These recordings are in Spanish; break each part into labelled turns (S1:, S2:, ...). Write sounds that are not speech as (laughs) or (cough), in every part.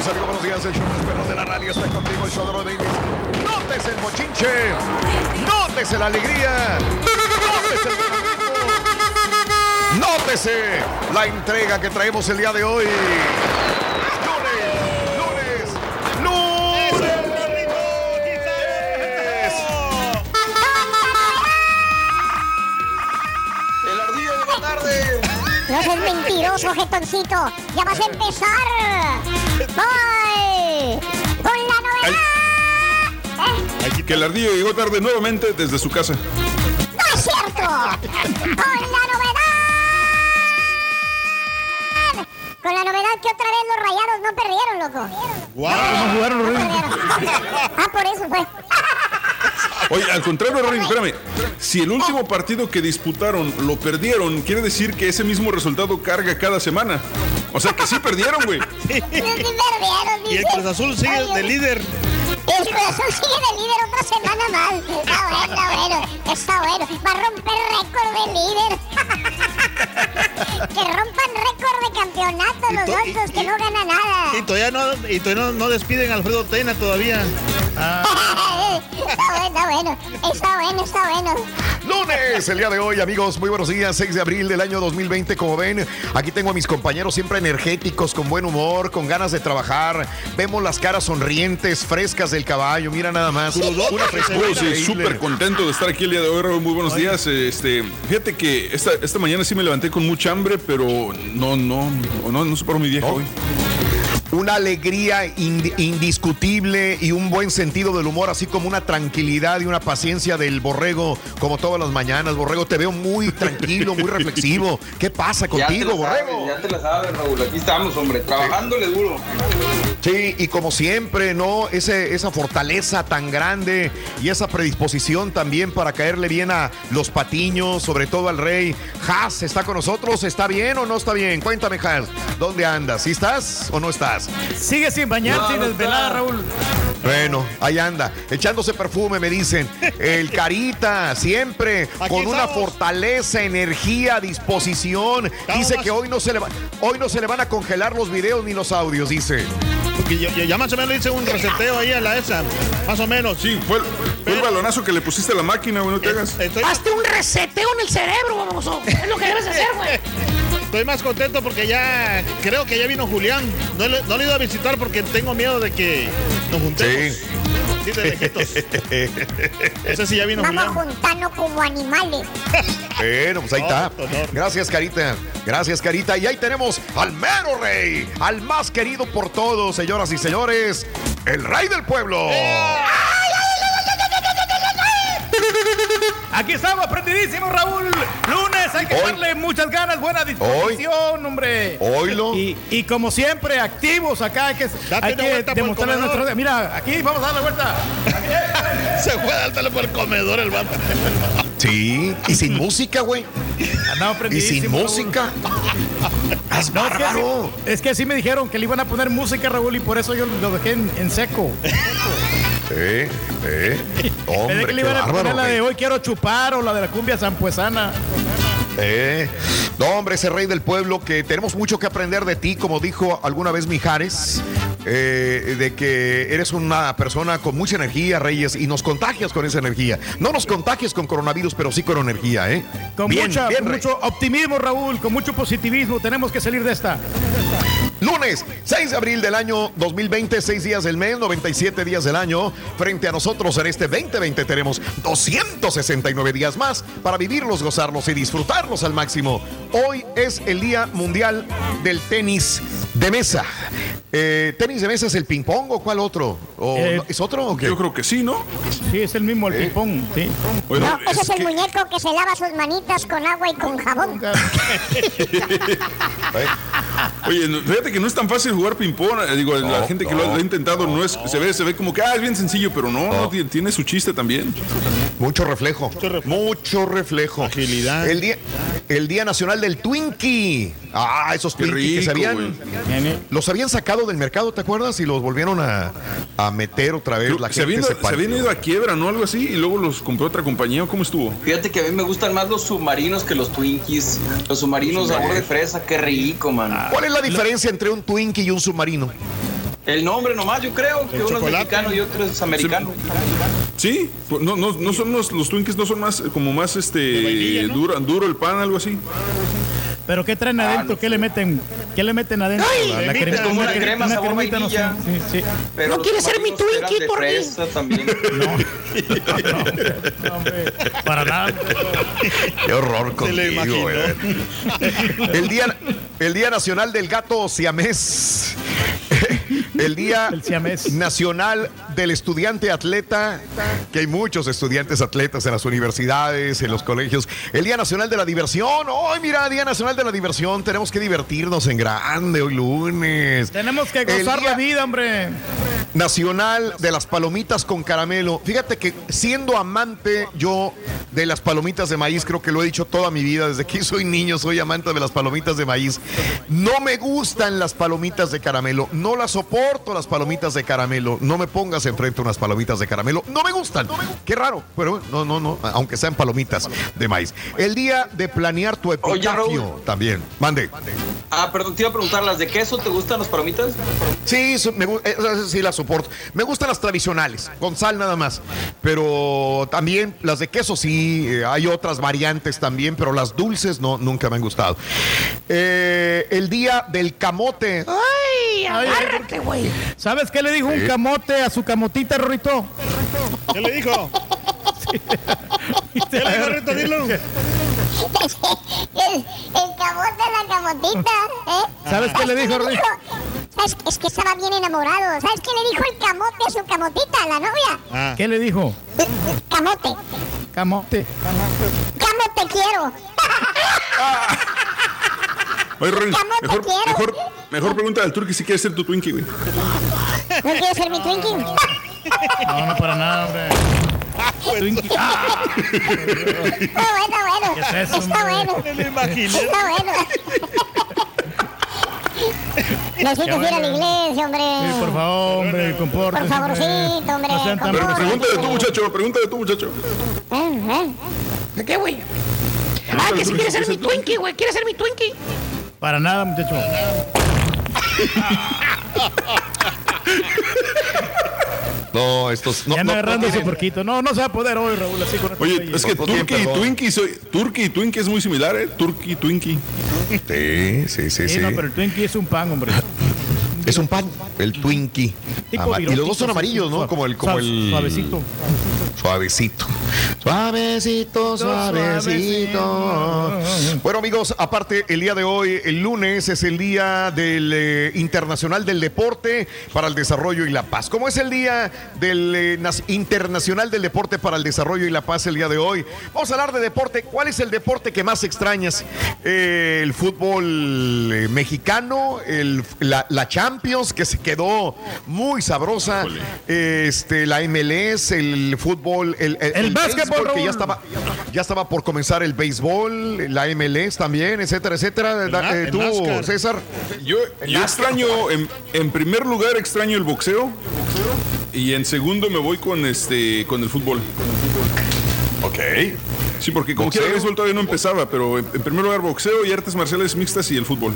S1: Mis amigos, buenos días. El show más perro de la radio está contigo, el show de Rodríguez. Nótese el mochinche, nótese la alegría, nótese el nótese la entrega que traemos el día de hoy. Lunes, lunes, lunes.
S2: El ardillo llegó tarde.
S3: No seas mentiroso, jetoncito. Ya vas a empezar. ¡Voy! ¡Con la novedad! ¿Eh?
S4: Que el ardillo llegó tarde nuevamente desde su casa.
S3: ¡No es cierto! ¡Con la novedad! Con la novedad que otra vez los rayados no perdieron, loco.
S4: ¡Guau! ¿Cómo jugaron los
S3: No
S4: Reyes?
S3: perdieron. Ah, por eso fue.
S4: Oye, al contrario, Rory, espérame. Si el último partido que disputaron lo perdieron, quiere decir que ese mismo resultado carga cada semana. O sea que sí perdieron, güey. (laughs)
S3: Sí
S2: Y el. Cruz Azul sigue de líder.
S3: El Azul sigue de líder otra semana más. Está bueno, está bueno, está bueno. Va a romper récord de líder. (laughs) (laughs) que rompan récord de campeonato los otros, que
S2: y-
S3: no ganan nada.
S2: Y todavía no, y todavía no, no despiden a Alfredo Tena todavía. Ah,
S3: está bueno, está bueno, está bueno, está bueno.
S1: Lunes, el día de hoy, amigos, muy buenos días, 6 de abril del año 2020, como ven, aquí tengo a mis compañeros siempre energéticos, con buen humor, con ganas de trabajar, vemos las caras sonrientes, frescas del caballo, mira nada más, frescura
S4: súper contento de estar aquí el día de hoy, Raúl. Muy buenos días. Este, fíjate que esta, esta mañana sí me levanté con mucha hambre, pero no, no, no, no se paró mi vieja hoy.
S1: Una alegría ind- indiscutible y un buen sentido del humor, así como una tranquilidad y una paciencia del borrego, como todas las mañanas. Borrego, te veo muy (laughs) tranquilo, muy reflexivo. ¿Qué pasa contigo, borrego?
S5: ya te la sabes, Raúl. Aquí estamos, hombre, trabajándole duro.
S1: Sí, y como siempre, ¿no? Ese, esa fortaleza tan grande y esa predisposición también para caerle bien a los patiños, sobre todo al rey. Has, ¿está con nosotros? ¿Está bien o no está bien? Cuéntame, Has, ¿dónde andas? ¿Sí estás o no estás?
S6: Sigue sin bañarse y desvelada. Raúl.
S1: Bueno, ahí anda, echándose perfume, me dicen. El Carita, siempre
S2: Aquí
S1: con una fortaleza, energía, disposición. Dice
S2: más-
S1: que hoy no, se le va- hoy no se le van a congelar los videos ni los audios, dice.
S2: Yo, ya más o menos le hice un reseteo ahí a la esa. Más o menos.
S4: Sí, fue, el- fue el balonazo que le pusiste a la máquina, güey, no te hagas.
S2: Estoy,
S3: Hazte un reseteo en el cerebro, baboso. Es lo que debes hacer, güey. (laughs)
S2: estoy más contento porque ya creo que ya vino Julián. No le, no le he ido a visitar porque tengo miedo de que nos juntemos.
S1: Sí.
S2: Sí, de lejitos. Ese sí ya vino
S3: Vamos
S2: Julián.
S3: juntando como animales. (laughs)
S1: Bueno, pues ahí está.
S2: Honor.
S1: Gracias, Carita. Gracias, Carita. Y ahí tenemos al mero rey, al más querido por todos, señoras y señores, el rey del pueblo.
S6: Aquí estamos, prendidísimos, Raúl. Lunes, hay que
S1: Hoy-
S6: darle muchas ganas, buena disposición, hombre.
S1: Oilo.
S6: Y, y como siempre, activos acá, hay que, hay que demostrarle nuestro... Mira, aquí vamos a dar la vuelta. (laughs)
S2: Se fue a dártelo por el comedor el vato.
S1: Sí, y sin música, güey.
S6: Andamos
S1: Y sin música.
S6: No, es que, es que sí me dijeron que le iban a poner música, Raúl, y por eso yo lo dejé en, en seco.
S1: Eh, eh. Hombre,
S6: que le iban a poner
S1: bárbaro,
S6: la de hoy quiero chupar o la de la cumbia zampuesana.
S1: Eh. No, hombre, ese rey del pueblo que tenemos mucho que aprender de ti, como dijo alguna vez Mijares, eh, de que eres una persona con mucha energía, Reyes, y nos contagias con esa energía. No nos contagies con coronavirus, pero sí con energía, ¿eh?
S6: Con
S1: Bien,
S6: mucha-
S1: bien, Rey.
S6: mucho optimismo, Raúl, con mucho positivismo. Tenemos que salir de esta.
S1: Lunes, 6 de abril del año 2020, 6 días del mes, 97 días del año. Frente a nosotros en este 2020 tenemos 269 días más para vivirlos, gozarlos y disfrutarlos al máximo. Hoy es el Día Mundial del Tenis de Mesa. Eh, ¿Tenis de mesa es el ping-pong o cuál otro? ¿O
S6: Eh,
S1: ¿Es otro o qué?
S4: Yo creo que sí, ¿no?
S6: Sí, es el mismo, el ping-pong. Sí.
S4: Bueno,
S3: No, ese es el
S4: que-
S3: muñeco que se lava sus manitas con agua y con jabón. (laughs)
S4: Oye, no- fíjate que no es tan fácil jugar ping-pong. eh, Digo, la
S1: No,
S4: gente que lo ha intentado no es, se ve, se ve como que ah, es bien sencillo, pero no, no, tiene, tiene su chiste también.
S1: Mucho reflejo.
S2: reflejo.
S1: Mucho reflejo.
S2: Agilidad.
S1: El día, el día Nacional del Twinkie. Ah, esos
S4: Qué
S1: Twinkie que se
S4: rico,
S1: habían.
S4: güey.
S1: Los habían sacado del mercado, ¿te acuerdas? Y los volvieron a, a meter otra vez.
S4: Creo
S1: La
S4: se,
S1: gente
S4: habían,
S1: se
S4: se habían ido a quiebra, ¿no? Algo así, y luego los compró otra compañía. ¿o ¿Cómo estuvo?
S5: Fíjate que a mí me gustan más los submarinos que los Twinkies. Los submarinos sabor de fresa, qué rico, man.
S1: ¿Cuál es la diferencia entre un Twinkie y un submarino?
S5: El nombre nomás, yo creo que uno es mexicano y otro es americano.
S4: Sí, pues no, no, no son los, los Twinkies, no son más, como más este duro, duro el pan, algo así.
S6: Pero ¿qué traen adentro? ¿Qué le meten? ¿Qué le meten adentro? La- la
S2: cremita,
S5: como
S6: una
S5: una
S6: cre-
S5: crema
S6: una
S5: sabor
S6: cremita, no sé.
S5: vainilla.
S6: Sí, sí.
S5: Pero
S3: ¿No
S5: los
S3: quieres ser mi Twinkie por mí?
S5: también. (laughs)
S6: No, hombre, para nada.
S1: Qué horror
S2: Se le
S1: contigo. El día, el día Nacional del Gato Siamés. El Día
S6: El.
S1: Nacional del Estudiante Atleta, que hay muchos estudiantes atletas en las universidades, en los colegios. El Día Nacional de la Diversión. Hoy, mira, Día Nacional de la Diversión. Tenemos que divertirnos en grande hoy lunes.
S6: Tenemos que gozar
S1: día-
S6: la vida, hombre.
S1: Nacional de las palomitas con caramelo. Fíjate que siendo amante yo de las palomitas de maíz, creo que lo he dicho toda mi vida, desde que soy niño soy amante de las palomitas de maíz. No me gustan las palomitas de caramelo, no las soporto las palomitas de caramelo. No me pongas enfrente unas palomitas de caramelo, no me gustan. Qué raro, pero no, no, no, aunque sean palomitas de maíz. El día de planear tu epitafio también. Mande.
S5: Ah, perdón, te iba a preguntar, ¿las de queso te gustan las palomitas?
S1: Sí, me, eh, sí las soporto. Me gustan las tradicionales, con sal nada más. Pero también las de queso sí, eh, hay otras variantes también, pero las dulces no, nunca me han gustado. Eh, el día del camote.
S3: ¡Ay, agárrate, güey!
S6: ¿Sabes qué le dijo un camote a su camotita, Rorito?
S2: ¿Qué le dijo? (laughs) ¿Qué Dilo. (laughs)
S3: El, el camote, la camotita, ¿eh?
S6: ¿Sabes qué le dijo?
S3: ¿Sabes? Es que estaba bien enamorado. ¿Sabes qué le dijo el camote a su camotita, a la novia?
S2: Ah,
S6: ¿Qué le dijo?
S3: Camote,
S6: Camote.
S3: camote quiero.
S4: Oye, mejor,
S3: quiero.
S4: mejor, mejor pregunta al Turki si quiere ser tu Twinkie, güey.
S3: ¿No quieres ser mi Twinkie?
S6: No, no para nada, hombre. Twinkie. Ah,
S3: Está bueno, bueno.
S6: ¿Qué es eso,
S3: Está
S6: hombre?
S3: bueno.
S2: me lo imaginé.
S3: Está bueno. Necesitas ir a la iglesia, hombre.
S6: sí, por favor, hombre, compórtese.
S3: Por favorcito, hombre,
S6: No sean tan
S3: compórtese.
S4: Pregúntale tú, muchacho, pregúntale tú, muchacho.
S3: ¿Eh? ¿Eh? ¿Qué, güey? Ah, que si quieres ser mi Twinkie, güey. ¿Quieres ser mi Twinkie?
S6: Para nada, muchacho. (laughs)
S1: No, estos no,
S6: ya
S1: no-
S6: agarrando su
S1: tienen-
S6: porquito. No, no se va a poder hoy, Raúl, así con
S4: Oye,
S6: güeyes.
S4: es que Turki y. Twinkie, soy, Turki y Twinkie es muy similar, ¿eh? Turki y Twinkie.
S1: Sí, sí, sí,
S6: Sí,
S1: sí.
S6: no, pero el Twinkie es un pan, hombre.
S1: Es un pan, el Twinkie. Y los dos son amarillos, ¿no? Como el, como el
S6: Suavecito.
S1: Suavecito. Suavecito, suavecito. Bueno, amigos, aparte, el día de hoy, el lunes, es el día del eh, Internacional del Deporte para el Desarrollo y la Paz. ¿Cómo es el día del eh, Internacional del Deporte para el Desarrollo y la Paz el día de hoy? Vamos a hablar de deporte. ¿Cuál es el deporte que más extrañas? Eh, el fútbol eh, mexicano, el- la, la Champions, que se quedó muy sabrosa. Este, la MLS, el fútbol, el,
S6: El básquetbol,
S1: que ya estaba, ya estaba por comenzar el béisbol, la MLS también, etcétera, etcétera. Eh,
S2: el
S1: tú,
S2: NASCAR.
S1: César.
S4: Yo, yo extraño, en, en primer lugar extraño el boxeo y en segundo me voy con este con el fútbol.
S1: Ok.
S4: Sí, porque como el béisbol todavía no empezaba, pero en, en primer lugar boxeo y artes marciales mixtas y el fútbol.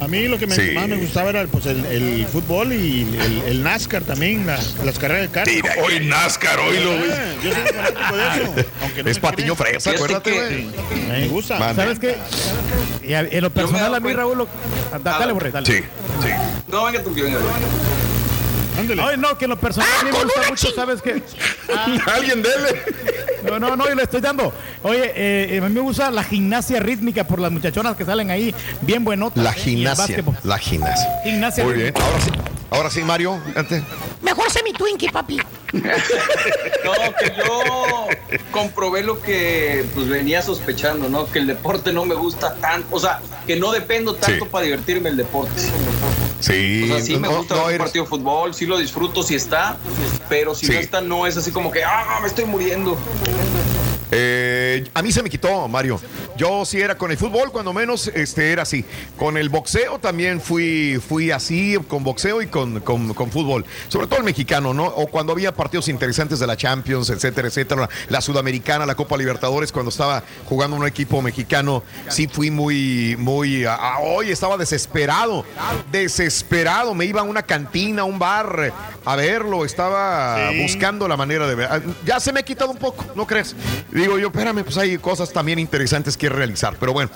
S2: A mí lo que me-
S1: Sí.
S2: más me gustaba era pues, el, el fútbol y el, el NASCAR también, la- las carreras de carro.
S4: Hoy NASCAR, hoy
S2: Ah, Yo soy fanático de eso. (laughs) Aunque no
S1: Es patiño fresa, acuérdate,
S5: que-
S2: Me gusta.
S6: ¿Sabes qué? Y a- en lo personal, a mí, Raúl, lo- ah, da- dale, borre, dale.
S1: Sí, sí.
S5: No, venga tú, que venga.
S2: Ándale.
S6: Ay, no, que en lo personal a mí me gusta mucho, ¿sabes qué? (laughs)
S4: Alguien dele.
S6: No, no, no, yo le estoy dando. Oye, eh, eh, a mí me gusta la gimnasia rítmica por las muchachonas que salen ahí bien buenotas.
S1: La
S6: eh,
S1: gimnasia. La gimnasia.
S6: Gimnasia
S1: Muy bien. Ahora sí, ahora sí, Mario. Ante.
S3: Mejor sé mi Twinkie, papi.
S5: No, que yo comprobé lo que pues venía sospechando, ¿no? Que el deporte no me gusta tanto, o sea, que no dependo tanto
S1: Sí.
S5: para divertirme el deporte.
S1: Sí.
S5: O sea, sí me gusta
S1: no
S5: ver un partido de fútbol, sí lo disfruto si está, pero si
S1: Sí.
S5: no está no es así como que, ah, me estoy muriendo.
S1: Eh, a mí se me quitó, Mario. Yo sí era con el fútbol, cuando menos este, era así. Con el boxeo también fui, fui así, con boxeo y con, con- con fútbol. Sobre todo el mexicano, ¿no? O cuando había partidos interesantes de la Champions, etcétera, etcétera. La Sudamericana, la Copa Libertadores, cuando estaba jugando un equipo mexicano, sí fui muy, muy. ah, hoy estaba desesperado. Desesperado. Me iba a una cantina, a un bar a verlo. Estaba
S2: Sí.
S1: buscando la manera de ver. Ah, Ya se me ha quitado un poco, ¿no crees? Digo yo, espérame, pues hay cosas también interesantes que realizar. Pero bueno,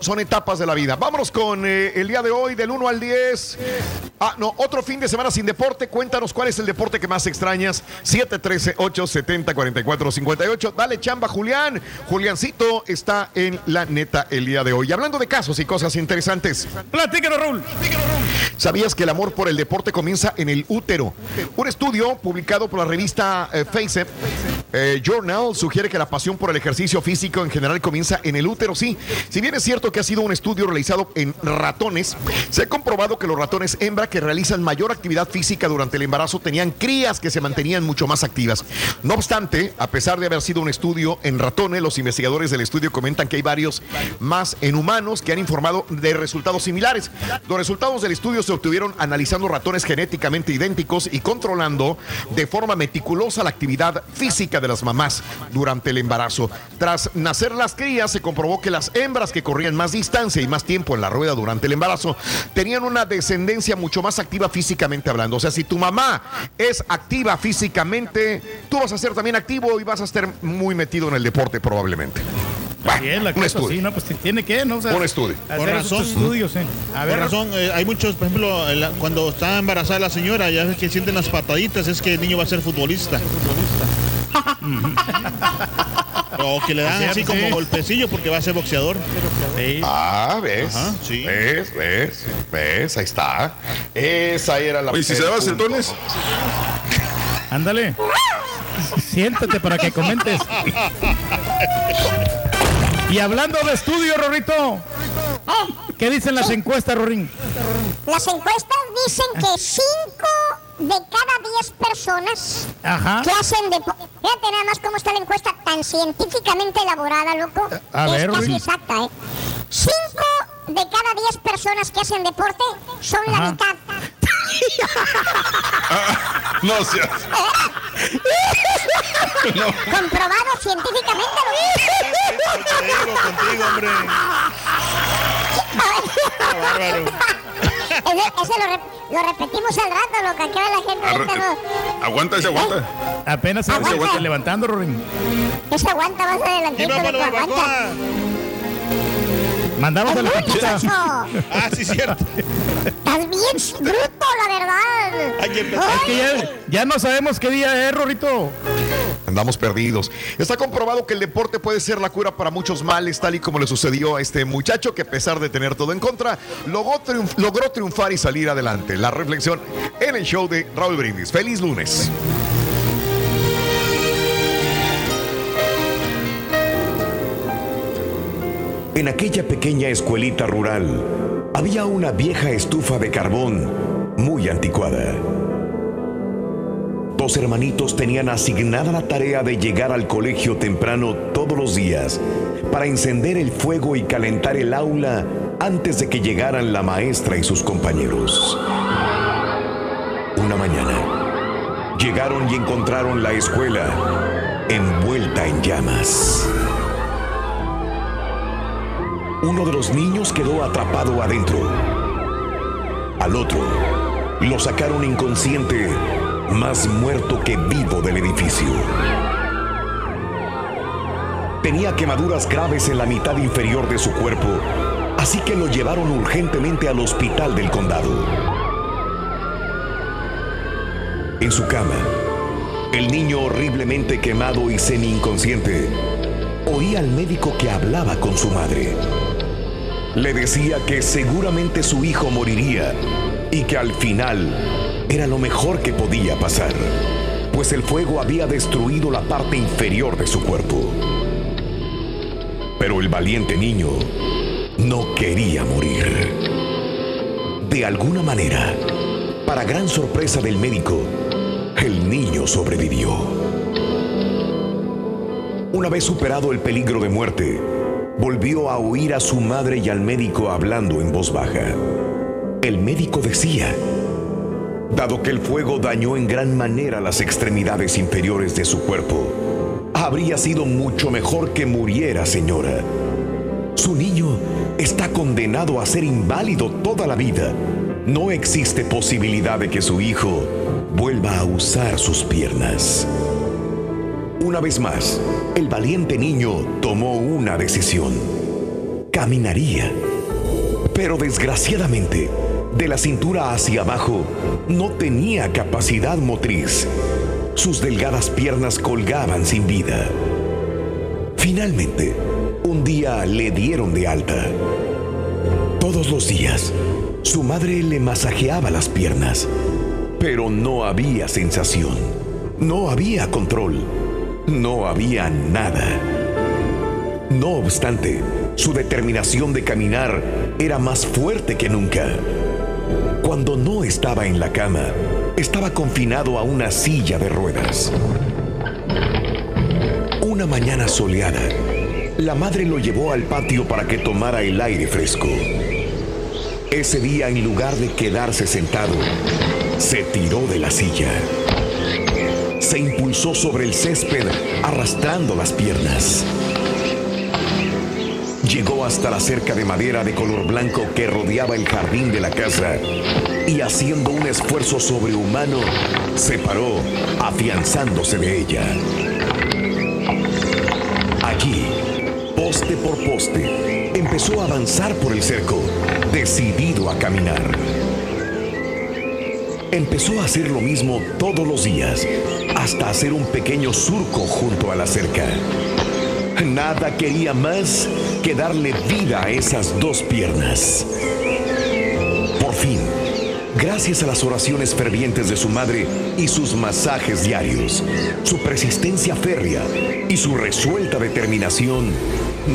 S1: son etapas de la vida. Vámonos con eh, el día de hoy, del 1 al 10. Ah, no, otro fin de semana sin deporte. Cuéntanos cuál es el deporte que más extrañas. 713-870-4458. Dale chamba, Julián. Juliancito está en la neta el día de hoy. Y hablando de casos y cosas interesantes.
S6: Platícanos, Raúl.
S1: ¿Sabías que el amor por el deporte comienza en el útero? Un estudio publicado por la revista eh, Face eh, Journal sugiere que la pasión por el ejercicio físico en general comienza en el útero, sí. Si bien es cierto que ha sido un estudio realizado en ratones, se ha comprobado que los ratones hembra que realizan mayor actividad física durante el embarazo tenían crías que se mantenían mucho más activas. No obstante, a pesar de haber sido un estudio en ratones, los investigadores del estudio comentan que hay varios más en humanos que han informado de resultados similares. Los resultados del estudio se obtuvieron analizando ratones genéticamente idénticos y controlando de forma meticulosa la actividad física de las mamás durante el embarazo. Tras nacer las crías, se comprobó que las hembras que corrían más distancia y más tiempo en la rueda durante el embarazo tenían una descendencia mucho más activa físicamente hablando. O sea, si tu mamá es activa físicamente, tú vas a ser también activo y vas a estar muy metido en el deporte probablemente.
S6: Bien, la
S1: un
S6: cosa
S1: estudio.
S6: sí, no, pues tiene que, ¿no? O sea,
S1: Un estudio.
S6: hacer
S2: Por razón.
S6: estudios, sí. A
S2: Por razón, eh, hay muchos, por ejemplo, la- cuando está embarazada la señora, ya ves que sienten las pataditas, es que el niño va a ser futbolista. (laughs) o que le dan así como golpecillo porque va a ser boxeador.
S6: Sí.
S1: Ah, ¿ves?
S2: Ajá, sí.
S1: ¿Ves? ¿Ves? ¿Ves? Ahí está. Esa era la
S4: Oye, si se daba centones.
S6: Ándale. Siéntate para que comentes. Y hablando de estudio, Rorrito, ¿qué dicen las encuestas, Rorín?
S3: Las encuestas dicen que 5 de cada 10 personas
S6: Ajá.
S3: que hacen deporte. Fíjate nada más cómo está la encuesta tan científicamente elaborada, loco.
S6: A
S3: es
S6: ver,
S3: casi
S6: Ruin.
S3: exacta, ¿eh? 5 de cada 10 personas que hacen deporte son la
S6: Ajá.
S3: mitad. (laughs)
S4: No, o sea, (laughs)
S3: Comprobado científicamente.
S2: Te digo contigo, hombre.
S3: Ese, ese lo, re- lo repetimos al rato, lo que aquí la gente ahorita no.
S4: aguanta, se aguanta.
S6: Apenas se
S3: Aguanta.
S6: está levantando, Rorín.
S3: Ese aguanta más
S2: Y
S3: adelantito, aguanta.
S6: Mandamos a la
S3: ¡Es
S6: capita.
S3: muchacho!
S2: Ah, sí, cierto.
S3: Estás bien bruto, la verdad.
S2: Hay que empezar.
S6: Es que ya, ya no sabemos qué día es, Rorrito.
S7: Andamos perdidos. Está comprobado que el deporte puede ser la cura para muchos males, tal y como le sucedió a este muchacho que a pesar de tener todo en contra, logró, triunf- logró triunfar y salir adelante. La reflexión en el show de Raúl Brindis. Feliz lunes.
S1: En aquella pequeña escuelita rural había una vieja estufa de carbón muy anticuada. Dos hermanitos tenían asignada la tarea de llegar al colegio temprano todos los días para encender el fuego y calentar el aula antes de que llegaran la maestra y sus compañeros. Una mañana, llegaron y encontraron la escuela envuelta en llamas. Uno de los niños quedó atrapado adentro. Al otro lo sacaron inconsciente, más muerto que vivo del edificio. Tenía quemaduras graves en la mitad inferior de su cuerpo, así que lo llevaron urgentemente al hospital del condado. En su cama, el niño horriblemente quemado y semi-inconsciente oía al médico que hablaba con su madre. Le decía que seguramente su hijo moriría y que al final era lo mejor que podía pasar, pues el fuego había destruido la parte inferior de su cuerpo. Pero el valiente niño no quería morir. De alguna manera, para gran sorpresa del médico, el niño sobrevivió. Una vez superado el peligro de muerte, volvió a oír a su madre y al médico hablando en voz baja. El médico decía, dado que el fuego dañó en gran manera las extremidades inferiores de su cuerpo, habría sido mucho mejor que muriera, señora. Su niño está condenado a ser inválido toda la vida. No existe posibilidad de que su hijo vuelva a usar sus piernas. Una vez más, el valiente niño tomó una decisión. Caminaría. Pero desgraciadamente, de la cintura hacia abajo, no tenía capacidad motriz. Sus delgadas piernas colgaban sin vida. Finalmente, un día le dieron de alta. Todos los días, su madre le masajeaba las piernas, pero no había sensación, no había control, no había nada. No obstante, su determinación de caminar era más fuerte que nunca. Cuando no estaba en la cama, estaba confinado a una silla de ruedas. Una mañana soleada, la madre lo llevó al patio para que tomara el aire fresco. Ese día, en lugar de quedarse sentado, se tiró de la silla. Se impulsó sobre el césped arrastrando las piernas. Llegó hasta la cerca de madera de color blanco que rodeaba el jardín de la casa y haciendo un esfuerzo sobrehumano, se paró afianzándose de ella. Allí, poste por poste, empezó a avanzar por el cerco, decidido a caminar. Empezó a hacer lo mismo todos los días, hasta hacer un pequeño surco junto a la cerca. Nada quería más que darle vida a esas dos piernas. Por fin, gracias a las oraciones fervientes de su madre y sus masajes diarios, su persistencia férrea y su resuelta determinación,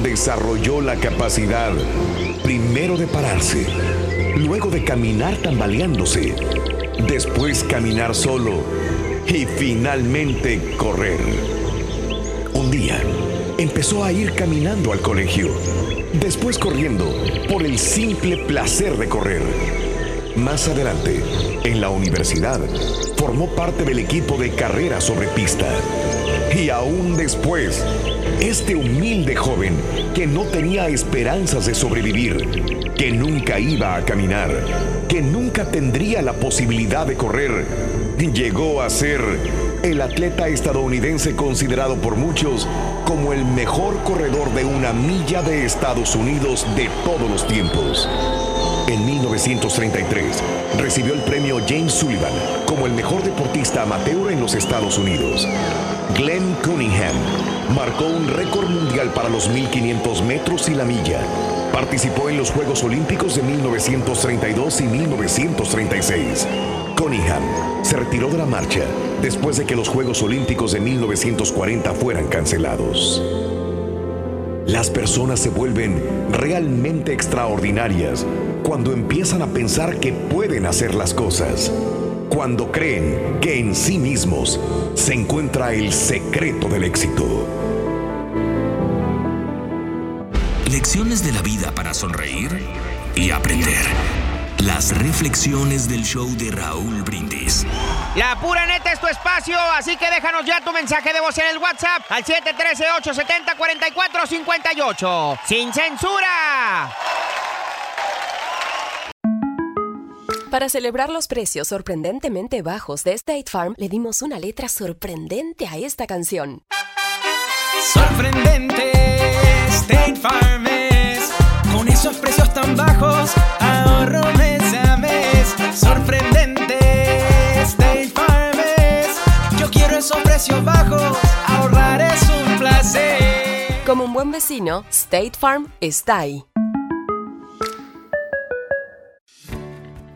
S1: desarrolló la capacidad primero de pararse, luego de caminar tambaleándose, después caminar solo y finalmente correr. Un día, empezó a ir caminando al colegio, después corriendo por el simple placer de correr. Más adelante, en la universidad, formó parte del equipo de carrera sobre pista. Y aún después, este humilde joven que no tenía esperanzas de sobrevivir, que nunca iba a caminar, que nunca tendría la posibilidad de correr, llegó a ser el atleta estadounidense considerado por muchos como el mejor corredor de una milla de Estados Unidos de todos los tiempos. En 1933 recibió el premio James Sullivan como el mejor deportista amateur en los Estados Unidos. Glenn Cunningham marcó un récord mundial para los 1500 metros y la milla. Participó en los Juegos Olímpicos de 1932 y 1936. Cunningham se retiró de la marcha después de que los Juegos Olímpicos de 1940 fueran cancelados. Las personas se vuelven realmente extraordinarias cuando empiezan a pensar que pueden hacer las cosas, cuando creen que en sí mismos se encuentra el secreto del éxito.
S8: Lecciones de la vida para sonreír y aprender. Las reflexiones del show de Raúl Brindis.
S9: La pura neta es tu espacio, así que déjanos ya tu mensaje de voz en el WhatsApp al 713-870-4458. ¡Sin censura!
S10: Para celebrar los precios sorprendentemente bajos de State Farm, le dimos una letra sorprendente a esta canción.
S11: Sorprendente, State Farm es. Con esos precios tan bajos, ahorro mes. Sorprendente, State Farm es. Yo quiero esos precios bajos, ahorrar es un placer.
S10: Como un buen vecino, State Farm está ahí.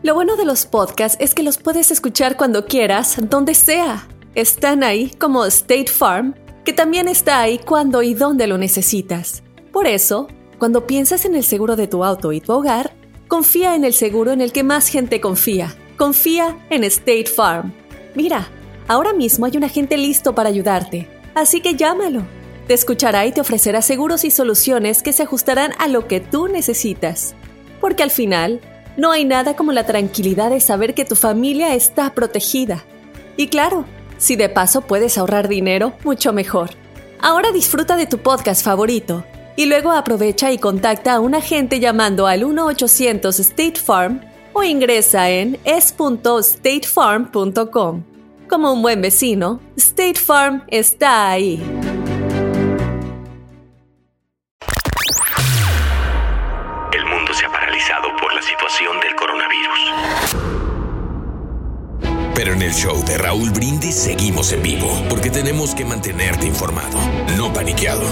S12: Lo bueno de los podcasts es que los puedes escuchar cuando quieras, donde sea. Están ahí como State Farm, que también está ahí cuando y donde lo necesitas. Por eso, cuando piensas en el seguro de tu auto y tu hogar, confía en el seguro en el que más gente confía. Confía en State Farm. Mira, ahora mismo hay un agente listo para ayudarte, así que llámalo. Te escuchará y te ofrecerá seguros y soluciones que se ajustarán a lo que tú necesitas. Porque al final, no hay nada como la tranquilidad de saber que tu familia está protegida. Y claro, si de paso puedes ahorrar dinero, mucho mejor. Ahora disfruta de tu podcast favorito y luego aprovecha y contacta a un agente llamando al 1-800 State Farm o ingresa en es.statefarm.com. Como un buen vecino, State Farm está ahí.
S8: El mundo se ha paralizado por la situación del coronavirus. Pero en el show de Raúl Brindis seguimos en vivo, porque tenemos que mantenerte informado, no paniqueado.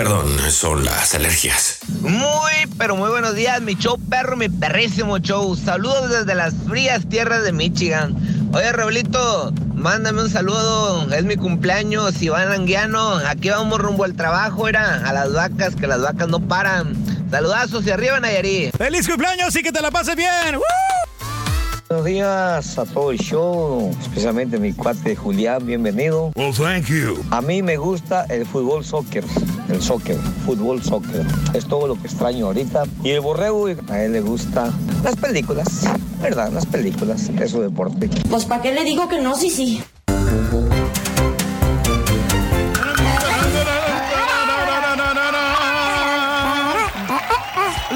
S8: Perdón, son las alergias.
S13: Muy, pero muy buenos días, mi show perro, mi perrísimo show. Saludos desde las frías tierras de Michigan. Oye, Raulito, mándame un saludo. Es mi cumpleaños, Iván Anguiano. Aquí vamos rumbo al trabajo, era a las vacas, que las vacas no paran. Saludazos y arriba, Nayarit.
S6: ¡Feliz cumpleaños y que te la pases bien!
S14: Buenos días a todo el show, especialmente mi cuate Julián, bienvenido.
S4: Well, thank you.
S14: A mí me gusta el fútbol soccer, el soccer, fútbol soccer. Es todo lo que extraño ahorita. Y el borrego, a él le gusta las películas, ¿verdad? Las películas, es su deporte.
S15: Pues ¿para qué le digo que no? Sí, sí.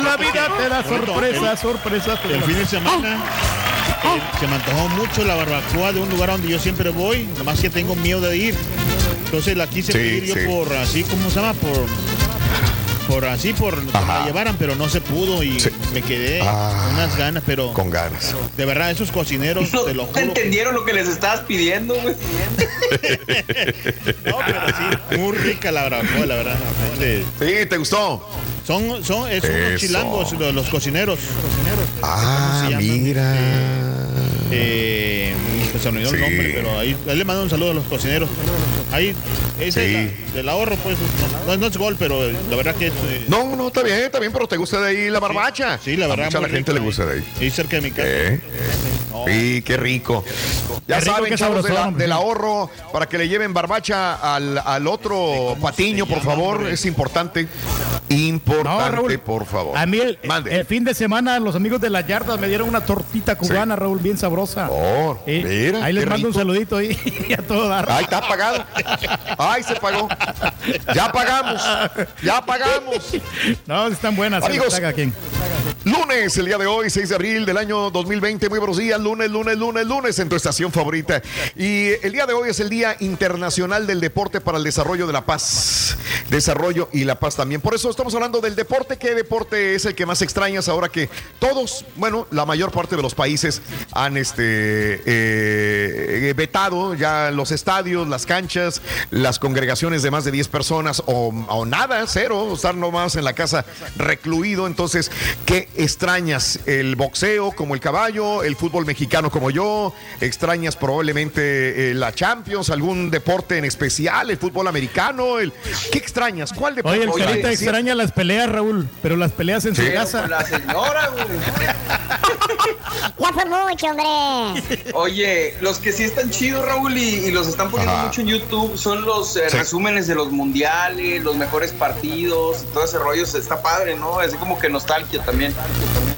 S6: La vida te da sorpresas, sorpresas.
S2: El fin de semana se me antojó mucho la barbacoa de un lugar donde yo siempre voy, nomás que tengo miedo de ir. Entonces la quise
S4: Sí,
S2: pedir yo
S4: sí.
S2: por así, ¿cómo se llama? Por por así, por que me la llevaran, pero no se pudo y me quedé
S4: Ah.
S2: con unas ganas, pero
S4: Con ganas.
S2: de verdad esos cocineros,
S16: No,
S2: te lo juro.
S16: entendieron lo que les estabas pidiendo, güey. (laughs)
S2: No, pero sí, muy rica la barbacoa, la verdad.
S4: Sí, ¿te gustó?
S2: Son, son, es unos
S4: Eso.
S2: chilangos los, los cocineros.
S4: Ah, mira.
S2: Eh, pues se me olvidó el nombre, pero ahí, ahí le mando un saludo a los cocineros. Ahí, ese
S4: Sí.
S2: la- del ahorro, pues, no, no es gol, pero la verdad que es. eh,
S4: No, no, está bien, está bien, pero te gusta de ahí la barbacha.
S2: Sí, la verdad.
S4: A mucha la gente le gusta de ahí.
S2: Y cerca de mi casa.
S4: Eh, Sí, qué rico. Ya
S6: Qué rico,
S4: saben,
S6: qué
S4: chavos, de la-
S6: sabrosón.
S4: del ahorro, para que le lleven barbacha al, al otro patiño, por favor. Es importante. Importante,
S6: Raúl.
S4: por favor.
S6: A mí el, fin de semana los amigos de las yardas me dieron una tortita cubana, Raúl, bien sabrosa.
S4: Oh, mira,
S6: ahí les mando un
S4: rico.
S6: saludito ahí (laughs) y a todo dar.
S4: Ay, está pagado. Ay, se pagó. Ya pagamos. Ya pagamos.
S6: No, están buenas.
S4: Amigos.
S1: Lunes, el día de hoy, 6 de abril del año 2020. Muy buenos días, lunes, lunes, lunes, lunes en tu estación favorita. Y el día de hoy es el Día Internacional del Deporte para el Desarrollo de la Paz. Desarrollo y la paz también. Por eso estamos hablando del deporte. ¿Qué deporte es el que más extrañas ahora que todos, bueno, la mayor parte de los países han este, eh, vetado ya los estadios, las canchas, las congregaciones de más de 10 personas o, o nada, cero, estar nomás en la casa recluido. Entonces, ¿qué extrañas? ¿El boxeo como el caballo? ¿El fútbol mexicano como yo? ¿Extrañas probablemente eh, la Champions? ¿Algún deporte en especial? ¿El fútbol americano? El... ¿Qué extrañas? ¿Cuál deporte?
S6: Oye, el
S1: Oye,
S6: carita
S1: sí.
S6: extraña las peleas, Raúl, pero las peleas en
S1: Sí.
S6: su casa.
S5: La señora, güey. (laughs)
S3: Ya fue mucho, hombre.
S5: Oye, los que sí están chidos, Raúl, y, y los están poniendo
S1: Ajá.
S5: mucho en YouTube son los eh,
S1: Sí.
S5: resúmenes de los mundiales, los mejores partidos y todo ese rollo. Está padre, ¿no? Es como que nostalgia también.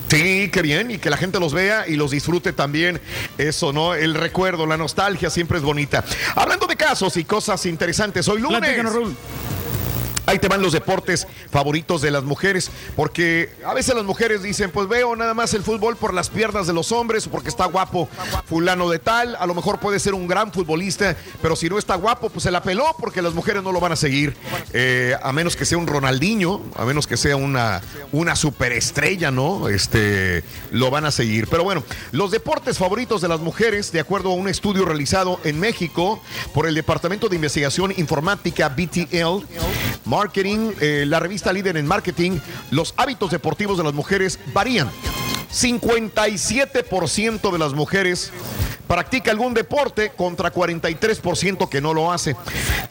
S1: Sí, qué bien, y que la gente los vea y los disfrute también. Eso, ¿no? El recuerdo, la nostalgia siempre es bonita. Hablando de casos y cosas interesantes, hoy lunes.
S6: Raúl.
S1: Ahí te van los deportes favoritos de las mujeres, porque a veces las mujeres dicen, pues veo nada más el fútbol por las piernas de los hombres, porque está guapo fulano de tal, a lo mejor puede ser un gran futbolista, pero si no está guapo, pues se la peló, porque las mujeres no lo van a seguir, eh, a menos que sea un Ronaldinho, a menos que sea una, una superestrella, ¿no? Este, lo van a seguir. Pero bueno, los deportes favoritos de las mujeres, de acuerdo a un estudio realizado en México por el Departamento de Investigación Informática BTL, Marketing, eh, la revista líder en marketing, los hábitos deportivos de las mujeres varían. 57% de las mujeres practica algún deporte contra 43% que no lo hace.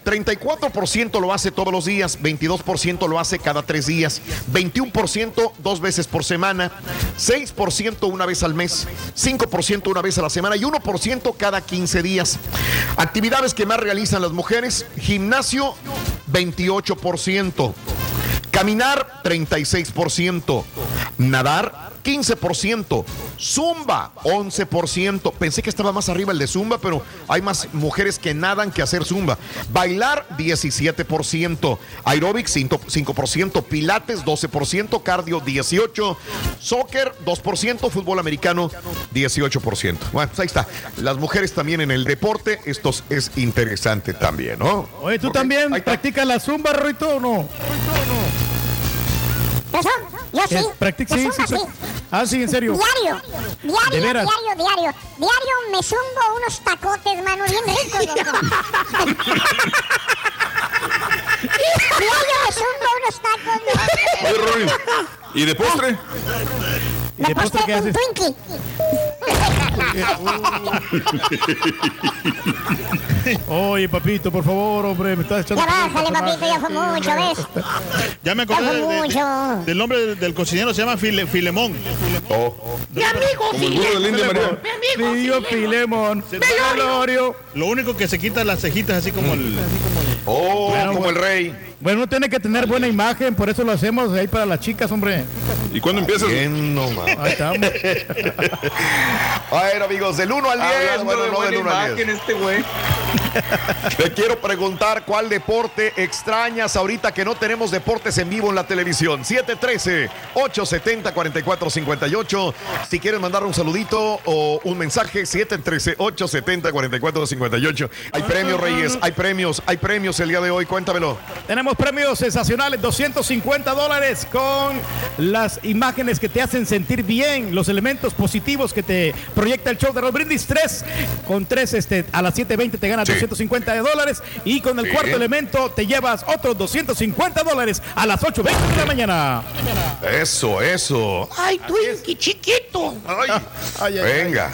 S1: 34% lo hace todos los días, 22% lo hace cada tres días, 21% dos veces por semana, 6% una vez al mes, 5% una vez a la semana y 1% cada 15 días. Actividades que más realizan las mujeres, gimnasio 28%. Caminar, 36%. Nadar, 15%. Zumba, 11%. Pensé que estaba más arriba el de Zumba, pero hay más mujeres que nadan que hacer Zumba. Bailar, 17%. Aeróbic, 5%. Pilates, 12%. Cardio, 18%. Soccer, 2%. Fútbol americano, 18%. Bueno, pues ahí está. Las mujeres también en el deporte. Esto es interesante también, ¿no?
S6: Oye, ¿tú también practicas la zumba, Ruito, o no?
S3: ¿Eso? Yo sí.
S6: Eh, sí,
S3: zumba,
S6: sí,
S3: sí.
S6: Ah, sí, en serio.
S3: Diario,
S6: ¿De
S3: diario,
S6: veras?
S3: diario, diario. Diario me zumbo unos tacotes, mano, bien ricos, (laughs) loco. diario me zumbo unos tacos,
S4: Oye. Rory, ¿y de postre?
S6: ¿Y de postre qué haces?
S3: Twinkie.
S6: Oye, papito, por favor, hombre, me estás echando.
S3: Ya bájale, papito, ya fue mucho, ¿ves?
S2: Ya me
S3: Ya
S2: acordé
S3: fue
S2: de- de-
S3: mucho.
S2: del nombre del, del cocinero, se llama File- Filemón.
S3: Mi amigo,
S4: Como el burro María.
S6: Mi Dios, Filemón. Velorio.
S2: Lo único que se quita las cejitas así como el...
S1: Oh, como el rey.
S6: Bueno, uno tiene que tener buena imagen, por eso lo hacemos ahí para las chicas, hombre.
S4: ¿Y cuándo empiezas?
S1: Bien, no.
S6: Ahí estamos. (laughs)
S1: Bueno, amigos, del 1 al 10.
S5: Hablando
S1: Bueno,
S5: de
S1: no del
S5: buena
S1: 1 al 10.
S5: imagen este güey. (laughs)
S1: Te quiero preguntar cuál deporte extrañas ahorita que no tenemos deportes en vivo en la televisión. 713-870-4458. Si quieres mandar un saludito o un mensaje, 713-870-4458. Hay premios, Reyes, hay premios, hay premios el día de hoy. Cuéntamelo.
S6: Tenemos premios sensacionales, 250 dólares con las imágenes que te hacen sentir bien, los elementos positivos que te proyecta el show de Roll Brindis. Tres, con tres este, a las 7.20 te ganas
S1: Sí.
S6: 250 de dólares y con el
S1: Sí.
S6: cuarto elemento te llevas otros 250 dólares a las 8.20 de la mañana.
S1: Eso, eso.
S15: Ay, Twinkie, chiquito. (laughs)
S1: Ay,
S6: Ay, ay,
S1: venga.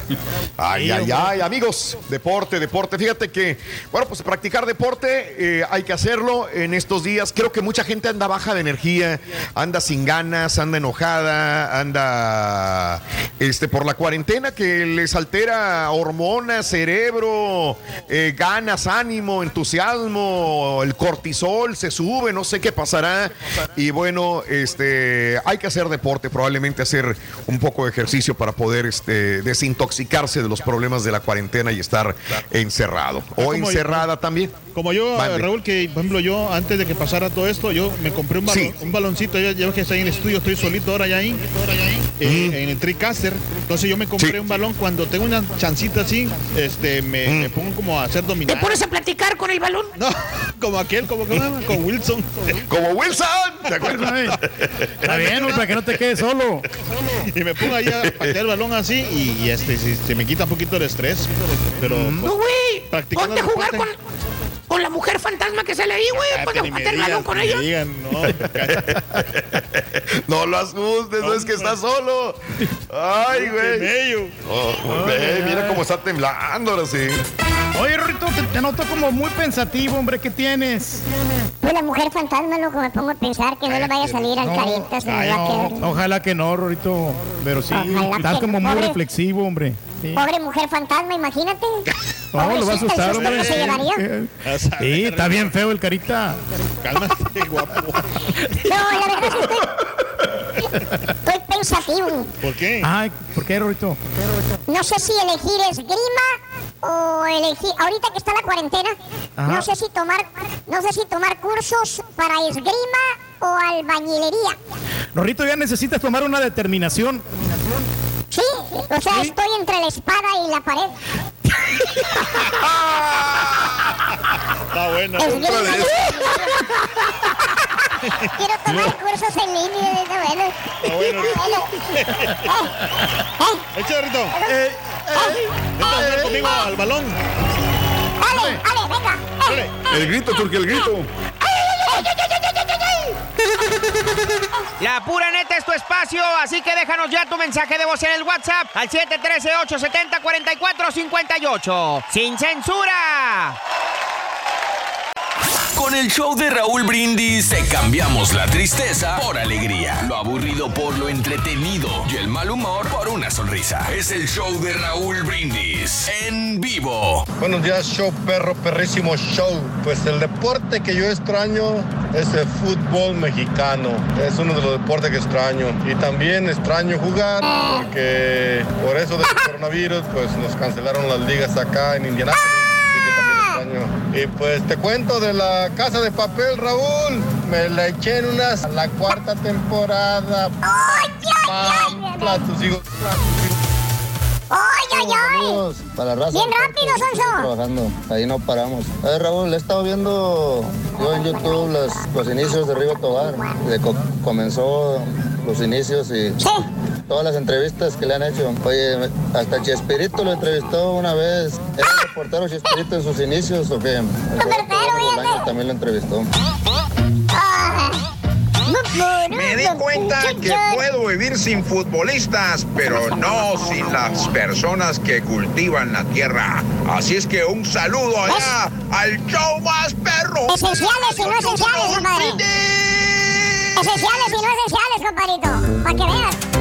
S1: Ay, ay, ay, amigos. Deporte, deporte. Fíjate que, bueno, pues practicar deporte eh, hay que hacerlo en estos días. Creo que mucha gente anda baja de energía, anda sin ganas, anda enojada, anda este, por la cuarentena que les altera hormonas, cerebro, eh, ganas, ánimo, entusiasmo, el cortisol se sube, no sé qué pasará. Y bueno, este, hay que hacer deporte, probablemente hacer un poco de ejercicio para poder este, desintoxicarse de los problemas de la cuarentena y estar encerrado. O encerrada también.
S2: Como yo,
S1: Mande.
S2: Raúl, que por ejemplo yo antes de que pasara todo esto, yo me compré un, balón,
S1: Sí.
S2: un baloncito, ya ves que está ahí en el estudio, estoy solito ahora ya ahí, eh, en el TriCaster. Entonces yo me compré un balón cuando tengo una chancita así, este, me, me pongo como a hacer
S15: ¿Te
S2: dominar.
S15: pones a platicar con el balón?
S2: No, (laughs) como aquel, como que con Wilson.
S1: Como Wilson, ¿te acuerdas? (laughs)
S6: Está bien, güey, para que no te quedes solo.
S2: Y me pongo ahí a patear el balón así y, y, este, sí, se me quita un poquito el estrés. Pero
S15: No, güey.
S2: Practicando
S15: Ponte a jugar con. Con la mujer fantasma que sale ahí, güey.
S2: Cállate,
S15: Ponte
S2: ni
S15: a
S2: me
S15: patear el balón
S2: digan,
S15: con ella.
S2: digan, no. (laughs)
S1: No lo asustes, no es que está solo. Ay, güey. Oh, ve, mira cómo está temblando ahora sí.
S6: Oye, Rorrito, te, te noto como muy pensativo, hombre. ¿Qué tienes?
S3: Pues la mujer fantasma, loco, me pongo a pensar que no le vaya a salir al
S6: No,
S3: carita, se me
S6: ay,
S3: va a
S6: no,
S3: quedar.
S6: Ojalá que no, Rorrito. Pero sí,
S3: Ojalá
S6: estás
S3: que
S6: como muy reflexivo, hombre. Sí.
S3: Pobre mujer fantasma, imagínate. (laughs)
S6: No, lo va a asustar, hombre.
S3: se llevaría.
S6: Sí, está bien feo el carita.
S2: Cálmate, guapo. (laughs)
S3: No, la verdad es que estoy, estoy pensativo.
S2: ¿Por qué?
S6: Ay, ¿por qué, Rorrito?
S3: No sé si elegir esgrima o elegir. Ahorita que está la cuarentena,
S6: Ajá.
S3: no sé si tomar, no sé si tomar cursos para esgrima o albañilería.
S6: Rorrito, ya necesitas tomar una determinación.
S3: Sí, o sea, estoy entre la espada y la pared.
S2: Está bueno.
S3: Esgrima. Quiero tomar cursos en línea, está bueno.
S2: Está bueno.
S3: Está bueno. Eh,
S2: Échale, Rito.
S3: eh,
S2: Vente a jugar conmigo al balón.
S3: Dale, dale, venga.
S4: El grito, Turque, el grito. (laughs)
S9: La pura neta es tu espacio, así que déjanos ya tu mensaje de voz en el WhatsApp al 713-870-4458. ¡Sin censura!
S8: El show de Raúl Brindis te cambiamos la tristeza por alegría, lo aburrido por lo entretenido y el mal humor por una sonrisa. Es el show de Raúl Brindis en vivo.
S17: Buenos días, show perro, perrísimo show. Pues el deporte que yo extraño es el fútbol mexicano. Es uno de los deportes que extraño. Y también extraño jugar porque por eso del coronavirus pues nos cancelaron las ligas acá en Indianápolis. Y pues te cuento de la casa de papel, Raúl. Me la eché en una la cuarta temporada.
S3: ¡Ay, ay, ay!
S18: Saludos para la raza.
S3: Bien rápido, Sonso.
S18: trabajando, ahí no paramos. A ver, Raúl, he estado viendo yo en YouTube los, los inicios de Rigo Tobar. De co- comenzó los inicios y todas las entrevistas que le han hecho. Oye, hasta Chespirito lo entrevistó una vez. ¿Era el reportero Chespirito en sus inicios o qué? El también lo entrevistó.
S19: Me di cuenta que puedo vivir sin futbolistas, pero no sin las personas que cultivan la tierra. Así es que un saludo allá al show más perro.
S3: Esenciales y no esenciales, compadre. Esenciales y no esenciales, compadrito. Para que veas.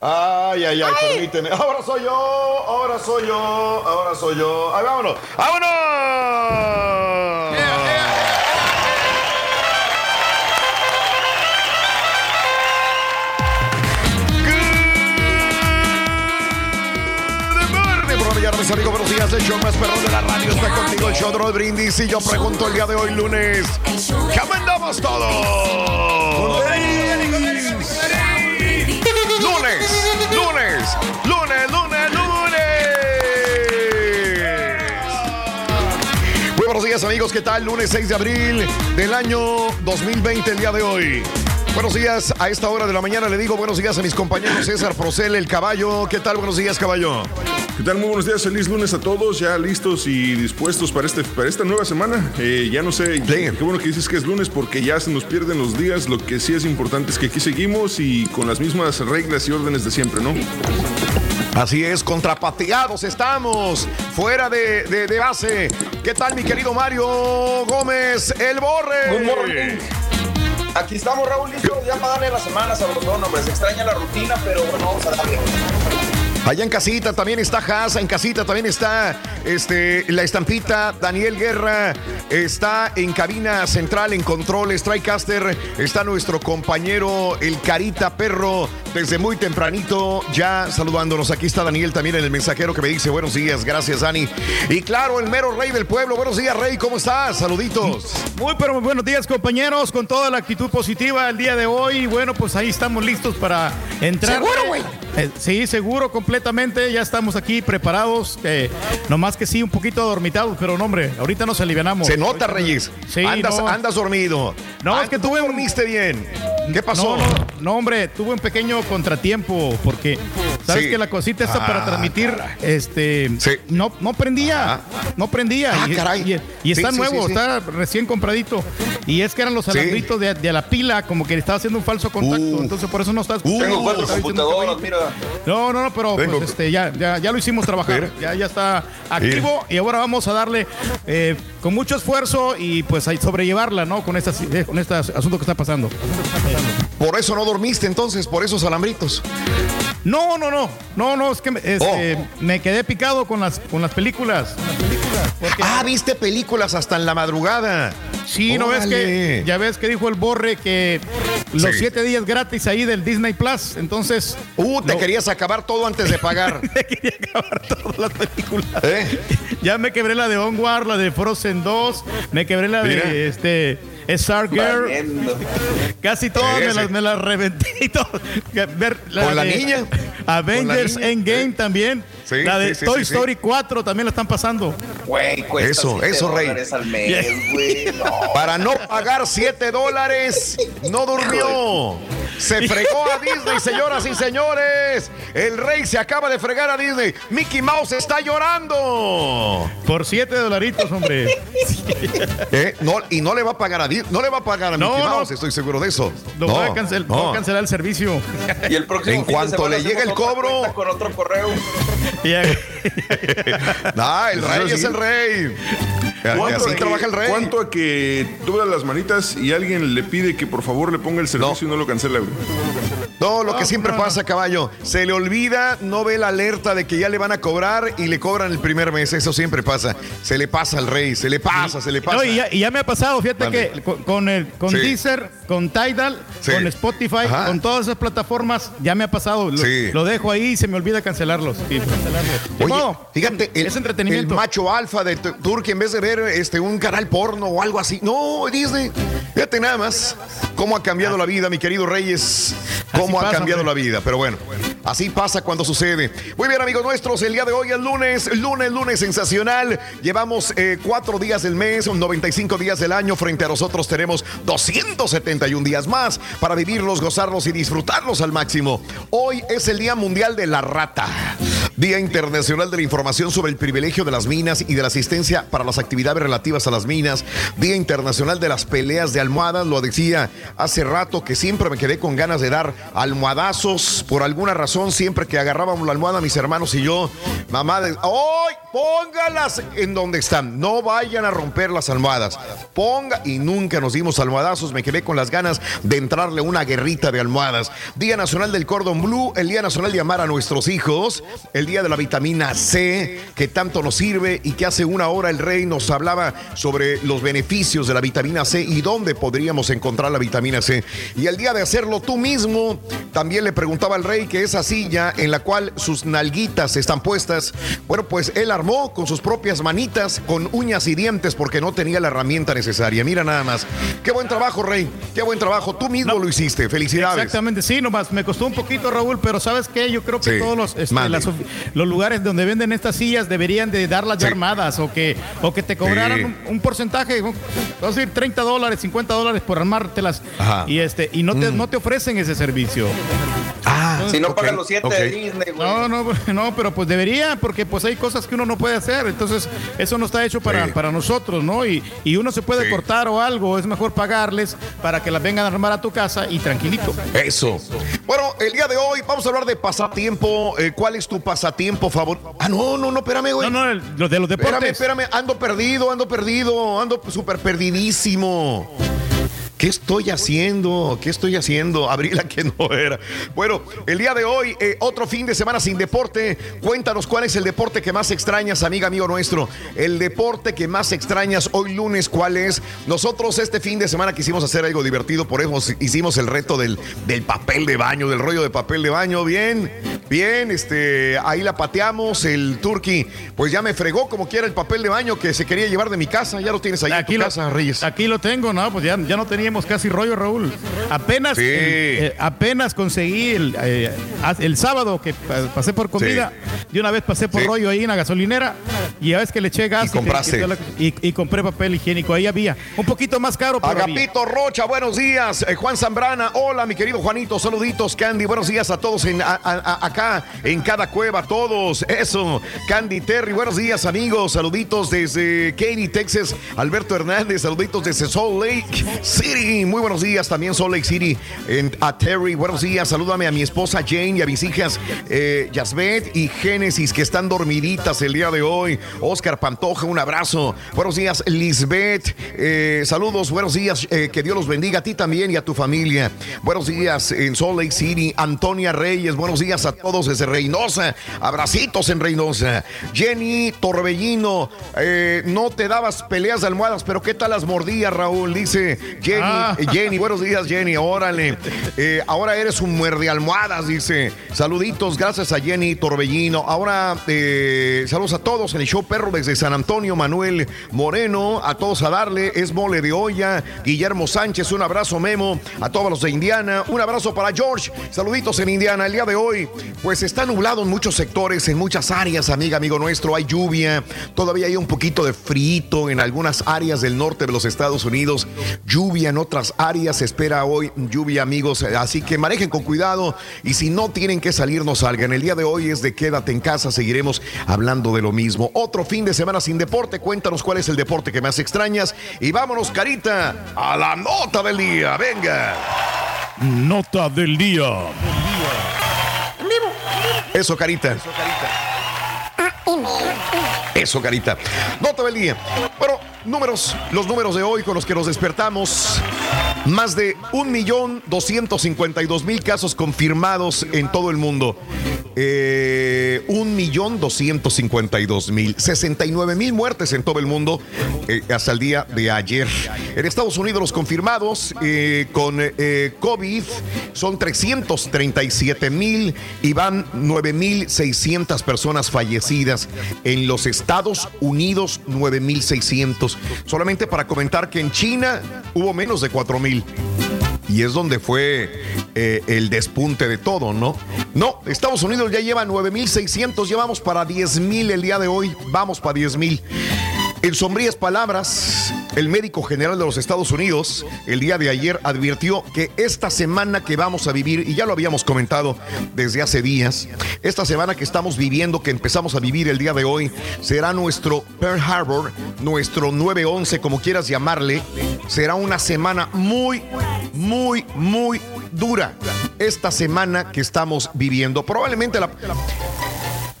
S1: Ay, ay, ay, permíteme. Ahora soy yo, ahora soy yo, ahora soy yo. Ay, vámonos, vámonos. mis amigos, buenos días. El show más perrón de la radio está contigo, el show de Rod Brindis. Y yo pregunto el día de hoy, lunes, ¿cómo andamos todos? Días, amigos. ¿Qué tal? Lunes 6 de abril del año 2020, el día de hoy. Buenos días, a esta hora de la mañana le digo buenos días a mis compañeros César Procel, el caballo. ¿Qué tal? Buenos días, caballo.
S4: ¿Qué tal? Muy buenos días, feliz lunes a todos, ya listos y dispuestos para, este, para esta nueva semana. Eh, ya no sé, qué bueno que dices que es lunes porque ya se nos pierden los días. Lo que sí es importante es que aquí seguimos y con las mismas reglas y órdenes de siempre, ¿no?
S1: Así es, contrapateados estamos, fuera de, de- base. ¿Qué tal, mi querido Mario Gómez, el Borre?
S16: Aquí estamos, Raúl, listos ya para darle la semana dos, hombre. Se extraña la rutina, pero bueno, vamos a darle.
S1: Allá en casita también está Haas, en casita también está este, la estampita, Daniel Guerra, está en cabina central, en controles, TriCaster, está nuestro compañero el Carita Perro, desde muy tempranito, ya saludándonos. Aquí está Daniel también en el mensajero que me dice buenos días, gracias Dani. Y claro, el mero rey del pueblo, buenos días Rey, ¿cómo estás? Saluditos.
S6: Muy, pero muy buenos días, compañeros, con toda la actitud positiva el día de hoy. Bueno, pues ahí estamos listos para entrar.
S15: ¿Seguro, güey?
S6: Eh, sí, seguro, completamente. Ya estamos aquí preparados. eh, nomás que sí, un poquito adormitados, pero no, hombre, ahorita nos alivianamos.
S1: Se nota,
S6: Ahorita-
S1: Reyes.
S6: Sí,
S1: andas,
S6: no.
S1: andas dormido.
S6: No,
S1: Ah,
S6: es que
S1: tú
S6: tuve un-
S1: dormiste bien. ¿Qué pasó?
S6: No, no, no, hombre, tuve un pequeño contratiempo porque sabes
S1: Sí.
S6: que la cosita esta para
S1: Ah,
S6: transmitir, este, no, no prendía, no prendía.
S1: Ah,
S6: y,
S1: caray.
S6: y- y está
S1: Sí, sí,
S6: nuevo,
S1: sí, sí.
S6: está recién compradito. Y es que eran los
S1: Sí.
S6: alambritos de, de la pila, como que le estaba haciendo un falso contacto. Entonces por eso no está que-
S16: mira.
S6: No, no, no, pero pues, este, ya, ya, ya lo hicimos trabajar. Ya, ya está activo y ahora vamos a darle eh, con mucho esfuerzo y pues a sobrellevarla, ¿no? Con, estas, eh, con este asunto que está pasando.
S1: Por eso no dormiste entonces, por esos alambritos.
S6: No, no, no, no, no, es que me- este,
S1: Oh.
S6: me quedé picado con las, con las películas.
S1: Ah, viste películas hasta en la madrugada.
S6: Sí, ¿no ves que? Ya ves que dijo el Borre que los
S1: Sí.
S6: siete días gratis ahí del Disney Plus. Entonces.
S1: Uh, te querías acabar todo antes de pagar. (laughs)
S6: quería acabar todas las películas.
S1: ¿Eh?
S6: Ya me quebré la de Onward, la de Frozen 2, me quebré la
S1: Mira.
S6: de este Stargirl.
S16: Valiendo.
S6: Casi todas me las, me las reventé y todo. (laughs)
S1: ¿Con la
S6: de
S1: niña?
S6: Avengers
S1: ¿Con la niña?
S6: Endgame también.
S1: Sí,
S6: la de
S1: sí, sí,
S6: Toy
S1: sí, sí.
S6: Story 4 también la están pasando.
S16: Güey, cuesta
S1: Eso, eso, Rey.
S16: dólares al mes, (laughs) güey. No.
S1: Para no pagar 7 dólares, no durmió. Se fregó a (laughs) Disney, señoras y señores. El rey se acaba de fregar a Disney. Mickey Mouse está llorando.
S6: Por 7 dolaritos, hombre. (laughs)
S1: ¿Eh? No, y no le va a pagar a Disney. No le va a pagar a
S6: No,
S1: Mickey
S6: no.
S1: Mouse, estoy seguro de eso.
S6: Lo
S1: no,
S6: voy, a cancel-
S1: no.
S6: voy a cancelar el servicio.
S16: Y el próximo
S1: En cuanto le llegue el cobro.
S16: cuenta Con otro correo.
S6: Ya- (laughs)
S1: Ah, el rey es el rey.
S4: ¿Cuánto
S1: Así trabaja el rey.
S4: ¿Cuánto a que dobla las manitas y alguien le pide que por favor le ponga el servicio y no lo cancela, güey?
S1: No, lo que
S6: No,
S1: siempre
S6: no, no.
S1: pasa, caballo. Se le olvida, no ve la alerta de que ya le van a cobrar y le cobran el primer mes. Eso siempre pasa. Se le pasa al rey, se le pasa, se le pasa.
S6: No, y, ya, y ya me ha pasado, fíjate que con, con el, con
S1: Sí.
S6: Deezer, con Tidal,
S1: Sí.
S6: con Spotify,
S1: Ajá.
S6: con todas esas plataformas, ya me ha pasado. Lo,
S1: Sí.
S6: lo dejo ahí y se me olvida cancelarlos. Ni
S1: Oye, fíjate, el,
S6: es entretenimiento.
S1: el macho alfa de Tu- Turquía, en vez de ver este, un canal porno o algo así. No, Disney. Fíjate nada más cómo ha cambiado la vida, mi querido Reyes. Cómo ha cambiado
S6: hombre.
S1: la vida. Pero bueno, así pasa cuando sucede. Muy bien, amigos nuestros, el día de hoy es lunes, lunes, lunes sensacional. Llevamos eh, cuatro días del mes, 95 días del año. Frente a nosotros tenemos 271 días más para vivirlos, gozarlos y disfrutarlos al máximo. Hoy es el Día Mundial de la Rata. Día Internacional de la Información sobre el privilegio de las minas y de la asistencia para las actividades relativas a las minas. Día Internacional de las peleas de almohadas. Lo decía hace rato que siempre me quedé con ganas de dar almohadazos. Por alguna razón, siempre que agarrábamos la almohada, mis hermanos y yo, mamá, de, ¡ay! Póngalas en donde están. No vayan a romper las almohadas. Ponga y nunca nos dimos almohadazos. Me quedé con las ganas de entrarle una guerrita de almohadas. Día Nacional del Cordon Blue, el Día Nacional de amar a nuestros hijos, el Día de la vitamina C, que tanto nos sirve y que hace una hora el rey nos hablaba sobre los beneficios de la vitamina C y dónde podríamos encontrar la vitamina C. Y el día de hacerlo tú mismo, también le preguntaba al rey que esa silla en la cual sus nalguitas están puestas, bueno, pues él armó con sus propias manitas, con uñas y dientes, porque no tenía la herramienta necesaria. Mira nada más. Qué buen trabajo, rey. Qué buen trabajo. Tú mismo lo hiciste. Felicidades.
S6: Exactamente, sí, nomás me costó un poquito, Raúl, pero ¿sabes qué? Yo creo que
S1: Sí,
S6: todos los, este, las los lugares donde venden estas sillas deberían de darlas ya
S1: Sí.
S6: armadas o que, o que te cobraran
S1: Sí.
S6: un, un porcentaje, vamos a decir 30 dólares, 50 dólares por armártelas
S1: Ajá.
S6: y este y no te,
S1: Mm.
S6: no te ofrecen ese servicio.
S1: Ah,
S16: Si no
S6: Ok,
S16: pagan los siete
S6: ok.
S16: de Disney, güey.
S6: No, no, (laughs) no, pero pues debería, porque pues hay cosas que uno no puede hacer. Entonces, eso no está hecho para,
S1: Sí.
S6: para nosotros, ¿no? Y, y uno se puede
S1: Sí.
S6: cortar o algo, es mejor pagarles para que las vengan a armar a tu casa y tranquilito.
S1: Eso. Bueno, el día de hoy vamos a hablar de pasatiempo. Eh, ¿Cuál es tu pasatiempo favorito? Ah, no, no, no, espérame, güey.
S6: No, no, los de los
S1: Espérame,
S6: deportes.
S1: espérame, ando perdido, ando perdido, ando súper perdidísimo. ¿Qué estoy haciendo? ¿Qué estoy haciendo? Abrí la que no era. Bueno, el día de hoy, eh, otro fin de semana sin deporte. Cuéntanos cuál es el deporte que más extrañas, amiga, amigo nuestro. El deporte que más extrañas hoy lunes, ¿cuál es? Nosotros este fin de semana quisimos hacer algo divertido, por eso hicimos el reto del, del papel de baño, del rollo de papel de baño. Bien, bien, este, ahí la pateamos. El turqui, pues ya me fregó como quiera el papel de baño que se quería llevar de mi casa. Ya lo tienes ahí
S6: Aquí
S1: en tu
S6: lo,
S1: casa, Reyes.
S6: aquí lo tengo, ¿no? Pues ya, ya no teníamos casi rollo, Raúl. Apenas,
S1: Sí.
S6: eh, apenas conseguí el, eh, el sábado que pa- pasé por comida, de una vez pasé por rollo ahí en la gasolinera y a veces que le eché gas
S1: Y compraste.
S6: que- y, y compré papel higiénico. Ahí había un poquito más caro, pero había.
S1: Agapito Rocha, buenos días. Eh, Juan Zambrana, hola, mi querido Juanito, saluditos, Candy, buenos días a todos en, a- a- acá en cada cueva, todos. Eso, Candy Terry, buenos días, amigos. Saluditos desde Katy, Texas. Alberto Hernández, saluditos desde Salt Lake City. Muy buenos días también, Salt Lake City. A Terry, buenos días. Salúdame a mi esposa Jane y a mis hijas eh, Yasbet y Génesis, que están dormiditas el día de hoy. Oscar Pantoja, un abrazo. Buenos días, Lisbeth. Eh, saludos, buenos días. eh, que Dios los bendiga a ti también y a tu familia. Buenos días en Salt Lake City. Antonia Reyes, buenos días a todos desde Reynosa. Abracitos en Reynosa. Jenny Torbellino, eh, no te dabas peleas de almohadas, pero ¿qué tal las mordías, Raúl? Dice Jenny.
S6: Ah.
S1: Jenny, buenos días, Jenny. Órale. Eh, ahora eres un muerde almohadas, dice. Saluditos, gracias a Jenny Torbellino. Ahora, eh, saludos a todos en el show perro desde San Antonio, Manuel Moreno. A todos a darle, es mole de olla. Guillermo Sánchez, un abrazo, Memo. A todos los de Indiana, un abrazo para George. Saluditos en Indiana. El día de hoy, pues está nublado en muchos sectores, en muchas áreas, amiga, amigo nuestro. Hay lluvia, todavía hay un poquito de frito en algunas áreas del norte de los Estados Unidos. Lluvia en otras áreas, se espera hoy lluvia, amigos. Así que manejen con cuidado y si no tienen que salir, no salgan. El día de hoy es de quédate en casa, seguiremos hablando de lo mismo. Otro fin de semana sin deporte, cuéntanos cuál es el deporte que más extrañas y vámonos, Carita, a la nota del día. Venga.
S6: Nota del día.
S1: Eso, Carita. Eso, Carita. Nota del día. Bueno, números, los números de hoy con los que nos despertamos. Más de 1.252.000 casos confirmados en todo el mundo. Eh, 1.252.000. 69.000 muertes en todo el mundo eh, hasta el día de ayer. En Estados Unidos los confirmados eh, con eh, COVID son 337.000 y van 9.600 personas fallecidas. En los Estados Unidos 9.600. Solamente para comentar que en China hubo menos de 4.000. Y es donde fue eh, el despunte de todo, ¿no? No, Estados Unidos ya lleva 9.600, llevamos para 10.000 el día de hoy, vamos para 10.000. En sombrías palabras, el médico general de los Estados Unidos el día de ayer advirtió que esta semana que vamos a vivir, y ya lo habíamos comentado desde hace días, esta semana que estamos viviendo, que empezamos a vivir el día de hoy, será nuestro Pearl Harbor, nuestro 9-11, como quieras llamarle, será una semana muy, muy, muy dura. Esta semana que estamos viviendo. Probablemente la...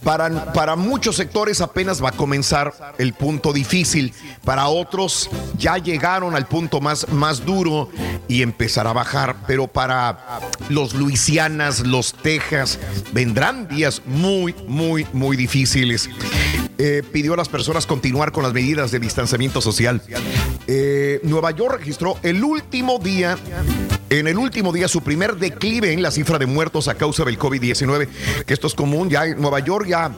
S1: Para, muchos sectores apenas va a comenzar el punto difícil, para otros ya llegaron al punto más, más duro y empezará a bajar, pero para los Luisianas, los Texas, vendrán días muy, muy, muy difíciles. Eh, pidió a las personas continuar con las medidas de distanciamiento social. Eh, Nueva York registró el último día en el último día su primer declive en la cifra de muertos a causa del COVID-19, que esto es común, ya en Nueva York ya,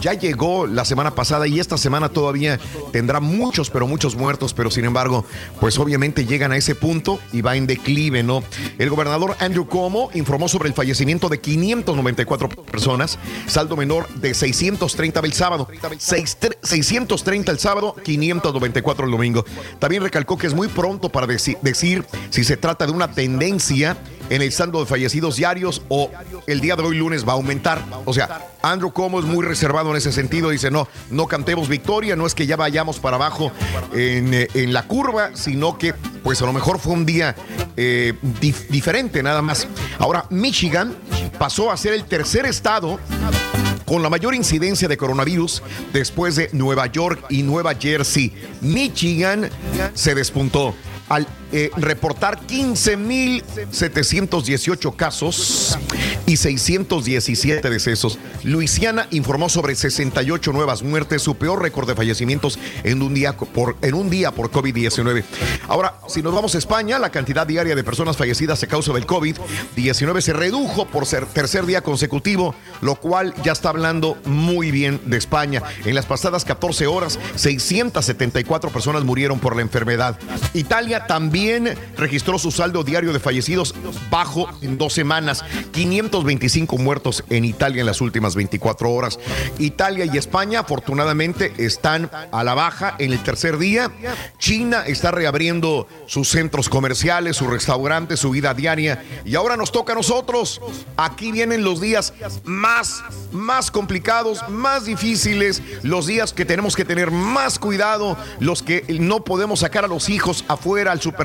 S1: ya llegó la semana pasada y esta semana todavía tendrá muchos, pero muchos muertos, pero sin embargo, pues obviamente llegan a ese punto y va en declive, ¿no? El gobernador Andrew Cuomo informó sobre el fallecimiento de 594 personas, saldo menor de 630 el sábado, 630 el sábado, 594 el domingo. También recalcó que es muy pronto para deci decir si se trata de una tendencia en el saldo de fallecidos diarios o el día de hoy lunes va a aumentar. O sea, Andrew Como es muy reservado en ese sentido. Dice, no, no cantemos victoria, no es que ya vayamos para abajo en, eh, la curva, sino que pues a lo mejor fue un día eh, dif- diferente nada más. Ahora, Michigan pasó a ser el tercer estado con la mayor incidencia de coronavirus después de Nueva York y Nueva Jersey. Michigan se despuntó al eh, reportar 15.718 casos y 617 decesos. Luisiana informó sobre 68 nuevas muertes, su peor récord de fallecimientos en un día por, por COVID-19. Ahora, si nos vamos a España, la cantidad diaria de personas fallecidas a causa del COVID-19 se redujo por ser tercer día consecutivo, lo cual ya está hablando muy bien de España. En las pasadas 14 horas, 674 personas murieron por la enfermedad. Italia también registró su saldo diario de fallecidos bajo en dos semanas. 525 muertos en Italia en las últimas 24 horas. Italia y España afortunadamente están a la baja en el tercer día. China está reabriendo sus centros comerciales, sus restaurantes, su vida diaria. Y ahora nos toca a nosotros. Aquí vienen los días más, más complicados, más difíciles, los días que tenemos que tener más cuidado, los que no podemos sacar a los hijos afuera, al supermercado,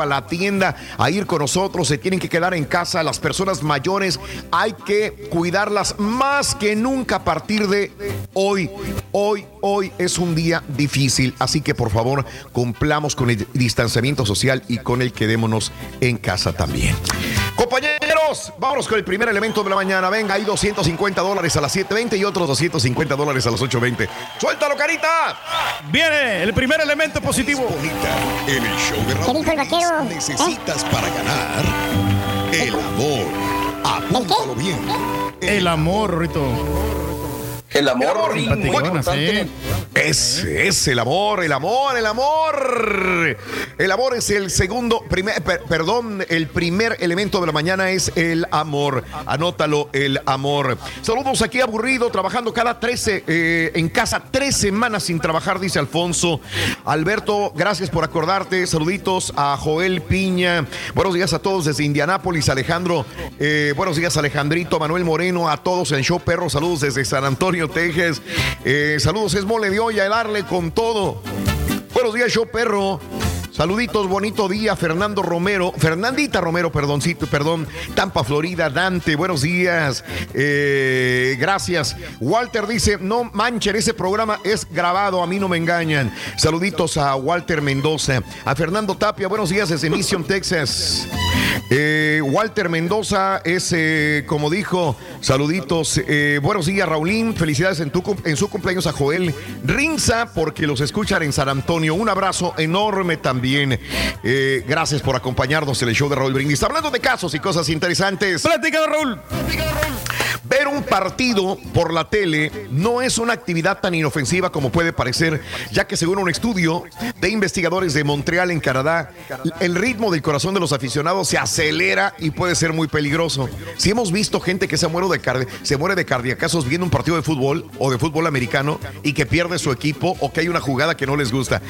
S1: a la tienda, a ir con nosotros, se tienen que quedar en casa. Las personas mayores hay que cuidarlas más que nunca a partir de hoy. Hoy, hoy es un día difícil, así que por favor cumplamos con el distanciamiento social y con el quedémonos en casa también. Compañeros, vámonos con el primer elemento de la mañana. Venga, hay 250 dólares a las 7.20 y otros 250 dólares a las 8.20. ¡Suéltalo, carita!
S6: Viene el primer elemento positivo.
S20: En el show de
S3: ¿Qué
S20: Raúl
S3: dijo el vaquero?
S20: Necesitas para ganar el amor. Apúntalo bien.
S6: El amor, Rito.
S5: El amor, muy importante.
S6: sí.
S1: Ese es el amor, el amor, el amor. El amor es el segundo, primer, per- perdón, el primer elemento de la mañana es el amor. Anótalo, el amor. Saludos aquí aburrido, trabajando cada 13, eh, en casa, tres semanas sin trabajar, dice Alfonso. Alberto, gracias por acordarte. Saluditos a Joel Piña. Buenos días a todos desde Indianápolis, Alejandro. eh, buenos días, Alejandrito, Manuel Moreno, a todos en Show Perro. Saludos desde San Antonio, Texas. Eh, saludos, es mole de olla, el darle con todo. Buenos días, Show Perro. Saluditos, bonito día, Fernando Romero, Fernandita Romero, perdoncito, perdón, Tampa, Florida, Dante, buenos días, Eh, gracias. Walter dice, no manchen, ese programa es grabado, a mí no me engañan. Saluditos a Walter Mendoza, a Fernando Tapia, buenos días desde Mission, Texas. Eh, Walter Mendoza es, eh, como dijo, saluditos. buenos días, Raulín. Felicidades en, en su cumpleaños a Joel Rinza, porque los escuchan en San Antonio. Un abrazo enorme también. Eh, gracias por acompañarnos en el show de Raúl Brindis. Hablando de casos y cosas interesantes.
S6: Platicado, Raúl.
S1: Ver un partido por la tele no es una actividad tan inofensiva como puede parecer, ya que según un estudio de investigadores de Montreal en Canadá, el ritmo del corazón de los aficionados se acelera y puede ser muy peligroso. Si hemos visto gente que se muere de, cardi- se muere de cardiacazos viendo un partido de fútbol o de fútbol americano y que pierde su equipo o que hay una jugada que no les gusta.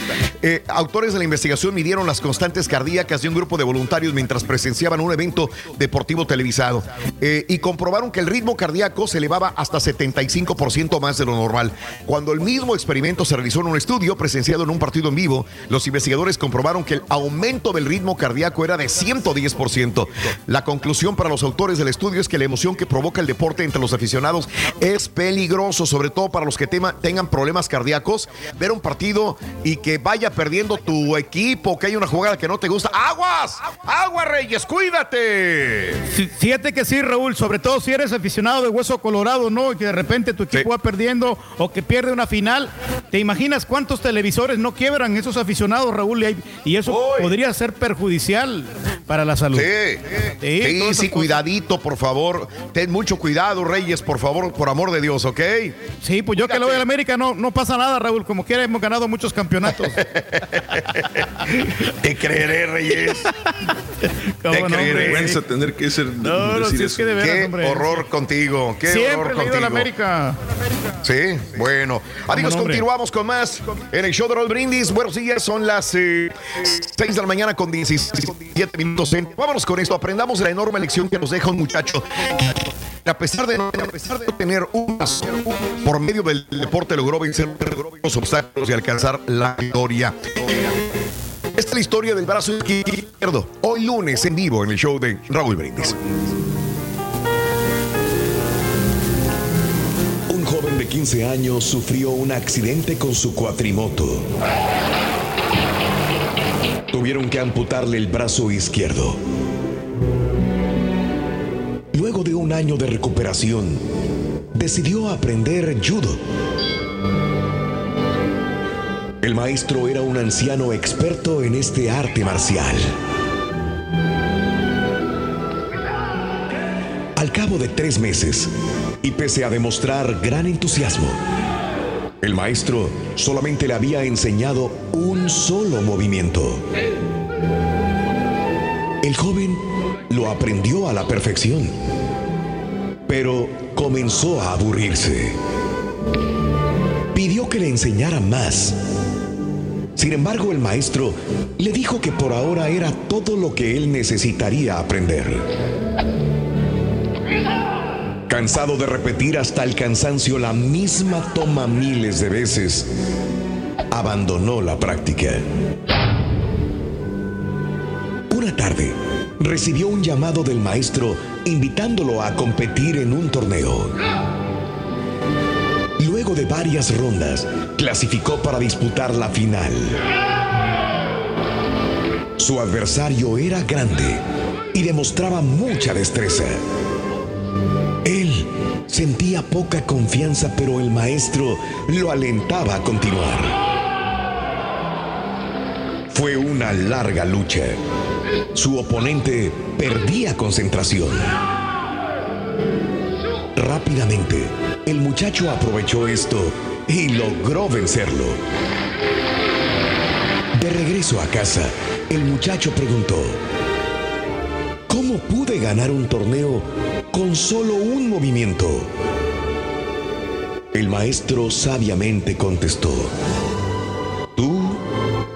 S1: Eh, autores de la investigación midieron las constantes cardíacas de un grupo de voluntarios mientras presenciaban un evento deportivo televisado eh, y comprobaron que el ritmo cardíaco se elevaba hasta 75% más de lo normal. Cuando el mismo experimento se realizó en un estudio presenciado en un partido en vivo, los investigadores comprobaron que el aumento del ritmo cardíaco era de 110%. La conclusión para los autores del estudio es que la emoción que provoca el deporte entre los aficionados es peligroso, sobre todo para los que tengan problemas cardíacos. Ver un partido y que vaya perdiendo tu equipo, que haya una jugada que no te gusta. ¡Aguas! ¡Aguas, Reyes! ¡Cuídate!
S6: Fíjate que sí, Raúl, sobre todo si eres aficionado de Hueso Colorado, ¿no? Y que de repente tu equipo va perdiendo o que pierde una final. ¿Te imaginas cuántos televisores no quiebran esos aficionados, Raúl? Y, eso podría ser perjudicial para la salud.
S1: Sí, sí, sí, cuidadito, por favor. Ten mucho cuidado, Reyes, por favor, por amor de Dios, ¿ok?
S6: Sí, pues yo que lo voy a la América no, no pasa nada, Raúl. Como quiera hemos ganado muchos campeonatos. (laughs)
S1: Te creeré, Reyes. (laughs)
S4: Qué vergüenza tener que ser
S6: No, no,
S4: decir
S6: si es
S4: eso.
S6: que de veras,
S21: Qué
S6: hombre.
S21: horror contigo. Qué
S6: Siempre la
S21: contigo.
S6: América.
S21: Sí, bueno. Amigos, continuamos con más en el show de Raúl Brindis. Buenos días, son las eh, 6 de la mañana con 17 minutos. En. Vámonos con esto. Aprendamos la enorme lección que nos deja un muchacho. A pesar de no, a pesar de no tener un por medio del deporte logró vencer los obstáculos y alcanzar la victoria. Esta es la historia del brazo izquierdo. Hoy lunes en vivo en el show de Raúl Brindis.
S1: De 15 años sufrió un accidente con su cuatrimoto. Tuvieron que amputarle el brazo izquierdo. Luego de un año de recuperación, decidió aprender judo. El maestro era un anciano experto en este arte marcial. Al cabo de tres meses, y pese a demostrar gran entusiasmo, el maestro solamente le había enseñado un solo movimiento. El joven lo aprendió a la perfección, pero comenzó a aburrirse. Pidió que le enseñara más. Sin embargo, el maestro le dijo que por ahora era todo lo que él necesitaría aprender. Cansado de repetir hasta el cansancio la misma toma miles de veces, abandonó la práctica. Una tarde, recibió un llamado del maestro invitándolo a competir en un torneo. Luego de varias rondas, clasificó para disputar la final. Su adversario era grande y demostraba mucha destreza. Sentía poca confianza, pero el maestro lo alentaba a continuar. Fue una larga lucha. Su oponente perdía concentración. Rápidamente, el muchacho aprovechó esto y logró vencerlo. De regreso a casa, el muchacho preguntó, ¿cómo pude ganar un torneo con solo un movimiento? El maestro sabiamente contestó, tú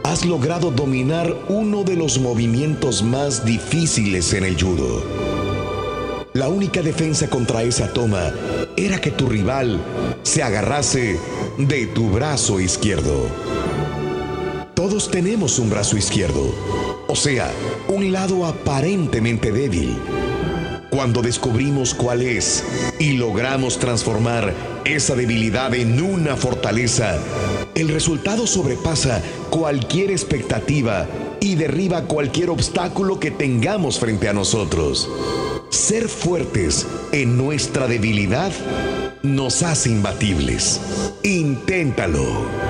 S1: has logrado dominar uno de los movimientos más difíciles en el judo. La única defensa contra esa toma era que tu rival se agarrase de tu brazo izquierdo. Todos tenemos un brazo izquierdo, o sea, un lado aparentemente débil. Cuando descubrimos cuál es y logramos transformar esa debilidad en una fortaleza, el resultado sobrepasa cualquier expectativa y derriba cualquier obstáculo que tengamos frente a nosotros. Ser fuertes en nuestra debilidad nos hace imbatibles. Inténtalo.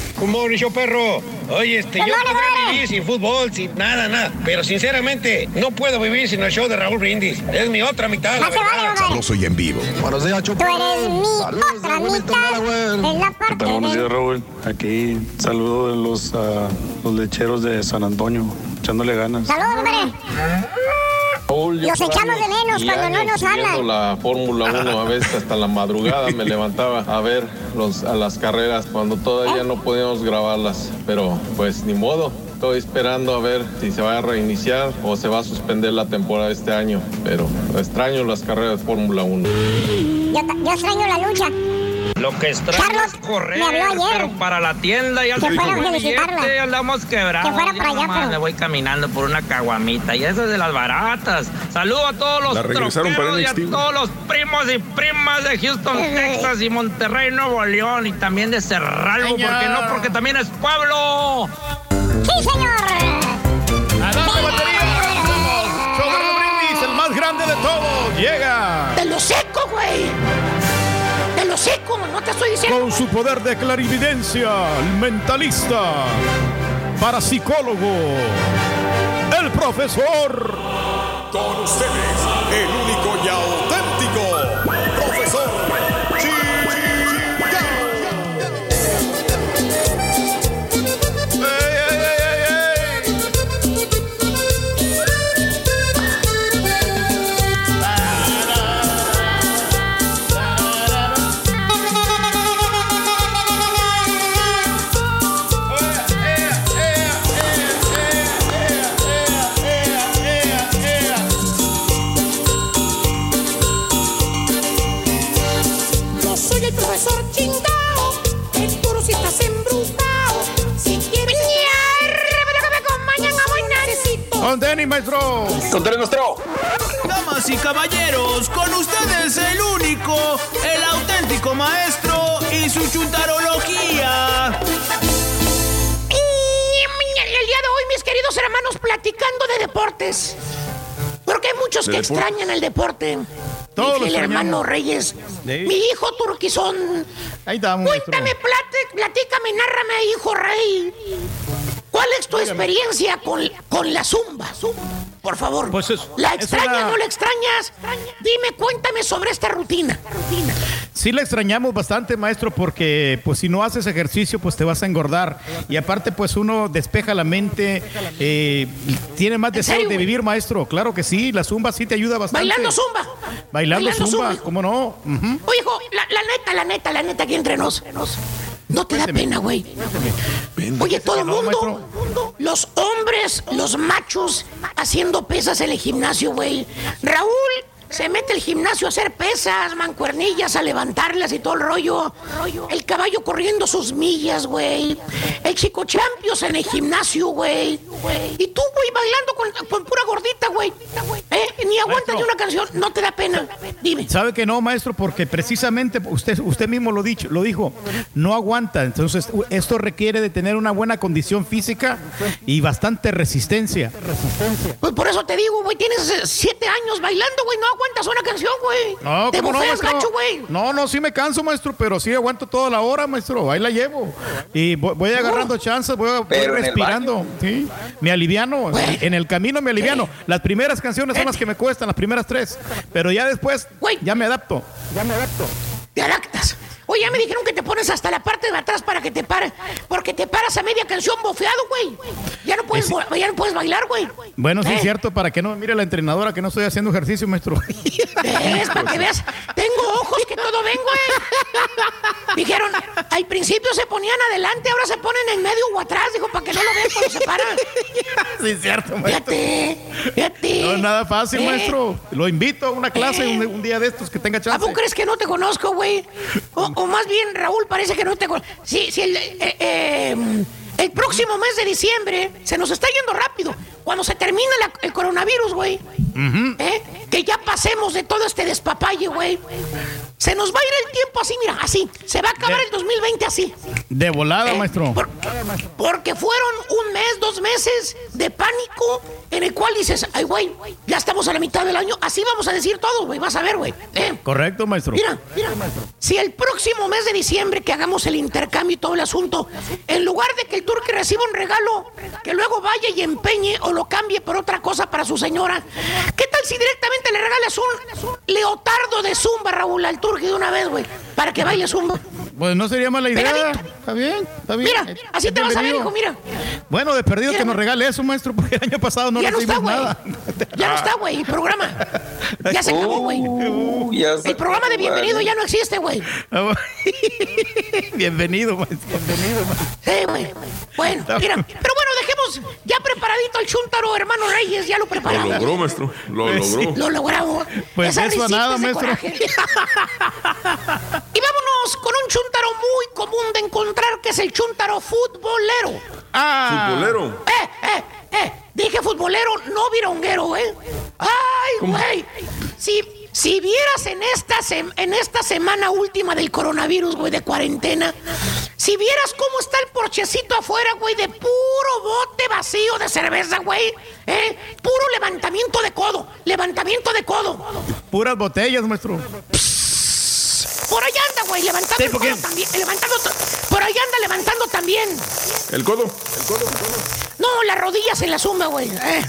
S22: Un bonito perro. Oye, este, yo podría vivir sin fútbol, sin nada, nada. Pero sinceramente, no puedo vivir sin el show de Raúl Brindis. Es mi otra mitad. la verdad.
S21: Sabroso y en vivo.
S23: Buenos días,
S3: Tú eres mi otra mitad en la
S24: ¿Qué
S3: parte
S24: tal? Buenos
S3: de...
S24: días, Raúl. Aquí saludo de los, ah, los lecheros de San Antonio, echándole ganas.
S3: Saludos, hombre. Los echamos de menos cuando no nos hablan.
S5: la Fórmula 1 a veces (laughs) hasta la madrugada me levantaba a ver los, a las carreras cuando todavía no podíamos grabarlas. Pero pues ni modo. Estoy esperando a ver si se va a reiniciar o se va a suspender la temporada este año. Pero extraño las carreras de Fórmula 1.
S3: Yo, yo extraño la lucha.
S25: Lo que extraño
S3: Carlos
S25: es correr,
S3: me habló ayer.
S25: pero para la tienda y al
S3: Que fuera a
S25: segundo
S3: felicitarla.
S25: billete andamos quebrados.
S3: Que fuera para allá,
S25: nomás
S3: pero-
S25: me voy caminando por una caguamita y eso es de las baratas. Saludo a todos los troqueros y a todos los primos y primas de Houston, Texas y Monterrey, Nuevo León y también de Cerralbo, ¿por qué no? Porque también es pueblo.
S3: ¡Sí, señor!
S6: ¡Adelante, batería! El más grande de todos, llega.
S26: De lo seco, güey. De lo seco, no te estoy diciendo.
S6: Con su poder de clarividencia, el mentalista, parapsicólogo, el profesor.
S4: Con ustedes, el
S6: Con Denny, maestro.
S27: Con Denny, maestro.
S28: Damas y caballeros, con ustedes el único, el auténtico maestro y su chuntarología.
S26: El día de hoy, mis queridos hermanos, platicando de deportes. Porque hay muchos que extrañan el deporte.
S6: Todos
S26: fiel hermano. Reyes.
S6: Sí.
S26: Mi hijo Turquizón.
S6: Ahí estamos.
S26: Cuéntame, plate- platícame, nárrame, hijo rey. ¿Cuál es tu experiencia con, con la zumba? Por favor.
S6: Pues es-
S26: ¿La extrañas,
S6: una-
S26: no la extrañas? Dime, cuéntame sobre esta rutina. rutina.
S6: Sí la extrañamos bastante, maestro, porque pues si no haces ejercicio, pues te vas a engordar. Y aparte, pues uno despeja la mente, eh, tiene más deseo
S26: serio,
S6: de vivir, maestro. Claro que sí, la zumba sí te ayuda bastante.
S26: Bailando zumba.
S6: Bailando,
S26: Bailando
S6: zumba,
S26: zumba.
S6: ¿cómo no? Ujú.
S26: Oye, hijo, la, la neta, la neta, la neta, aquí entre nos. No te da pena, güey. Oye, todo el mundo, los hombres, los machos, haciendo pesas en el gimnasio, güey. Raúl se mete al gimnasio a hacer pesas, mancuernillas, a levantarlas y todo el rollo. El caballo corriendo sus millas, güey. El chico champions en el gimnasio, güey. Y tú, güey, bailando con, con pura gordita, güey. ¿Eh? Ni aguantas ni una canción, no te da pena. Dime.
S6: ¿Sabe que no, maestro? Porque precisamente usted, usted mismo lo, dicho, lo dijo, no aguanta. Entonces, esto requiere de tener una buena condición física y bastante resistencia.
S26: Pues por eso te digo, güey, tienes eh, siete años bailando, güey, no aguantas una canción, güey.
S6: No,
S26: Te
S6: ¿cómo no,
S26: bufeas,
S6: maestro?
S26: gacho, güey.
S6: No, no, sí me canso, maestro, pero sí aguanto toda la hora, maestro. Ahí la llevo. Y voy, voy agarrando chances, voy, respirando. Sí. Me aliviano. En el camino me aliviano. Las primeras canciones son las que me cuestan, las primeras tres. Pero ya después, ya me adapto. Ya me adapto.
S26: Te adaptas. Oye, ya me dijeron que te pones hasta la parte de atrás para que te pare. Porque te paras a media canción bofeado, güey. Ya no puedes, ya no puedes bailar, güey.
S6: Bueno, sí
S26: Eh.
S6: es cierto, para que no mire la entrenadora que no estoy haciendo ejercicio, maestro. (laughs)
S26: Es para que veas. Tengo ojos que todo ven, güey. Dijeron, al principio se ponían adelante, ahora se ponen en medio o atrás. Dijo, para que no lo vean cuando se paran.
S6: sí es cierto, maestro.
S26: Fíjate, fíjate.
S6: No es nada fácil,
S26: Eh.
S6: maestro. Lo invito a una clase un, un día de estos que tenga
S26: ¿A
S6: chance.
S26: poco crees que no te conozco, güey? O, más bien, Raúl, parece que no te. Sí, sí, el, eh, eh, el próximo mes de diciembre se nos está yendo rápido. Cuando se termine la- el coronavirus, güey. ¿Eh? Que ya pasemos de todo este despapalle, güey. Se nos va a ir el tiempo así, mira, así. Se va a acabar el 2020 así.
S6: De
S26: Eh,
S6: volada, maestro.
S26: Porque fueron un mes, dos meses de pánico en el cual dices, ay, güey, ya estamos a la mitad del año. Así vamos a decir todos, güey. Vas a ver, güey. ¿Eh?
S6: Correcto, maestro.
S26: Mira, mira, si el próximo mes de diciembre que hagamos el intercambio y todo el asunto, en lugar de que el turque reciba un regalo, que luego vaya y empeñe o lo cambie por otra cosa para su señora, ¿qué tal si directamente le regalas un leotardo de zumba, Raúl, al turque de una vez, güey? Para que baile zumba.
S6: Pues no sería mala idea.
S26: Pegadito.
S6: Está bien, está bien.
S26: Mira, así
S6: Es
S26: te vas a ver, hijo, mira.
S6: Bueno, de perdido
S26: Mira.
S6: que nos regale eso, maestro, porque el año pasado no
S26: ya no está, güey.
S6: nada.
S26: Ya no está, güey, el programa. (laughs) Ya se acabó, güey.
S16: Uh,
S26: El programa de bienvenido
S16: vale.
S26: ya no existe, güey. (laughs)
S6: Bienvenido, maestro. Bienvenido, maestro.
S26: Sí, güey. Bueno, mira. Pero bueno, dejemos ya preparadito al Chuntaro, hermano Reyes, ya lo
S29: Lo
S26: preparamos.
S29: logró, maestro. Lo logró.
S26: Lo logramos.
S6: Pues
S26: Esa
S6: eso a nada, maestro. (laughs)
S26: y vámonos con un chuntaro muy común de encontrar, que es el chuntaro futbolero.
S4: Futbolero.
S26: Eh, eh, eh. Dije futbolero, no vironguero, ¿eh? Ay, güey. Si, si vieras en esta, sem- en esta semana última del coronavirus, güey, de cuarentena, si vieras cómo está el porchecito afuera, güey, de puro bote vacío de cerveza, güey, ¿eh? Puro levantamiento de codo, levantamiento de codo.
S6: Puras botellas, maestro.
S26: Por ahí anda, güey, levantando
S6: Sí,
S26: el codo también. Levantando, por ahí anda levantando también.
S4: El codo. El codo.
S26: No, las rodillas se la suma, güey. eh.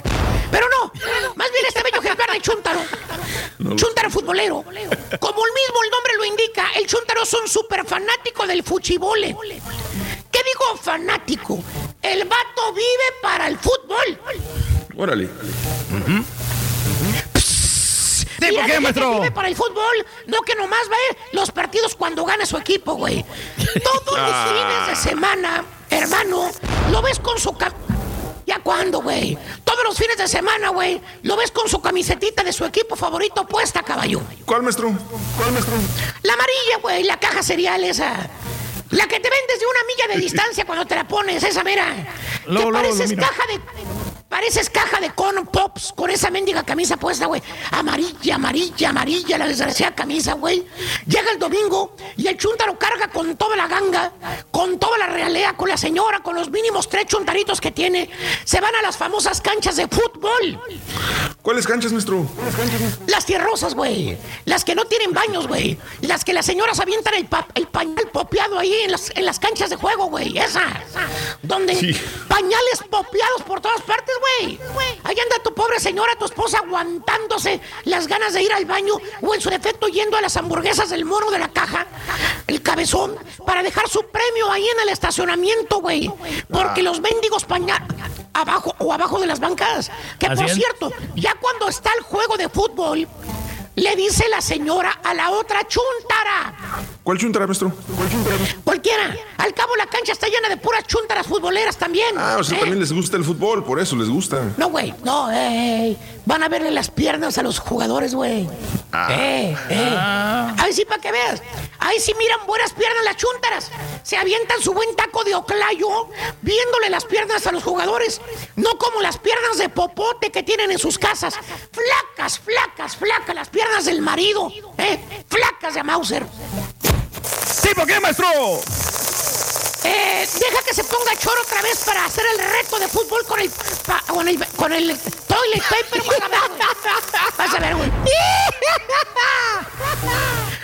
S26: Pero no, más bien este bello ejemplar de Chuntaro. Chuntaro futbolero. Como el mismo el nombre lo indica, el Chuntaro es un súper fanático del fuchibole. ¿Qué digo fanático? El vato vive para el fútbol.
S4: Órale.
S26: Mira,
S6: ¿por qué, maestro?
S26: vive para el fútbol, no que nomás ve los partidos cuando gana su equipo, güey. Todos los
S6: Ah.
S26: fines de semana, hermano, lo ves con su cam- ¿Ya cuándo, güey? Todos los fines de semana, güey, lo ves con su camisetita de su equipo favorito puesta, caballo.
S4: ¿Cuál, maestro? ¿Cuál, maestro?
S26: La amarilla, güey, la caja cereal esa. La que te vendes de una milla de distancia cuando te la pones, esa mira.
S6: Luego,
S26: que
S6: lo
S26: pareces
S6: miro.
S26: caja de. Pareces caja de con pops con esa mendiga camisa puesta, güey. Amarilla, amarilla, amarilla, la desgraciada camisa, güey. Llega el domingo y el chuntaro carga con toda la ganga, con toda la realea, con la señora, con los mínimos tres chuntaritos que tiene. Se van a las famosas canchas de fútbol.
S4: ¿Cuáles canchas, maestro?
S26: Las tierrosas, güey. Las que no tienen baños, güey. Las que las señoras avientan el, pa- el pañal popeado ahí en las, en las canchas de juego, güey. Esa. Donde
S4: Sí.
S26: pañales popeados por todas partes, güey. Ahí anda tu pobre señora, tu esposa, aguantándose las ganas de ir al baño o en su defecto yendo a las hamburguesas del mono de la caja, el cabezón, para dejar su premio ahí en el estacionamiento, güey. Porque los mendigos pañales... Abajo o abajo de las bancas. Que
S6: Así
S26: por cierto, ya cuando está el juego de fútbol, le dice la señora a la otra chuntara.
S4: ¿Cuál chuntara, maestro?
S26: Cualquiera. Al cabo la cancha está llena de puras chuntaras futboleras también.
S4: Ah, o sea,
S26: ¿eh?
S4: también les gusta el fútbol, por eso les gusta.
S26: No, güey, no, ey, Van a verle las piernas a los jugadores, güey. Eh, eh. Ahí sí, para que veas. Ahí sí miran buenas piernas las chuntaras. Se avientan su buen taco de oclayo viéndole las piernas a los jugadores. No como las piernas de popote que tienen en sus casas. Flacas, flacas, flacas, las piernas del marido. ¿eh? Flacas de Mauser.
S6: Sí, ¿por qué, maestro?
S26: Eh, deja que se ponga choro otra vez para hacer el reto de fútbol con el con el con el toilet paper. Vas a ver, güey.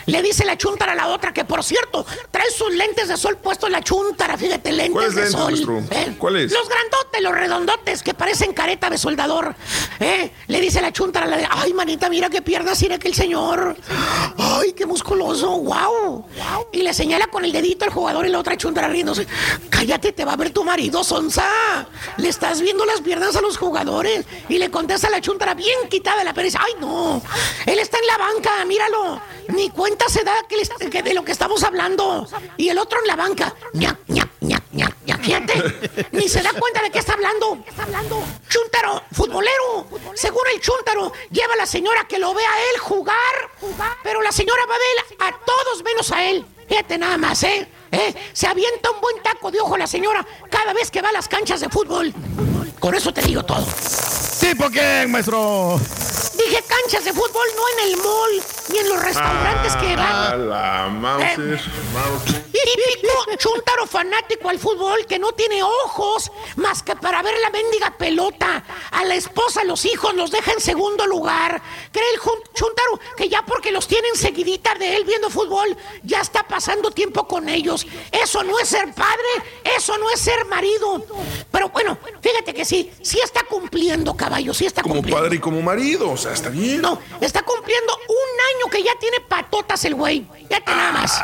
S26: A. Le dice la chuntara a la otra que, por cierto, trae sus lentes de sol puestos la chuntara. Fíjate, lentes
S4: ¿Cuáles
S26: de sol. ¿eh?
S4: ¿Cuáles?
S26: Los grandotes, los redondotes que parecen careta de soldador. ¿eh? Le dice la chuntara a la de, ay, manita, mira qué piernas tiene aquel señor. Ay, qué musculoso, wow. Y le señala con el dedito al jugador y la otra chuntara riéndose. Cállate, te va a ver tu marido, Sonsa. Le estás viendo las piernas a los jugadores. Y le contesta la chuntara bien quitada de la pereza. Ay, no. Él está en la banca, míralo. Ni cuenta se da que, de lo que estamos hablando. Y el otro en la banca. Fíjate. Ni se da cuenta de qué está hablando. Chuntaro, futbolero. Según el Chuntaro, lleva a la señora que lo ve a él jugar. Pero la señora va a ver a todos menos a él. Fíjate nada más, ¿eh? ¿Eh? Se avienta un buen taco de ojo la señora cada vez que va a las canchas de fútbol. Con eso te digo todo.
S6: Sí, ¿por qué, maestro?
S26: Dije canchas de fútbol, no en el mall, ni en los restaurantes que van.
S4: Ah, la Mauser.
S26: Típico chuntaro fanático al fútbol que no tiene ojos más que para ver la mendiga pelota. A la esposa, a los hijos los deja en segundo lugar. Cree el chuntaro que ya porque los tienen seguidita de él viendo fútbol, ya está pasando tiempo con ellos. Eso no es ser padre, eso no es ser marido. Pero bueno, fíjate que sí, sí está cumpliendo, caballo, sí está
S4: Como
S26: cumpliendo.
S4: padre y como marido, o sea, está bien.
S26: No, está cumpliendo un año que ya tiene patotas el güey. Fíjate nada más.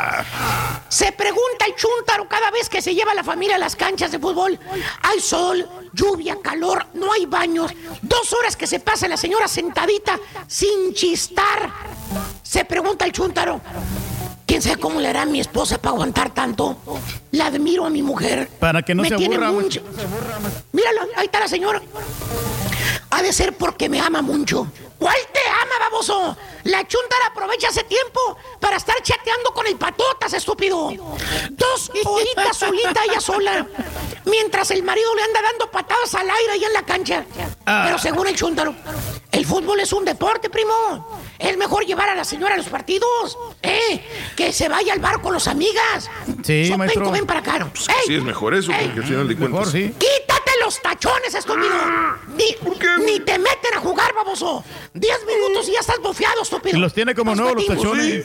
S26: Se pregunta el chúntaro cada vez que se lleva a la familia a las canchas de fútbol. Hay sol, lluvia, calor, no hay baños. Dos horas que se pasa la señora sentadita sin chistar. Se pregunta el chúntaro. ¿Quién sabe cómo le hará a mi esposa para aguantar tanto? La admiro a mi mujer.
S6: Para que no
S26: Me
S6: se
S26: tiene
S6: aburra,
S26: mucho. Míralo, ahí está la señora. Ha de ser porque me ama mucho. ¿Cuál te ama, baboso? La chuntara aprovecha ese tiempo para estar chateando con el patotas estúpido. Dos horitas solita ella sola. Mientras el marido le anda dando patadas al aire ahí en la cancha.
S6: Ah.
S26: Pero según el chúntaro, el fútbol es un deporte, primo. Es mejor llevar a la señora a los partidos. ¿Eh? Que se vaya al bar con los amigas.
S6: Sí,
S26: Sopenco,
S6: maestro.
S26: ven para acá.
S4: Pues
S26: ¡Ey!
S4: sí, es mejor eso, porque al final de cuentas.
S26: ¡Quítate los tachones, estúpido! Ni, ni te meten a jugar, baboso. Diez minutos y ya estás bofeado, estúpido.
S6: Y los tiene como nuevos los tachones.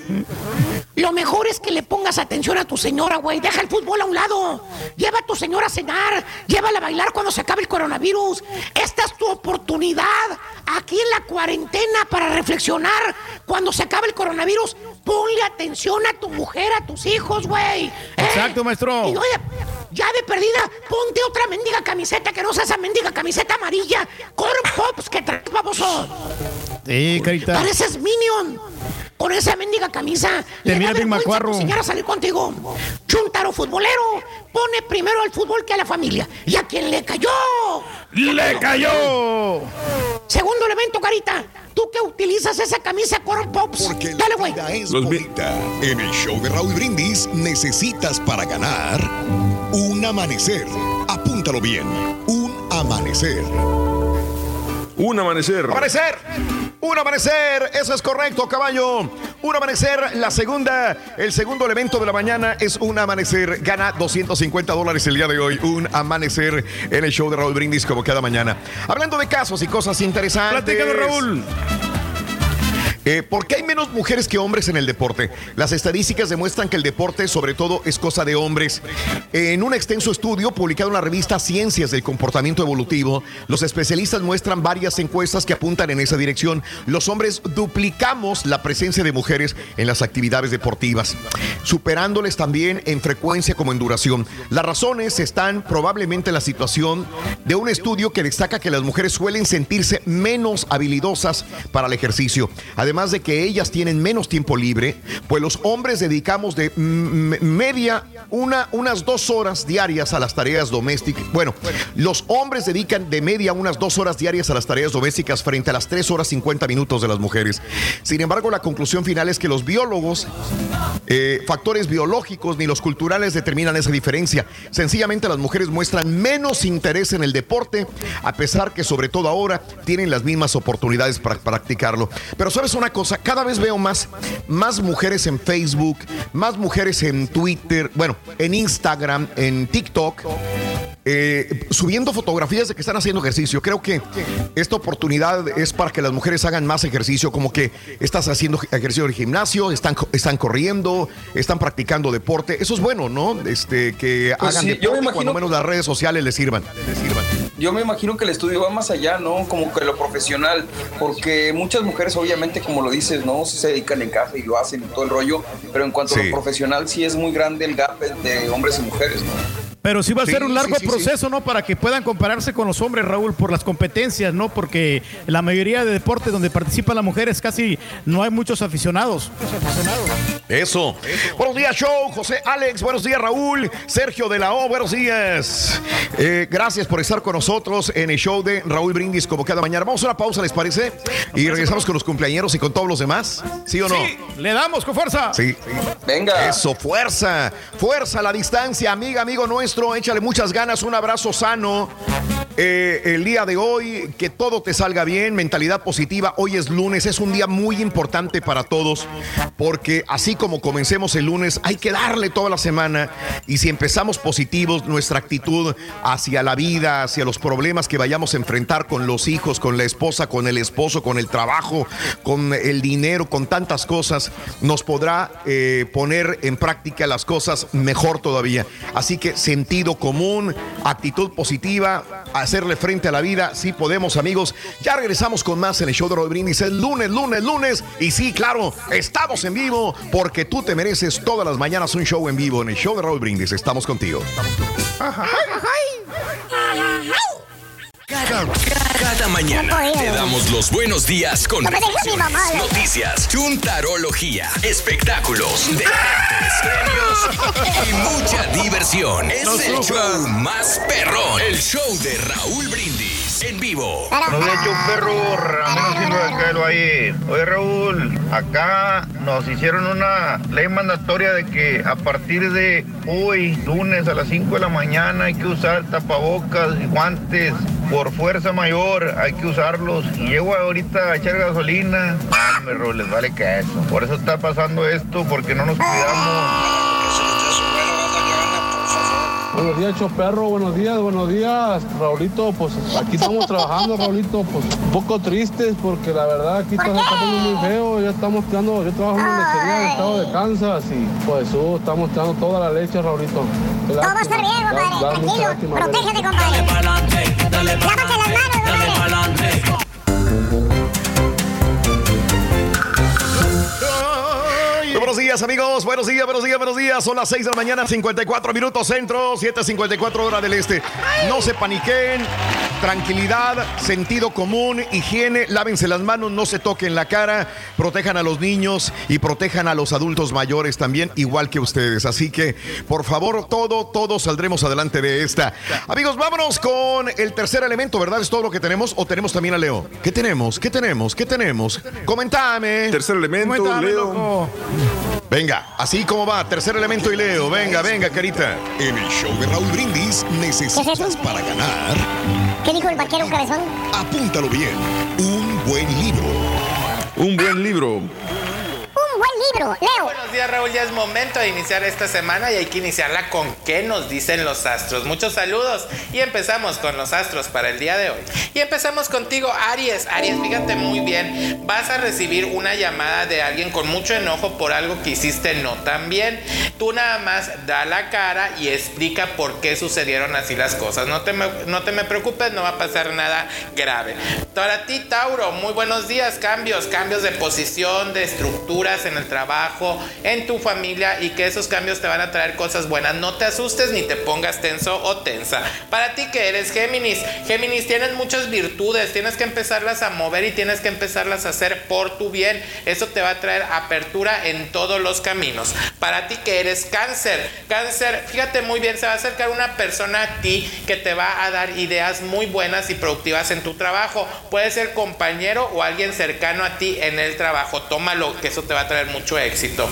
S26: Lo mejor es que le pongas atención a tu señora, güey. Deja el fútbol a un lado. Lleva a tu señora a cenar. Llévala a bailar cuando se acabe el coronavirus. Esta es tu oportunidad aquí en la cuarentena para reflexionar. Cuando se acabe el coronavirus, ponle atención a tu mujer, a tus hijos, güey. ¿Eh?
S6: Exacto, maestro.
S26: Y oye, ya de perdida, ponte otra mendiga camiseta que no sea esa mendiga camiseta amarilla. Corn Pops que traes, baboso.
S6: Sí, carita.
S26: Pareces Minion. Con esa mendiga camisa.
S6: Te mira macuarro.
S26: enseñar a salir contigo. Chuntaro futbolero. Pone primero al fútbol que a la familia. ¿Y a quien le cayó?
S6: ¡Le cayó!
S26: Segundo elemento, carita. Tú que utilizas esa camisa Corn Pops. Dale, güey.
S30: es bonita. En el show de Raúl Brindis necesitas para ganar un amanecer. Apúntalo bien. Un amanecer.
S4: Un amanecer.
S1: Amanecer. Un amanecer, eso es correcto, caballo. Un amanecer, la segunda, el segundo elemento de la mañana es un amanecer. Gana 250 dólares el día de hoy. Un amanecer en el show de Raúl Brindis como cada mañana. Hablando de casos y cosas interesantes.
S6: Platícanos, Raúl.
S1: Eh, ¿Por qué hay menos mujeres que hombres en el deporte? Las estadísticas demuestran que el deporte, sobre todo, es cosa de hombres. En un extenso estudio publicado en la revista Ciencias del Comportamiento Evolutivo, los especialistas muestran varias encuestas que apuntan en esa dirección. Los hombres duplicamos la presencia de mujeres en las actividades deportivas, superándoles también en frecuencia como en duración. Las razones están probablemente en la situación de un estudio que destaca que las mujeres suelen sentirse menos habilidosas para el ejercicio. Además de que ellas tienen menos tiempo libre, pues los hombres dedicamos de media una, unas dos horas diarias a las tareas domésticas. Bueno, los hombres dedican de media unas dos horas diarias a las tareas domésticas frente a las tres horas 50 minutos de las mujeres. Sin embargo, la conclusión final es que los biólogos, eh, factores biológicos ni los culturales determinan esa diferencia. Sencillamente las mujeres muestran menos interés en el deporte, a pesar que sobre todo ahora tienen las mismas oportunidades para practicarlo. Pero sabes una cosa, cada vez veo más, más mujeres en Facebook, más mujeres en Twitter, bueno, en Instagram, en TikTok. Eh, subiendo fotografías de que están haciendo ejercicio. Creo que esta oportunidad es para que las mujeres hagan más ejercicio, como que estás haciendo ejercicio en el gimnasio, están, están corriendo, están practicando deporte. Eso es bueno, ¿no? Este, que
S16: Pues
S1: hagan
S16: sí, yo me
S1: deporte,
S16: imagino
S1: cuando menos las redes sociales les sirvan. Les sirvan.
S16: Yo me imagino que el estudio va más allá, ¿no? Como que lo profesional, porque muchas mujeres obviamente, como lo dices, ¿no? Sí se dedican en casa y lo hacen y todo el rollo, pero en cuanto a lo profesional sí es muy grande el gap de hombres y mujeres, ¿no?
S6: Pero sí va a
S16: Sí,
S6: ser un largo
S16: sí, sí, sí.
S6: proceso, ¿no? Para que puedan compararse con los hombres, Raúl, por las competencias, ¿no? Porque la mayoría de deportes donde participan las mujeres casi no hay muchos aficionados.
S1: Eso. Buenos días, show. José Alex, buenos días, Raúl. Sergio de la O, buenos días. Eh, gracias por estar con nosotros en el show de Raúl Brindis como cada mañana. Vamos a una pausa, ¿les parece? Y regresamos con los cumpleañeros y con todos los demás. ¿Sí o no?
S6: Sí, le damos con fuerza.
S1: Sí.
S16: Venga.
S1: Eso, fuerza. Fuerza a la distancia, amiga, amigo nuestro. Échale muchas ganas. Un abrazo sano. Eh, el día de hoy, que todo te salga bien, mentalidad positiva. Hoy es lunes, es un día muy importante para todos, porque así como comencemos el lunes, hay que darle toda la semana. Y si empezamos positivos, nuestra actitud hacia la vida, hacia los problemas que vayamos a enfrentar con los hijos, con la esposa, con el esposo, con el trabajo, con el dinero, con tantas cosas, nos podrá eh, poner en práctica las cosas mejor todavía. Así que sentido común, actitud positiva, hacerle frente a la vida, sí podemos amigos. Ya regresamos con más en el show de Roy Brindis. Es lunes, lunes, lunes. Y sí, claro, estamos en vivo porque tú te mereces todas las mañanas un show en vivo en el show de Roy Brindis. Estamos contigo.
S8: Cada, cada mañana te damos los buenos días con noticias, juntarología, espectáculos, (laughs) deportes, premios y mucha diversión. Es el show más perrón, el show de Raúl Brindis. En vivo.
S31: Nos ha hecho un perro Ramiro Silva de Calo ahí. Oye Raúl, acá nos hicieron una ley mandatoria de que a partir de hoy, lunes a las 5 de la mañana, hay que usar tapabocas y guantes. Por fuerza mayor hay que usarlos. Y llego ahorita a echar gasolina. Ah, me Raúl, les vale que eso. Por eso está pasando esto, porque no nos cuidamos.
S32: Buenos días, Choperro, buenos días, buenos días, Raulito, pues aquí estamos trabajando, Raulito, pues un poco tristes porque la verdad aquí está, muy feo, ya estamos tirando, yo trabajo en una lechería en el estado de Kansas y pues uh, estamos tirando toda la leche, Raulito.
S3: Todo va a estar bien, compadre. Tranquilo. Protégete, compadre. Lávate las manos, compadre.
S1: Buenos días, amigos. Buenos días, buenos días, buenos días. Son las 6 de la mañana, 54 minutos centro, 7.54 hora del este. No se paniquen. Tranquilidad, sentido común, higiene, lávense las manos, no se toquen la cara, protejan a los niños y protejan a los adultos mayores también, igual que ustedes. Así que, por favor, todo, todos saldremos adelante de esta. Amigos, vámonos con el tercer elemento, ¿verdad? ¿Es todo lo que tenemos o tenemos también a Leo? ¿Qué tenemos? ¿Qué tenemos? ¿Qué tenemos? Comentame.
S4: Tercer elemento,
S1: Coméntame,
S4: Leo.
S1: loco. Venga, así como va, tercer elemento y Leo. Venga, venga, carita.
S33: En el show de Raúl Brindis necesitas para ganar.
S3: ¿Qué dijo el vaquero cabezón?
S33: Apúntalo bien. Un buen libro.
S4: Un buen libro.
S3: Buen libro, Leo.
S34: Buenos días, Raúl. Ya es momento de iniciar esta semana y hay que iniciarla con qué nos dicen los astros. Muchos saludos y empezamos con los astros para el día de hoy. Y empezamos contigo, Aries. Aries, fíjate muy bien. Vas a recibir una llamada de alguien con mucho enojo por algo que hiciste no tan bien. Tú nada más da la cara y explica por qué sucedieron así las cosas. No te no te me preocupes, no va a pasar nada grave. Para ti, Tauro, muy buenos días. Cambios, cambios de posición, de estructuras en el trabajo, en tu familia y que esos cambios te van a traer cosas buenas. No te asustes ni te pongas tenso o tensa. Para ti que eres Géminis, Géminis tienes muchas virtudes, tienes que empezarlas a mover y tienes que empezarlas a hacer por tu bien. Eso te va a traer apertura en todos los caminos. Para ti que eres Cáncer, Cáncer, fíjate muy bien, se va a acercar una persona a ti que te va a dar ideas muy buenas y productivas en tu trabajo. Puede ser compañero o alguien cercano a ti en el trabajo. Tómalo, que eso te va a traer mucho éxito.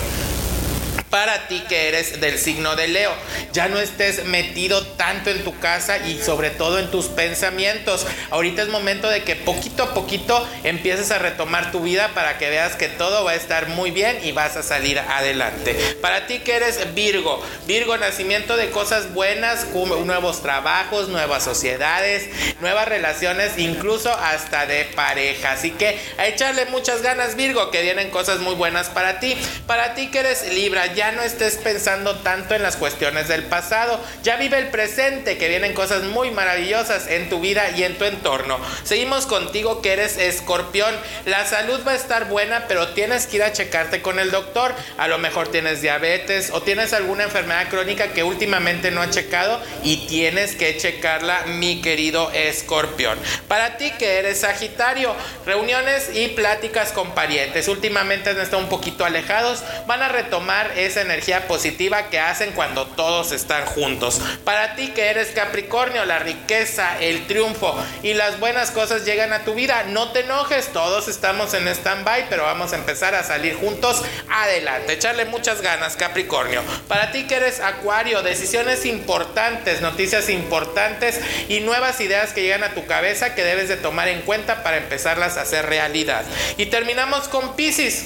S34: Para ti que eres del signo de Leo, ya no estés metido tanto en tu casa y sobre todo en tus pensamientos. Ahorita es momento de que poquito a poquito empieces a retomar tu vida para que veas que todo va a estar muy bien y vas a salir adelante. Para ti que eres Virgo, Virgo, nacimiento de cosas buenas, nuevos trabajos, nuevas sociedades, nuevas relaciones, incluso hasta de pareja. Así que a echarle muchas ganas, Virgo, que vienen cosas muy buenas para ti. Para ti que eres Libra, ya no estés pensando tanto en las cuestiones del pasado. Ya vive el presente, que vienen cosas muy maravillosas en tu vida y en tu entorno. Seguimos contigo que eres escorpión. La salud va a estar buena, pero tienes que ir a checarte con el doctor. A lo mejor tienes diabetes o tienes alguna enfermedad crónica que últimamente no ha checado y tienes que checarla, mi querido escorpión. Para ti que eres sagitario, reuniones y pláticas con parientes. Últimamente han estado un poquito alejados. Van a retomar esa energía positiva que hacen cuando todos están juntos. Para ti que eres Capricornio, la riqueza, el triunfo y las buenas cosas llegan a tu vida. No te enojes, todos estamos en stand-by, pero vamos a empezar a salir juntos adelante. Echarle muchas ganas, Capricornio. Para ti que eres Acuario, decisiones importantes, noticias importantes y nuevas ideas que llegan a tu cabeza que debes de tomar en cuenta para empezarlas a hacer realidad. Y terminamos con Pisces.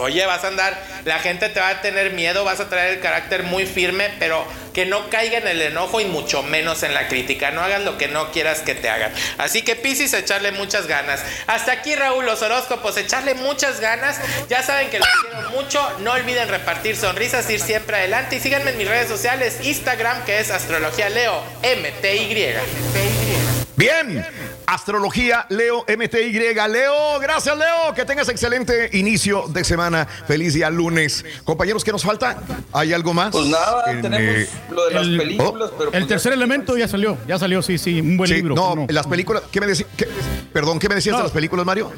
S34: Oye, vas a andar, la gente te va a tener miedo, vas a traer el carácter muy firme, pero que no caiga en el enojo y mucho menos en la crítica. No hagas lo que no quieras que te hagan. Así que Piscis, echarle muchas ganas. Hasta aquí, Raúl, los horóscopos, echarle muchas ganas. Ya saben que los quiero mucho. No olviden repartir sonrisas, ir siempre adelante. Y síganme en mis redes sociales, Instagram, que es Astrología Leo, MTY.
S1: Bien, astrología, Leo, MTY. Leo, gracias, Leo. Que tengas excelente inicio de semana. Feliz día lunes. Compañeros, ¿qué nos falta? ¿Hay algo más?
S16: Pues nada,
S1: En,
S16: tenemos
S1: eh,
S16: lo de las
S6: el-
S16: películas, pero
S6: El
S16: pues
S6: tercer elemento ya salió, ya salió, sí, sí, un buen
S1: sí,
S6: libro.
S1: no,
S6: ¿cómo
S1: las películas. ¿Qué me decías? Perdón, ¿qué me decías de las películas, Mario?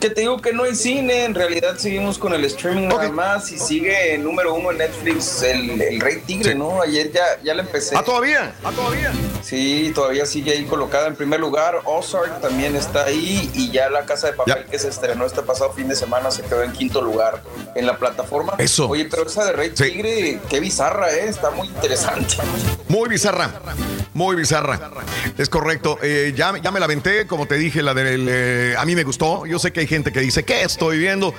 S16: Que te digo que no hay cine, en realidad seguimos con el streaming nada más y sigue número uno en Netflix el, el Rey Tigre, ¿no? Ayer ya, ya la empecé.
S1: ¿Ah, todavía? ¿Ah, todavía?
S16: Sí, todavía sigue ahí colocada en primer lugar. Ozark también está ahí y ya La Casa de Papel que se estrenó este pasado fin de semana se quedó en quinto lugar en la plataforma.
S1: Eso.
S16: Oye, pero esa de Rey Tigre, qué bizarra, ¿eh? Está muy interesante.
S1: Muy bizarra. Muy bizarra. Es correcto. Eh, ya, ya me la aventé, como te dije, la del. eh, a mí me gustó. Yo sé que hay gente que dice, ¿qué estoy viendo?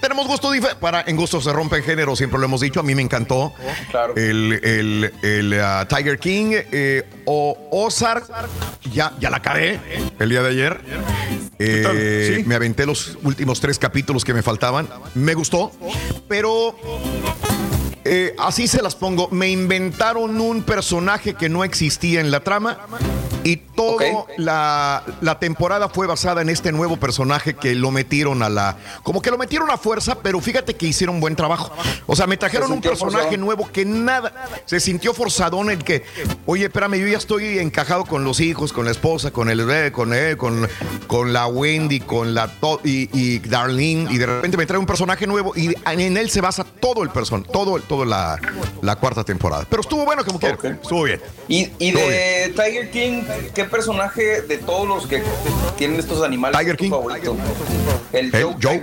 S1: Tenemos gusto diferente. Para, en gusto se rompe el género, siempre lo hemos dicho. A mí me encantó.
S16: Claro.
S1: El, el- el, ah, Tiger King eh, o Ozark. Ya, ya la acabé el día de ayer. Eh, Me aventé los últimos tres capítulos que me faltaban. Me gustó, pero eh, así se las pongo. Me inventaron un personaje que no existía en la trama y toda la, la temporada fue basada en este nuevo personaje que lo metieron a la. Como que lo metieron a fuerza, pero fíjate que hicieron buen trabajo. O sea, me trajeron
S16: Se
S1: un personaje
S16: forzado.
S1: nuevo que nada. Se sintió forzadón el que, oye, espérame, yo ya estoy encajado con los hijos, con la esposa, con el bebé, con él, con, con la Wendy, con la to- y, y Darlene, y de repente me trae un personaje nuevo y en él se basa todo el person, todo, todo la, la cuarta temporada. Pero estuvo bueno como quiera. Estuvo bien.
S16: Y, y
S1: Estuvo
S16: de Tiger King, ¿qué personaje de todos los que tienen estos animales
S1: Tiger
S16: es tu
S1: King.
S16: favorito? El
S1: Eh,
S16: Joe.
S1: Joe,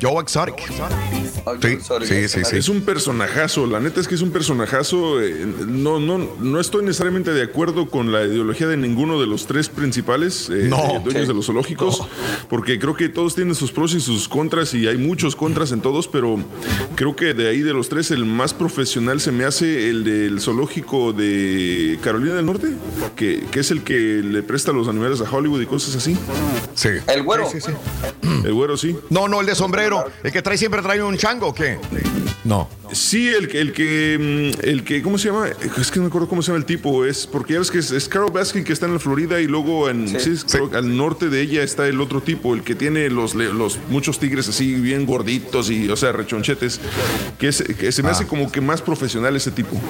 S1: Joe Exotic. Sí, sí, sí, sí.
S4: Es un personajazo, la neta es que es un personajazo. eh, no, no, no estoy necesariamente de acuerdo con la ideología de ninguno de los tres principales eh,
S1: No.
S4: eh, dueños
S1: Sí.
S4: de los zoológicos, porque creo que todos tienen sus pros y sus contras y hay muchos contras en todos, pero creo que de ahí de los tres el más profesional se me hace el del zoológico de Carolina del Norte, que, que es el que le presta los animales a Hollywood y cosas así.
S1: Sí.
S16: El güero.
S1: Sí, sí,
S4: El güero sí.
S1: No, no, el de sombrero. El que trae siempre trae un chango, ¿o ¿qué? No.
S4: Sí, el que, el que, mm, el que, ¿cómo se llama? Es que no me acuerdo cómo se llama el tipo. Es porque ya ves que es, es Carol Baskin que está en la Florida y luego en, sí, al norte de ella está el otro tipo, el que tiene los, le- los muchos tigres así bien gorditos y, o sea, rechonchetes, que, es, que se me
S1: Ah.
S4: hace como que más profesional ese tipo.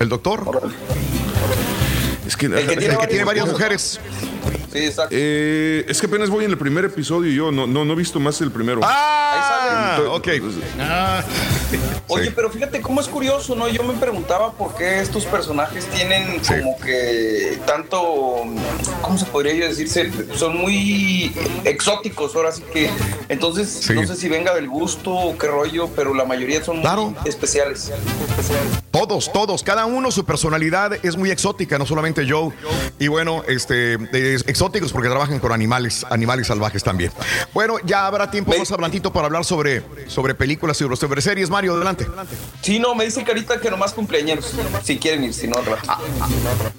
S1: ¿El doctor?
S4: Es que,
S16: El que tiene
S1: El que tiene
S16: varias
S1: varias mujeres.
S16: Sí, exacto.
S4: Eh, es que apenas voy en el primer episodio y yo no, no, no he visto más el primero.
S1: Ah, ok.
S16: Oye, pero fíjate cómo es curioso, ¿no? Yo me preguntaba por qué estos personajes tienen como que tanto, ¿cómo se podría yo decirse? Son muy exóticos, ahora sí que. Entonces, no sé si venga del gusto o qué rollo, pero la mayoría son muy especiales.
S1: Todos, todos, cada uno su personalidad es muy exótica, no solamente Joe. Y bueno, este, es- exóticos porque trabajan con animales, animales salvajes también. Bueno, ya habrá tiempo más adelantito para hablar sobre, sobre películas y sobre series. Mario, adelante.
S16: Sí, no, me dice Carita que nomás cumpleaños, si quieren ir, si no, al rato.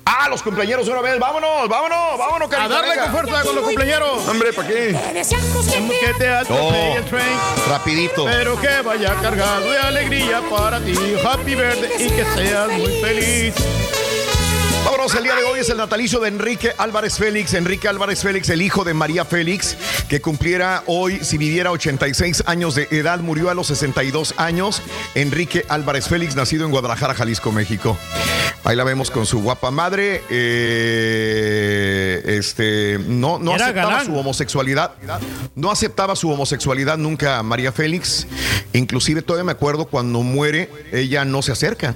S1: Ah, los cumpleaños una vez, vámonos, vámonos, vámonos,
S6: A
S1: carita,
S6: darle
S1: venga.
S6: con fuerza con los cumpleaños.
S4: Hombre, ¿para qué?
S6: Que te atropelle el tren.
S1: Rapidito.
S6: Pero que vaya cargado de alegría para ti. Happy birthday y que seas muy feliz.
S1: Vámonos, el día de hoy es el natalicio de Enrique Álvarez Félix. Enrique Álvarez Félix, el hijo de María Félix, que cumpliera hoy, si viviera 86 años de edad, murió a los 62 años. Enrique Álvarez Félix, nacido en Guadalajara, Jalisco, México. Ahí la vemos con su guapa madre. eh, este, no, no
S6: Era
S1: aceptaba
S6: galán.
S1: su homosexualidad. No aceptaba su homosexualidad nunca María Félix. Inclusive todavía me acuerdo cuando muere, ella no se acerca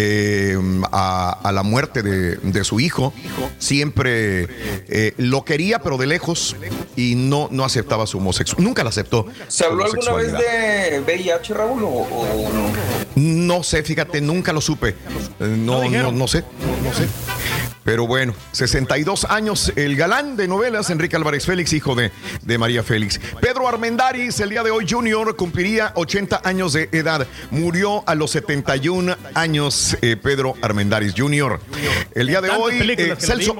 S1: eh, a, a la muerte de, de su hijo. Siempre eh, lo quería, pero de lejos, y no, no aceptaba su homosexualidad. Nunca la aceptó.
S16: ¿Se habló alguna vez de VIH, Raúl, o, o no?
S1: No sé, fíjate, nunca lo supe. Eh, No, no, no sé, no sé. Pero bueno, 62 años, el galán de novelas, Enrique Álvarez Félix, hijo de, de María Félix. Pedro Armendáriz, el día de hoy, Junior, cumpliría 80 años de edad. Murió a los 71 años, eh, Pedro Armendáriz Junior. El día de hoy, eh, Celso.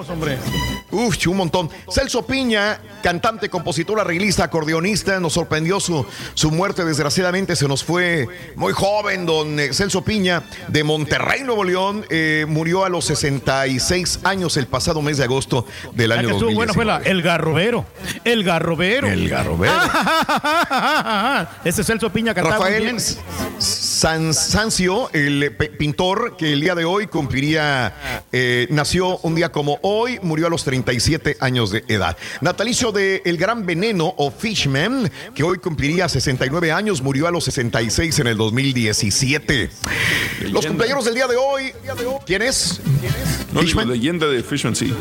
S1: Uf, un montón. Celso Piña, cantante, compositor, arreglista, acordeonista, nos sorprendió su, su muerte. Desgraciadamente se nos fue muy joven, don eh, Celso Piña, de Monterrey, Nuevo León. eh, murió a los 66 años el pasado mes de agosto del año
S6: que estuvo
S1: 2019.
S6: buena fue la El Garrobero. El Garrobero.
S1: El Garrobero. (laughs)
S6: Ese es Celso Piña cantaba
S1: Rafael San Sancio, el eh, pintor que el día de hoy cumpliría, eh, nació un día como hoy, murió a los 37 años de edad. Natalicio de El Gran Veneno o Fishman, que hoy cumpliría 69 años, murió a los 66 en el 2017. Los cumpleaños del día de hoy, ¿quién es?
S4: No, leyenda de Fishman, sí.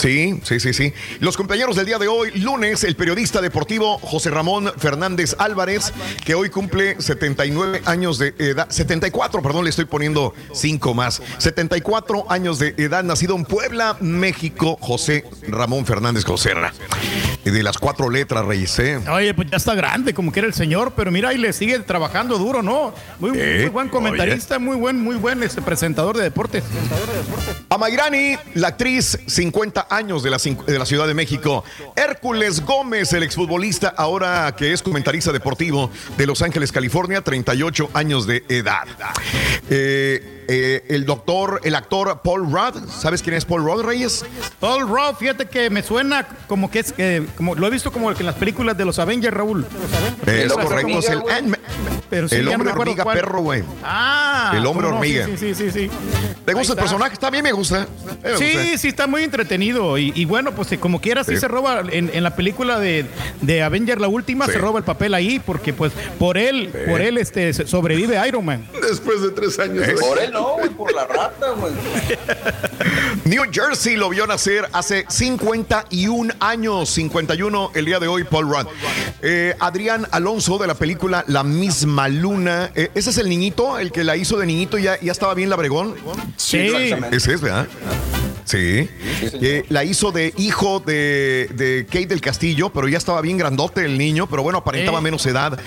S1: Sí, sí, sí, sí. Los compañeros del día de hoy, lunes, el periodista deportivo José Ramón Fernández Álvarez, que hoy cumple 79 años de edad, 74, perdón, le estoy poniendo 5 más. 74 años de edad, nacido en Puebla, México, José Ramón Fernández Joserra. De las cuatro letras, Reyes, ¿eh?
S6: Oye, pues ya está grande, como que era el señor, pero mira, ahí le sigue trabajando duro, ¿no? Muy,
S1: Eh,
S6: muy buen comentarista, muy buen, muy buen este presentador de deportes.
S1: Amairani, la actriz, 50 años de la, de la Ciudad de México. Hércules Gómez, el exfutbolista, ahora que es comentarista deportivo de Los Ángeles, California, 38 años de edad. Eh, eh, el doctor, el actor Paul Rudd, ¿sabes quién es Paul Rudd, Reyes?
S6: Paul Rudd, fíjate que me suena como que es que como lo he visto como en las películas de los Avengers, Raúl.
S1: Es correcto, es el.
S6: Pero sí,
S1: el hombre hormiga
S6: cuál.
S1: perro, güey.
S6: Ah,
S1: El hombre hormiga.
S6: Sí, sí, sí, sí.
S1: ¿Te gusta el
S6: está.
S1: personaje? También me gusta. Eh, me
S6: Sí,
S1: gusta.
S6: sí, está muy entretenido. Y, y bueno, pues eh, como quiera, sí,
S1: Sí.
S6: se roba. En, en la película de, de Avenger, la última,
S1: Sí.
S6: se roba el papel ahí, porque pues por él, por él este, sobrevive Iron Man.
S4: Después de tres años.
S16: Por él no, güey, por la rata, güey.
S1: New Jersey lo vio nacer hace 51 años, 51 el día de hoy, Paul Rudd. Eh, Adrián Alonso de la película La misma luna. Eh, ese es el niñito, el que la hizo de niñito y ya, ya estaba bien labregón.
S6: Sí.
S16: exactamente.
S1: Ese es, ¿verdad? Sí. Eh, la hizo de hijo de, de Kate del Castillo, pero ya estaba bien grandote el niño, pero bueno, aparentaba
S6: Sí.
S1: menos edad.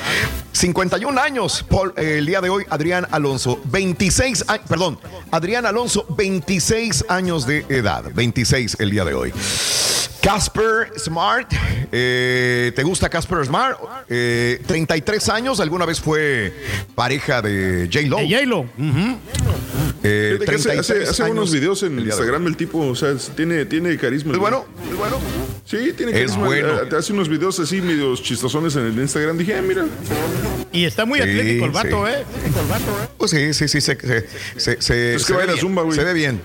S1: 51 años, Paul, eh, el día de hoy, Adrián Alonso. 26 años, perdón, Adrián Alonso, 26 años de edad. 26 el día de hoy. Casper Smart, eh, ¿te gusta Casper Smart? Eh, 33 años, alguna vez fue pareja de J-Lo.
S6: De J-Lo.
S1: Eh,
S4: que hace, hace-
S1: 33
S4: hace unos videos en
S1: el.
S4: Instagram el tipo, o sea, tiene, tiene carisma.
S1: ¿Es bueno? ¿Es bueno?
S4: Sí, tiene
S1: Es
S4: carisma.
S1: bueno.
S4: Eh, Te hace unos videos así medios chistosones en el Instagram. Dije, ah, mira.
S6: Y está muy
S1: Sí,
S6: atlético el vato,
S1: sí.
S6: ¿eh? El vato, ¿eh?
S1: Pues sí, sí, sí, se, se, se, se-
S4: Es que baila
S1: bien,
S4: zumba, güey.
S1: Se ve bien.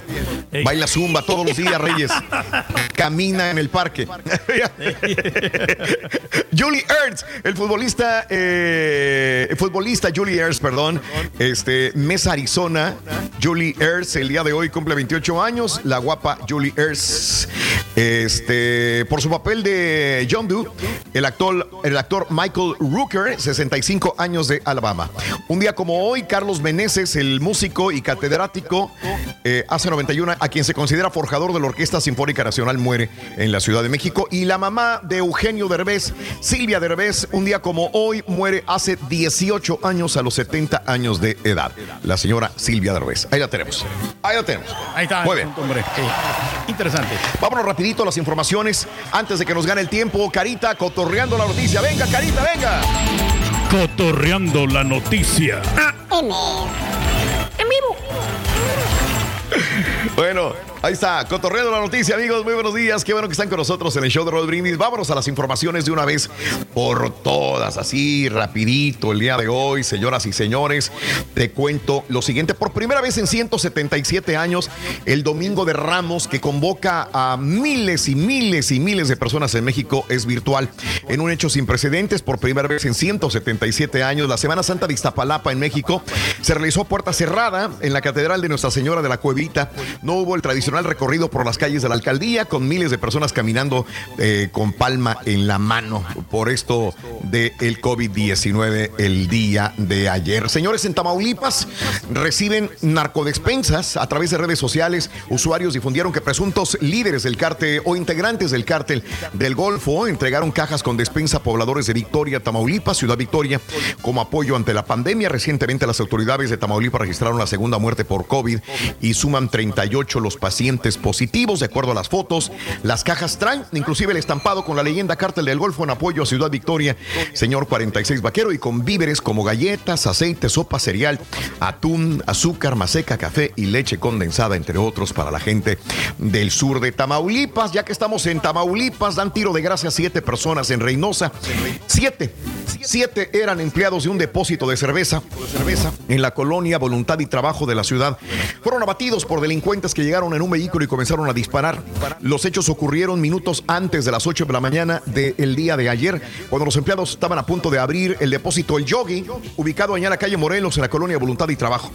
S6: Ey.
S1: Baila zumba todos los días, Reyes. (laughs) Camina en el parque. (laughs) (laughs) Julie Ertz, el futbolista, eh, el futbolista Julie Ertz, perdón, este, Mesa, Arizona. Julie Ertz, el día de hoy cumple 28 años. La guapa Julie Ertz. Este, por su papel de John Doe, el actor, el actor Michael Rooker, 65 años de Alabama. Un día como hoy, Carlos Meneses, el músico y catedrático, eh, hace 91, a quien se considera forjador de la Orquesta Sinfónica Nacional, muere en la Ciudad de México. Y la mamá de Eugenio Derbez, Silvia Derbez, un día como hoy, muere hace 18 años, a los 70 años de edad. La señora Silvia Derbez. Ahí la tenemos. Ahí la tenemos.
S6: Ahí está.
S1: Muy bien.
S6: hombre. Sí. Interesante.
S1: Vámonos rapidito a las informaciones antes de que nos gane el tiempo. Carita, cotorreando la noticia. Venga, Carita, venga.
S6: Cotorreando la noticia.
S3: En vivo.
S1: Bueno, ahí está, cotorreando la noticia, amigos. Muy buenos días. Qué bueno que están con nosotros en el show de Roll Brindis. Vámonos a las informaciones de una vez por todas, así rapidito el día de hoy, señoras y señores. Te cuento lo siguiente. Por primera vez en 177 años, el Domingo de Ramos, que convoca a miles y miles y miles de personas en México, es virtual. En un hecho sin precedentes, por primera vez en 177 años, la Semana Santa de Iztapalapa en México se realizó puerta cerrada en la Catedral de Nuestra Señora de la Cuevita. No hubo el tradicional recorrido por las calles de la alcaldía, con miles de personas caminando eh, con palma en la mano por esto del COVID-19 el día de ayer. Señores, en Tamaulipas reciben narcodespensas a través de redes sociales. Usuarios difundieron que presuntos líderes del cártel o integrantes del cártel del Golfo entregaron cajas con despensa a pobladores de Victoria, Tamaulipas, Ciudad Victoria, como apoyo ante la pandemia. Recientemente las autoridades de Tamaulipas registraron la segunda muerte por COVID y suman 38 48 los pacientes positivos, de acuerdo a las fotos. Las cajas traen inclusive el estampado con la leyenda Cártel del Golfo en apoyo a Ciudad Victoria, señor 46 Vaquero, y con víveres como galletas, aceite, sopa, cereal, atún, azúcar, maseca, café y leche condensada, entre otros, para la gente del sur de Tamaulipas. Ya que estamos en Tamaulipas, dan tiro de gracia a siete personas en Reynosa. Siete. Siete eran empleados de un depósito de cerveza, cerveza en la colonia Voluntad y Trabajo de la ciudad. Fueron abatidos por delincuentes que llegaron en un vehículo y comenzaron a disparar. Los hechos ocurrieron minutos antes de las 8 de la mañana del día de ayer, cuando los empleados estaban a punto de abrir el depósito El Yogi, ubicado allá en la calle Morelos, en la colonia Voluntad y Trabajo.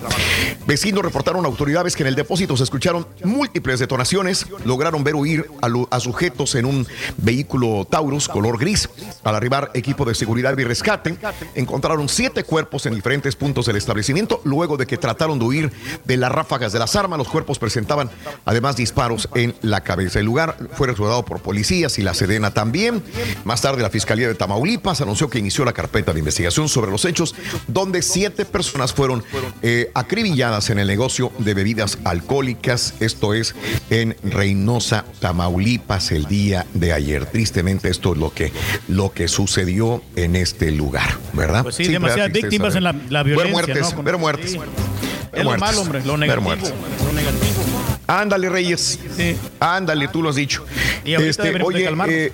S1: Vecinos reportaron a autoridades que en el depósito se escucharon múltiples detonaciones, lograron ver huir a, a sujetos en un vehículo Taurus color gris. Al arribar equipo de seguridad y rescate, encontraron siete cuerpos en diferentes puntos del establecimiento, luego de que trataron de huir de las ráfagas de las armas. Los cuerpos presentaban además disparos en la cabeza. El lugar fue resguardado por policías y la Sedena también. Más tarde, la Fiscalía de Tamaulipas anunció que inició la carpeta de investigación sobre los hechos, donde siete personas fueron eh, acribilladas en el negocio de bebidas alcohólicas. Esto es en Reynosa, Tamaulipas, el día de ayer. Tristemente, esto es lo que, lo que sucedió en este lugar, ¿verdad?
S6: Pues sí, demasiadas víctimas
S1: ver-
S6: en la, la
S1: ver
S6: violencia.
S1: muertes,
S6: ¿no?
S1: Ver muertes.
S6: Sí.
S1: Ver
S6: Es lo
S1: muertes.
S6: malo, hombre, lo
S1: Ver
S6: negativo.
S1: muertes.
S6: Lo negativo.
S1: Ándale, Reyes. Ándale, tú lo has dicho.
S6: Y de
S1: oye, eh,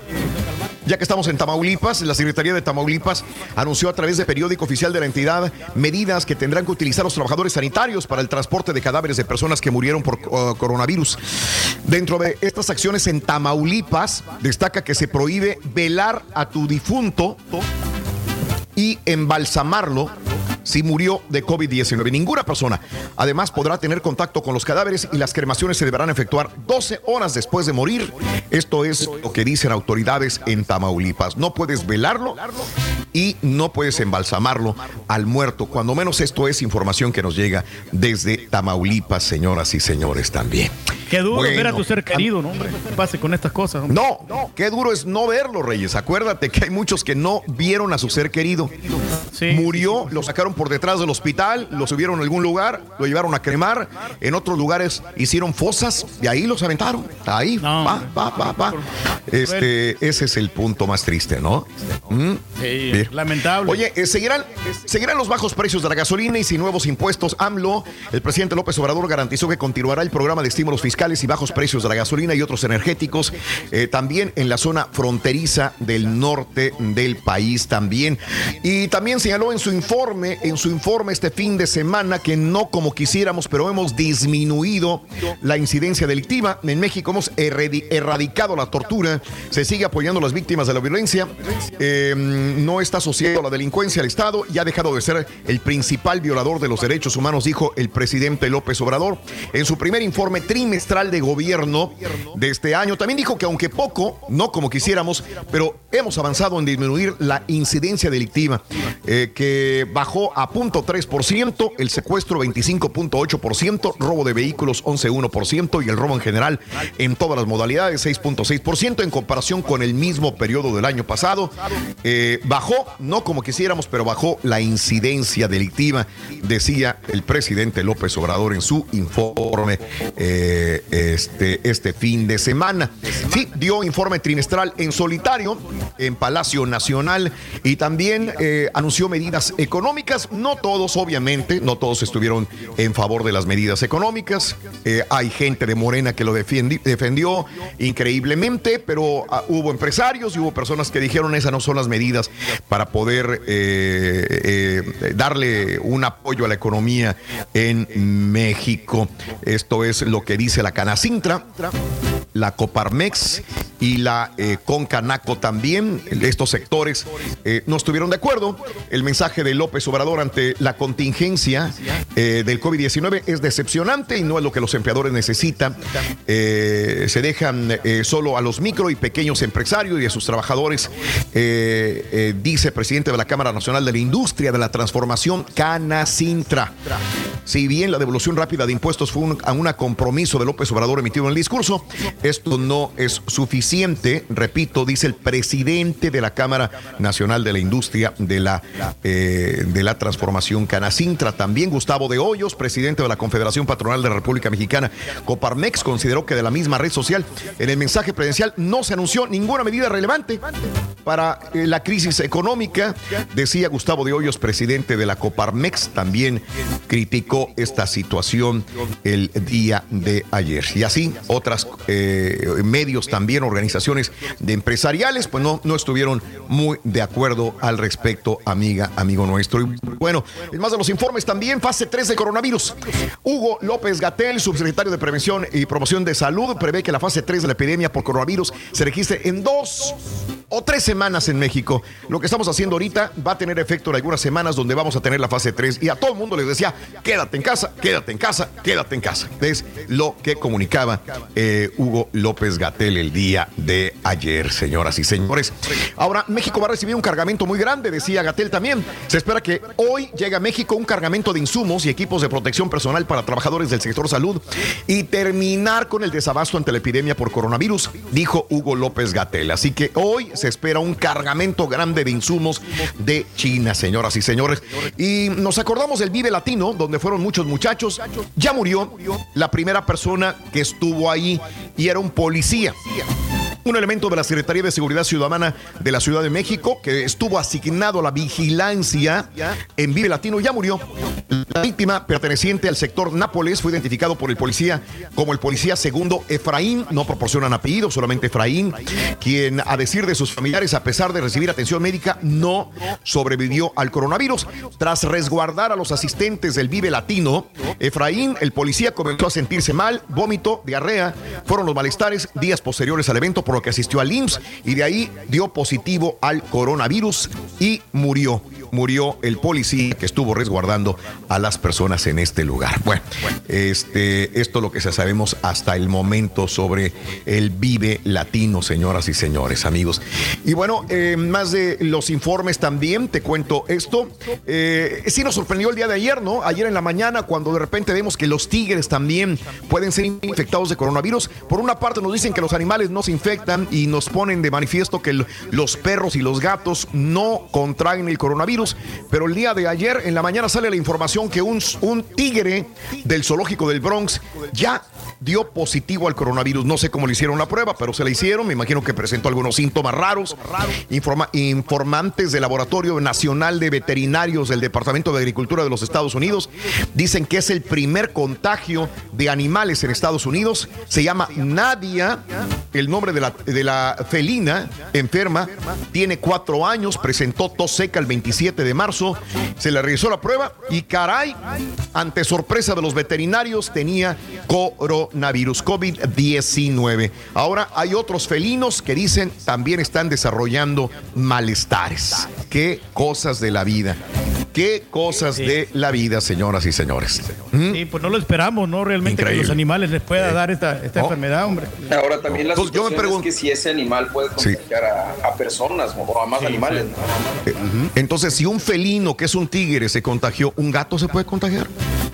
S1: ya que estamos en Tamaulipas, la Secretaría de Tamaulipas anunció a través de periódico oficial de la entidad medidas que tendrán que utilizar los trabajadores sanitarios para el transporte de cadáveres de personas que murieron por uh, coronavirus. Dentro de estas acciones en Tamaulipas, destaca que se prohíbe velar a tu difunto y embalsamarlo si murió de COVID-19. Ninguna persona, además, podrá tener contacto con los cadáveres y las cremaciones se deberán efectuar 12 horas después de morir. Esto es lo que dicen autoridades en Tamaulipas. No puedes velarlo y no puedes embalsamarlo al muerto. Cuando menos esto es información que nos llega desde Tamaulipas, señoras y señores, también.
S6: Qué duro
S1: Bueno,
S6: ver a tu ser querido, ¿no, hombre? Pase con estas cosas. hombre.
S1: No, qué duro es no verlo, Reyes. Acuérdate que hay muchos que no vieron a su ser querido. Murió, lo sacaron por detrás del hospital, lo subieron a algún lugar, lo llevaron a cremar. En otros lugares hicieron fosas y ahí los aventaron. Ahí, va, va, va, va. Este, ese es el punto más triste, ¿no? Mm, bien.
S6: lamentable.
S1: Oye, eh, seguirán, seguirán los bajos precios de la gasolina y sin nuevos impuestos. AMLO, el presidente López Obrador garantizó que continuará el programa de estímulos fiscales y bajos precios de la gasolina y otros energéticos, eh, también en la zona fronteriza del norte del país también. Y también señaló en su informe, en su informe este fin de semana que no como quisiéramos, pero hemos disminuido la incidencia delictiva. En México hemos erradi- erradicado la tortura, se sigue apoyando a las víctimas de la violencia, eh, no está asociado a la delincuencia al Estado y ha dejado de ser el principal violador de los derechos humanos, dijo el presidente López Obrador en su primer informe trimestral de gobierno de este año. También dijo que aunque poco, no como quisiéramos, pero hemos avanzado en disminuir la incidencia delictiva, eh, que bajó a 0.3%, el secuestro 25.8%, robo de vehículos 11.1% y el robo en general en todas las modalidades 6.6% en comparación con el mismo periodo del año pasado. Eh, bajó, no como quisiéramos, pero bajó la incidencia delictiva, decía el presidente López Obrador en su informe eh, este, este fin de semana. Sí, dio informe trimestral en solitario en Palacio Nacional y también eh, anunció medidas económicas. No todos, obviamente, no todos estuvieron en favor de las medidas económicas. Eh, hay gente de Morena que lo defendi- defendió increíblemente, pero ah, hubo empresarios y hubo personas que dijeron esas no son las medidas para poder eh, darle un apoyo a la economía en México. Esto es lo que dice la Canacintra la Coparmex y la eh, Concanaco también. Estos sectores eh, no estuvieron de acuerdo. El mensaje de López Obrador ante la contingencia eh, del COVID-19 es decepcionante y no es lo que los empleadores necesitan. Se dejan solo a los micro y pequeños empresarios y a sus trabajadores, dice presidente de la Cámara Nacional de la Industria de la Transformación, Canacintra. Si bien la devolución rápida de impuestos fue un, a un compromiso de López Obrador emitido en el discurso, esto no es suficiente repito, dice el presidente de la Cámara Nacional de la Industria de la, eh, de la Transformación Canacintra. También Gustavo de Hoyos, presidente de la Confederación Patronal de la República Mexicana, Coparmex, consideró que de la misma red social, en el mensaje presidencial no se anunció ninguna medida relevante para eh, la crisis económica, decía Gustavo de Hoyos, presidente de la Coparmex, también criticó esta situación el día de ayer. Y así otras eh, medios también, organizaciones de empresariales, pues no, no estuvieron muy de acuerdo al respecto, amiga, amigo nuestro. Y bueno, más de los informes también, fase 3 de coronavirus. Hugo López Gatel, subsecretario de Prevención y Promoción de Salud, prevé que la fase 3 de la epidemia por coronavirus se registre en dos o tres semanas en México. Lo que estamos haciendo ahorita va a tener efecto en algunas semanas donde vamos a tener la fase 3 y a todo el mundo les decía, quédate en casa, quédate en casa, quédate en casa. Es lo que comunicaba eh, Hugo López Gatel el día de ayer, señoras y señores. Ahora, México va a recibir un cargamento muy grande, decía Gatel también. Se espera que hoy llegue a México un cargamento de insumos y equipos de protección personal para trabajadores del sector salud y terminar con el desabasto ante la epidemia por coronavirus, dijo Hugo López Gatel. Así que hoy se espera un cargamento grande de insumos de China, señoras y señores. Y nos acordamos del Vive Latino, donde fueron muchos muchachos. Ya murió la primera persona que estuvo ahí y era un policía un elemento de la Secretaría de Seguridad Ciudadana de la Ciudad de México que estuvo asignado a la vigilancia en Vive Latino ya murió. La víctima perteneciente al sector Nápoles fue identificado por el policía como el policía segundo Efraín, no proporcionan apellido, solamente Efraín, quien a decir de sus familiares, a pesar de recibir atención médica, no sobrevivió al coronavirus. Tras resguardar a los asistentes del Vive Latino, Efraín, el policía, comenzó a sentirse mal, vómito, diarrea, fueron los malestares días posteriores al evento por lo que asistió al IMSS y de ahí dio positivo al coronavirus y murió murió el policía que estuvo resguardando a las personas en este lugar. Bueno, este, esto es lo que ya sabemos hasta el momento sobre el Vive Latino, señoras y señores, amigos. Y bueno, eh, más de los informes también, te cuento esto. Eh, sí nos sorprendió el día de ayer, ¿no? Ayer en la mañana, cuando de repente vemos que los tigres también pueden ser infectados de coronavirus. Por una parte nos dicen que los animales no se infectan y nos ponen de manifiesto que los perros y los gatos no contraen el coronavirus. Pero el día de ayer, en la mañana, sale la información que un, tigre del zoológico del Bronx ya dio positivo al coronavirus. No sé cómo le hicieron la prueba, pero se la hicieron. Me imagino que presentó algunos síntomas raros. Informa- informantes del Laboratorio Nacional de Veterinarios del Departamento de Agricultura de los Estados Unidos dicen que es el primer contagio de animales en Estados Unidos. Se llama Nadia, el nombre de la, de la felina enferma. Tiene cuatro años, presentó tos seca el 27 de marzo. Se le realizó la prueba y caray, ante sorpresa de los veterinarios, tenía coronavirus COVID-19. Ahora hay otros felinos que dicen también están desarrollando malestares. Qué cosas de la vida. Qué cosas de la vida, señoras y señores. ¿Mm?
S6: Sí, pues no lo esperamos, ¿no? Realmente que los animales les pueda dar esta, esta
S1: Oh.
S6: enfermedad, hombre.
S16: Ahora también la
S1: Entonces, yo me pregunto-
S16: es que si ese animal puede contagiar a, a personas o a más animales. ¿no?
S1: Eh, Entonces, si un felino que es un tigre se contagió, ¿un gato se puede contagiar?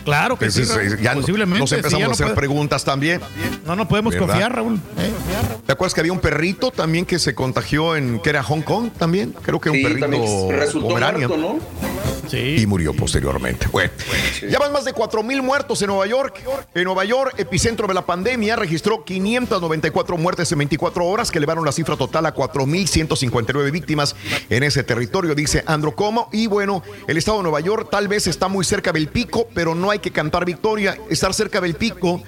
S6: Claro que sí,
S1: Entonces, eh, ya no-
S6: Posiblemente,
S1: nos
S6: sí,
S1: empezamos
S6: ya
S1: a hacer
S6: puede-
S1: preguntas también.
S6: No nos podemos
S1: ¿Verdad?
S6: confiar, Raúl. ¿eh?
S1: ¿Te acuerdas que había un perrito también que se contagió en que era Hong Kong también? Creo que un
S16: Sí,
S1: perrito
S16: también resultó muerto, ¿no?
S6: Sí.
S1: Y murió posteriormente. Bueno, ya van más de 4 mil muertos en Nueva York. En Nueva York, epicentro de la pandemia, registró 594 muertes en 24 horas, que elevaron la cifra total a 4.159 víctimas en ese territorio, dice Andrew Como. Y bueno, el estado de Nueva York tal vez está muy cerca del pico, pero no hay que cantar victoria. Estar cerca del pico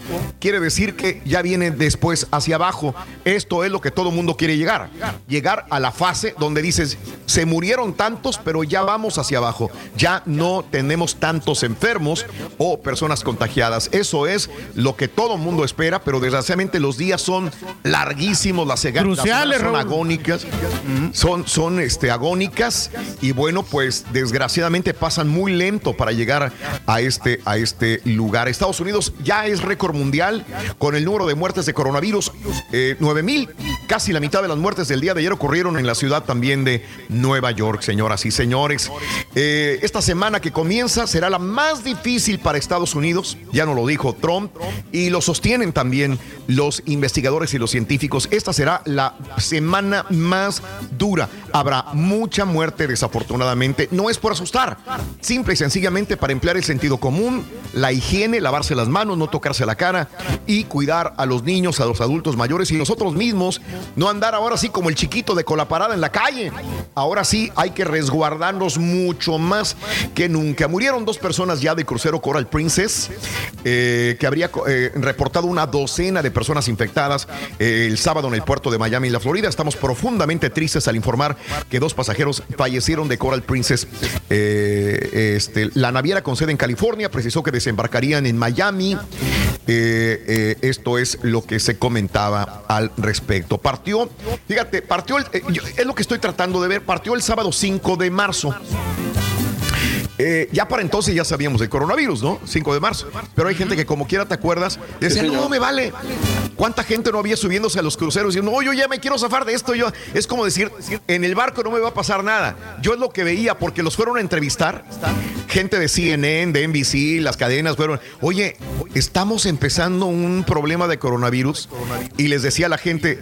S1: quiere decir que ya viene después hacia abajo. Esto es lo que todo mundo quiere llegar. Llegar a la fase donde dices, se murieron tantos, pero ya vamos hacia abajo. Ya no tenemos tantos enfermos o personas contagiadas. Eso es lo que todo mundo espera, pero desgraciadamente los días son larguísimos, las,
S6: Cruciales,
S1: son agónicas, son, son este, agónicas y bueno, pues desgraciadamente pasan muy lento para llegar a este, a este lugar. Estados Unidos ya es récord mundial con el número de muertes de coronavirus, eh, Casi la mitad de las muertes del día de ayer ocurrieron en la ciudad también de Nueva York, señoras y señores. Eh, esta semana que comienza será la más difícil para Estados Unidos, ya no lo dijo Trump, y lo sostienen también los investigadores y los científicos. Esta será la semana más dura. Habrá mucha muerte, desafortunadamente. No es por asustar, simple y sencillamente para emplear el sentido común, la higiene, lavarse las manos, no tocarse la cara y cuidar a los niños, a los adultos mayores y nosotros mismos no andar ahora sí como el chiquito de cola parada en la calle. Ahora sí hay que resguardarnos mucho más que nunca. Murieron dos personas ya de crucero Coral Princess, eh, que habría eh, reportado una docena de personas infectadas eh, el sábado en el puerto de Miami, en la Florida. Estamos profundamente tristes al informar que dos pasajeros fallecieron de Coral Princess. este, la naviera con sede en California precisó que desembarcarían en Miami. Esto es lo que se comentaba al respecto. Partió, fíjate, partió, el, es lo que estoy tratando de ver, partió el sábado 5 de marzo. Eh, ya para entonces ya sabíamos del coronavirus, ¿no? 5 de marzo. Pero hay gente que como quiera te acuerdas, decía, no me vale. ¿Cuánta gente no había subiéndose a los cruceros diciendo, no, yo ya me quiero zafar de esto? Yo, es como decir, en el barco no me va a pasar nada. Yo es lo que veía, porque los fueron a entrevistar. Gente de CNN, de NBC, las cadenas fueron, oye, estamos empezando un problema de coronavirus. Y les decía a la gente,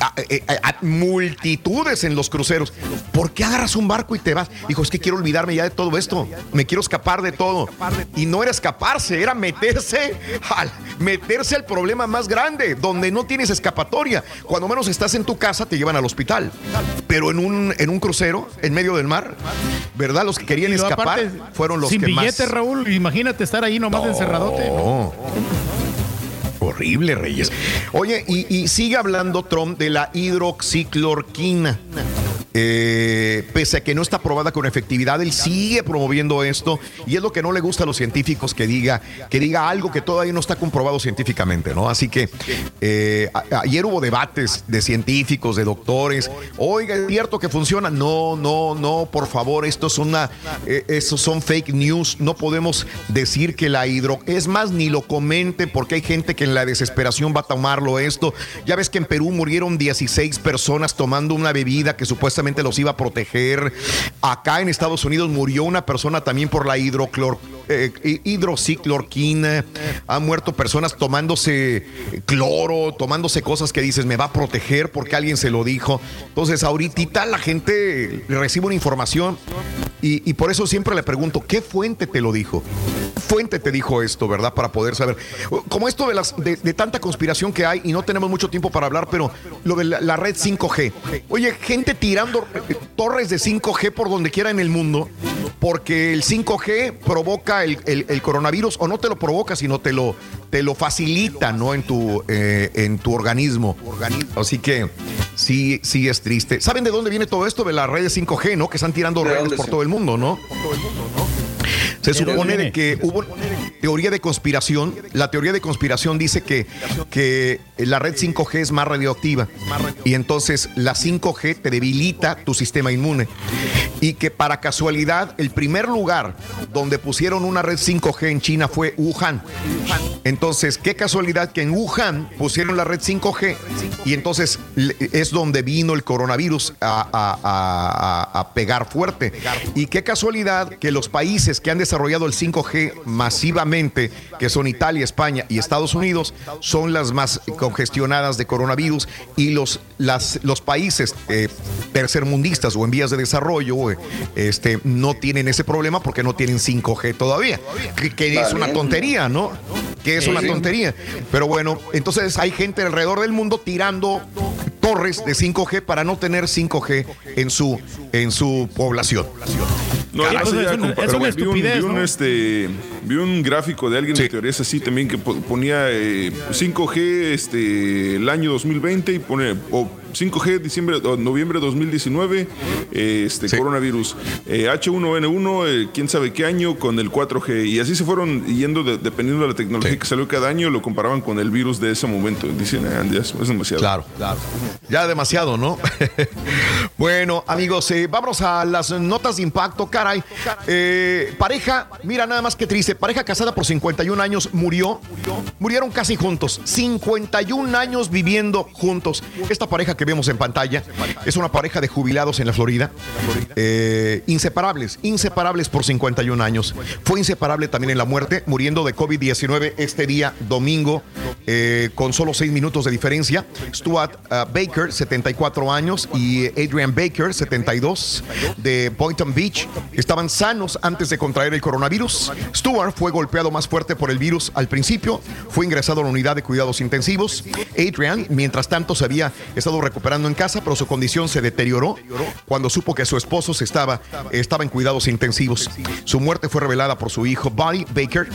S1: a, eh, eh, a multitudes en los cruceros, ¿por qué agarras un barco y te vas? Dijo, es que quiero olvidarme ya de todo esto me quiero escapar de todo. Y no era escaparse, era meterse al, meterse al problema más grande, donde no tienes escapatoria. Cuando menos estás en tu casa, te llevan al hospital. Pero en un, en un crucero, en medio del mar, ¿verdad? Los que querían escapar fueron los
S6: sin
S1: que
S6: billete, Raúl, imagínate estar ahí nomás encerradote.
S1: Horrible, Reyes. Oye, y, y, sigue hablando Trump de la hidroxiclorquina. Eh, pese a que no está probada con efectividad, él sigue promoviendo esto y es lo que no le gusta a los científicos que diga, que diga algo que todavía no está comprobado científicamente, ¿no? Así que eh, ayer hubo debates de científicos, de doctores. Oiga, ¿es cierto que funciona? No, no, no, por favor, esto es una, eh, esos son fake news. No podemos decir que la hidro, es más, ni lo comenten porque hay gente que en la desesperación va a tomarlo esto. Ya ves que en Perú murieron 16 personas tomando una bebida que supuestamente los iba a proteger. Acá en Estados Unidos murió una persona también por la hidroclor, eh, hidrociclorquina. Han muerto personas tomándose cloro, tomándose cosas que dices, me va a proteger porque alguien se lo dijo. Entonces, ahorita la gente recibe una información y, por eso siempre le pregunto, ¿qué fuente te lo dijo? Fuente te dijo esto, ¿verdad? Para poder saber. Como esto de, las, de, tanta conspiración que hay, y no tenemos mucho tiempo para hablar, pero lo de la, red 5G. Oye, gente tirando torres de 5G por donde quiera en el mundo, porque el 5G provoca el, coronavirus, o no te lo provoca, sino te lo, te lo facilita, ¿no? En tu, eh, en tu organismo. Así que sí, sí es triste. ¿Saben de dónde viene todo esto? De las redes 5G, ¿no? Que están tirando redes por todo el mundo, ¿no? Por todo el mundo, ¿no? Se supone de que hubo teoría de conspiración. La teoría de conspiración dice que, que la red 5G es más radioactiva y entonces la 5G te debilita tu sistema inmune. Y que para casualidad el primer lugar donde pusieron una red 5G en China fue Wuhan. Entonces, qué casualidad que en Wuhan pusieron la red 5G y entonces es donde vino el coronavirus a, a pegar fuerte. Y qué casualidad que los países que han desarrollado el 5G masivamente, que son Italia, España y Estados Unidos, son las más congestionadas de coronavirus y los, las, los países eh, tercermundistas o en vías de desarrollo eh, este, no tienen ese problema porque no tienen 5G todavía, que, es una tontería, ¿no? Que es una tontería. Pero bueno, entonces hay gente alrededor del mundo tirando torres de 5G para no tener 5G en su, en su población.
S4: No, es, una estupidez, vi un, este, vi un gráfico de alguien de teorías así también que ponía 5G eh, este, el año 2020 y pone, o 5G, diciembre, o noviembre de 2019, eh, este coronavirus. Eh, H1N1, eh, quién sabe qué año, con el 4G. Y así se fueron yendo de- dependiendo de la tecnología que salió cada año, lo comparaban con el virus de ese momento. Dicen, ah, es es demasiado.
S1: Claro, claro. Ya demasiado, ¿no? (laughs) bueno, amigos, eh, vámonos a las notas de impacto, caray. Eh, pareja, mira nada más que triste, pareja casada por 51 años murió, murieron casi juntos, 51 años viviendo juntos. Esta pareja que vemos en pantalla es una pareja de jubilados en la Florida, eh, inseparables, inseparables por 51 años. Fue inseparable también en la muerte, muriendo de COVID-19 este día domingo, eh, con solo 6 minutos de diferencia. Stuart uh, Baker, 74 años, y Adrian Baker, 72, de Boynton Beach, estaban sanos antes de contraer el coronavirus. Stuart fue golpeado más fuerte por el virus al principio, fue ingresado a la unidad de cuidados intensivos. Adrian, mientras tanto, se había estado recuperando en casa, pero su condición se deterioró cuando supo que su esposo se estaba, estaba en cuidados intensivos. Su muerte fue revelada por su hijo, Buddy Baker,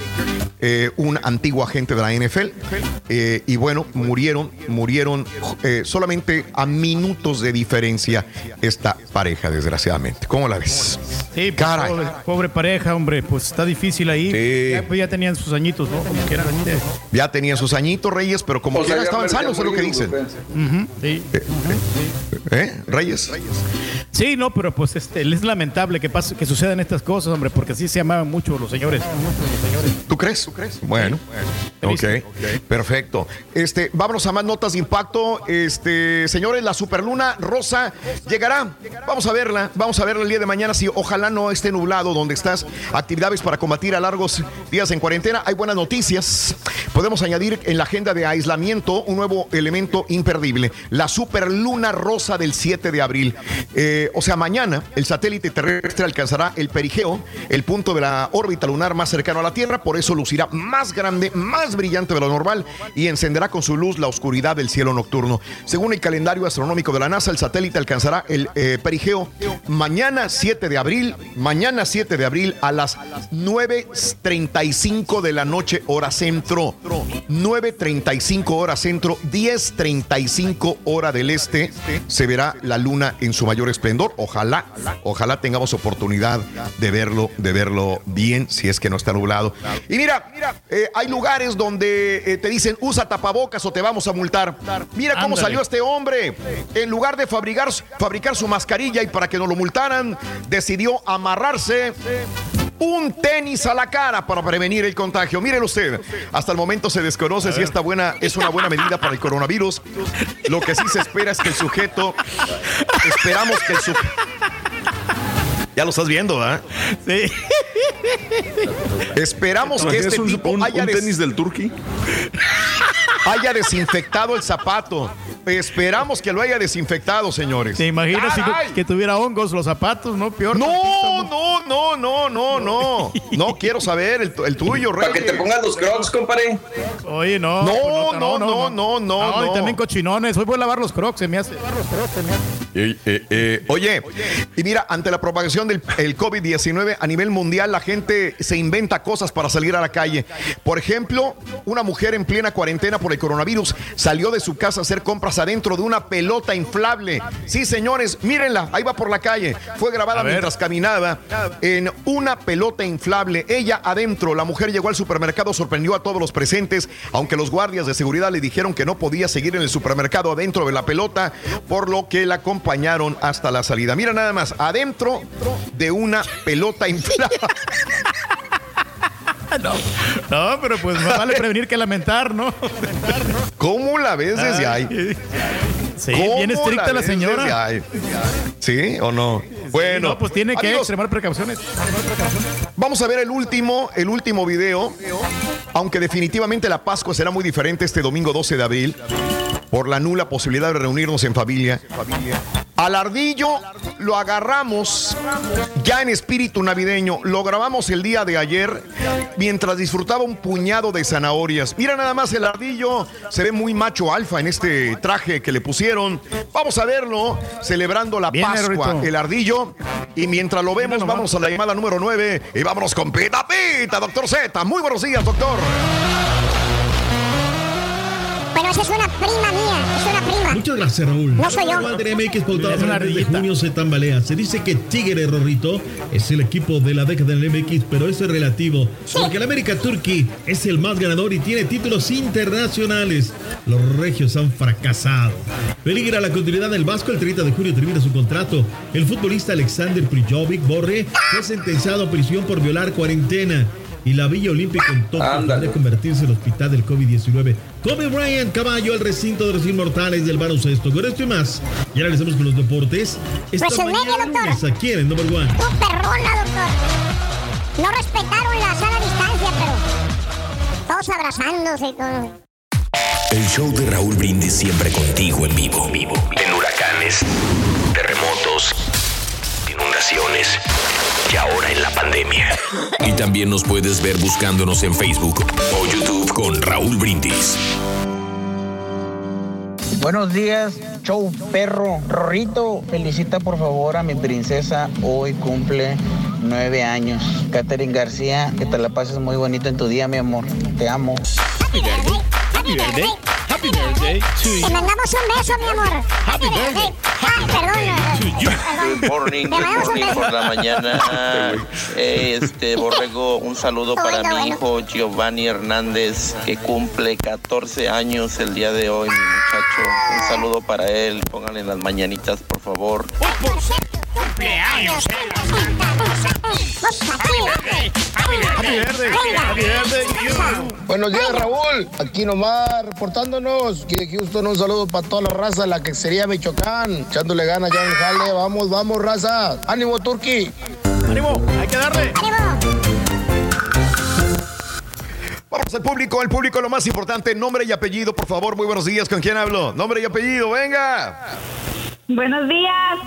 S1: eh, un antiguo agente de la NFL. Eh, y bueno, murieron, murieron eh, solamente a minutos de diferencia esta pareja, desgraciadamente. ¿Cómo la ves?
S6: Sí, pues,
S1: Caray.
S6: pobre, pobre pareja, hombre, pues está difícil ahí.
S1: Sí.
S6: Ya, pues, ya tenían sus añitos, ¿no? Como quieran.
S1: Ya tenían sus añitos, Reyes, pero como quiera estaban sanos, es lo que dicen.
S6: Ujú, sí.
S1: ¿Eh? Reyes.
S6: Sí, no, pero pues este, es lamentable que pase, que sucedan estas cosas, hombre, porque así se amaban mucho los señores.
S1: ¿Tú crees? ¿Tú crees? Bueno. Ok, perfecto. Este, vámonos a más notas de impacto. Este, señores, la superluna rosa llegará. Vamos a verla, vamos a verla el día de mañana. Si ojalá no esté nublado donde estás. Actividades para combatir a días en cuarentena. Hay buenas noticias. Podemos añadir en la agenda de aislamiento un nuevo elemento imperdible: la superluna rosa del 7 de abril. Eh, o sea, mañana el satélite terrestre alcanzará el perigeo, el punto de la órbita lunar más cercano a la Tierra. Por eso lucirá más grande, más brillante de lo normal y encenderá con su luz la oscuridad del cielo nocturno. Según el calendario astronómico de la NASA, el satélite alcanzará el eh, perigeo mañana 7 de abril, mañana 7 de abril a las 9.35 de la noche hora centro, 9.35 hora centro, 10.35 hora del este, se verá la luna en su mayor esplendor. Ojalá, ojalá tengamos oportunidad de verlo, de verlo bien, si es que no está nublado. Y mira, eh, hay lugares donde eh, te dicen usa tapabocas o te vamos a multar. Mira cómo
S6: Ándale.
S1: salió este hombre. En lugar de fabricar, fabricar su mascarilla y para que no lo multaran, decidió amarrarse un tenis a la cara para prevenir el contagio. Mírelo usted, hasta el momento se desconoce si esta buena es una buena medida para el coronavirus. Lo que sí se espera es que el sujeto, esperamos que el sujeto... Ya lo estás viendo, ¿ah?
S6: Sí.
S1: Esperamos que este
S4: ¿Es un,
S1: tipo
S4: un-
S1: haya
S4: un
S1: des-
S4: tenis del Turqui?
S1: Haya desinfectado el zapato. Esperamos que lo haya desinfectado, señores.
S6: ¿Te imaginas si
S1: ¡Caray!
S6: que, tuviera hongos los zapatos, no? Peor.
S1: No, no, no, no, no, no. No quiero saber el, tu- el tuyo, Rey.
S16: Para que te pongas los crocs, compadre.
S6: Oye, no.
S1: No,
S6: pues
S1: no, no, no, no,
S6: Y
S1: no.
S6: también cochinones. Hoy voy a lavar los crocs, se me hace.
S1: Eh, eh, eh, oye, y mira, ante la propagación del el COVID-19 a nivel mundial, la gente se inventa cosas para salir a la calle. Por ejemplo, una mujer en plena cuarentena por el coronavirus salió de su casa a hacer compras adentro de una pelota inflable. Sí, señores, mírenla, ahí va por la calle. Fue grabada mientras caminaba en una pelota inflable. Ella adentro, la mujer llegó al supermercado, sorprendió a todos los presentes, aunque los guardias de seguridad le dijeron que no podía seguir en el supermercado adentro de la pelota, por lo que la acompañaron hasta la salida. Mira nada más, adentro de una pelota inflable. (laughs)
S6: No, pero pues más vale prevenir que lamentar, ¿no?
S1: ¿Cómo la ves desde ahí?
S6: Sí,
S1: ¿Cómo
S6: bien estricta la señora.
S1: ahí? ¿Sí o no? Bueno,
S6: No, pues tiene que
S1: amigos,
S6: extremar precauciones.
S1: Vamos a ver el último, el último video. Aunque definitivamente la Pascua será muy diferente este domingo 12 de abril por la nula posibilidad de reunirnos en familia. Al ardillo lo agarramos ya en espíritu navideño. Lo grabamos el día de ayer mientras disfrutaba un puñado de zanahorias. Mira nada más el ardillo. Se ve muy macho alfa en este traje que le pusieron. Vamos a verlo celebrando la
S6: Bien,
S1: Pascua. El ardillo. Y mientras lo vemos, vamos a la llamada número 9 y vámonos con Pita Pita, doctor Z. Muy buenos días, doctor.
S3: Bueno, esa es una prima mía, es una prima.
S35: Muchas gracias, Raúl.
S3: No soy yo.
S35: Walter MX
S6: una
S35: para el de junio se tambalea. Se dice que Tigre Rorrito es el equipo de la década del MX, pero eso es relativo. Porque el América Turkey es el más ganador y tiene títulos internacionales. Los regios han fracasado. Peligra la continuidad del Vasco. El 30 de junio termina su contrato. El futbolista Alexander Prijovic Borre fue sentenciado a prisión por violar cuarentena. Y la Villa Olímpica en Tokio podría convertirse en el hospital del COVID-19. Kobe Bryant, caballo al recinto de los inmortales del baloncesto. Con esto y más, ya regresamos con los deportes. Esta
S3: Pues en medio,
S35: mañana
S3: doctor.
S35: lunes, aquí en el Number One.
S3: Tu perrona, doctor. No respetaron la sana distancia, pero todos abrazándose y todo.
S8: El show de Raúl Brindis siempre contigo en vivo. vivo. En huracanes, terremotos, inundaciones y ahora en la pandemia. Y también nos puedes ver buscándonos en Facebook o YouTube con Raúl Brindis.
S36: Buenos días, show perro. Rorrito, felicita por favor a mi princesa. Hoy cumple nueve años. Katherine García, que te la pases muy bonito en tu día, mi amor. Te amo.
S3: Happy birthday. Happy birthday.
S36: Happy birthday
S3: Te mandamos un beso, mi amor. Happy birthday. Ah, perdón.
S37: Good morning, good morning por la mañana. (laughs) Eh, Este Borrego, un saludo para mi hijo Giovanni Hernández, que cumple 14 años el día de hoy, mi muchacho. Un saludo para él. Pónganle las mañanitas, por favor.
S3: Cumpleaños.
S23: Buenos días, Raúl. Aquí nomás reportándonos. Aquí de Houston, un saludo para toda la raza, la que sería Michoacán. Echándole ganas ya en jale. Vamos, vamos, raza. Ánimo, Turqui.
S6: ¡Ánimo! ¡Hay que darle!
S1: Vamos al público, el público lo más importante, nombre y apellido, por favor. Muy buenos días, ¿con quién hablo? Nombre y apellido, venga.
S38: Buenos días.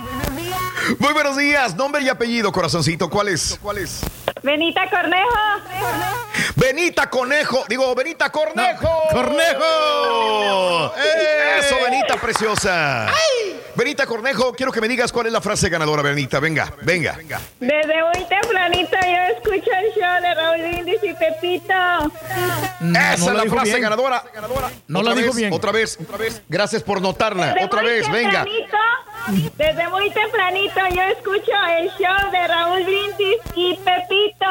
S1: Muy buenos días, nombre y apellido, corazoncito, ¿cuál es? ¿Cuál es?
S38: Benita Cornejo.
S1: Benita Conejo, digo, Benita Cornejo.
S6: ¡Cornejo!
S1: Eso, Benita preciosa. Benita Cornejo, quiero que me digas cuál es la frase ganadora, Benita. Venga, venga.
S38: Desde muy tempranito yo escucho el show de Raúl Brindis y Pepito.
S1: Esa
S6: no
S1: es la frase
S6: bien.
S1: ganadora.
S6: No
S1: otra
S6: la dijo
S1: vez,
S6: bien.
S1: Otra vez, otra vez. Gracias por notarla.
S38: Desde
S1: Otra vez, venga.
S38: Desde muy tempranito yo escucho el show de Raúl Brindis y Pepito.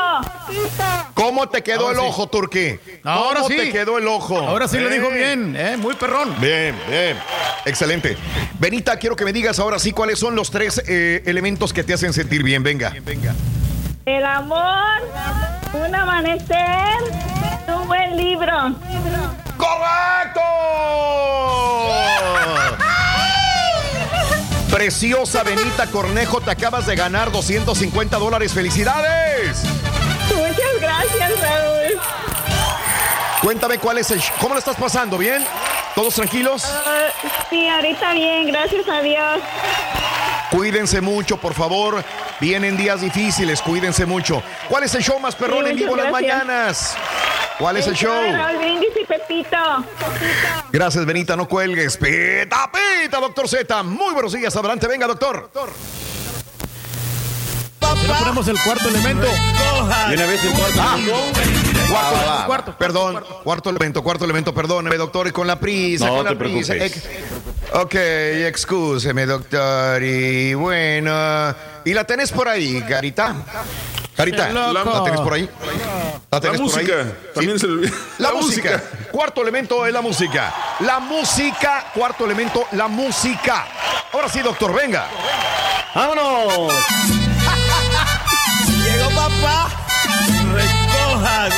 S1: ¿Cómo te quedó
S6: Ahora
S1: el
S6: sí.
S1: ojo, Turquí?
S6: Ahora
S1: ¿Cómo
S6: sí.
S1: te quedó el ojo?
S6: Ahora sí lo dijo
S1: Bien.
S6: bien, ¿eh? Muy perrón.
S1: Bien, bien. Excelente. Benita, quiero que me digas ahora sí cuáles son los tres eh, elementos que te hacen sentir bien. Venga.
S38: El amor, un amanecer, un buen libro.
S1: ¡Correcto! Preciosa Benita Cornejo, te acabas de ganar 250 dólares. ¡Felicidades!
S38: Muchas gracias, Raúl.
S1: Cuéntame cuál es el. ¿Cómo lo estás pasando? ¿Bien? ¿Todos tranquilos?
S38: Ah, sí, ahorita bien, gracias a Dios.
S1: Cuídense mucho, por favor. Vienen días difíciles, cuídense mucho. ¿Cuál es el show más perrón
S38: Sí,
S1: en vivo en las mañanas? ¿Cuál es el show?
S38: Raúl Brindis y Pepito.
S1: Gracias, Benita, no cuelgues. Pita, pita, doctor Z. Muy buenos días, adelante, venga, doctor.
S6: Si no ponemos el cuarto elemento.
S1: De una vez el cuarto
S6: Ah.
S1: Cuarto,
S6: va, va.
S1: cuarto, perdón, cuarto elemento, cuarto elemento, perdóneme, doctor, y con la prisa,
S39: No
S1: con la
S39: te
S1: prisa.
S39: preocupes.
S1: Ex- ok, excúseme, doctor, y bueno, ¿y la tenés por ahí, Carita? Carita. ¿la tenés por ahí? ¿La tenés por ahí?
S4: música, también se le-
S1: La, (laughs)
S4: la
S1: música.
S4: música.
S1: Cuarto elemento es la música. La música, cuarto elemento, la música. Ahora sí, doctor, venga.
S39: ¡Vámonos!
S28: Llegó papá. Recoja.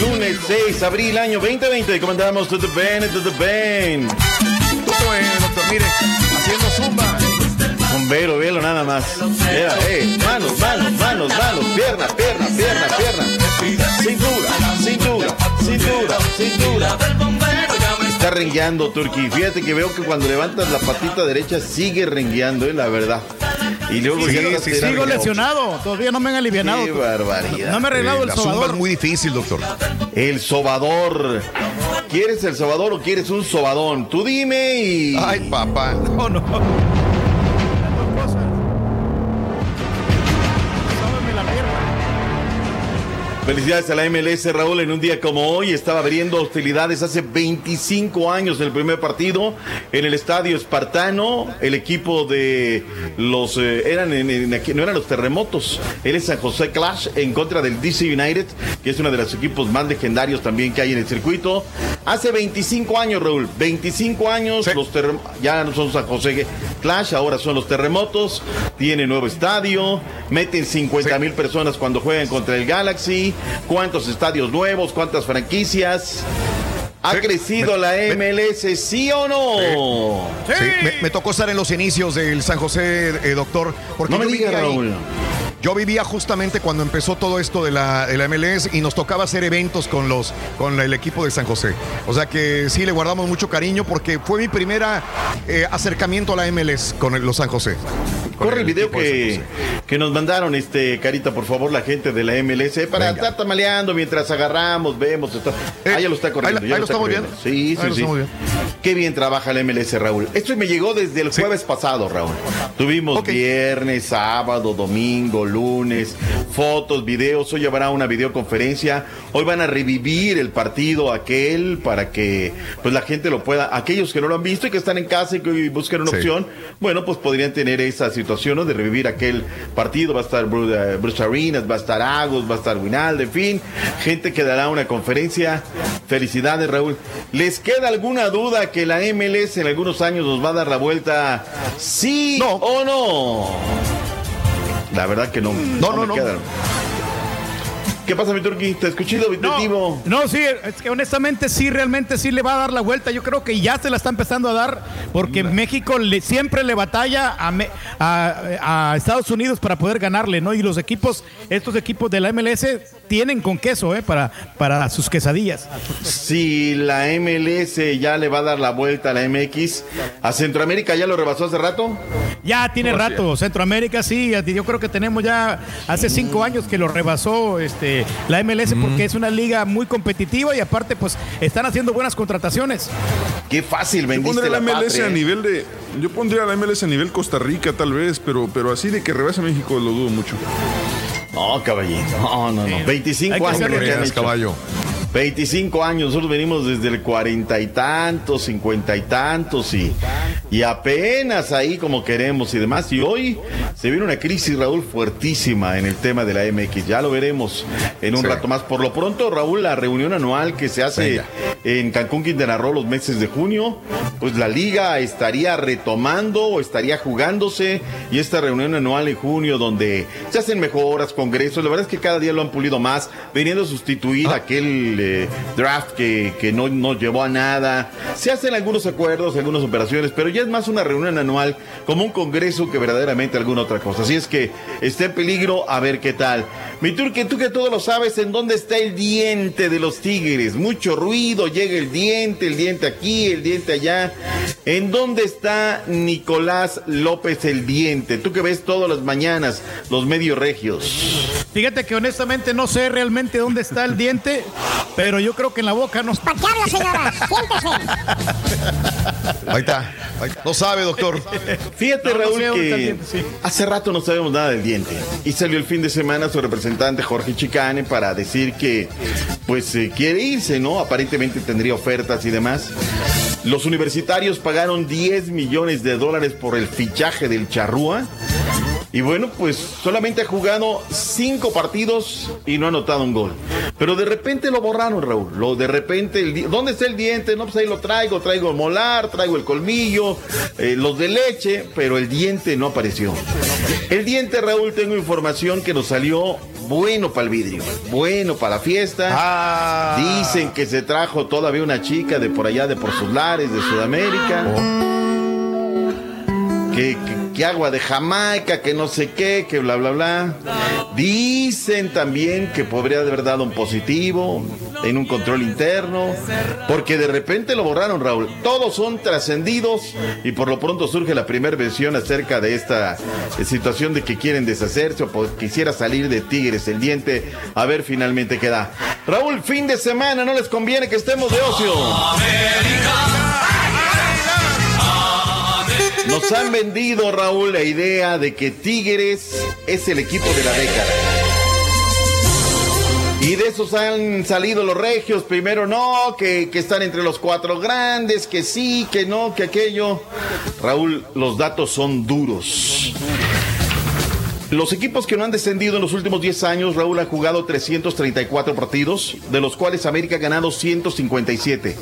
S39: Lunes 6 de abril, año 2020. Comandamos to the band, to the band.
S1: Bueno, doctor, mire, haciendo zumba.
S39: Con velo, velo nada más. Era, eh, manos, manos, manos, manos, pierna, pierna, pierna, pierna. Cintura, cintura, cintura, cintura. Está rengueando, Turki. Fíjate que veo que cuando levantas la patita derecha sigue rengueando, es la verdad. Y luego
S1: Sí, sí,
S6: Sigo lesionado. Todavía no me han alivianado.
S39: Qué barbaridad.
S6: No me he arreglado el
S1: la zumba
S6: sobador.
S1: es muy difícil, doctor.
S39: El sobador. ¿Quieres el sobador o quieres un sobadón? Tú dime y.
S1: Ay, papá.
S6: No, no.
S39: Felicidades a la MLS, Raúl. En un día como hoy estaba abriendo hostilidades hace 25 años el primer partido en el estadio espartano. El equipo de los. eh, eran en- en no eran los terremotos, era el San José Clash en contra del DC United, que es uno de los equipos más legendarios también que hay en el circuito. Hace 25 años, Raúl. 25 años, los terrem- ya no son San José Clash, ahora son los terremotos. Tiene nuevo estadio, meten 50 mil personas cuando juegan contra el Galaxy. ¿Cuántos estadios nuevos? ¿Cuántas franquicias? ¿Ha crecido la MLS, sí o no?
S1: Sí, me, me tocó estar en los inicios del San José, eh, doctor. Porque
S39: No me diga,
S1: ahí. Yo vivía justamente cuando empezó todo esto de la, de la MLS y nos tocaba hacer eventos con los con el equipo de San José. O sea que sí le guardamos mucho cariño porque fue mi primera eh, acercamiento a la MLS con el- los San José.
S39: Corre el video que, que nos mandaron, este, Carita, por favor, la gente de la MLS, para estar tamaleando mientras agarramos, vemos. Está... ah, ya lo está corriendo.
S1: ahí
S39: ya
S1: lo
S39: está
S1: estamos
S39: corriendo. Sí,
S1: Ahí
S39: sí,
S1: lo
S39: sí.
S1: estamos.
S39: Qué bien trabaja la MLS, Raúl. Esto me llegó desde el jueves pasado, Raúl. Tuvimos viernes, sábado, domingo, lunes, fotos, videos. Hoy habrá una videoconferencia. Hoy van a revivir el partido aquel para que pues la gente lo pueda, aquellos que no lo han visto y que están en casa y que buscan una
S1: Sí.
S39: opción, bueno, pues podrían tener esa situación ¿no? de revivir aquel partido. Va a estar eh, Bruce Arenas, va a estar Agos, va a estar Winaldo, en fin, gente que dará una conferencia. Felicidades, Raúl. ¿Les queda alguna duda que la MLS en algunos años nos va a dar la vuelta? ¿Sí o no? La verdad que no. No,
S6: no,
S39: me
S6: no.
S39: queda. ¿Qué pasa, mi turqui? Te escuché lo
S6: No, no, sí, es que honestamente sí, realmente sí le va a dar la vuelta. Yo creo que ya se la está empezando a dar porque México le, siempre le batalla a, Me- a- a Estados Unidos para poder ganarle, ¿no? Y los equipos, estos equipos de la MLS tienen con queso, ¿eh? Para, para sus quesadillas.
S39: Si la MLS ya le va a dar la vuelta a la MX, ¿a Centroamérica ya lo rebasó hace rato?
S6: Ya tiene rato, Centroamérica sí, yo creo que tenemos ya hace cinco años que lo rebasó este, la MLS porque es una liga muy competitiva y aparte pues están haciendo buenas contrataciones.
S39: Qué fácil
S4: Yo
S39: vendiste
S4: pondría la
S39: la
S4: MLS
S39: patria,
S4: a
S39: ¿eh?
S4: nivel de. Yo pondría la MLS a nivel Costa Rica, tal vez, pero, pero así de que rebase a México lo dudo mucho.
S39: No, caballito. No, no, no. 25 años. lo que han hecho.
S1: caballo.
S39: 25 años, nosotros venimos desde el cuarenta y tantos, cincuenta y tantos y, y apenas ahí como queremos y demás. Y hoy se viene una crisis, Raúl, fuertísima en el tema de la MX. Ya lo veremos en un
S1: Sí.
S39: rato más. Por lo pronto, Raúl, la reunión anual que se hace
S1: Venga.
S39: en Cancún, Quintana Roo los meses de junio, pues la liga estaría retomando o estaría jugándose y esta reunión anual en junio donde se hacen mejoras, congresos, la verdad es que cada día lo han pulido más, veniendo a sustituir aquel eh, draft que, que no, no llevó a nada, se hacen algunos acuerdos, algunas operaciones, pero ya es más una reunión anual como un congreso que verdaderamente alguna otra cosa, así es que está en peligro, a ver qué tal. Mi turque, tú que todo lo sabes, ¿en dónde está el diente de los tigres? Mucho ruido, llega el diente, el diente aquí, el diente allá. ¿En dónde está Nicolás López el diente? Tú que ves todas las mañanas los medios regios.
S6: Fíjate que honestamente no sé realmente dónde está el diente, pero yo creo que en la boca no.
S3: ¿Para qué habla, señora? Siéntese.
S1: Ahí está. Ahí está. No sabe, doctor.
S39: Fíjate,
S6: No,
S39: Raúl, que
S6: diente, sí.
S39: hace rato no sabemos nada del diente. Y salió el fin de semana su representante Jorge Chicane para decir que, pues, eh, quiere irse, ¿no? Aparentemente tendría ofertas y demás. Los universitarios pagaron 10 millones de dólares por el fichaje del Charrúa. Y bueno, pues solamente ha jugado cinco partidos y no ha anotado un gol. Pero de repente lo borraron, Raúl. Lo de repente, el ¿dónde está el diente? No, pues ahí lo traigo. Traigo el molar, traigo el colmillo, eh, los de leche, pero el diente no apareció. El diente, Raúl, tengo información que nos salió bueno para el vidrio, bueno para la fiesta. Dicen que se trajo todavía una chica de por allá, de por sus lares, de Sudamérica que, agua de Jamaica, que no sé qué, que bla, bla, bla. Dicen también que podría haber dado un positivo en un control interno, porque de repente lo borraron, Raúl. Todos son trascendidos y por lo pronto surge la primera versión acerca de esta situación de que quieren deshacerse o po- quisiera salir de Tigres el diente. A ver finalmente qué da. Raúl, fin de semana, no les conviene que estemos de ocio. Nos han vendido, Raúl, la idea de que Tigres es el equipo de la década. Y de esos han salido los regios, primero no, que, que están entre los cuatro grandes, que sí, que no, que aquello. Raúl, los datos son duros. Los equipos que no han descendido en los últimos 10 años, Raúl ha jugado 334 partidos, de los cuales América ha ganado 157.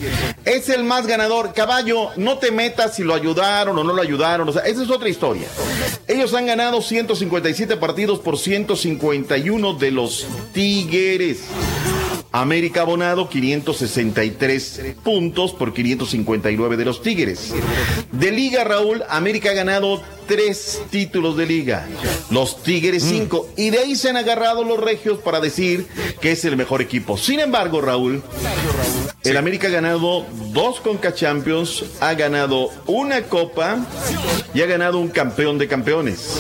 S39: Es el más ganador. Caballo, no te metas si lo ayudaron o no lo ayudaron. Esa es otra historia. Ellos han ganado 157 partidos por 151 de los Tigres. América abonado 563 puntos por 559 de los Tigres. De Liga, Raúl, América ha ganado tres títulos de Liga. Los Tigres cinco. Y de ahí se han agarrado los regios para decir que es el mejor equipo. Sin embargo, Raúl, el América ha ganado dos Conca Champions, ha ganado una Copa y ha ganado un campeón de campeones.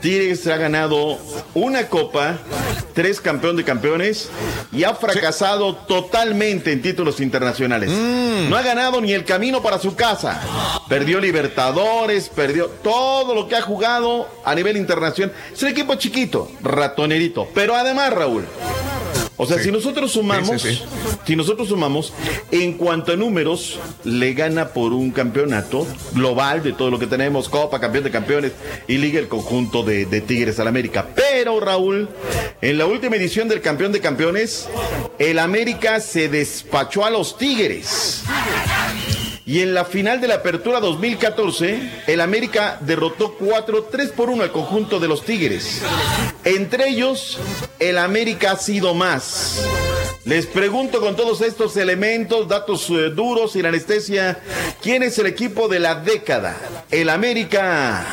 S39: Tigres ha ganado una Copa, tres campeón de campeones y ha fracasado totalmente en títulos internacionales. No ha ganado ni el camino para su casa. Perdió Libertadores, perdió todo lo que ha jugado a nivel internacional. Es un equipo chiquito, ratonerito. Pero además, Raúl, o sea,
S1: Sí.
S39: si nosotros sumamos,
S1: Sí, sí, sí.
S39: si nosotros sumamos, en cuanto a números, le gana por un campeonato global de todo lo que tenemos, Copa, Campeón de Campeones y Liga el conjunto de, de Tigres al América. Pero, Raúl, en la última edición del Campeón de Campeones, el América se despachó a los Tigres. Y en la final de la Apertura 2014, el América derrotó 4, 3 por 1 al conjunto de los Tigres. Entre ellos, el América ha sido más. Les pregunto con todos estos elementos, datos eh, duros y la anestesia, ¿quién es el equipo de la década? ¿El América?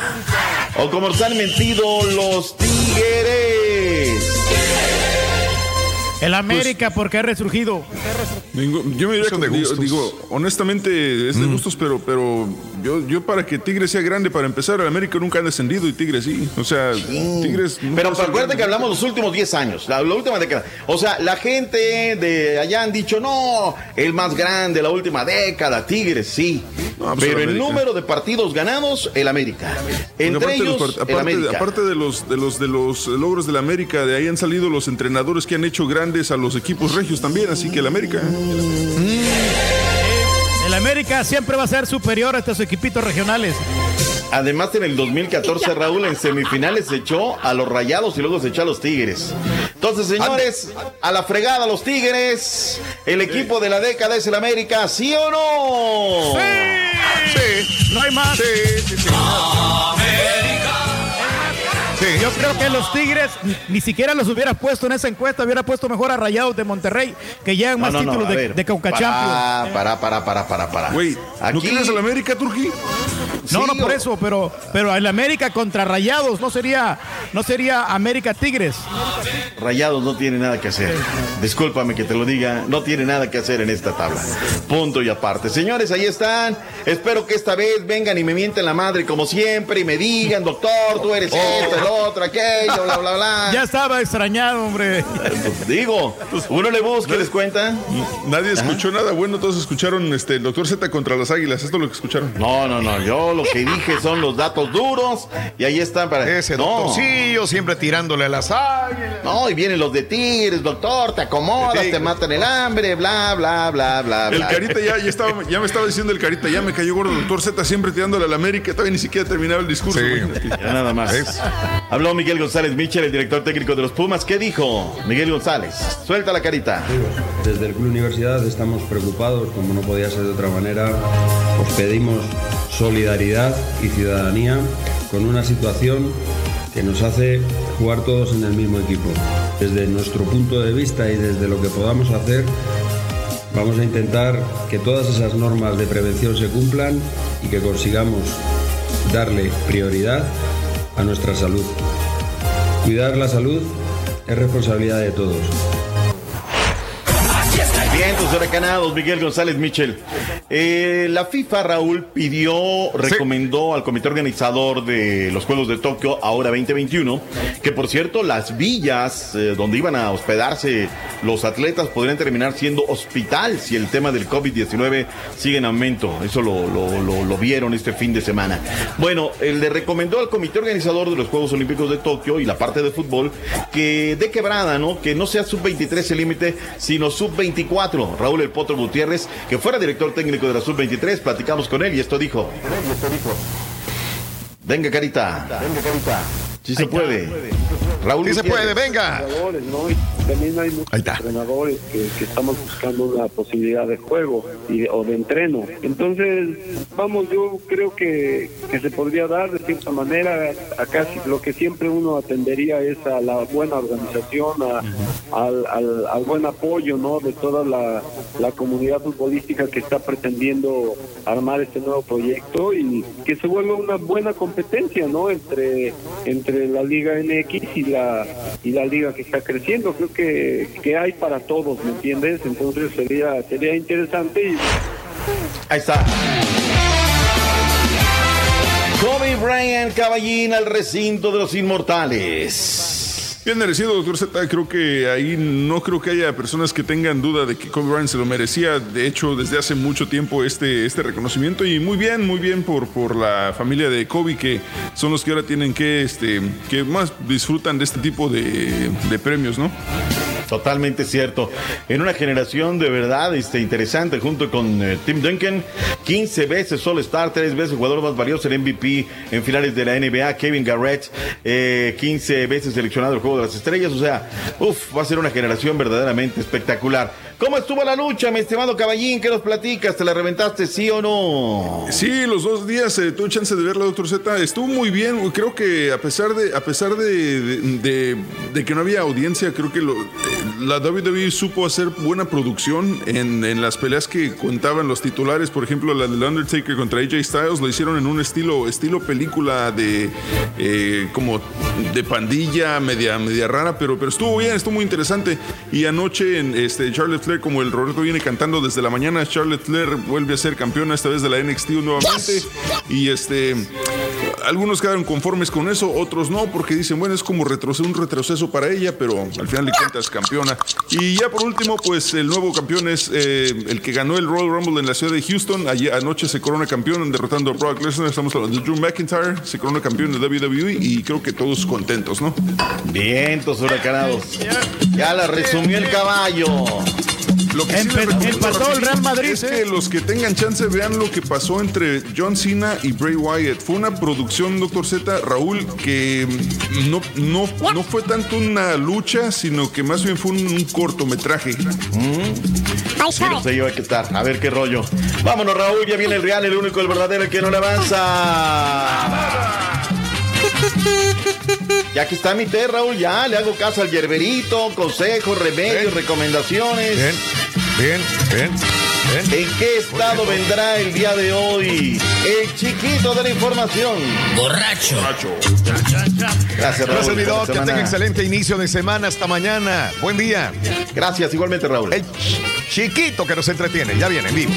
S39: ¿O como os han mentido, los Tigres?
S6: El América, porque ha resurgido.
S4: Digo, yo me diría que, digo, honestamente es de gustos, pero, pero yo, yo para que Tigres sea grande, para empezar, el América nunca ha descendido y Tigres sí. O sea, Tigres. nunca
S39: Pero acuérdate que hablamos los últimos 10 años, la, la última década. O sea, la gente de allá han dicho, no, el más grande, la última década, Tigres, sí.
S4: No, pues
S39: Pero
S4: el
S39: número de partidos ganados, el América. Entre
S4: aparte, de los
S39: el
S4: aparte,
S39: América.
S4: aparte de los de los de los logros de la América, de ahí han salido los entrenadores que han hecho grandes a los equipos regios también, así que el América.
S6: El América siempre va a ser superior a estos equipitos regionales.
S39: Además, en el (laughs) 2014, Raúl, en semifinales se echó a los rayados y luego se echó a los Tigres. Entonces, señores, a la fregada los Tigres. El equipo de la década es el América, ¿sí o no?
S6: Sí. No hay más.
S1: Sí, sí, sí. Sí.
S6: Yo creo que los Tigres ni, siquiera los hubiera puesto en esa encuesta, hubiera puesto mejor a Rayados de Monterrey, que llevan más
S39: No, no,
S6: títulos
S39: a
S6: de, de Champions.
S39: Para, para, para, para, para.
S4: Güey, ¿no
S39: Aquí-
S4: quieres al América, Turquí?
S6: No,
S39: Sí,
S6: no por eso, pero, pero el América contra Rayados no sería, no sería América Tigres.
S39: Rayados no tiene nada que hacer. Discúlpame que te lo diga, no tiene nada que hacer en esta tabla. Punto y aparte. Señores, ahí están. Espero que esta vez vengan y me mienten la madre como siempre y me digan, doctor, tú eres esto, el otro, aquello, bla, bla, bla. (laughs)
S6: Ya estaba extrañado, hombre.
S39: Pues digo, uno le busca y les cuenta.
S4: Nadie escuchó nada bueno, todos escucharon este, el doctor Z contra las águilas, esto es lo que escucharon.
S39: No, no, no, yo lo que dije son los datos duros y ahí están para...
S1: Ese
S39: no,
S1: doctorcillo siempre tirándole a las águilas.
S39: no, y vienen los de Tigres, doctor, te acomodas, te matan el hambre, bla, bla, bla, bla,
S4: El
S39: bla.
S4: Carita ya, ya, estaba, ya me estaba diciendo el Carita, ya me cayó gordo el doctor Z siempre tirándole a la América, todavía ni siquiera terminaba el discurso.
S1: Sí.
S39: Ya nada más. Habló Miguel González Michel, el director técnico de los Pumas. ¿Qué dijo Miguel González? Suelta la carita.
S40: Desde el Club Universidad estamos preocupados, como no podía ser de otra manera. Os pedimos solidaridad y ciudadanía con una situación que nos hace jugar todos en el mismo equipo. Desde nuestro punto de vista y desde lo que podamos hacer, vamos a intentar que todas esas normas de prevención se cumplan y que consigamos darle prioridad a nuestra salud. Cuidar la salud es responsabilidad de todos.
S39: Miguel González. Eh, la FIFA, Raúl, pidió, recomendó al comité organizador de los Juegos de Tokio, ahora 2021, que por cierto, las villas eh, donde iban a hospedarse los atletas podrían terminar siendo hospital si el tema del COVID-19 sigue en aumento. Eso lo, lo- lo- lo vieron este fin de semana. Bueno, él le recomendó al comité organizador de los Juegos Olímpicos de Tokio y la parte de fútbol que de quebrada, ¿no? Que no sea sub-23 el límite, sino sub-24. Raúl El Potro Gutiérrez, que fuera director técnico de la sub-23, platicamos con él y esto dijo. Venga, carita. Venga, carita. Sí se puede. Raúl
S1: Sí se puede, venga.
S41: también hay muchos entrenadores que, que estamos buscando una posibilidad de juego y, o de entreno. Entonces, vamos, yo creo que, que se podría dar de cierta manera. Acá lo que siempre uno atendería es a la buena organización, a- al, al- al buen apoyo, ¿no? De toda la, la comunidad futbolística que está pretendiendo armar este nuevo proyecto y que se vuelva una buena competencia, ¿no? Entre, entre la Liga MX y la, y la liga que está creciendo. Creo que, que hay para todos, ¿me entiendes? Entonces sería, sería interesante y
S39: Ahí está. Kobe Bryant, caballín al recinto de los inmortales.
S4: Bien merecido, doctor Z. Creo que ahí no creo que haya personas que tengan duda de que Kobe Bryant se lo merecía. De hecho, desde hace mucho tiempo este, este reconocimiento. Y muy bien, muy bien por, por la familia de Kobe, que son los que ahora tienen que, este, que más disfrutan de este tipo de, premios, ¿no?
S39: Totalmente cierto. En una generación de verdad este, interesante, junto con eh, Tim Duncan, 15 veces All Star, 3 veces jugador más valioso en MVP en finales de la NBA, Kevin Garrett, eh, 15 veces seleccionado al De las Estrellas. O sea, uff, va a ser una generación verdaderamente espectacular. ¿Cómo estuvo la lucha, mi estimado caballín? ¿Qué nos platicas? ¿Te la reventaste, sí o no?
S4: Sí, los dos días eh, tuve chance de verla, doctor Z. Estuvo muy bien. Creo que a pesar de, a pesar de, de- que no había audiencia, creo que lo- eh, la WWE supo hacer buena producción en, en las peleas que contaban los titulares. Por ejemplo, la del Undertaker contra AJ Styles lo hicieron en un estilo, estilo película de eh, como de pandilla, media, media rara, pero, pero estuvo bien, estuvo muy interesante. Y anoche en este Charlotte Flair, como el Roberto viene cantando desde la mañana, Charlotte Flair vuelve a ser campeona esta vez de la NXT nuevamente. Y este algunos quedaron conformes con eso, otros no, porque dicen, bueno, es como retroceso, un retroceso para ella, pero al final de cuentas campeona. Y ya por último, pues el nuevo campeón es eh, el que ganó el Royal Rumble en la ciudad de Houston. Ayer, anoche se corona campeón derrotando a Brock Lesnar. Estamos hablando de Drew McIntyre, se corona campeón de WWE y creo que todos contentos, ¿no?
S39: Vientos huracanados. Ya la resumió el caballo.
S4: Lo que sí les recomiendo, Es que los que tengan chance vean lo que pasó entre John Cena y Bray Wyatt. Fue una producción, doctor Z, Raúl, que no, no, no fue tanto una lucha, sino que más bien fue un, un cortometraje.
S39: Sí, no sé yo a qué tal. A ver qué rollo. Vámonos, Raúl. Ya viene el real, el único, el verdadero, el que no le avanza. (laughs) Ya que está mi té, Raúl, ya le hago caso al yerberito, consejos, remedios, recomendaciones.
S1: Bien, bien, bien.
S39: ¿En qué estado vendrá el día de hoy el chiquito de la información?
S1: Borracho.
S39: Gracias, Raúl.
S1: Gracias, doc. Que tenga excelente inicio de semana. Hasta mañana. Buen día.
S39: Gracias, igualmente, Raúl.
S1: El chiquito que nos entretiene. Ya viene en vivo.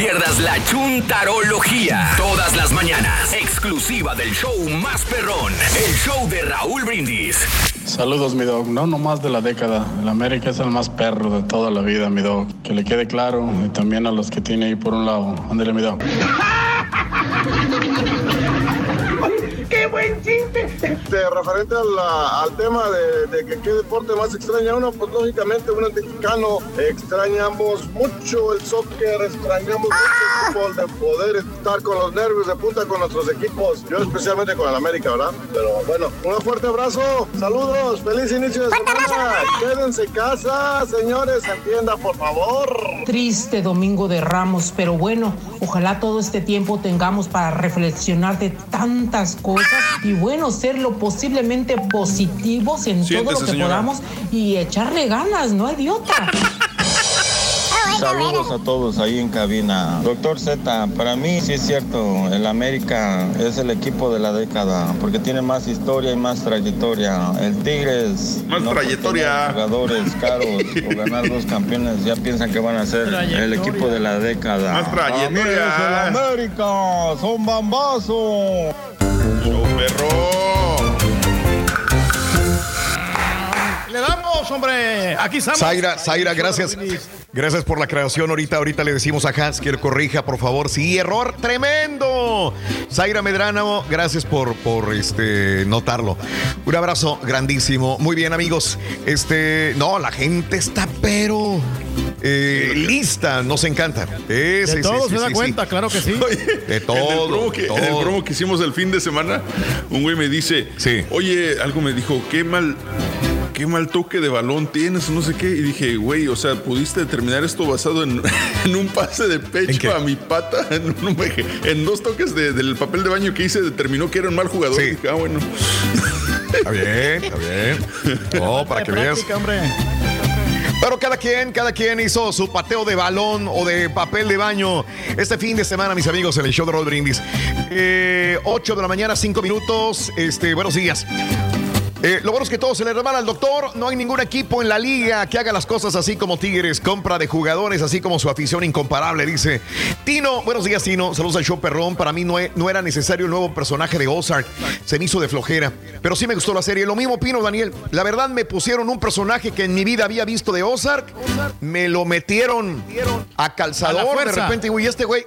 S8: Pierdas la chuntarología. Todas las mañanas. Exclusiva del show más perrón. El show de Raúl Brindis.
S24: Saludos, mi dog. No nomás de la década. El América es el más perro de toda la vida, mi dog. Que le quede claro. Y también a los que tiene ahí por un lado. Ándale, mi dog. (laughs)
S32: ¡Qué buen chiste!
S23: Este, referente a la- al tema de, de que qué deporte más extraña uno, pues lógicamente uno es mexicano, extrañamos mucho el soccer, extrañamos mucho el fútbol, de poder estar con los nervios de punta con nuestros equipos, yo especialmente con el América, ¿verdad? Pero bueno, un fuerte abrazo, saludos, feliz inicio de semana, quédense en casa, señores, entienda por favor.
S42: Triste domingo de Ramos, pero bueno, ojalá todo este tiempo tengamos para reflexionar de tantas cosas y bueno, ser lo posiblemente positivos en todo lo
S4: Siéntese,
S42: que
S4: señora.
S42: podamos y echarle ganas, ¿no, idiota? (laughs)
S43: Saludos a todos ahí en cabina. Doctor Z, para mí sí es cierto, el América es el equipo de la década porque tiene más historia y más trayectoria. El Tigres.
S4: Más
S43: no
S4: trayectoria.
S43: Jugadores (laughs) caros por ganar dos campeones ya piensan que van a ser el equipo de la década.
S4: Más trayectoria.
S43: El América, son bambazos.
S4: Perro.
S6: Le damos, hombre. Aquí estamos.
S1: Zaira, Zaira, gracias. Gracias por la creación. Ahorita, ahorita le decimos a Hans que lo corrija, por favor. Sí, error tremendo. Zaira Medrano, gracias por, por este notarlo. Un abrazo grandísimo. Muy bien, amigos. Este, no, la gente está pero eh, lista. Nos encanta. Eh, sí,
S6: De
S1: sí,
S6: todo
S1: sí,
S6: se da
S1: sí,
S6: cuenta,
S1: sí.
S6: claro que sí.
S1: De
S4: En el,
S1: todo.
S4: promo que, en el
S1: todo.
S4: promo que hicimos el fin de semana, un güey me dice, oye, algo me dijo, qué mal, qué mal toque de balón tienes, no sé qué. Y dije, güey, o sea, pudiste determinar esto basado en, (laughs) en un pase de pecho a mi pata, (laughs) en, un- en dos toques de- del papel de baño que hice, determinó que era un mal jugador. Y dije, ah, bueno.
S1: Está bien, está bien. No, (laughs) para que veas. Pero cada quien, cada quien hizo su pateo de balón o de papel de baño este fin de semana, mis amigos, en el show de Roll Brindis. Eh, 8 de la mañana, 5 minutos. Este, buenos días. Eh, lo bueno es que todo se le remala al doctor. No hay ningún equipo en la liga que haga las cosas así como Tigres. Compra de jugadores, así como su afición incomparable, dice. Tino, buenos días, Tino. Saludos al show perrón. Para mí no, no era necesario el nuevo personaje de Ozark. Se me hizo de flojera. Pero sí me gustó la serie. Lo mismo opino, Daniel. La verdad me pusieron un personaje que en mi vida había visto de Ozark. Me lo metieron a calzador. De repente, güey, este güey.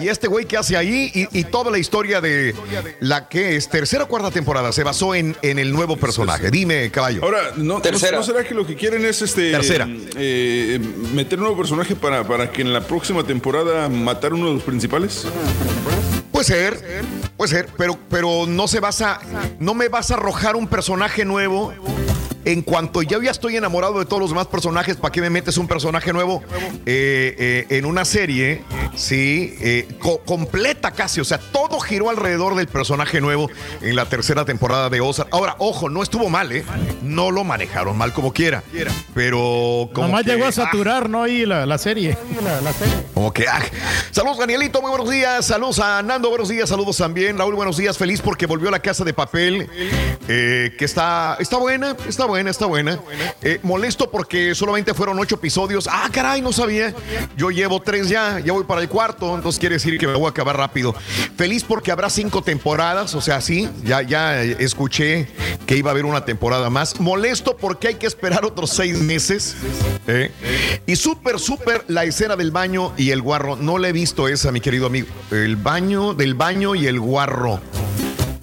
S1: ¿Y este güey qué hace ahí? Y, y toda la historia de la que es tercera o cuarta temporada se basó en, en el nuevo personaje. Dime, caballo.
S4: Ahora, ¿no,
S1: Tercera.
S4: ¿no será que lo que quieren es este
S1: Tercera.
S4: eh, meter un nuevo personaje para, para que en la próxima temporada matar uno de los principales?
S1: Puede ser, puede ser, pero, pero no se basa, no me vas a arrojar un personaje nuevo. En cuanto yo ya estoy enamorado de todos los demás personajes, ¿para qué me metes un personaje nuevo eh, eh, en una serie? Sí, eh, co- completa casi, o sea, todo giró alrededor del personaje nuevo en la tercera temporada de Ozark. Ahora, ojo, no estuvo mal, ¿eh? No lo manejaron mal como quiera, pero como
S6: Nomás
S1: que,
S6: llegó a
S1: ah,
S6: saturar, ¿no? Ahí la, la serie.
S1: como que, ah. Saludos, Danielito, muy buenos días. Saludos a Nando, buenos días. Saludos también. Raúl, buenos días. Feliz porque volvió a la casa de papel, eh, que está, está buena, está buena, está buena. Eh, molesto porque solamente fueron ocho episodios. Ah, caray, no sabía. Yo llevo tres ya, ya voy para el cuarto, entonces quiere decir que me voy a acabar rápido. Feliz porque habrá cinco temporadas, o sea, sí, ya, ya escuché que iba a haber una temporada más. Molesto porque hay que esperar otros seis meses. ¿eh? Y súper, súper la escena del baño y el guarro. No la he visto esa, mi querido amigo. El baño, del baño y el guarro.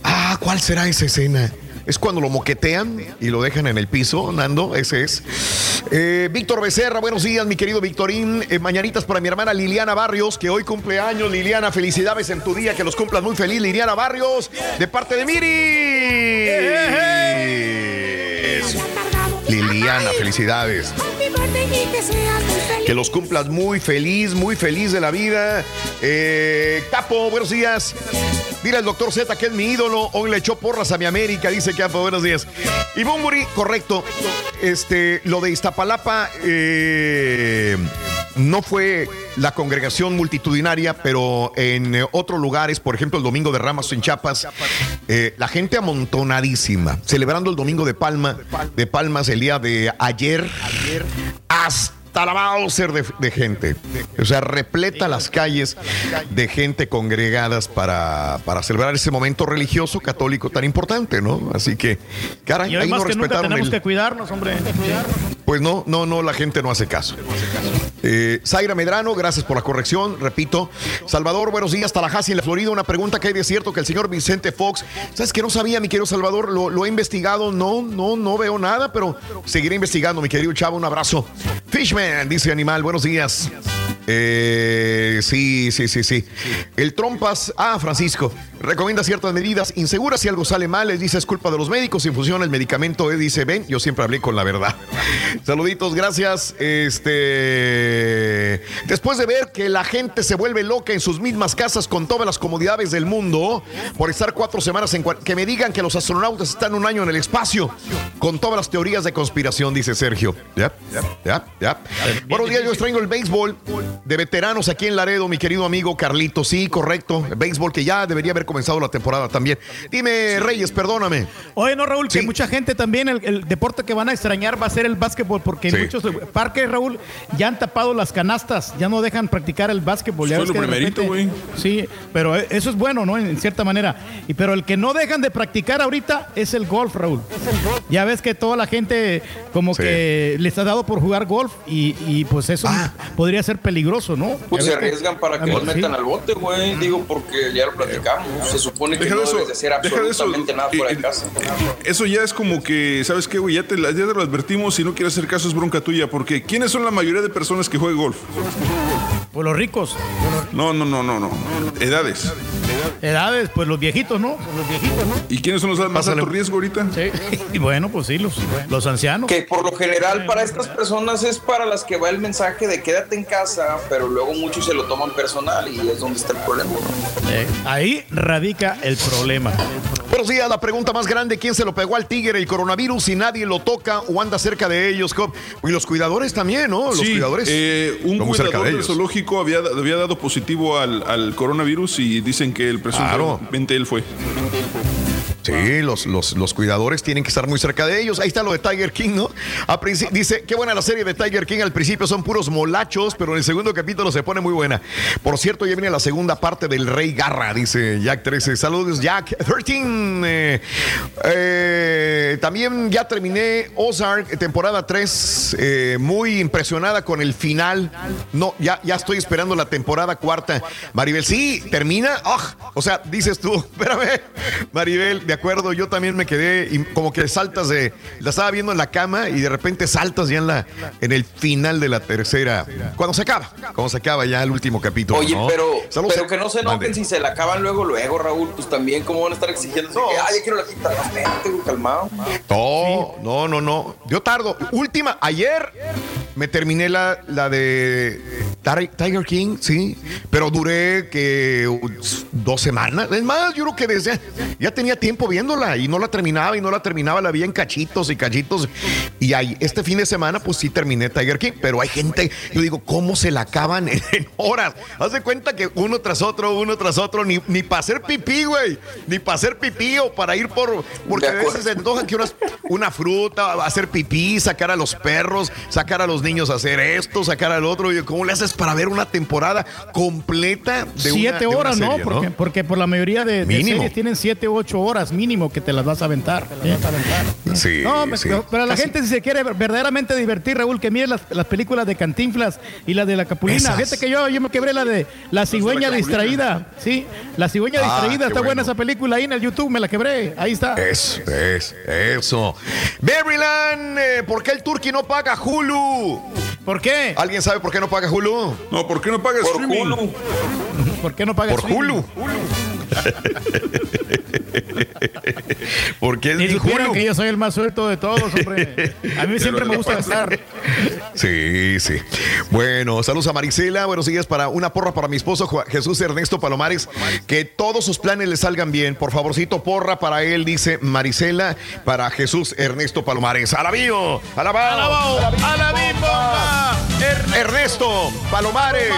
S1: Ah, ¿cuál será esa escena? Es cuando lo moquetean y lo dejan en el piso, Nando, ese es. Eh, Víctor Becerra, buenos días, mi querido Victorín. Eh, mañanitas para mi hermana Liliana Barrios, que hoy cumple años. Liliana, felicidades en tu día, que los cumplas muy feliz. Liliana Barrios, de parte de Miri. Liliana, felicidades. Que los cumplas muy feliz, muy feliz de la vida. Eh, Capo, buenos días. Dile al doctor Z que es mi ídolo. Hoy le echó porras a mi América, dice Capo, buenos días. Y Bumburi, correcto. Este, lo de Iztapalapa eh, no fue la congregación multitudinaria, pero en eh, otros lugares, por ejemplo, el Domingo de Ramos en Chiapas, eh, la gente amontonadísima, celebrando el Domingo de Palma, de Palmas el día de ayer, hasta la Mauser de, de gente. O sea, repleta las calles de gente congregadas para, para celebrar ese momento religioso católico tan importante, ¿no? Así que, caray,
S6: Y hoy
S1: ahí no
S6: que nunca tenemos
S1: el,
S6: que cuidarnos, hombre.
S1: pues no, no, no, la gente no hace caso. Eh, Zaira Medrano, gracias por la corrección. Repito, Salvador, buenos días. Tallahassee, en la Florida. Una pregunta que hay de cierto que el señor Vicente Fox, ¿sabes que no sabía, mi querido Salvador? Lo, lo he investigado. No, no, no veo nada, pero seguiré investigando, mi querido chavo. Un abrazo. Fishman, dice Animal, buenos días. Eh, sí, sí, sí, sí. El Trompas, ah, Francisco, recomienda ciertas medidas inseguras. Si algo sale mal, les dice es culpa de los médicos. Si funciona el medicamento, él dice, ven, yo siempre hablé con la verdad. Saluditos, gracias. Este, después de ver que la gente se vuelve loca en sus mismas casas con todas las comodidades del mundo, por estar cuatro semanas en que me digan que los astronautas están un año en el espacio, con todas las teorías de conspiración, dice Sergio. Ya, ya, ya. Buenos días, yo extraño el béisbol de veteranos aquí en Laredo, mi querido amigo Carlito. Sí, correcto. El béisbol que ya debería haber comenzado la temporada también. Dime, Reyes, perdóname.
S6: Oye, no, Raúl, que mucha gente también, el, el deporte que van a extrañar va a ser el básquetbol, porque
S1: Sí.
S6: en muchos parques, Raúl, ya han tapado las canastas, ya no dejan practicar el básquetbol. Ya
S4: Fue
S6: ves
S4: lo primerito,
S6: repente- Sí, pero e- eso es bueno, ¿no? En, en cierta manera. Y pero el que no dejan de practicar ahorita es el golf, Raúl. Ya ves que toda la gente como
S16: Sí.
S6: que les ha dado por jugar golf y, y, pues eso podría ser peligroso, ¿no?
S16: Pues se arriesgan para que
S6: Sí.
S16: los metan al bote, güey. Digo, porque ya lo platicamos. Se supone que
S4: Deja
S16: no
S4: eso,
S16: debes de hacer
S4: de eso.
S16: absolutamente nada fuera de casa.
S4: Eso ya es como que, ¿sabes qué, güey? Ya te, la- ya te lo advertimos. Si no quieres hacer caso, es bronca tuya. Porque ¿quiénes son la mayoría de personas que juegan golf?
S6: Pues los ricos.
S4: No, no, no, no, no. Edades.
S6: Edades, pues los viejitos, ¿no? Los viejitos, ¿no?
S4: ¿Y quiénes son los más alto riesgo ahorita?
S6: Sí. (laughs) Y bueno, pues sí, los, los ancianos.
S16: Que por lo general para estas personas es para las que va el mensaje de quédate en casa, pero luego muchos se lo toman personal y es donde está el problema.
S6: Eh, ahí radica el problema.
S1: Buenos días, la pregunta más grande, ¿quién se lo pegó al tigre el coronavirus y nadie lo toca o anda cerca de ellos? Cop? Y los cuidadores también, ¿no? Los
S4: Sí,
S1: cuidadores.
S4: eh, un cuidador
S1: de
S4: del
S1: ellos.
S4: zoológico había, había dado positivo al, al coronavirus y dicen que el presuntamente él fue.
S1: Sí, los, los, los cuidadores tienen que estar muy cerca de ellos. Ahí está lo de Tiger King, ¿no? A dice, qué buena la serie de Tiger King. Al principio son puros molachos, pero en el segundo capítulo se pone muy buena. Por cierto, ya viene la segunda parte del Rey Garra, dice Jack 13. Saludos, Jack 13. Eh, eh, también ya terminé Ozark, temporada 3. eh, muy impresionada con el final. No, ya, ya estoy esperando la temporada cuarta. Maribel, sí, termina. Ah, o sea, dices tú, (laughs) espérame, Maribel, de acuerdo, yo también me quedé y como que saltas de. La estaba viendo en la cama y de repente saltas ya en la en el final de la tercera. Cuando se acaba, cuando se acaba ya el último capítulo.
S16: Oye,
S1: ¿no?
S16: pero,
S1: Saludos.
S16: pero que no se
S1: Mande.
S16: enojen si se la acaban luego, luego, Raúl. Pues también, ¿cómo van a estar exigiendo? que, Ay, ya quiero la quinta. No, calmado.
S1: No, no, no, no. Yo tardo. Última, ayer me terminé la, la de Tiger King, sí, pero duré que dos semanas. Es más, yo creo que desde ya tenía tiempo viéndola y no la terminaba y no la terminaba, la vi en cachitos y cachitos. Y ahí, este fin de semana, pues sí terminé Tiger King, pero hay gente, yo digo, ¿cómo se la acaban en, en horas? Haz de cuenta que uno tras otro, uno tras otro, ni, ni para hacer pipí, güey, ni para hacer pipí o para ir por, porque a veces se antoja que unas- una fruta, hacer pipí, sacar a los perros, sacar a los niños a hacer esto, sacar al otro. Y ¿Cómo le haces para ver una temporada completa de una-
S6: siete
S1: de una
S6: horas, ¿no?
S1: serie,
S6: Porque, porque por la mayoría de, de series tienen siete u ocho horas mínimo que te las vas a aventar.
S1: Sí,
S6: No,
S1: sí.
S6: pero, pero la
S1: Casi-
S6: gente si se quiere verdaderamente divertir, Raúl, que mire las, las películas de Cantinflas y las de la Capulina.
S1: Esas.
S6: Fíjate que yo, yo me quebré la de La cigüeña distraída. Sí, La cigüeña
S1: Ah,
S6: distraída. Está buena esa película ahí en el YouTube, me la quebré. Ahí está.
S1: Eso, es, eso. Maryland, eh, ¿por qué el Turkey no paga Hulu?
S6: ¿Por qué?
S1: ¿Alguien sabe por qué no paga Hulu?
S4: No, ¿por qué no pagas
S16: Por
S4: streaming?
S16: Hulu.
S6: ¿Por qué no pagas
S1: Por Hulu. (laughs) Porque es mi
S6: que yo soy el más suelto de todos, hombre. A mí (laughs) siempre me gusta gastar.
S1: Sí, sí. Bueno, saludos a Marisela. Buenos días para una porra para mi esposo Jesús Ernesto Palomares. Que todos sus planes le salgan bien. Por favorcito, porra para él, dice Marisela, para Jesús Ernesto Palomares. ¡Alabío! ¡Alabao!
S6: ¡Alabí, bomba!
S1: Ernesto Palomares.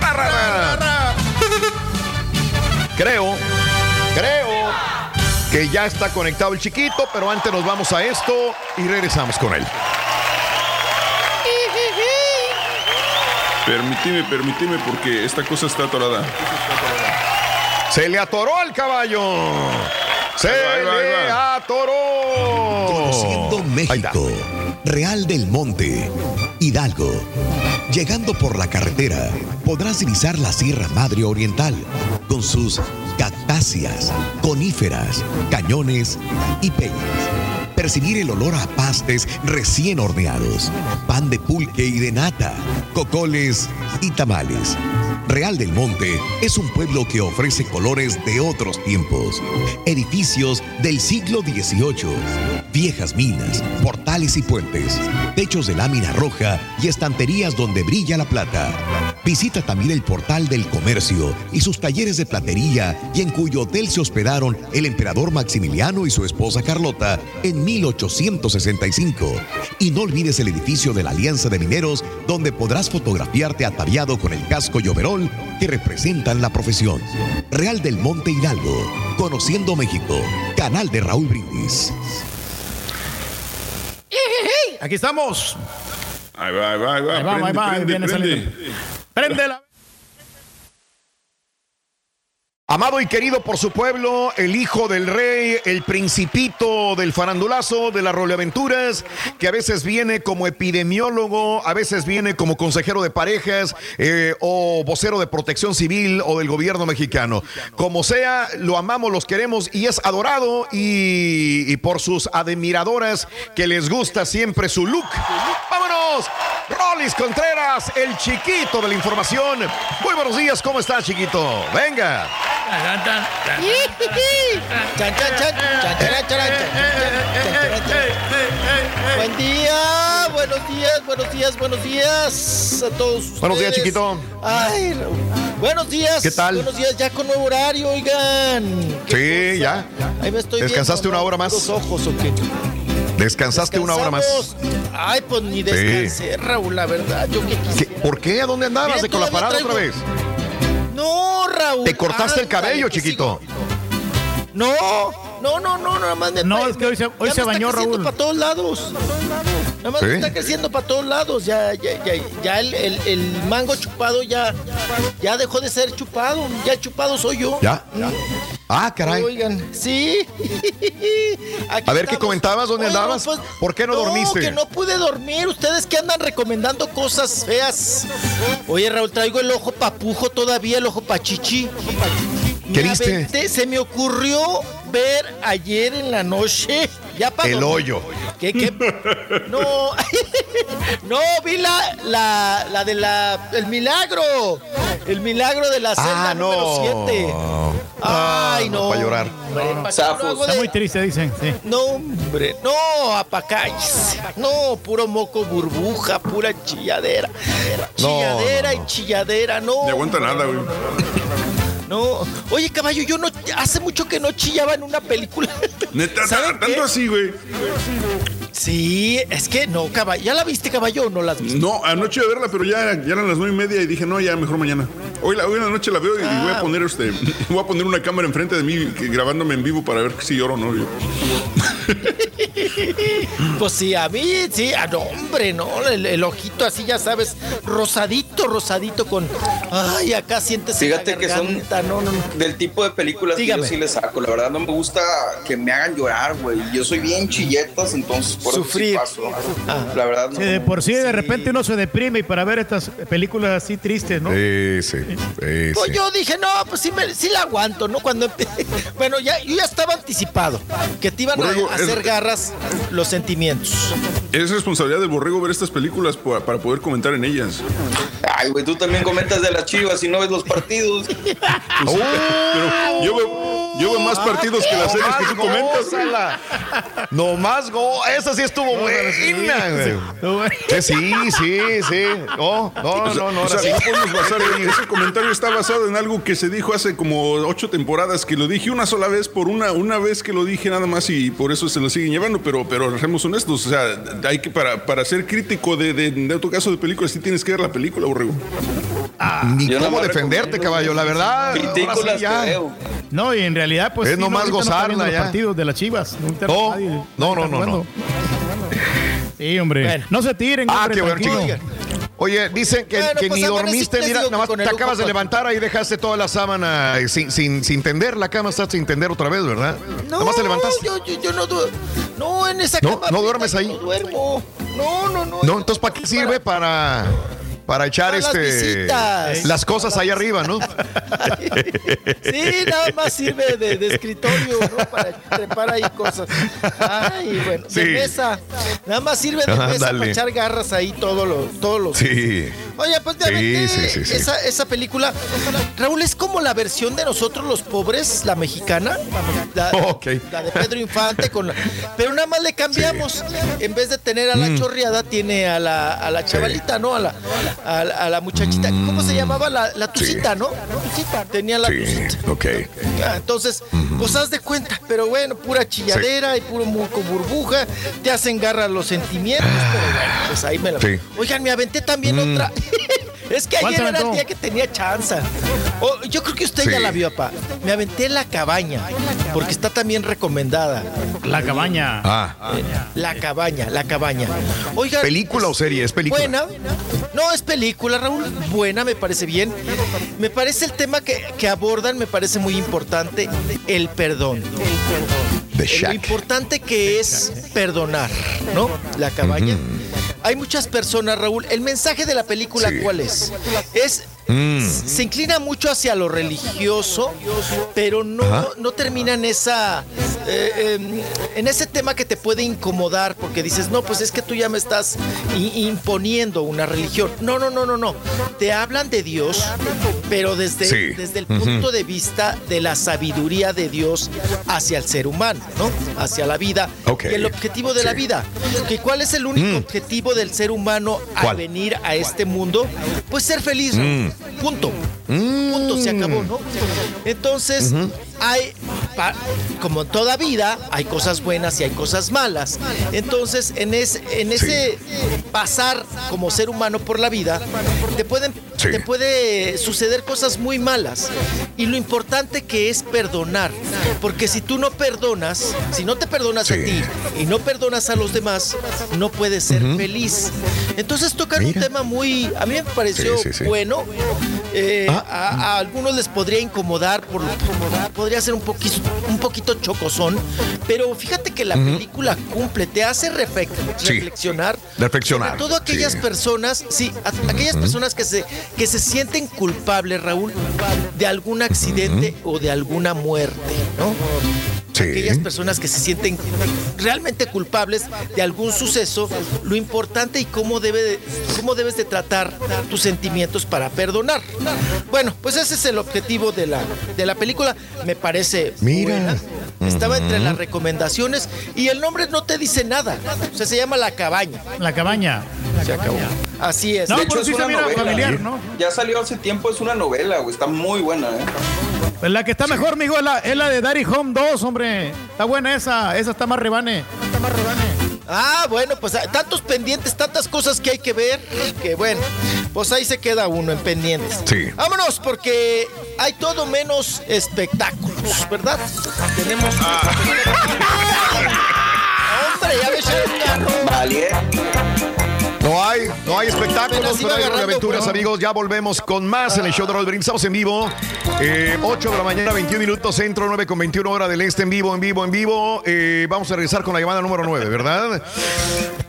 S1: Ra. Creo, creo que ya está conectado el chiquito, pero antes nos vamos a esto y regresamos con él.
S4: Permíteme, permíteme, porque esta cosa está atorada.
S1: Se le atoró al caballo. Se
S4: Ahí va, ahí
S1: le
S4: va.
S1: atoró.
S44: Conociendo México, Real del Monte, Hidalgo. Llegando por la carretera, podrás divisar la Sierra Madre Oriental con sus cactáceas, coníferas, cañones y peñas. Percibir el olor a pastes recién horneados, pan de pulque y de nata, cocoles y tamales. Real del Monte es un pueblo que ofrece colores de otros tiempos, edificios del siglo XVIII, viejas minas, portales y puentes, techos de lámina roja y estanterías donde brilla la plata. Visita también el portal del comercio y sus talleres de platería y en cuyo hotel se hospedaron el emperador Maximiliano y su esposa Carlota en 1865. Y no olvides el edificio de la Alianza de Mineros donde podrás fotografiarte ataviado con el casco y overol que representan la profesión. Real del Monte Hidalgo, Conociendo México, canal de Raúl Brindis.
S6: Aquí estamos.
S4: Ahí va, ahí va, ahí va.
S6: Ahí va, ahí va, ahí
S4: prende,
S6: viene
S4: prende.
S6: saliendo. Prende la.
S1: Amado y querido por su pueblo, el hijo del rey, el principito del farandulazo, de las roleaventuras, que a veces viene como epidemiólogo, a veces viene como consejero de parejas eh, o vocero de protección civil o del gobierno mexicano. Como sea, lo amamos, los queremos y es adorado y, y por sus admiradoras que les gusta siempre su look. ¡Vámonos! Rolis Contreras, el chiquito de la información. Muy buenos días, ¿cómo está, chiquito? Venga.
S45: Buen día, buenos días, buenos días, buenos días a todos.
S1: Buenos días, chiquito.
S45: Ay, buenos días.
S1: ¿Qué tal?
S45: Buenos días, ya con nuevo horario, oigan.
S1: Sí, ya.
S45: Ahí me estoy
S1: ¿Descansaste una hora más?
S45: Los ojos o qué?
S1: Descansaste una hora más.
S45: Ay, pues ni descansé, Raúl, la verdad. Yo que
S1: ¿Qué? ¿Por qué? ¿A dónde andabas?
S45: Miren,
S1: ¿De con la
S45: todavía
S1: parada otra vez?
S45: traigo- No, Raúl.
S1: ¿Te cortaste el cabello,
S45: que
S1: chiquito?
S45: No, no, no, no, nada más me
S6: No, es que hoy se- hoy se bañó,
S45: está creciendo
S6: Raúl.
S45: para todos lados. Nada más está creciendo para todos lados. Ya, ya, ya, ya el, el- el mango chupado ya, ya dejó de ser chupado. Ya chupado soy yo.
S1: ¿Ya? Ah, caray.
S45: Oigan, sí. (laughs) Aquí
S1: A ver, ¿qué comentabas? ¿Dónde
S45: Oigan,
S1: andabas?
S45: pues,
S1: ¿Por qué no dormiste?
S45: que no pude dormir. Ustedes que andan recomendando cosas feas. Oye, Raúl, traigo el ojo papujo todavía, el ojo pachichi.
S1: ¿Qué
S45: Me
S1: viste?
S45: aventé- se me ocurrió ver ayer en la noche. Ya
S1: El hoyo.
S45: ¿Qué, qué? (laughs) No, (laughs) no, vi la, la, la de la, el milagro. El milagro de la celda
S1: Ah,
S45: número
S1: no.
S45: 7. Ay, no.
S1: Para llorar.
S45: hombre, ¿para qué
S16: Zafos.
S45: no hago
S6: Está
S45: de-
S6: muy triste, dicen. Sí.
S45: no, hombre, no, apacáis. No, puro moco burbuja, pura chilladera. Chilladera
S1: no, no.
S45: y chilladera, no.
S4: No aguanta nada, güey. (laughs)
S45: No. Oye, caballo, yo no hace mucho que no chillaba en una película.
S4: Neta,
S45: ¿Saben
S4: tanto
S45: qué?
S4: así, güey.
S45: Sí, es que no, caballo. ¿Ya la viste, caballo, o no la has visto?
S4: No, anoche iba a verla, pero ya, ya eran las nueve y media y dije, no, ya mejor mañana. Hoy, la, hoy en la noche la veo y voy a
S45: Ah.
S4: poner este, voy a poner una cámara enfrente de mí que- grabándome en vivo para ver si lloro o no. yo. (laughs)
S45: Pues sí, a mí, sí, ah, no, hombre, no, el, el ojito así, ya sabes, rosadito, rosadito con, ay, acá sientes
S16: Fíjate
S45: la
S16: que son
S45: garganta, no, no, no.
S16: del tipo de películas
S45: Dígame.
S16: que yo sí le saco. La verdad no me gusta que me hagan llorar, güey. Yo soy bien chilletas, entonces por
S45: Sufrir.
S16: eso sí paso. La verdad no.
S6: Sí, de por sí, de repente uno se deprime y para ver estas películas así tristes, ¿no?
S1: Sí, sí. sí,
S45: Pues yo dije, no, pues sí, me, sí la aguanto, ¿no? Cuando (laughs) Bueno, ya, yo ya estaba anticipado que te iban a-
S4: Borrego,
S45: a,
S4: es-
S45: hacer garras los sentimientos.
S4: Es responsabilidad del borrego ver estas películas pa- para poder comentar en ellas.
S16: Ay, güey, tú también comentas de las chivas y no ves los partidos. (laughs)
S4: 哦。Yo veo más partidos que las series que tú comentas.
S1: No más go. Esa sí estuvo buena, güey. Que Sí, sí, sí. No, no, no, no.
S4: o sea,
S1: ahora sí.
S4: no podemos basar en- ese comentario está basado en algo que se dijo hace como ocho temporadas, que lo dije una sola vez por una, una vez que lo dije nada más y por eso se lo siguen llevando, pero, pero seamos honestos, o sea, hay que para, para ser crítico de, de, de otro caso de películas sí tienes que ver la película, borrego.
S1: Ni
S16: Yo
S1: cómo defenderte, caballo. La verdad. Ahora sí ya.
S16: que veo.
S6: No, y en realidad, pues.
S1: Es
S6: sí,
S1: nomás
S6: no
S1: gozarla
S6: viendo los
S1: ya.
S6: partidos de las chivas. No,
S1: No,
S6: nadie-
S1: no, no, no.
S6: Sí, hombre.
S45: Bueno.
S6: No se tiren,
S1: Ah,
S6: hombre,
S1: qué bueno. Oye, dicen que,
S45: Bueno,
S1: que
S45: pues
S1: ni dormiste, mira, nada más te acabas de levantar ahí dejaste toda la sábana eh, sin, sin, sin tender, la cama está sin tender otra vez, ¿verdad?
S45: No,
S1: Nada más te levantaste.
S45: Yo, yo, yo no duermo. No, en esa
S1: No,
S45: cama.
S1: ¿no duermes ahí?
S45: No duermo. No, no, no.
S1: No, entonces ¿para qué sirve? Para, para echar
S45: A las
S1: este las cosas ahí arriba, ¿no?
S45: Sí, nada más sirve de, de escritorio, ¿no? Para trepar ahí cosas. Ay, bueno, de
S1: Sí.
S45: mesa. Nada más sirve de mesa para echar garras ahí todos los, todos los.
S1: Sí.
S45: Oye, pues
S1: Sí, sí, sí.
S45: Esa, esa película. Raúl, es como la versión de nosotros los pobres, la mexicana. La, la de Pedro Infante con la- Pero nada más le cambiamos. En vez de tener a la
S1: Mm.
S45: chorreada, tiene a la, a la chavalita, ¿no? A la, a, la- a la muchachita. ¿Cómo se llamaba? La, la tucita, ¿no? Tenía la
S1: Mm. Sí, ok.
S45: Ah, Entonces, pues haz de cuenta, pero bueno, pura chilladera y puro muco burbuja, te hacen garra los sentimientos, pero bueno, pues ahí me la.
S1: Sí.
S45: Oigan, me aventé también
S1: Mm.
S45: otra. (laughs) es que
S6: ¿Cuál
S45: ayer era el día que tenía chance. Oh, yo creo que usted ya
S1: Sí.
S45: la vio, papá. Me aventé la cabaña, porque está también recomendada.
S6: La cabaña.
S1: Ah,
S45: La cabaña, la cabaña. Oigan.
S1: ¿película o serie? Es película.
S45: Buena. No, es película, Raúl. Buena, me parece bien. Me parece el tema que, que abordan, me parece muy importante, el perdón. Lo importante que es perdonar, ¿no? La cabaña. Hay muchas personas, Raúl. El mensaje de la película,
S1: Sí.
S45: ¿cuál es? Es
S1: Mm.
S45: se inclina mucho hacia lo religioso, pero no,
S1: Ajá.
S45: no termina en esa eh, em, en ese tema que te puede incomodar porque dices, no, pues es que tú ya me estás imponiendo una religión. No, no, no, no, no. Te hablan de Dios, pero desde,
S1: Sí.
S45: desde el punto de vista de la sabiduría de Dios hacia el ser humano, ¿no? Hacia la vida. Y el objetivo de la vida. Que ¿Cuál es el único
S1: Mm.
S45: objetivo del ser humano al
S1: ¿Cuál?
S45: venir a este mundo? Pues ser feliz.
S1: Mm.
S45: Punto. Punto, se acabó, ¿no? Entonces, hay, pa- como en toda vida, hay cosas buenas y hay cosas malas. Entonces, en, ese en ese pasar como ser humano por la vida, te pueden
S1: Sí.
S45: te puede suceder cosas muy malas. Y lo importante que es perdonar. Porque si tú no perdonas, si no te perdonas a ti y no perdonas a los demás, no puedes ser feliz. Entonces tocan un tema muy, a mí me pareció bueno. Eh,
S1: Ah.
S45: a, a algunos les podría incomodar, por, por- podría ser un poquito, un poquito chocosón, pero fíjate que la película cumple, te hace refle-
S1: Sí.
S45: reflexionar.
S1: Reflexionar,
S45: Sobre todo aquellas
S1: sí.
S45: personas, sí, a- aquellas personas que se, que se sienten culpables, Raúl, de algún accidente o de alguna muerte, ¿no?
S1: Sí.
S45: aquellas personas que se sienten realmente culpables de algún suceso, lo importante y cómo, debe de- cómo debes de tratar tus sentimientos para perdonar. Bueno, pues ese es el objetivo de la, de la película. Me parece
S1: Mira.
S45: buena. Estaba entre las recomendaciones y el nombre no te dice nada. O sea, se llama La Cabaña.
S6: La cabaña.
S45: Se acabó. Así es.
S6: No,
S16: De hecho,
S6: pero
S16: es una
S6: mira
S16: novela.
S6: familiar, ¿no?
S16: Ya salió hace tiempo, es una novela, güey. Está muy buena, ¿eh?
S6: Pues la que está mejor, mijo, es la, es la de Daddy Home 2, hombre. Está buena esa. Esa está más rebane.
S45: Ah, bueno, pues ah, tantos pendientes, tantas cosas que hay que ver, que bueno, pues ahí se queda uno en pendientes.
S1: Sí.
S45: Vámonos, porque hay todo menos espectáculos, ¿verdad? Tenemos. (laughs) Hombre, ya me echaron carro.
S16: Vale.
S1: No hay, no hay espectáculos, pero hay aventuras, amigos. Ya volvemos con más en el show de Brindis. Estamos en vivo. Eh, 8 de la mañana, 21 minutos centro, 9 con 21 hora del este, en vivo, en vivo, en vivo. Eh, vamos a regresar con la llamada número 9, ¿verdad?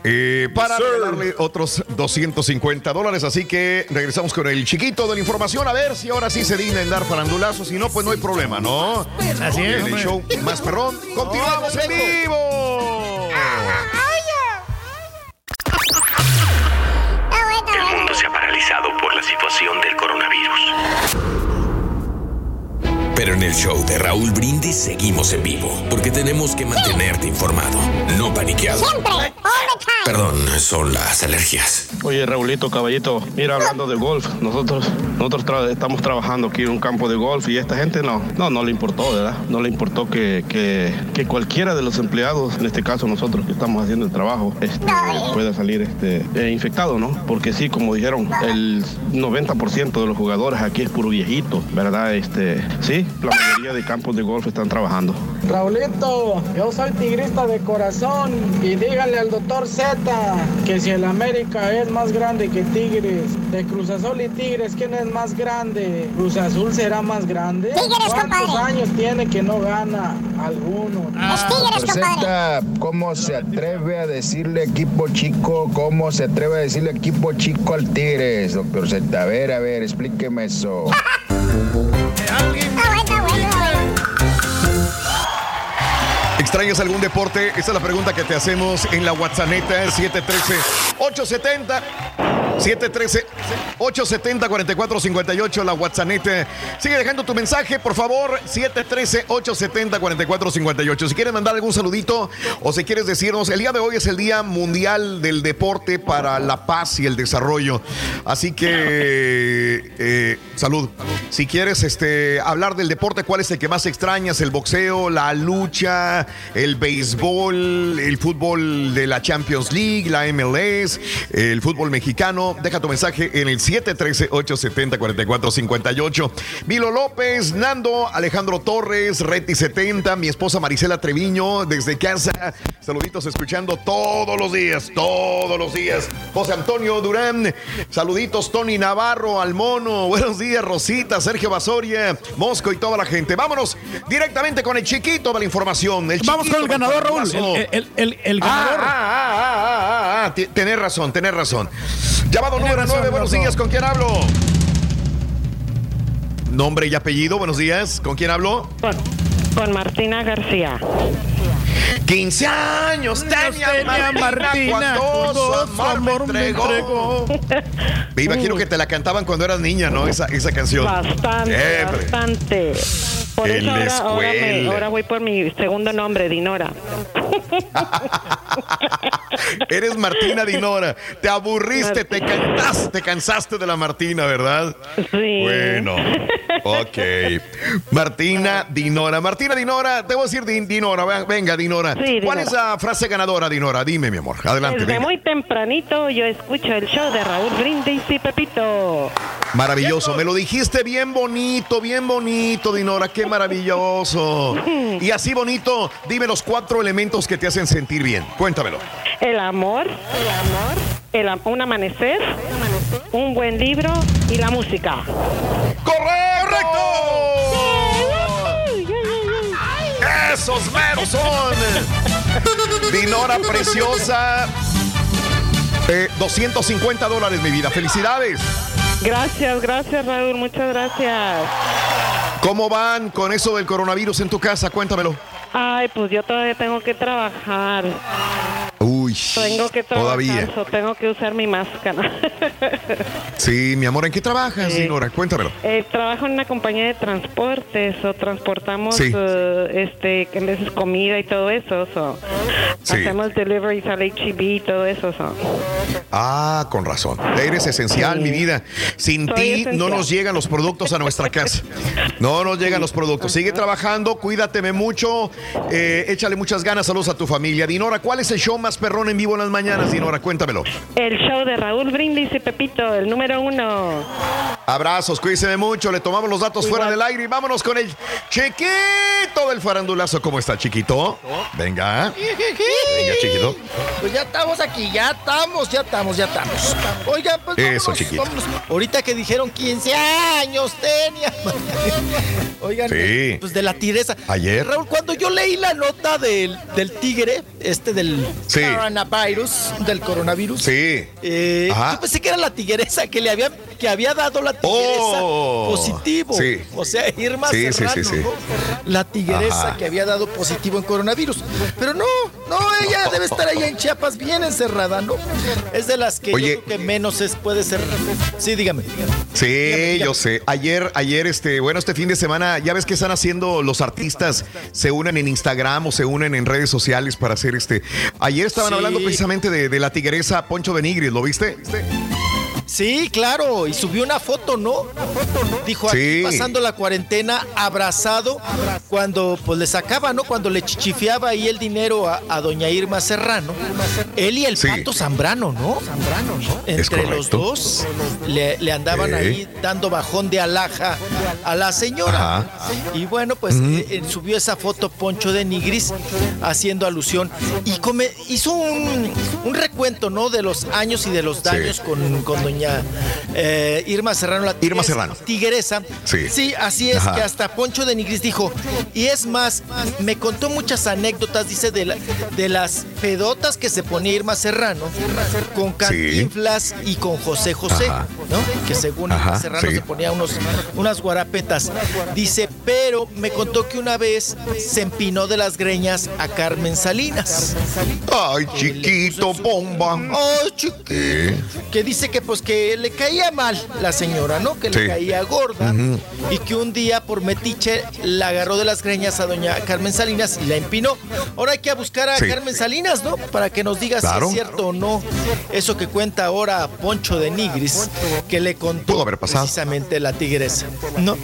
S1: Eh, para regalarle otros 250 dólares. Así que regresamos con el chiquito de la información. A ver si ahora sí se digna en dar farandulazos. Si no, pues no hay problema, ¿no?
S6: Así es,
S1: En el show más perrón. Continuamos en vivo.
S8: Por la situación del coronavirus. Pero en el show de Raúl Brindis seguimos en vivo, porque tenemos que mantenerte informado, no paniqueado.
S3: Siempre, all the time.
S8: Perdón, son las alergias.
S32: Oye, Raulito, caballito, mira, hablando de golf, nosotros, nosotros tra- estamos trabajando aquí en un campo de golf y esta gente no, no, no le importó, ¿verdad? No le importó que, que, que cualquiera de los empleados, en este caso nosotros que estamos haciendo el trabajo, este, pueda salir este, eh, infectado, ¿no? Porque sí, como dijeron, el 90% de los jugadores aquí es puro viejito, ¿verdad? Este, sí, la mayoría de campos de golf están trabajando.
S46: Raulito, yo soy tigrista de corazón y díganle al doctor Z que si el América es más grande que Tigres, de Cruz Azul y Tigres, ¿quién es más grande? ¿Cruz Azul será más grande?
S3: Tigres,
S46: ¿Cuántos
S3: compadre.
S46: años tiene que no gana alguno?
S3: Los Tigres.
S47: Z, ¿cómo se atreve a decirle equipo chico? ¿Cómo se atreve a decirle equipo chico al Tigres, doctor Z? A ver, a ver, explíqueme eso. (laughs) Está bueno, está bueno.
S1: ¿Extrañas algún deporte? Esa es la pregunta que te hacemos en la WhatsApp 713-870. 713-870-4458, la WhatsApp. Sigue dejando tu mensaje, por favor. 713-870-4458. Si quieres mandar algún saludito o si quieres decirnos, el día de hoy es el Día Mundial del Deporte para la Paz y el Desarrollo. Así que, eh, salud. Si quieres este, hablar del deporte, ¿cuál es el que más extrañas? ¿El boxeo, la lucha, el béisbol, el fútbol de la Champions League, la MLS, el fútbol mexicano? Deja tu mensaje en el 713-870-4458. Milo López, Nando, Alejandro Torres, Reti70, mi esposa Marisela Treviño, desde casa. Saluditos escuchando todos los días, todos los días. José Antonio Durán, saluditos Tony Navarro, al mono. (laughs) Buenos días, Rosita, Sergio Basoria, Mosco y toda la gente. Vámonos directamente con el chiquito de la información. El
S6: Vamos con el ganador, Raúl. El, el, el, el ganador.
S1: Ah, ah, ah, ah, ah, Tenés razón, tenés razón. Llamado número 9, buenos días, ¿con quién hablo? Nombre y apellido, buenos días, ¿con quién hablo?
S48: Con, con Martina García.
S1: 15 años tenía,
S6: tenía Martina,
S1: cuando su amor me entregó. Me imagino que te la cantaban cuando eras niña, ¿no? Esa, esa canción.
S48: Bastante,
S1: Siempre.
S48: bastante. Por
S1: En
S48: eso
S1: la
S48: ahora, ahora, me-
S1: escuela.
S48: ahora voy por mi segundo nombre, Dinora. (laughs)
S1: Eres Martina Dinora. Te aburriste, te cantaste, te cansaste de la Martina, ¿verdad?
S48: Sí.
S1: Bueno, ok. Martina Dinora. Martina Dinora, te voy a decir Din- Dinora. Ven- Venga, Dinora.
S48: Sí,
S1: ¿Cuál
S48: Dinora.
S1: es la frase ganadora, Dinora? Dime, mi amor. Adelante.
S48: Desde
S1: venga.
S48: muy tempranito yo escucho el show de Raúl Brindis y Pepito.
S1: Maravilloso. Me lo dijiste bien bonito, bien bonito, Dinora. Qué maravilloso. (laughs) Y así bonito, dime los cuatro elementos que te hacen sentir bien. Cuéntamelo.
S48: El amor, el amor, el un amanecer, un buen libro y la música.
S1: ¡Correcto! ¡Esos meros son! Dinora preciosa. Eh, 250 dólares, mi vida. Felicidades.
S48: Gracias, gracias Raúl, muchas gracias.
S1: ¿Cómo van con eso del coronavirus en tu casa? Cuéntamelo.
S48: Ay, pues yo todavía tengo que trabajar.
S1: Uy,
S48: Tengo que trabajar,
S1: todavía.
S48: so tengo que usar mi máscara. (laughs)
S1: Sí, mi amor, ¿en qué trabajas,
S48: Sí.
S1: Dinora? Cuéntamelo.
S48: Eh, trabajo en una compañía de transportes o transportamos
S1: Sí.
S48: eh, este en veces comida y todo eso. so.
S1: Sí.
S48: Hacemos deliveries al HEB y todo eso. so.
S1: Ah, con razón. Eres esencial, mi vida. Sin ti no nos llegan los productos a nuestra casa. No nos llegan los productos. Sigue trabajando, cuídateme mucho, eh, échale muchas ganas, saludos a tu familia. Dinora, ¿cuál es el show más perrón en vivo en las mañanas, Dinora? Cuéntamelo.
S48: El show de Raúl Brindis y Pepito, el número uno.
S1: Abrazos, cuídense mucho, le tomamos los datos fuera del aire y vámonos con el chiquito del farandulazo. ¿Cómo está, chiquito? Venga. Venga, chiquito.
S45: Pues ya estamos aquí, ya estamos, ya estamos, ya estamos. Oigan, pues
S1: Eso,
S45: vámonos,
S1: chiquito.
S45: vámonos. Ahorita que dijeron 15 años tenía. (laughs) Oigan,
S1: Sí.
S45: pues de la tigresa.
S1: Ayer.
S45: Raúl, cuando yo leí la nota del, del tigre, este del
S1: Sí.
S45: coronavirus, del coronavirus,
S1: Sí.
S45: eh, yo pensé que era la tigresa que le había, que había dado la tigresa
S1: Oh.
S45: positivo.
S1: Sí.
S45: O sea, Irma
S1: Sí,
S45: Serrano. La tigresa
S1: Ajá.
S45: que había dado positivo en coronavirus. Pero no, no, ella debe estar allá en Chiapas bien encerrada, ¿no? Es de las que
S1: Oye.
S45: yo creo que menos es, puede ser. Sí, dígame.
S1: Sí, yo sé. Ayer, ayer, este, bueno, este fin de semana, ya ves que están haciendo los artistas, se unen en Instagram o se unen en redes sociales para hacer este. Ayer estaban
S45: Sí.
S1: hablando precisamente de, de la tigresa Poncho de Nigris, ¿lo viste?
S45: Sí, claro, y subió una foto, ¿no? Dijo aquí
S1: Sí.
S45: pasando la cuarentena abrazado cuando pues le sacaba, ¿no? Cuando le chichifeaba ahí el dinero a, a doña Irma Serrano. Él y el
S1: Sí.
S45: pato Zambrano, ¿no? Zambrano, ¿no? Entre los dos le, le andaban ahí dando bajón de alhaja a la señora.
S1: Ajá.
S45: Y bueno, pues eh, eh, subió esa foto Poncho de Nigris haciendo alusión y come- hizo un, un recuento, ¿no? De los años y de los daños con, con doña doña eh, Irma Serrano. La
S1: Irma
S45: tigresa-
S1: Serrano.
S45: Tigresa.
S1: Sí.
S45: así es,
S1: Ajá.
S45: que hasta Poncho de Nigris dijo. Y es más, me contó muchas anécdotas, dice, de, la- de las pedotas que se ponía Irma Serrano con Cantinflas y con José José,
S1: Ajá.
S45: ¿no? Que según Irma
S1: Ajá,
S45: Serrano
S1: sí.
S45: se ponía unos, unas guarapetas. Dice, pero me contó que una vez se empinó de las greñas a Carmen Salinas.
S1: Ay, chiquito, bomba.
S45: Ay, chiquito. Que dice que pues que le caía mal la señora, ¿no? Que le
S1: Sí.
S45: caía gorda y que un día por metiche la agarró de las greñas a doña Carmen Salinas y la empinó. Ahora hay que buscar a
S1: Sí.
S45: Carmen Salinas, ¿no? Para que nos diga
S1: Claro.
S45: si es cierto o no eso que cuenta ahora Poncho de Nigris, que le contó
S1: haber pasado.
S45: precisamente la tigresa, ¿no?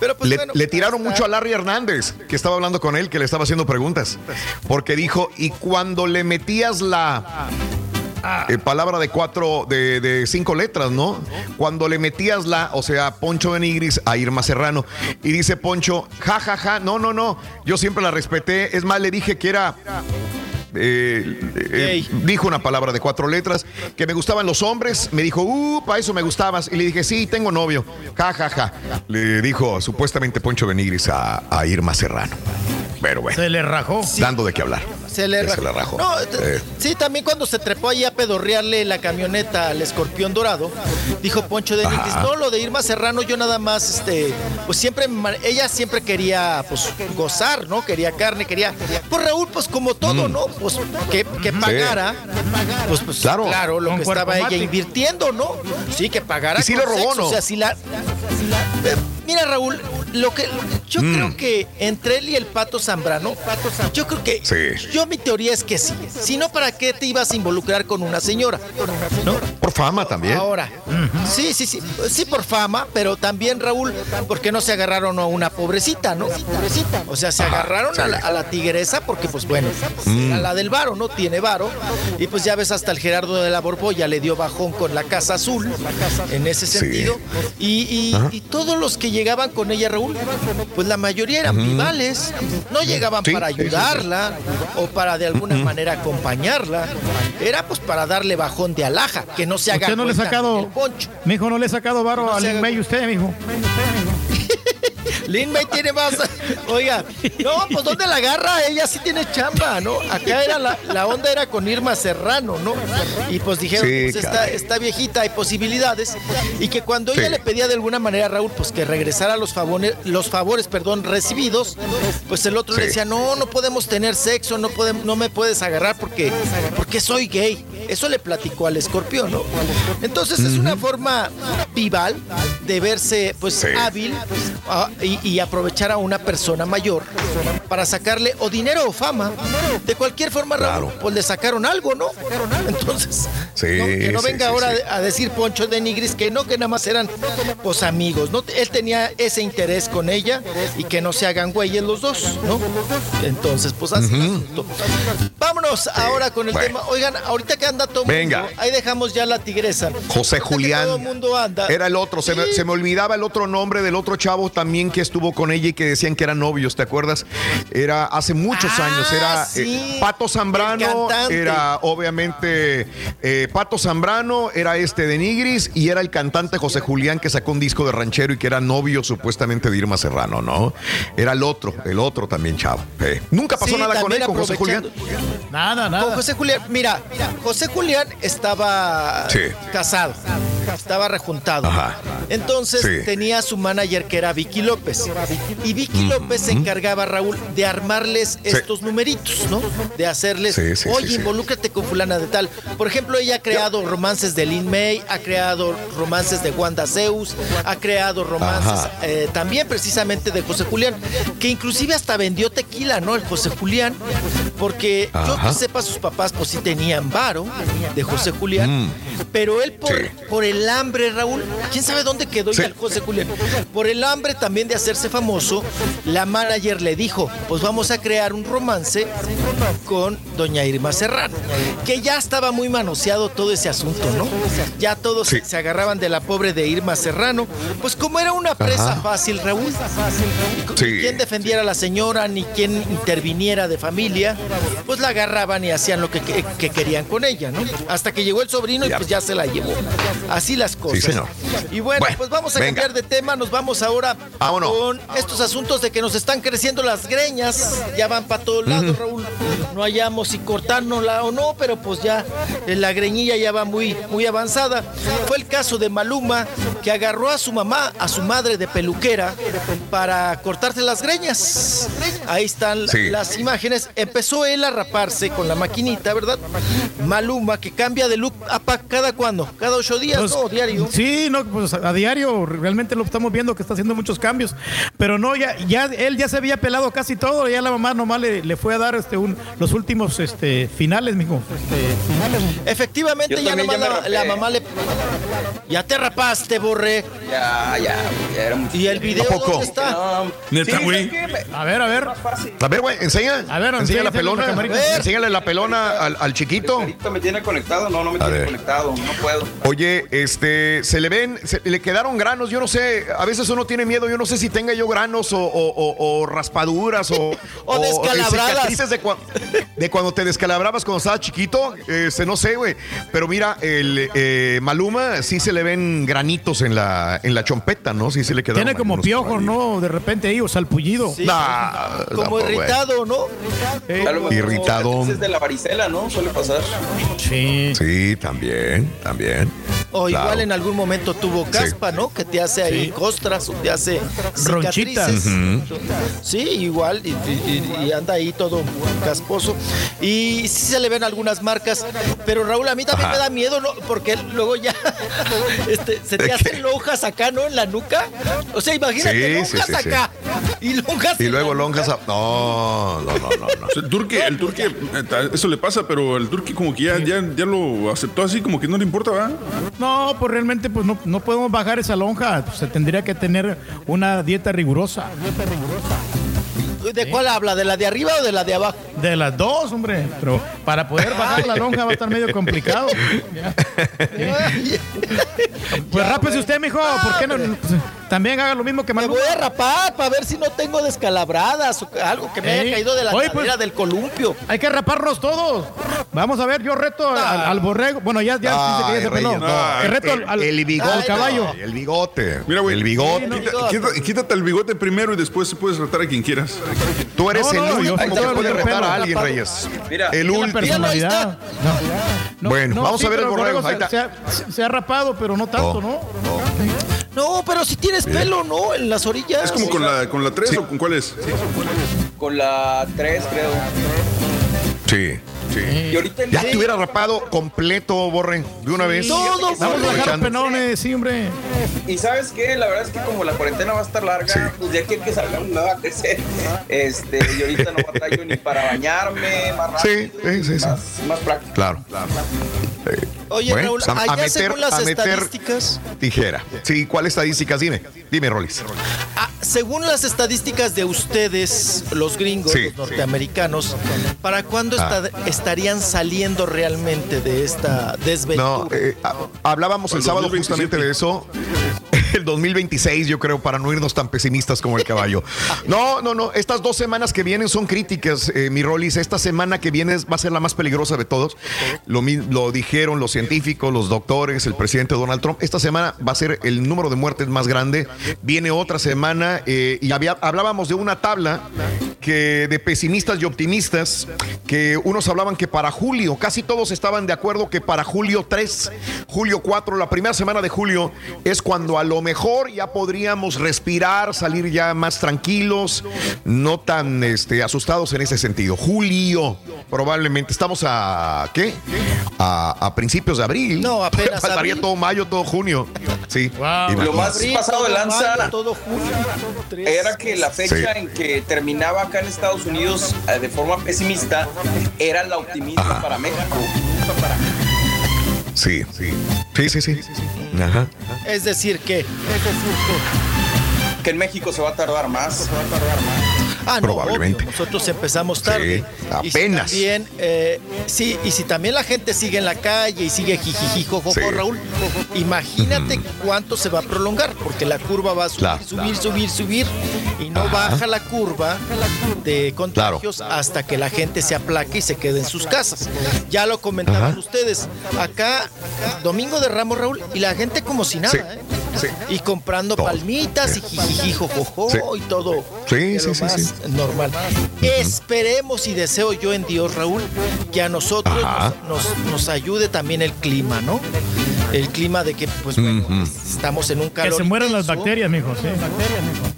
S45: Pero pues
S1: le,
S45: bueno,
S1: le tiraron mucho a Larry Hernández, que estaba hablando con él, que le estaba haciendo preguntas. Porque dijo, y cuando le metías la eh, palabra de cuatro, de, de cinco letras, ¿no? Cuando le metías la, o sea, Poncho de Nigris a Irma Serrano. Y dice Poncho, ja, ja, ja, no, no, no, yo siempre la respeté. Es más, le dije que era... eh, eh, dijo una palabra de cuatro letras que me gustaban los hombres. Me dijo, uh, para eso me gustabas. Y le dije, sí, tengo novio. Ja, ja, ja. Le dijo supuestamente Poncho Benigris a, a Irma Serrano. Pero bueno.
S6: Se le rajó.
S1: Dando de qué hablar.
S45: Se le,
S1: Que
S45: ra-
S1: se le rajó.
S45: No,
S1: Eh.
S45: sí, también cuando se trepó ahí a pedorrearle la camioneta al escorpión dorado, dijo Poncho de
S1: Ajá.
S45: no, lo de Irma Serrano, yo nada más, este, pues siempre, ella siempre quería, pues, gozar, ¿no? Quería carne, quería, pues Raúl, pues como todo,
S1: Mm.
S45: ¿no? Pues que, que pagara, pues, pues
S1: Claro.
S45: claro, lo
S6: Con
S45: que estaba ella invirtiendo, ¿no? Sí, que pagara
S1: Y sí
S45: con
S1: le robó,
S45: sexo,
S1: ¿no?
S45: O sea, si la... Eh, Mira, Raúl, lo que yo
S1: Mm.
S45: creo que entre él y el Pato Zambrano, yo creo que
S1: Sí.
S45: yo mi teoría es que sí. Si no, ¿para qué te ibas a involucrar con una señora? ¿No?
S1: Por fama también.
S45: Ahora, sí, sí, sí, sí por fama, pero también Raúl, ¿por qué no se agarraron a una pobrecita, no? O sea, se agarraron a, la, a la tigresa porque, pues bueno,
S1: Mm.
S45: a la del varo, ¿no? Tiene varo. Y pues ya ves, hasta el Gerardo de la Borbolla le dio bajón con la Casa Azul, en ese
S1: Sí.
S45: sentido. Y, y todos los que llegaban con ella, Raúl, pues la mayoría eran vivales. No llegaban
S1: Sí,
S45: para
S1: sí, sí, sí.
S45: ayudarla o para de alguna manera acompañarla. Era pues para darle bajón de alhaja, que no se haga
S6: Usted no le ha sacado, mijo, no le ha sacado varo
S45: No
S6: al Inmei usted, mijo.
S45: Lin May tiene más. (laughs) Oiga, no, pues ¿dónde la agarra? Ella sí tiene chamba, ¿no? Acá era la, la onda era con Irma Serrano, ¿no? Y pues dijeron,
S1: Sí,
S45: pues esta, esta viejita hay posibilidades. Y que cuando ella le pedía de alguna manera a Raúl, pues que regresara los favores, los favores, perdón, recibidos, pues el otro le decía, no, no podemos tener sexo, no podemos, no me puedes agarrar porque, porque soy gay. Eso le platicó al escorpión, ¿no? Entonces es una forma vival de verse pues
S1: Sí.
S45: hábil ah, y, y aprovechar a una persona mayor para sacarle o dinero o fama. De cualquier forma, Raúl,
S1: Claro.
S45: pues le sacaron algo, ¿no? Entonces,
S1: Sí,
S45: ¿no? que no venga
S1: sí,
S45: ahora a decir Poncho de Nigris que no, que nada más eran pues amigos, ¿no? Él tenía ese interés con ella y que no se hagan güeyes los dos, ¿no? Entonces, pues así asunto. Vámonos ahora con el
S1: bueno.
S45: tema. Oigan, ahorita que anda todo
S1: Venga.
S45: mundo, ahí dejamos ya la tigresa.
S1: José Julián.
S45: Todo el mundo anda.
S1: Era el otro, se me,
S45: Sí.
S1: se me olvidaba el otro nombre del otro chavo también que estuvo con ella y que decían que eran novios, ¿te acuerdas? Era hace muchos
S45: Ah,
S1: años, era
S45: sí,
S1: eh, Pato
S45: el
S1: Zambrano,
S45: cantante.
S1: era obviamente eh, Pato Zambrano, era este de Nigris y era el cantante José Julián que sacó un disco de ranchero y que era novio supuestamente de Irma Serrano, ¿no? Era el otro, el otro también chavo. eh. Nunca pasó
S45: Sí,
S1: nada con él, con José Julián.
S45: aprovechando-
S6: Nada,
S45: Con
S6: nada.
S45: José Julián, mira, José Julián estaba
S1: Sí.
S45: casado, estaba rejuntado.
S1: Ajá.
S45: Entonces
S1: Sí.
S45: tenía su manager que era Vicky López. Y Vicky López se encargaba, Raúl, de armarles estos numeritos, ¿no? De hacerles, oye, involúcrate con fulana de tal. Por ejemplo, ella ha creado romances de Lin May, ha creado romances de Wanda Zeus, ha creado romances eh, también precisamente de José Julián, que inclusive hasta vendió tequila, ¿no? El José Julián, porque yo que sepa, sus papás pues sí tenían varo de José Julián,
S1: Mm.
S45: pero él por,
S1: Sí.
S45: por el hambre, Raúl, quién sabe dónde quedó
S1: Sí.
S45: ya el José Julián, por el hambre también de hacerse famoso, la manager le dijo, pues vamos a crear un romance con doña Irma Serrano, que ya estaba muy manoseado todo ese asunto, ¿no? Ya todos
S1: Sí.
S45: se agarraban de la pobre de Irma Serrano, pues como era una presa
S1: Ajá.
S45: fácil, Raúl,
S1: Sí,
S45: quién defendiera a la señora ni quién interviniera de familia, pues la agarraban y hacían lo que, que- que querían con ella, ¿no? Hasta que llegó el sobrino y pues ya se la llevó. Así las cosas.
S1: señor.
S45: Y bueno,
S1: Bueno,
S45: pues vamos a
S1: venga.
S45: cambiar de tema, nos vamos ahora
S1: Vámonos.
S45: con estos asuntos de que nos están creciendo las greñas, ya van para todos lados, Raúl. No hallamos si cortárnosla o no, pero pues ya eh, la greñilla ya va muy, muy avanzada. Fue el caso de Maluma, que agarró a su mamá, a su madre de peluquera, para cortarse las greñas. Ahí están
S1: Sí.
S45: las imágenes. Empezó él a raparse con la maquinita, ¿verdad? Maluma, que cambia de look a pa- cada cuándo, cada ocho días,
S6: Pues,
S45: ¿no? Diario.
S6: Sí, no, pues a diario realmente lo estamos viendo que está haciendo muchos cambios. Pero no, ya, ya él ya se había pelado casi todo, ya la mamá nomás le, le fue a dar este un, los últimos este finales, mijo. Este, finales.
S45: Efectivamente, ya nomás la, mamá le. Ya te rapaste, borré.
S16: Ya, ya, ya era mucho.
S45: ¿Y el video
S1: ¿A poco?
S45: dónde está?
S16: No,
S4: Neta.
S6: A ver, a ver.
S1: A ver, güey, enseña.
S6: A ver,
S1: enseña
S6: enseña,
S1: la
S6: la
S1: pelona. (laughs) la pelona al, al chiquito.
S16: Ahorita me tiene conectado, no, no me
S1: A
S16: tiene
S1: ver.
S16: conectado, no puedo.
S1: Oye, este, se le ven, se- le quedaron granos, yo no sé, a veces uno tiene miedo, yo no sé si tenga yo granos o, o- o- o raspaduras o, (laughs)
S45: O descalabradas.
S1: cicatrices de, cua- de cuando te descalabrabas cuando estabas chiquito, este, no sé, güey, pero mira, el eh, Maluma sí se le ven granitos en la, en la chompeta, ¿no? Sí se le quedaron
S6: Tiene como piojos. ¿no? De repente ahí, o salpullido.
S45: Sí,
S1: Nah,
S45: como
S1: tampoco,
S45: irritado, ¿no?
S16: A mejor
S1: Irritado.
S16: Es de la varicela, ¿no? Suele pasar.
S6: Sí.
S1: Sí, también, también.
S45: O
S1: Claro.
S45: igual en algún momento tuvo caspa, ¿no? Que te hace ahí costras o te hace
S6: Ronchitas.
S45: Sí, igual, y, y- y anda ahí todo casposo. Y sí se le ven algunas marcas, pero Raúl, a mí también
S1: Ajá.
S45: me da miedo, ¿no? Porque luego ya (laughs) este, se te
S1: ¿De
S45: hacen
S1: qué?
S45: lonjas acá, ¿no? En la nuca. O sea, imagínate,
S1: Sí,
S45: lonjas
S1: sí, sí.
S45: acá. Y lonjas
S1: Y luego lonjas a... No, no, no, no, no. (laughs)
S4: El turque, el turque, eh, eso le pasa, pero el turque como que ya, ya, ya lo aceptó así, como que no le importa, ¿va?
S6: No, pues realmente pues no, no podemos bajar esa lonja. Se tendría que tener una dieta rigurosa.
S45: ¿De cuál habla? ¿De la de arriba o de la de abajo?
S6: De las dos, hombre. Pero para poder bajar la lonja va a estar medio complicado. (laughs) Pues rápese usted, mijo. ¿Por qué no? También haga lo mismo que
S45: Me
S6: Maluma.
S45: voy a rapar para ver si no tengo descalabradas o algo que me
S6: Ey.
S45: haya caído de la
S6: Oye,
S45: cadera
S6: pues,
S45: del columpio.
S6: Hay que raparnos todos. Vamos a ver, yo reto al, al borrego. Bueno, ya, ya dice que ya se peló.
S1: No.
S6: Que reto al, al-
S1: el bigote.
S6: al caballo.
S1: El bigote.
S4: Mira, güey.
S1: El bigote.
S4: Quítate el bigote primero y después puedes retar a quien quieras.
S1: Tú eres
S6: No,
S1: el
S6: no, yo
S1: último
S6: sí
S1: que puede
S6: el
S1: retar a alguien. Reyes.
S16: Mira,
S1: El último.
S6: personalidad. No.
S1: Bueno, vamos a ver el borrego,
S6: se- ha, se ha rapado, pero no tanto, ¿no?
S45: No, pero si tienes pelo, ¿no? En las orillas.
S4: ¿Es como con la, con la 3 o con cuál es?
S16: Con la 3, creo.
S1: Sí, sí.
S16: Y ahorita en
S1: Ya te hubiera rapado completo, Borre, de una vez.
S45: Todo,
S6: Vamos a dejar penones, sí, hombre.
S16: Y sabes qué, la verdad es que como la cuarentena va a estar larga, pues de aquí a que salga me va a crecer. Este, y ahorita no batallo ni para bañarme, más
S1: Sí,
S16: rápido,
S1: sí, sí, sí.
S16: más, más práctico.
S1: Claro.
S45: Oye,
S1: Bueno,
S45: Raúl,
S1: pues, a- a
S45: allá
S1: meter-
S45: según las
S1: a meter-
S45: estadísticas,
S1: Tijera. Sí, ¿cuáles estadísticas? Dime, dime, Rolis.
S45: ah, según las estadísticas de ustedes, los gringos,
S1: Sí.
S45: los norteamericanos, ¿para cuándo
S1: Ah.
S45: esta- estarían saliendo realmente de esta desventura?
S1: No, eh, ha- hablábamos el
S4: El
S1: sábado
S4: 2027.
S1: justamente de eso. (laughs) El 2026, yo creo, para no irnos tan pesimistas como el caballo. No, no, no. Estas dos semanas que vienen son críticas, eh, mi Rolis. Esta semana que viene va a ser la más peligrosa de todos. Lo, lo dijeron los científicos, los doctores, el presidente Donald Trump. Esta semana va a ser el número de muertes más grande. Viene otra semana eh, y había- hablábamos de una tabla que de pesimistas y optimistas, que unos hablaban que para julio, casi todos estaban de acuerdo que para julio 3, julio 4, la primera semana de julio es cuando a lo mejor ya podríamos respirar, salir ya más tranquilos, no tan este, asustados en ese sentido. Julio, probablemente. Estamos a, ¿qué? A, a principios de abril.
S45: No, (laughs) apenas
S1: Faltaría
S45: abril.
S1: todo mayo, todo junio. Sí.
S6: Wow.
S16: Lo más
S45: Abril,
S16: pasado de
S45: todo
S16: lanza
S45: mayo, todo julio, tres.
S16: era que la fecha
S1: Sí.
S16: en que terminaba acá en Estados Unidos eh, de forma pesimista era la optimista
S1: Ajá.
S16: para México.
S1: Sí, sí. Sí, sí, sí. Ajá.
S45: Es decir, que
S16: Que en México se va a tardar más.
S45: Ah, no,
S1: Probablemente.
S45: obvio, nosotros empezamos tarde.
S1: Sí,
S45: Y si
S1: apenas.
S45: también, eh, sí, y si también la gente sigue en la calle y sigue jijiji, jojojo,
S1: Sí.
S45: Raúl, imagínate cuánto se va a prolongar, porque la curva va a subir,
S1: Claro.
S45: subir, subir, subir, y no
S1: Ajá.
S45: baja la curva de contagios hasta que la gente se aplaque y se quede en sus casas. Ya lo comentaban
S1: Ajá.
S45: ustedes. Acá, Domingo de Ramos, Raúl, y la gente como si nada,
S1: Sí,
S45: ¿eh?
S1: sí.
S45: Y comprando palmitas y jijiji, jojojo,
S1: Sí.
S45: y todo.
S1: Sí, sí, sí.
S45: Normal. Esperemos y deseo yo en Dios, Raúl, que a nosotros nos, nos, nos ayude también el clima, ¿no? El clima de que, pues bueno, estamos en un calor.
S6: Que se mueran las
S45: intenso.
S6: bacterias, mijo. Sí.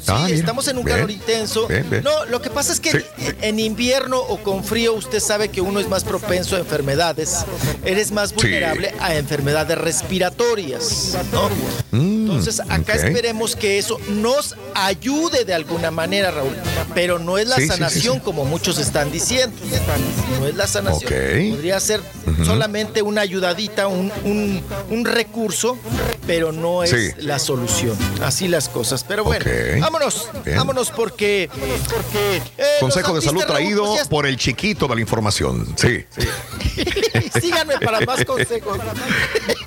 S45: Sí,
S1: Ah, mira.
S45: estamos en un
S1: Bien.
S45: calor intenso.
S1: Bien, bien.
S45: No, lo que pasa es que
S1: Sí,
S45: en invierno o con frío usted sabe que uno es más propenso a enfermedades. Eres más vulnerable a enfermedades respiratorias, ¿no? Entonces, acá
S1: Mm,
S45: esperemos que eso nos ayude de alguna manera, Raúl. Pero no es la
S1: Sí, sí, sí,
S45: sanación
S1: sí.
S45: como muchos están diciendo. No es la sanación. Podría ser solamente una ayudadita, un, un- un recurso, pero no es
S1: Sí.
S45: la solución. Así las cosas. Pero bueno,
S1: Ok.
S45: vámonos.
S1: Bien.
S45: Vámonos porque. eh,
S1: Consejo de salud
S45: Raúl,
S1: traído por el chiquito de la información. Sí, sí, (laughs)
S45: Síganme para más consejos.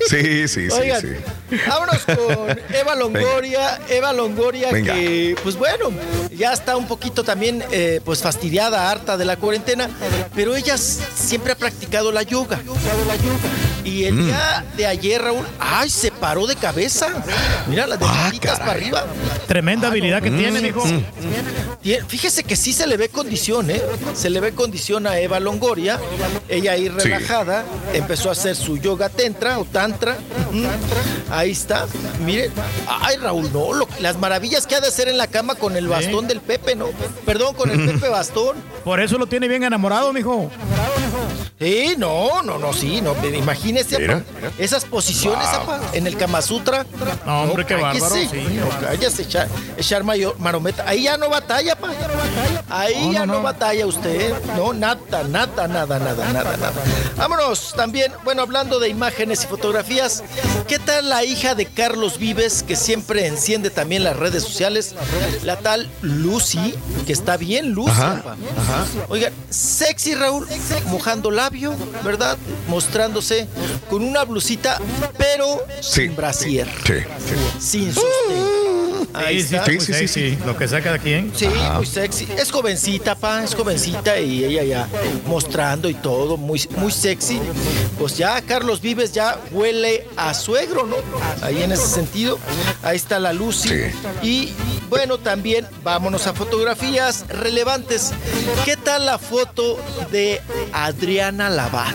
S1: sí, sí, sí.
S45: Oigan,
S1: sí.
S45: vámonos con (laughs) Eva Longoria. Eva Longoria,
S1: Venga.
S45: que, pues bueno, ya está un poquito también, eh, pues fastidiada, harta de la cuarentena, pero ella siempre ha practicado la yoga. Y el
S1: Mm.
S45: día de ayer, Raúl, ay, se paró de cabeza. Mira, las de
S1: Ah,
S45: para arriba.
S6: Tremenda habilidad que
S1: Mm,
S6: tiene, mijo.
S1: mm.
S45: Fíjese que sí se le ve condición, ¿eh? Se le ve condición a Eva Longoria. Ella ahí
S1: Sí.
S45: relajada, empezó a hacer su yoga tantra o tantra. Ahí está. Miren. Ay, Raúl, no. lo- las maravillas que ha de hacer en la cama con el bastón del Pepe, ¿no? Perdón, con el (laughs) Pepe bastón.
S6: Por eso lo tiene bien enamorado, mijo.
S45: Sí, no, no, no, sí, no. Imagínese
S1: Mira.
S45: apa, esas posiciones,
S1: Wow.
S45: apa, en el Kama Sutra.
S6: No, hombre, qué
S45: cállese,
S6: bárbaro, sí.
S45: No, cállese, echar, echar mayor, marometa. Ahí ya no batalla, pa. Ahí
S6: No,
S45: ya
S6: no,
S45: no,
S6: no.
S45: batalla usted. No, nada, nada, nada, nada, nada, nada. Vámonos también, bueno, hablando de imágenes y fotografías, ¿qué tal la hija de Carlos Vives, que siempre enciende también las redes sociales? La tal Lucy, que está bien Lucy,
S1: Ajá.
S45: Oigan, sexy Raúl, mojando ¿verdad? Mostrándose con una blusita, pero
S1: Sí.
S45: sin brasier,
S1: Sí,
S45: sin sostén. Ahí
S6: Sí, sí,
S45: está.
S6: muy
S1: Sí, sí, sí,
S6: sexy. Lo que saca de quién.
S45: Sí,
S1: Ajá.
S45: muy sexy. Es jovencita, pa, es jovencita y ella ya mostrando y todo, muy, muy sexy. Pues ya Carlos Vives ya huele a suegro, ¿no? Ahí en ese sentido. Ahí está la Lucy.
S1: Sí.
S45: Y bueno, también vámonos a fotografías relevantes. ¿Qué tal la foto de Adriana Labat?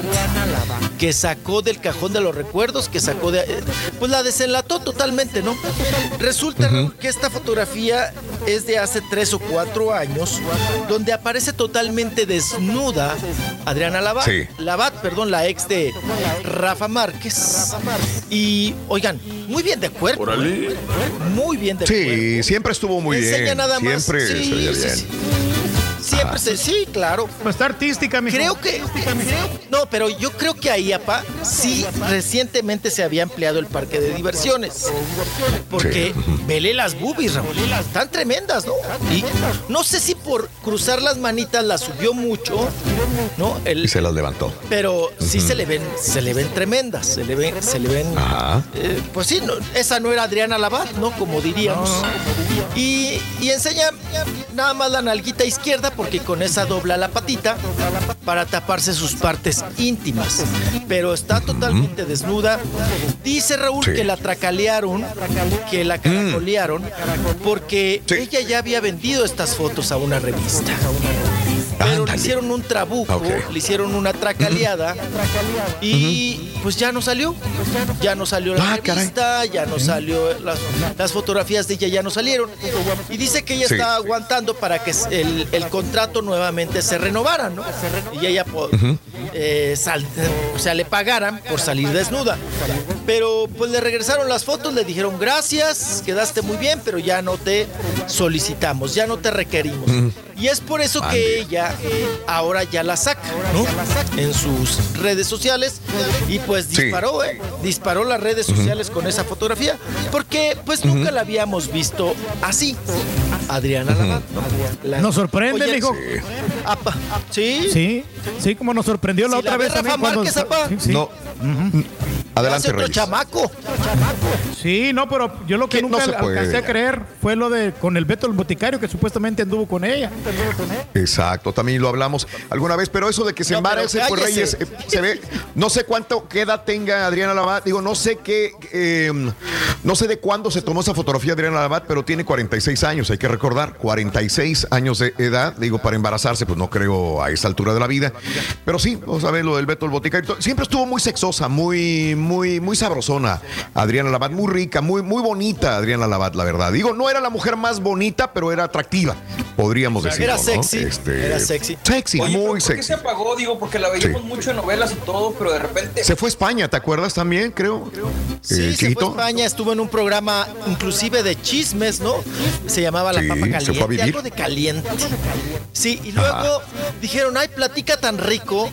S45: Que sacó del cajón de los recuerdos, que sacó de. Pues la desenlató totalmente, ¿no? Resulta que esta fotografía es de hace tres o cuatro años, donde aparece totalmente desnuda Adriana Labat.
S1: Sí.
S45: Labat, perdón, la ex de Rafa Márquez. Y oigan, muy bien de cuerpo. ¿eh? Muy bien de cuerpo.
S1: Sí, siempre estuvo muy
S45: Enseña
S1: bien.
S45: nada más.
S1: Siempre
S45: Sí,
S1: se veía
S45: sí,
S1: bien.
S45: Sí. Siempre se. Sí, claro.
S6: Pues está artística, mijo.
S45: Creo que. No, pero yo creo que ahí, apa, sí, recientemente se había ampliado el parque de diversiones. Porque vele las boobies, Raúl. Están tremendas, ¿no? Y no sé si por cruzar las manitas las subió mucho, ¿no? El,
S1: Y se las levantó.
S45: pero sí se le ven, se le ven tremendas, se le ven, se le ven.
S1: Ajá.
S45: eh, pues sí, no, esa no era Adriana Labat, ¿no? Como diríamos. Y, y enseña nada más la nalguita izquierda porque con esa dobla la patita para taparse sus partes íntimas. Pero está totalmente desnuda. Dice Raúl
S1: Sí.
S45: que la tracalearon, que la caracolearon, porque
S1: Sí.
S45: ella ya había vendido estas fotos a una revista. Pero le hicieron un trabuco, le hicieron una tracaleada y pues ya no salió. Ya no salió la
S1: Ah, caray.
S45: revista, ya no salió, las, las fotografías de ella ya no salieron. Y dice que ella
S1: Sí.
S45: estaba aguantando para que el, el contrato nuevamente se renovara, ¿no? Y ella, eh, sal- o sea, le pagaran por salir desnuda. Pero pues le regresaron las fotos, le dijeron gracias, quedaste muy bien, pero ya no te solicitamos, ya no te requerimos. Y es por eso que ella ahora ya la saca, ¿no? En sus redes sociales y pues
S1: Sí.
S45: disparó, ¿eh? Disparó las redes sociales con esa fotografía porque pues nunca la habíamos visto así. Adriana Labat. La-
S6: Nos sorprende,
S45: Oye,
S6: mijo.
S45: apa, ¿Sí?
S6: Sí, sí, como nos sorprendió la
S45: Si
S6: otra
S45: la
S6: vez
S45: ve
S6: también
S45: Rafa
S6: cuando.
S45: Márquez, apa.
S6: Sí, sí.
S1: No. Adelante,
S45: Hace otro
S1: Reyes.
S45: chamaco.
S6: Sí, no, pero yo lo que
S1: Que
S6: nunca
S1: no se puede.
S6: alcancé a creer fue lo de con el Beto el Boticario, que supuestamente anduvo con ella.
S1: Exacto, también lo hablamos alguna vez, pero eso de que se
S45: No,
S1: embarace, pues
S45: cállese.
S1: Reyes, eh, se ve, no sé cuánto, qué edad tenga Adriana Labat, digo, no sé qué, eh, no sé de cuándo se tomó esa fotografía de Adriana Labat, pero tiene 46 años, hay que recordar, 46 años de edad, digo, para embarazarse, pues no creo a esa altura de la vida, pero sí, vamos a ver lo del Beto el Boticario, siempre estuvo muy sexosa, muy, muy, muy sabrosona, Adriana Labat, muy rica, muy, muy bonita Adriana Labat, la verdad, digo, no era la mujer más bonita, pero era atractiva, podríamos decirlo,
S45: Era
S1: ¿no?
S45: sexy.
S1: Este,
S45: Era sexy.
S1: Sexy,
S16: Oye, ¿pero
S1: muy
S16: ¿por qué
S1: sexy.
S16: se apagó? Digo, porque la veíamos
S1: Sí.
S16: mucho en novelas y todo, pero de repente...
S1: Se fue a España, ¿te acuerdas también, creo?
S45: Sí,
S1: Eh,
S45: se fue a. España, estuvo en un programa inclusive de chismes, ¿no? Se llamaba La
S1: Sí,
S45: Papa
S1: se
S45: Caliente,
S1: fue a vivir.
S45: algo de caliente. Sí, y luego dijeron, ay, platica tan rico,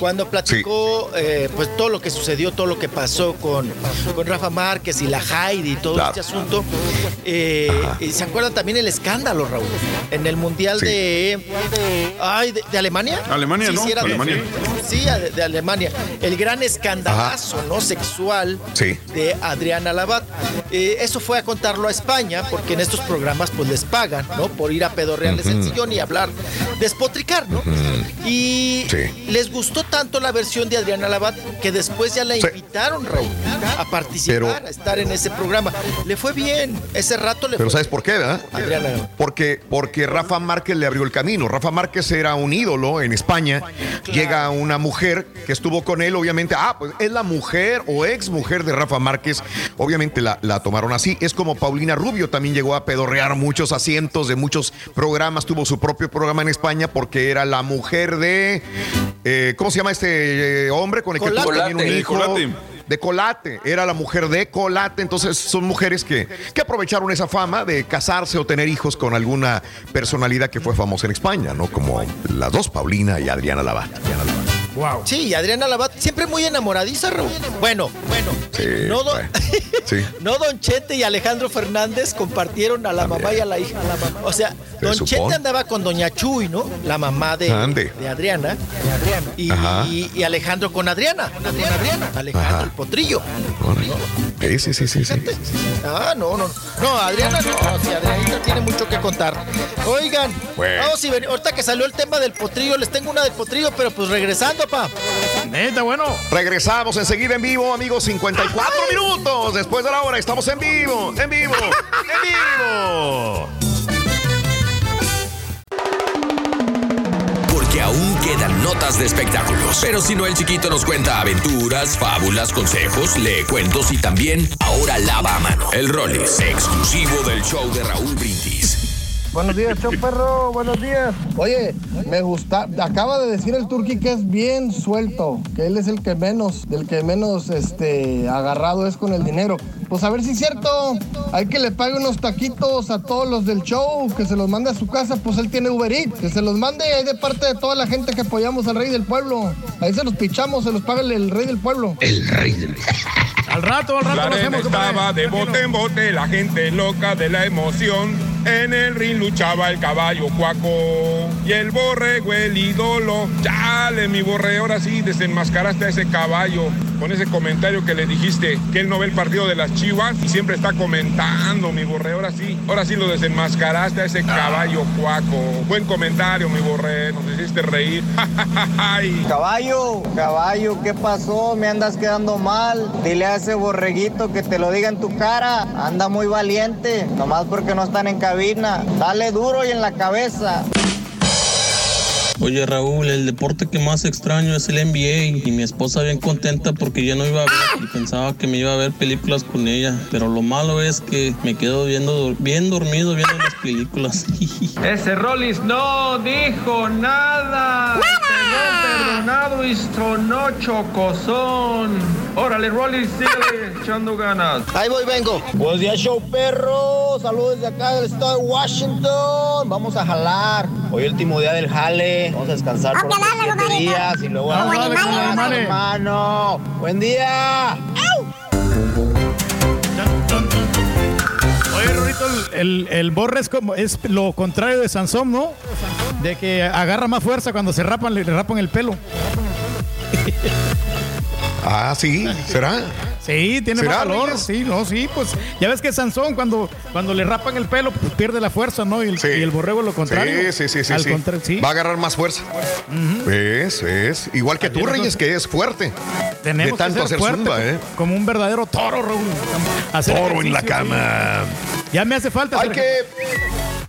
S45: cuando platicó eh, pues todo lo que sucedió, todo lo que pasó con, con Rafa Márquez y la Heidi y todo
S1: Claro.
S45: este asunto. Eh, se acuerdan también el escándalo, Raúl, en el Mundial
S1: Sí.
S45: de, ay, de, de Alemania.
S4: Alemania, ¿no?
S45: era de-. Sí, de, Alemania. El gran escandalazo, ¿no? Sexual
S1: Sí.
S45: de Adriana Labat. Eh, eso fue a contarlo a España, porque en estos programas pues les pagan, ¿no? Por ir a pedorrearles el
S1: Ujú.
S45: sillón y hablar, despotricar, ¿no? Y
S1: Sí.
S45: les gustó tanto la versión de Adriana Labat que después ya la
S1: Sí.
S45: Invitaron, Raúl, a participar,
S1: Pero-
S45: a estar en ese programa. Le fue bien, ese rato le
S1: Pero
S45: fue
S1: ¿sabes por qué, verdad?
S45: Adriana.
S1: Porque, porque Rafa Márquez le abrió el camino. Rafa Márquez era un ídolo en España. Llega una mujer que estuvo con él, obviamente. Ah, pues es la mujer o ex mujer de Rafa Márquez. Obviamente la, la tomaron así. Es como Paulina Rubio también llegó a pedorrear muchos asientos de muchos programas. Tuvo su propio programa en España porque era la mujer de. eh, ¿Cómo se llama este eh, hombre con el que tuvo también un hijo?
S4: Colate.
S1: De Colate, era la mujer de Colate, entonces son mujeres que, que aprovecharon esa fama de casarse o tener hijos con alguna personalidad que fue famosa en España, ¿no? Como las dos, Paulina y Adriana Labat.
S6: Wow.
S45: Sí, y Adriana Labat siempre muy enamoradiza, Raúl. Bueno, bueno.
S1: Sí,
S45: no, do-
S1: bueno, (laughs) sí.
S45: no Don Chente y Alejandro Fernández compartieron a la mamá y a la hija. O sea, Don
S1: supone.
S45: Chente andaba con Doña Chuy, ¿no? La mamá de,
S1: Ande.
S45: de Adriana. Y, y- y Alejandro con Adriana. Con Adriana. Alejandro
S1: Ajá.
S45: el potrillo.
S1: Sí, sí, sí, sí, sí.
S45: Ah, no, no. No, Adriana no. Si Adrianita tiene mucho que contar. Oigan,
S1: Bueno.
S45: vamos y ven- ahorita que salió el tema del potrillo, les tengo una del potrillo, pero pues regresando, pa.
S6: Neta, bueno.
S1: Regresamos enseguida en vivo, amigos, 54 minutos después de la hora. Estamos en vivo, en vivo, en vivo.
S8: Quedan notas de espectáculos. Pero si no, el chiquito nos cuenta aventuras, fábulas, consejos, lee cuentos y también ahora lava a mano. El Rollis, exclusivo del show de Raúl Brindis.
S32: Buenos días, show perro, buenos días. Oye, me gusta, acaba de decir el turqui que es bien suelto, que él es el que menos, del que menos este agarrado es con el dinero. Pues a ver si es cierto, hay que le pague unos taquitos a todos los del show, que se los mande a su casa, pues él tiene Uber Eats, que se los mande ahí de parte de toda la gente que apoyamos al rey del pueblo. Ahí se los pichamos, se los paga el, el rey del pueblo.
S6: Al rato, al rato
S49: La
S6: hacemos.
S49: estaba de bote en bote, la gente loca de la emoción. En el ring luchaba el caballo cuaco y el borrego el ídolo. Chale, mi borre, ahora sí desenmascaraste a ese caballo con ese comentario que le dijiste que él no ve el partido de las chivas y siempre está comentando, mi borre, ahora sí, ahora sí lo desenmascaraste a ese caballo cuaco. Buen comentario, mi borre, nos hiciste reír. (laughs)
S32: Caballo, caballo, ¿qué pasó? Me andas quedando mal. Dile a ese borreguito que te lo diga en tu cara. Anda muy valiente, nomás porque no están en cabina. Dale duro y en la cabeza.
S50: Oye Raúl, el deporte que más extraño es el NBA y mi esposa bien contenta porque ya no iba a ver y pensaba que me iba a ver películas con ella, pero lo malo es que me quedo viendo bien dormido viendo las películas. (laughs)
S32: Ese Rollis no dijo nada. Quedó perdonado y sonó chocozón. Órale, Rollis, sigue (laughs) echando ganas.
S45: Ahí voy, vengo.
S32: Buenos días, show perro. Saludos desde acá del estado de Washington. Vamos a jalar. Hoy último día del jale. Vamos a descansar por
S3: Vamos a
S32: siete días y luego a
S3: Como animales.
S32: hermano. Buen día.
S6: Oye, Rorito, el, el, borre es como es lo contrario de Sansón, ¿no? De que agarra más fuerza cuando se rapan, le rapan el pelo.
S1: Ah, sí, ¿será?
S6: Sí, tiene
S1: ¿Será,
S6: más valor. Sí, no, sí, pues ya ves que Sansón cuando, cuando le rapan el pelo, pues pierde la fuerza, ¿no? Y el, y el borrego lo contrario.
S1: Sí, sí, sí, sí.
S6: Al
S1: sí.
S6: sí.
S1: Va a agarrar más fuerza. Es, es. Igual que tú, Reyes, que es fuerte.
S6: Tenemos
S1: de tanto
S6: que ser
S1: hacer
S6: fuerte,
S1: zumba, ¿eh?
S6: Como un verdadero toro, Raúl. Hacer
S1: Toro en la cama.
S6: sí. Ya me hace falta.
S1: Hay que,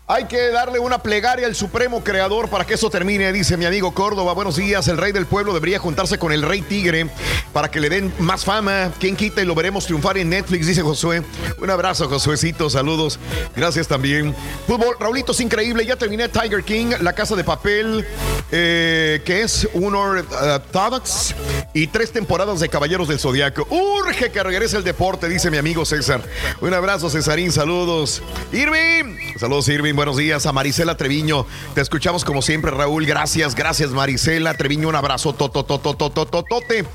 S1: hay que darle una plegaria al Supremo Creador para que eso termine, dice mi amigo Córdoba. Buenos días, el rey del pueblo debería juntarse con el rey tigre para que le den más fama. ¿Quién quita y lo veremos triunfar en Netflix? Dice Josué. Un abrazo, Josuecito, saludos. Gracias también. Fútbol, Raulito, es increíble. Ya terminé Tiger King, La Casa de Papel, eh, que es Unorthodox y tres temporadas de Caballeros del Zodiaco. Urge que regrese el deporte, dice mi amigo César. Un abrazo, Cesarín, saludos. Irving, saludos, Irving, buenos días. A Marisela Treviño, te escuchamos como siempre, Raúl. Gracias, gracias, Marisela Treviño. Un abrazo, tototototototote.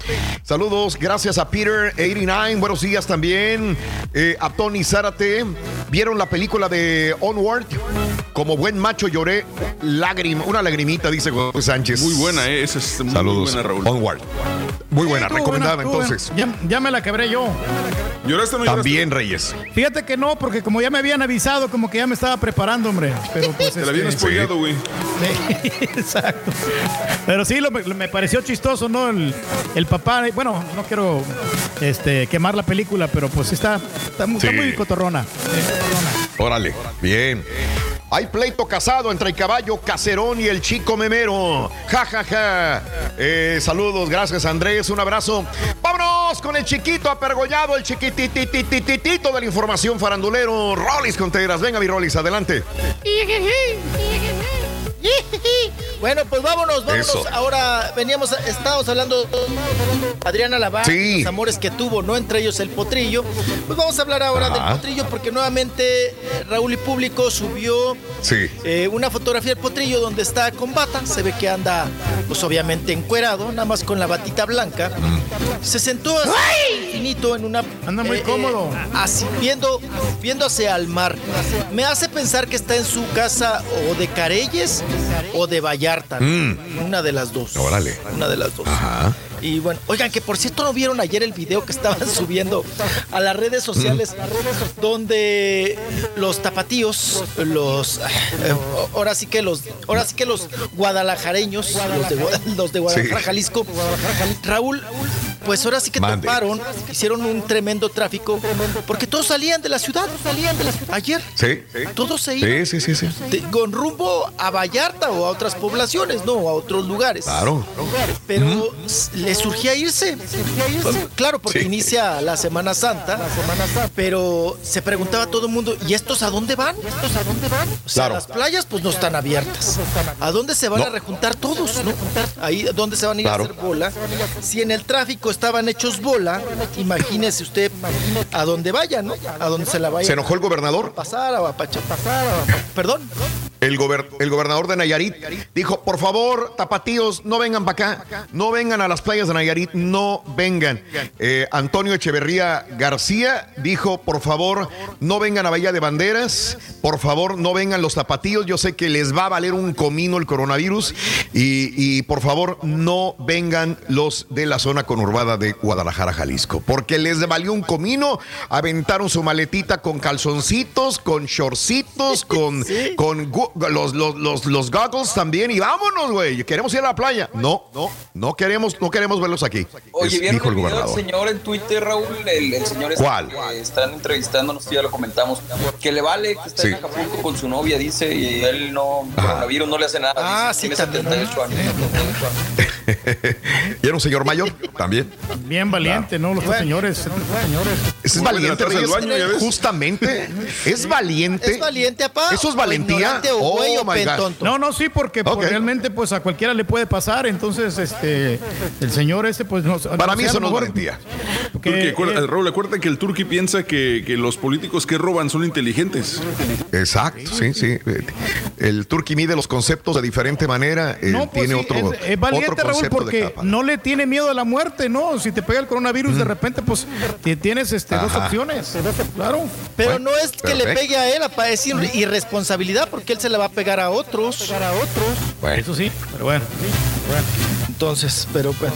S1: Saludos, gracias a Peter89, buenos días también. Eh, a Tony Zárate, ¿vieron la película de Onward? Como buen macho lloré lágrima, una lagrimita, dice José Sánchez.
S4: Muy buena, ¿eh? Esa es muy
S1: Saludos.
S4: buena, Raúl.
S1: Onward. Muy buena,
S6: Estuvo
S1: recomendada
S6: buena,
S1: entonces.
S6: buena. Ya, ya me la quebré yo.
S4: ¿Lloraste o no lloraste?
S1: También, Reyes.
S6: Fíjate que no, porque como ya me habían avisado, como que ya me estaba preparando, hombre. Pero pues.
S4: Te la habían spoileado, güey. (laughs)
S6: Exacto. Pero sí, lo- me pareció chistoso, ¿no? El, el papá, bueno, no quiero este, quemar la película, pero pues está, está, está
S1: Sí.
S6: muy cotorrona.
S1: Órale, bien. Hay pleito casado entre el caballo Cacerón y el chico memero. Ja, ja, ja. Eh, saludos, gracias Andrés, un abrazo. Vámonos con el chiquito apergollado, el chiquititititito de la información farandulero. Rolis Contreras, venga mi Rolis, adelante.
S45: Bueno, pues vámonos, vámonos.
S1: Eso.
S45: Ahora veníamos, estábamos hablando Adriana
S1: Sí.
S45: los amores que tuvo, ¿no? Entre ellos el potrillo. Pues vamos a hablar ahora
S1: Ajá.
S45: del potrillo porque nuevamente eh, Raúl y Público subió
S1: Sí.
S45: eh, una fotografía del potrillo donde está con bata. Se ve que anda, pues obviamente encuerado, nada más con la batita blanca. Se sentó así, finito en una.
S6: Anda muy
S45: eh,
S6: cómodo.
S45: eh, así, viendo, viendo hacia el mar. Me hace pensar que está en su casa o de Careyes o de Vallarta.
S1: Mm.
S45: Una de las dos.
S1: Órale.
S45: Una de las dos.
S1: Ajá.
S45: Y bueno, oigan, que por cierto no vieron ayer el video que estaban (laughs) subiendo a las redes sociales donde los tapatíos, los eh, ahora sí que los ahora sí que los guadalajareños, los de, Gua- los de Guadalajara,
S1: Sí.
S45: Jalisco, Raúl, pues ahora sí que
S1: Mande.
S45: toparon, hicieron un tremendo tráfico porque todos salían de la ciudad, salían de la ciudad. Ayer
S1: Sí.
S45: todos se iban
S1: Sí, sí, sí, sí.
S45: de- con rumbo a Vallarta o a otras poblaciones, no, a otros lugares.
S1: Claro.
S45: Pero s- le surgía irse. Pues, Claro, porque
S1: Sí.
S45: inicia la Semana Santa. Pero se preguntaba todo el mundo, ¿y estos a dónde van? ¿Estos a dónde van? O sea,
S1: Claro.
S45: las playas pues no están abiertas. ¿A dónde se van
S1: No.
S45: a rejuntar todos? no? Ahí, ¿dónde se van a ir
S1: Claro.
S45: a hacer bola? Si en el tráfico estaban hechos bola, imagínese usted a dónde vaya, ¿no? A dónde se la vaya
S1: ¿Se enojó el gobernador?
S45: pasar a. Perdón.
S1: El, gober- el gobernador de Nayarit dijo, por favor, tapatíos, no vengan para acá, no vengan a las playas de Nayarit, no vengan. Eh, Antonio Echeverría García dijo, por favor, no vengan a Bahía de Banderas, por favor, no vengan los tapatíos, yo sé que les va a valer un comino el coronavirus y, y, por favor, no vengan los de la zona conurbada de Guadalajara, Jalisco, porque les valió un comino, aventaron su maletita con calzoncitos, con shortcitos, (laughs) con, con los, los, los, los goggles también y vámonos, güey, queremos ir a la playa. No, no, no queremos, no queremos verlos aquí.
S16: Oye,
S1: Es-
S16: ¿vieron
S1: dijo
S16: el
S1: el
S16: video del
S1: gobernador.
S16: señor en Twitter, Raúl? El, el señor este
S1: ¿Cuál?
S16: que están entrevistando, nosotros ya lo comentamos, que le vale que está en. Acapulco con su novia, dice, y él no, coronavirus no le hace nada.
S45: Ah,
S16: dice,
S45: sí,
S16: tiene
S45: también.
S16: 78 años. (laughs)
S1: ¿Y era un señor mayor? (laughs) También.
S6: Bien valiente, ¿no? Los señores. señores.
S1: Es valiente, Reyes.
S4: baño, ¿ya ves?
S1: Justamente. Es valiente.
S45: ¿Es valiente, apá?
S1: ¿Eso es
S45: ¿O
S1: valentía?
S45: o güey,
S1: Oh, my God.
S6: No, no, sí, porque pues, realmente pues a cualquiera le puede pasar. Entonces, este, el señor ese, pues no.
S1: Para
S6: no
S1: mí
S6: sé, a
S1: eso no es
S6: mejor-
S1: valentía.
S6: Que,
S4: Turki, acuerda-
S6: eh,
S4: Raúl, acuérdate que el Turki piensa que, que los políticos que roban son inteligentes.
S1: Exacto, sí, sí. El Turki mide los conceptos de diferente manera. eh,
S6: No, pues
S1: tiene
S6: sí,
S1: otro,
S6: es, es valiente,
S1: otro
S6: Raúl, porque no le tiene miedo a la muerte, ¿no? Si te pega el coronavirus, de repente, pues ti- tienes este, dos opciones. Claro.
S45: Pero no es que le pegue a él, apa, es ir- irresponsabilidad porque él se la va a pegar a otros. A otros.
S6: Eso sí, pero bueno.
S45: Entonces, pero bueno.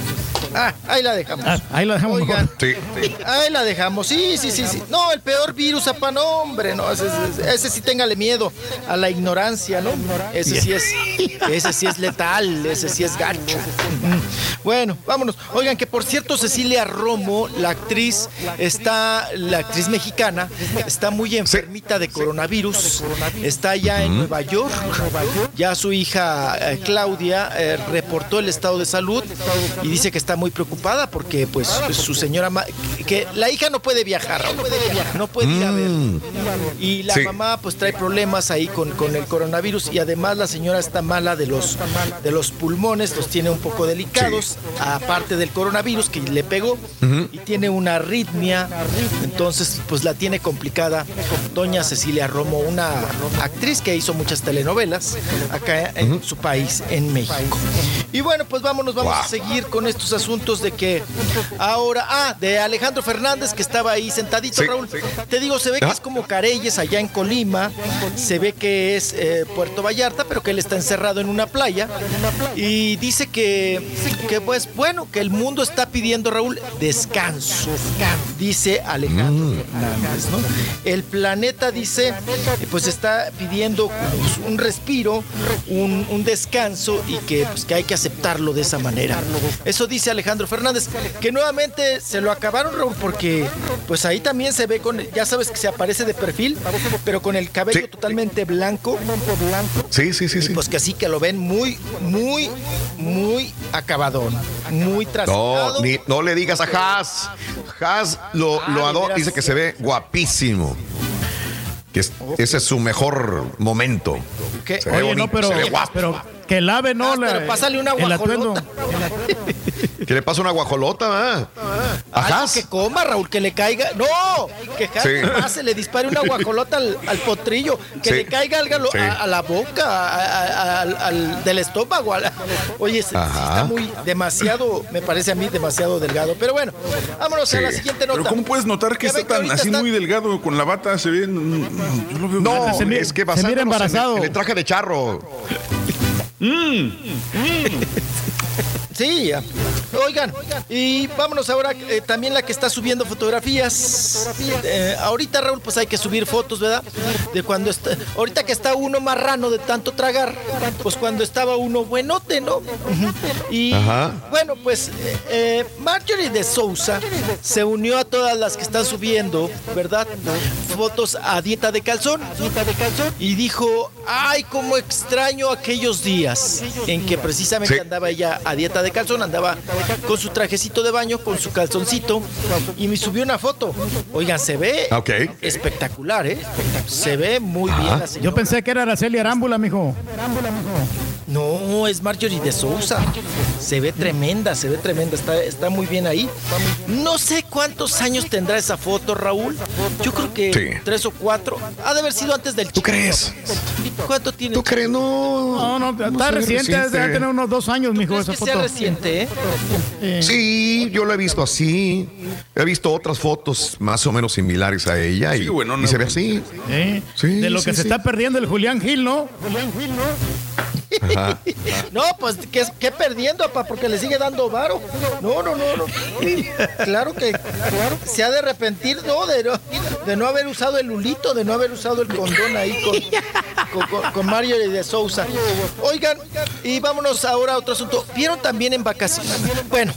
S45: Ah, ahí la dejamos.
S6: Ah, ahí la dejamos
S45: Oigan,
S6: mejor.
S45: Ahí la dejamos. Sí, sí, sí, sí. No, el peor virus, apa, no, hombre, no. Ese, ese- ese sí téngale miedo a la ignorancia, ¿no? Ese sí es, ese sí es letal, ese sí es gacho. Bueno, vámonos. Oigan, que por cierto, Cecilia Romo, la actriz, está, la actriz mexicana, está muy enfermita de coronavirus. Está allá en Nueva York. Ya su hija eh, Claudia eh, reportó el estado de salud y dice que está muy preocupada porque, pues, su señora, que la hija no puede viajar, no puede ir a ver. Y la
S1: Sí.
S45: mamá pues trae problemas ahí con, con el coronavirus y además la señora está mala de los, de los pulmones, los tiene un poco delicados, aparte del coronavirus que le pegó y tiene una arritmia, entonces pues la tiene complicada. Doña Cecilia Romo, una actriz que hizo muchas telenovelas acá en su país, en México. Y bueno, pues vámonos, vamos a seguir con estos asuntos de que ahora, ah, de Alejandro Fernández que estaba ahí sentadito, Raúl. Te digo, se ve que es como Careyes allá en Colima, se ve que es eh, Puerto Vallarta, pero que él está encerrado en una playa y dice que, que pues bueno, que el mundo está pidiendo, Raúl, descanso, dice Alejandro Fernández, ¿no? El planeta dice, pues está pidiendo pues, un respiro, un, un descanso y que, pues, que hay que aceptarlo de esa manera. Eso dice Alejandro Fernández, que nuevamente se lo acabaron, Raúl, porque pues ahí también se ve con, ya sabes que se aparece de perfil, pero con el cabello totalmente blanco.
S1: Sí, sí, sí,
S45: Y
S1: sí.
S45: pues que así que lo ven muy, muy, muy acabadón, muy
S1: No,
S45: trastornado.
S1: ni- no le digas a Haas. Haas lo,
S45: Ah,
S1: lo adora, dice que se ve guapísimo. Que es- ese es su mejor momento.
S45: ¿Qué?
S1: Se ve
S6: Oye, no, pero,
S1: se ve guapo.
S6: pero que lave, ¿no?
S45: Ah,
S6: La-
S45: pero pásale una
S6: el atuendo. (laughs)
S1: ¿Qué le pasa a una guajolota, va? ¿A
S45: Algo
S1: Haas?
S45: que coma, Raúl, que le caiga. No, que Haas
S1: Sí.
S45: pase, le dispare una guajolota al, al potrillo, que
S1: Sí.
S45: le caiga algo a, lo-
S1: Sí.
S45: a- a la boca, a- a- al, al- del estómago. a la- Oye, se- sí
S1: Ajá.
S45: está muy demasiado, me parece a mí demasiado delgado. Pero bueno, vámonos a la
S4: Sí.
S45: siguiente nota.
S4: Pero ¿cómo puedes notar que
S45: Ya
S4: está
S45: que
S4: tan así
S45: está-
S4: muy delgado con la bata? Se ve. mm, Yo lo veo
S1: No.
S6: Se mira-
S1: es que
S6: se mira embarazado.
S1: En el traje de charro.
S45: Sí, ya. Oigan, y vámonos ahora, eh, también la que está subiendo fotografías. Eh, ahorita, Raúl, pues hay que subir fotos, ¿verdad? De cuando está, ahorita que está uno marrano de tanto tragar, pues cuando estaba uno buenote, ¿no? Y
S1: Ajá.
S45: bueno, pues eh, eh, Marjorie de Sousa se unió a todas las que están subiendo, ¿verdad? Fotos a dieta de calzón. Y dijo, ay, cómo extraño aquellos días en que precisamente
S1: Sí.
S45: andaba ella a dieta de calzón, andaba con su trajecito de baño, con su calzoncito, y me subió una foto. Oigan, se ve espectacular, ¿eh? Se ve muy bien la señora.
S6: Yo pensé que era Araceli Arámbula, mijo.
S45: No, es Marjorie de Sousa. Se ve tremenda, se ve tremenda, está, está muy bien ahí. No sé cuántos años tendrá esa foto, Raúl. Yo creo que
S1: Sí.
S45: tres o cuatro. Ha de haber sido antes del
S1: ¿Tú crees?
S45: ¿Cuánto tiene?
S1: ¿Tú crees? No.
S6: No, no, está reciente,
S1: reciente.
S6: debe tener unos dos años, mijo,
S45: ¿Crees
S6: esa
S45: que sea
S6: foto.
S45: reciente, eh?
S6: Eh,
S1: Sí, yo lo he visto así. He visto otras fotos más o menos similares a ella y,
S4: Sí, bueno,
S1: y
S4: no,
S1: se ve así.
S6: eh,
S1: Sí,
S6: de lo
S1: sí,
S6: que se está perdiendo el Julián Gil, ¿no?
S1: Ajá. (laughs)
S45: No, pues que, que perdiendo, papá, porque le sigue dando varo. No, no, no, no. Claro que claro, se ha de arrepentir, ¿no? De, no, de no haber usado el lulito, de no haber usado el condón ahí con, con, con- con Mario de Sousa. Oigan, y vámonos ahora a otro asunto. ¿Vieron también en vacaciones? Bueno,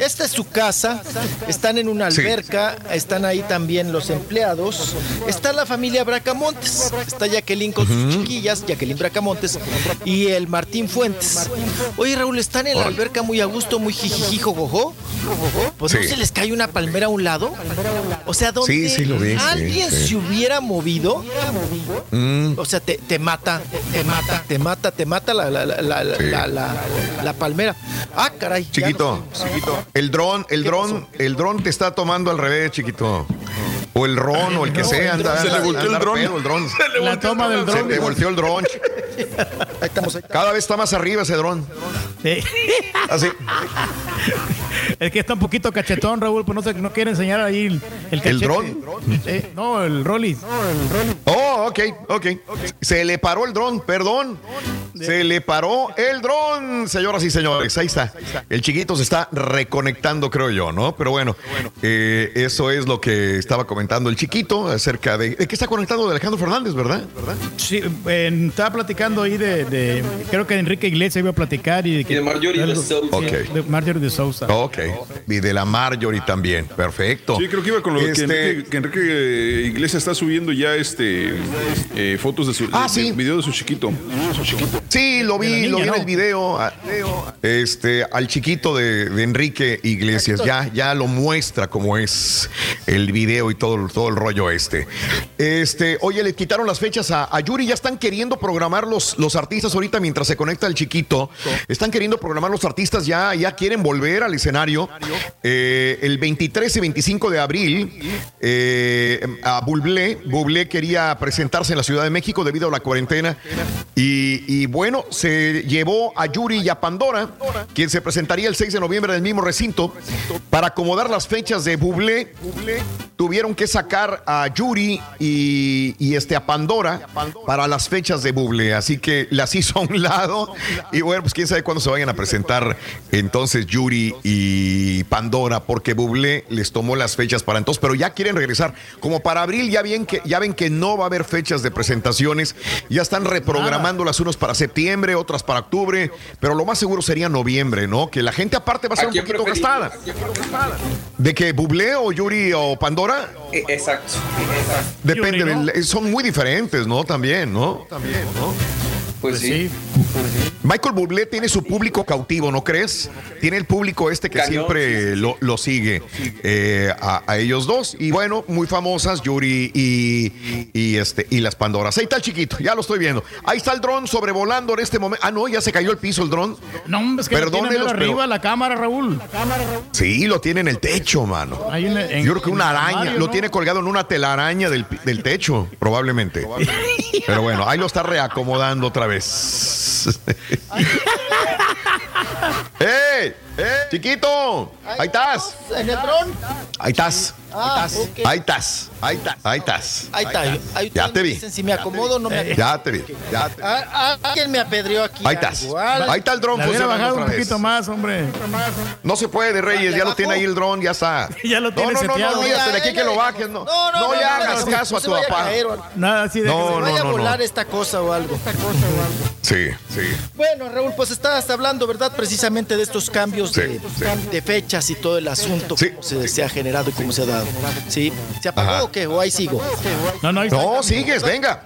S45: esta es su casa, están en una
S1: Sí.
S45: alberca, están ahí también los empleados, está la familia Bracamontes, está Jacqueline con sus chiquillas, Jacqueline Bracamontes y el Martín Fuentes. Oye, Raúl, están en la alberca muy a gusto, muy jijiji, jojojo. Pues no se les cae una palmera a un lado. O sea, donde
S1: Sí, sí lo vi,
S45: alguien se hubiera movido,
S1: Mm.
S45: o sea, te, te mata, te mata, te mata, te mata la- la- la palmera. Ah, caray.
S1: Chiquito, chiquito. El dron, el dron, el dron te está tomando al revés, chiquito. O el ron, o el que
S4: No,
S1: sea,
S4: el
S1: anda.
S4: Se le
S1: anda-
S4: volteó el
S1: anda
S4: dron.
S1: pedo el dron.
S4: Se le La volteó toma el del dron.
S1: Se te volteó el dron. Cada vez está más arriba ese dron.
S6: Sí.
S1: Así.
S6: Es que está un poquito cachetón, Raúl, pues no, se, no quiere enseñar ahí el, el cachete.
S1: dron?
S6: Eh, no, el Rolly.
S1: Oh, ok, ok. Se le paró el dron, perdón. Se le paró el dron, señoras y señores. Ahí está. El chiquito se está reconectando, creo yo, ¿no? Pero bueno, eh, eso es lo que estaba comentando el chiquito acerca de. ¿De qué está conectando de Alejandro Fernández, verdad? ¿verdad?
S6: Sí, eh, estaba platicando ahí de, de- Creo que Enrique Iglesias iba a platicar y de, que,
S16: Y de Marjorie de
S6: algo-
S16: Sousa.
S1: Ok.
S6: De Marjorie de Sousa.
S1: Ok. Y de la Marjorie también. Perfecto.
S4: Sí, creo que iba con lo de que
S1: Este-
S4: Enrique, que Enrique, eh, Iglesias está subiendo ya este eh, fotos de su
S1: Ah,
S4: de-
S1: sí.
S4: de- video de su chiquito.
S1: Sí, lo
S6: De
S1: vi,
S6: niña,
S1: lo vi en el video. Este, al chiquito de, de Enrique Iglesias, ya, ya lo muestra como es el video y todo, todo el rollo este. Este, oye, le quitaron las fechas a, Yuri, ya están queriendo programar los, los artistas ahorita mientras se conecta el chiquito. Están queriendo programar los artistas, ya, ya quieren volver al escenario. Eh, el 23 y 25 de abril, eh, a Bublé, Bublé quería presentarse en la Ciudad de México debido a la cuarentena. Y, y bueno, se llevó a Yuri y a Pandora, quien se presentaría el 6 de noviembre en el mismo recinto. Para acomodar las fechas de Bublé, tuvieron que sacar a Yuri y, y, este, a Pandora para las fechas de Bublé. Así que las hizo a un lado. Y bueno, pues quién sabe cuándo se vayan a presentar entonces Yuri y Pandora, porque Bublé les tomó las fechas para entonces, pero ya quieren regresar. Como para abril ya, bien que, ya ven que no va a haber fechas de presentaciones, ya están reprogramando las unos para septiembre, otras para octubre, pero lo más seguro sería noviembre, ¿no? Que la gente aparte va a ser
S16: ¿A
S1: un poquito
S16: preferís?
S1: gastada. ¿De que Bublé o Yuri o Pandora?
S16: Eh, Exacto.
S1: Depende, son muy diferentes, ¿no? También, ¿no? También, ¿no?
S16: Pues sí.
S1: Michael Bublé tiene su público cautivo, ¿no crees? Tiene el público este que
S16: Cañón,
S1: siempre Lo, lo sigue eh, a, a ellos dos. Y bueno, muy famosas, Yuri y, y, este, y las Pandoras. Ahí está el chiquito, ya lo estoy viendo. Ahí está el dron sobrevolando en este momento. Ah, no, ya se cayó el piso el dron.
S6: No, es que lo tiene arriba
S1: pero-
S6: la cámara, Raúl.
S1: Sí, lo tiene en el techo, mano.
S6: En-
S1: Yo creo que una araña,
S6: armario,
S1: lo
S6: ¿no?
S1: tiene colgado en una telaraña del, del techo, probablemente. Pero bueno, ahí lo está reacomodando otra vez. (laughs) ¡Eh! ¡Chiquito! ¡Ahí estás!
S45: ¿En el dron?
S1: Ahí estás.
S45: Ah, ok.
S1: Ahí estás. Ahí estás. Ahí estás.
S45: Ahí está. Ahí
S1: Ya te vi.
S45: dicen Si me acomodo o no me acomodo.
S1: Ya te vi. Ya te-
S45: Ah, ah, Alguien me apedreó aquí.
S1: Ahí estás.
S45: algo, algo.
S1: Ahí está el dron
S6: La hubiera bajado un poquito más, hombre.
S1: No se puede, Reyes.
S45: ¿Le
S1: Ya lo tiene ahí el dron, ya está. (laughs)
S6: Ya lo tiene
S1: no, no, no,
S6: seteado.
S1: no, olvídate de aquí que lo bajes. No,
S45: No, no,
S1: no,
S45: no,
S1: le
S45: no,
S1: hagas
S45: no,
S1: caso
S45: no
S1: a tu papá.
S45: o algo.
S6: Nada así de
S1: No,
S6: que se-
S1: no,
S45: Vaya a
S1: no,
S45: volar
S1: no.
S45: esta cosa o algo.
S1: Sí, sí.
S45: Bueno, Raúl, pues estabas hablando, ¿verdad? Precisamente de estos cambios
S1: Sí,
S45: de,
S1: sí.
S45: de fechas y todo el asunto,
S1: Sí.
S45: cómo se, se ha generado y cómo se ha dado. ¿Sí? ¿Se apagó o qué? ¿O ahí sigo?
S6: No, no, ahí.
S1: No, sigues, venga.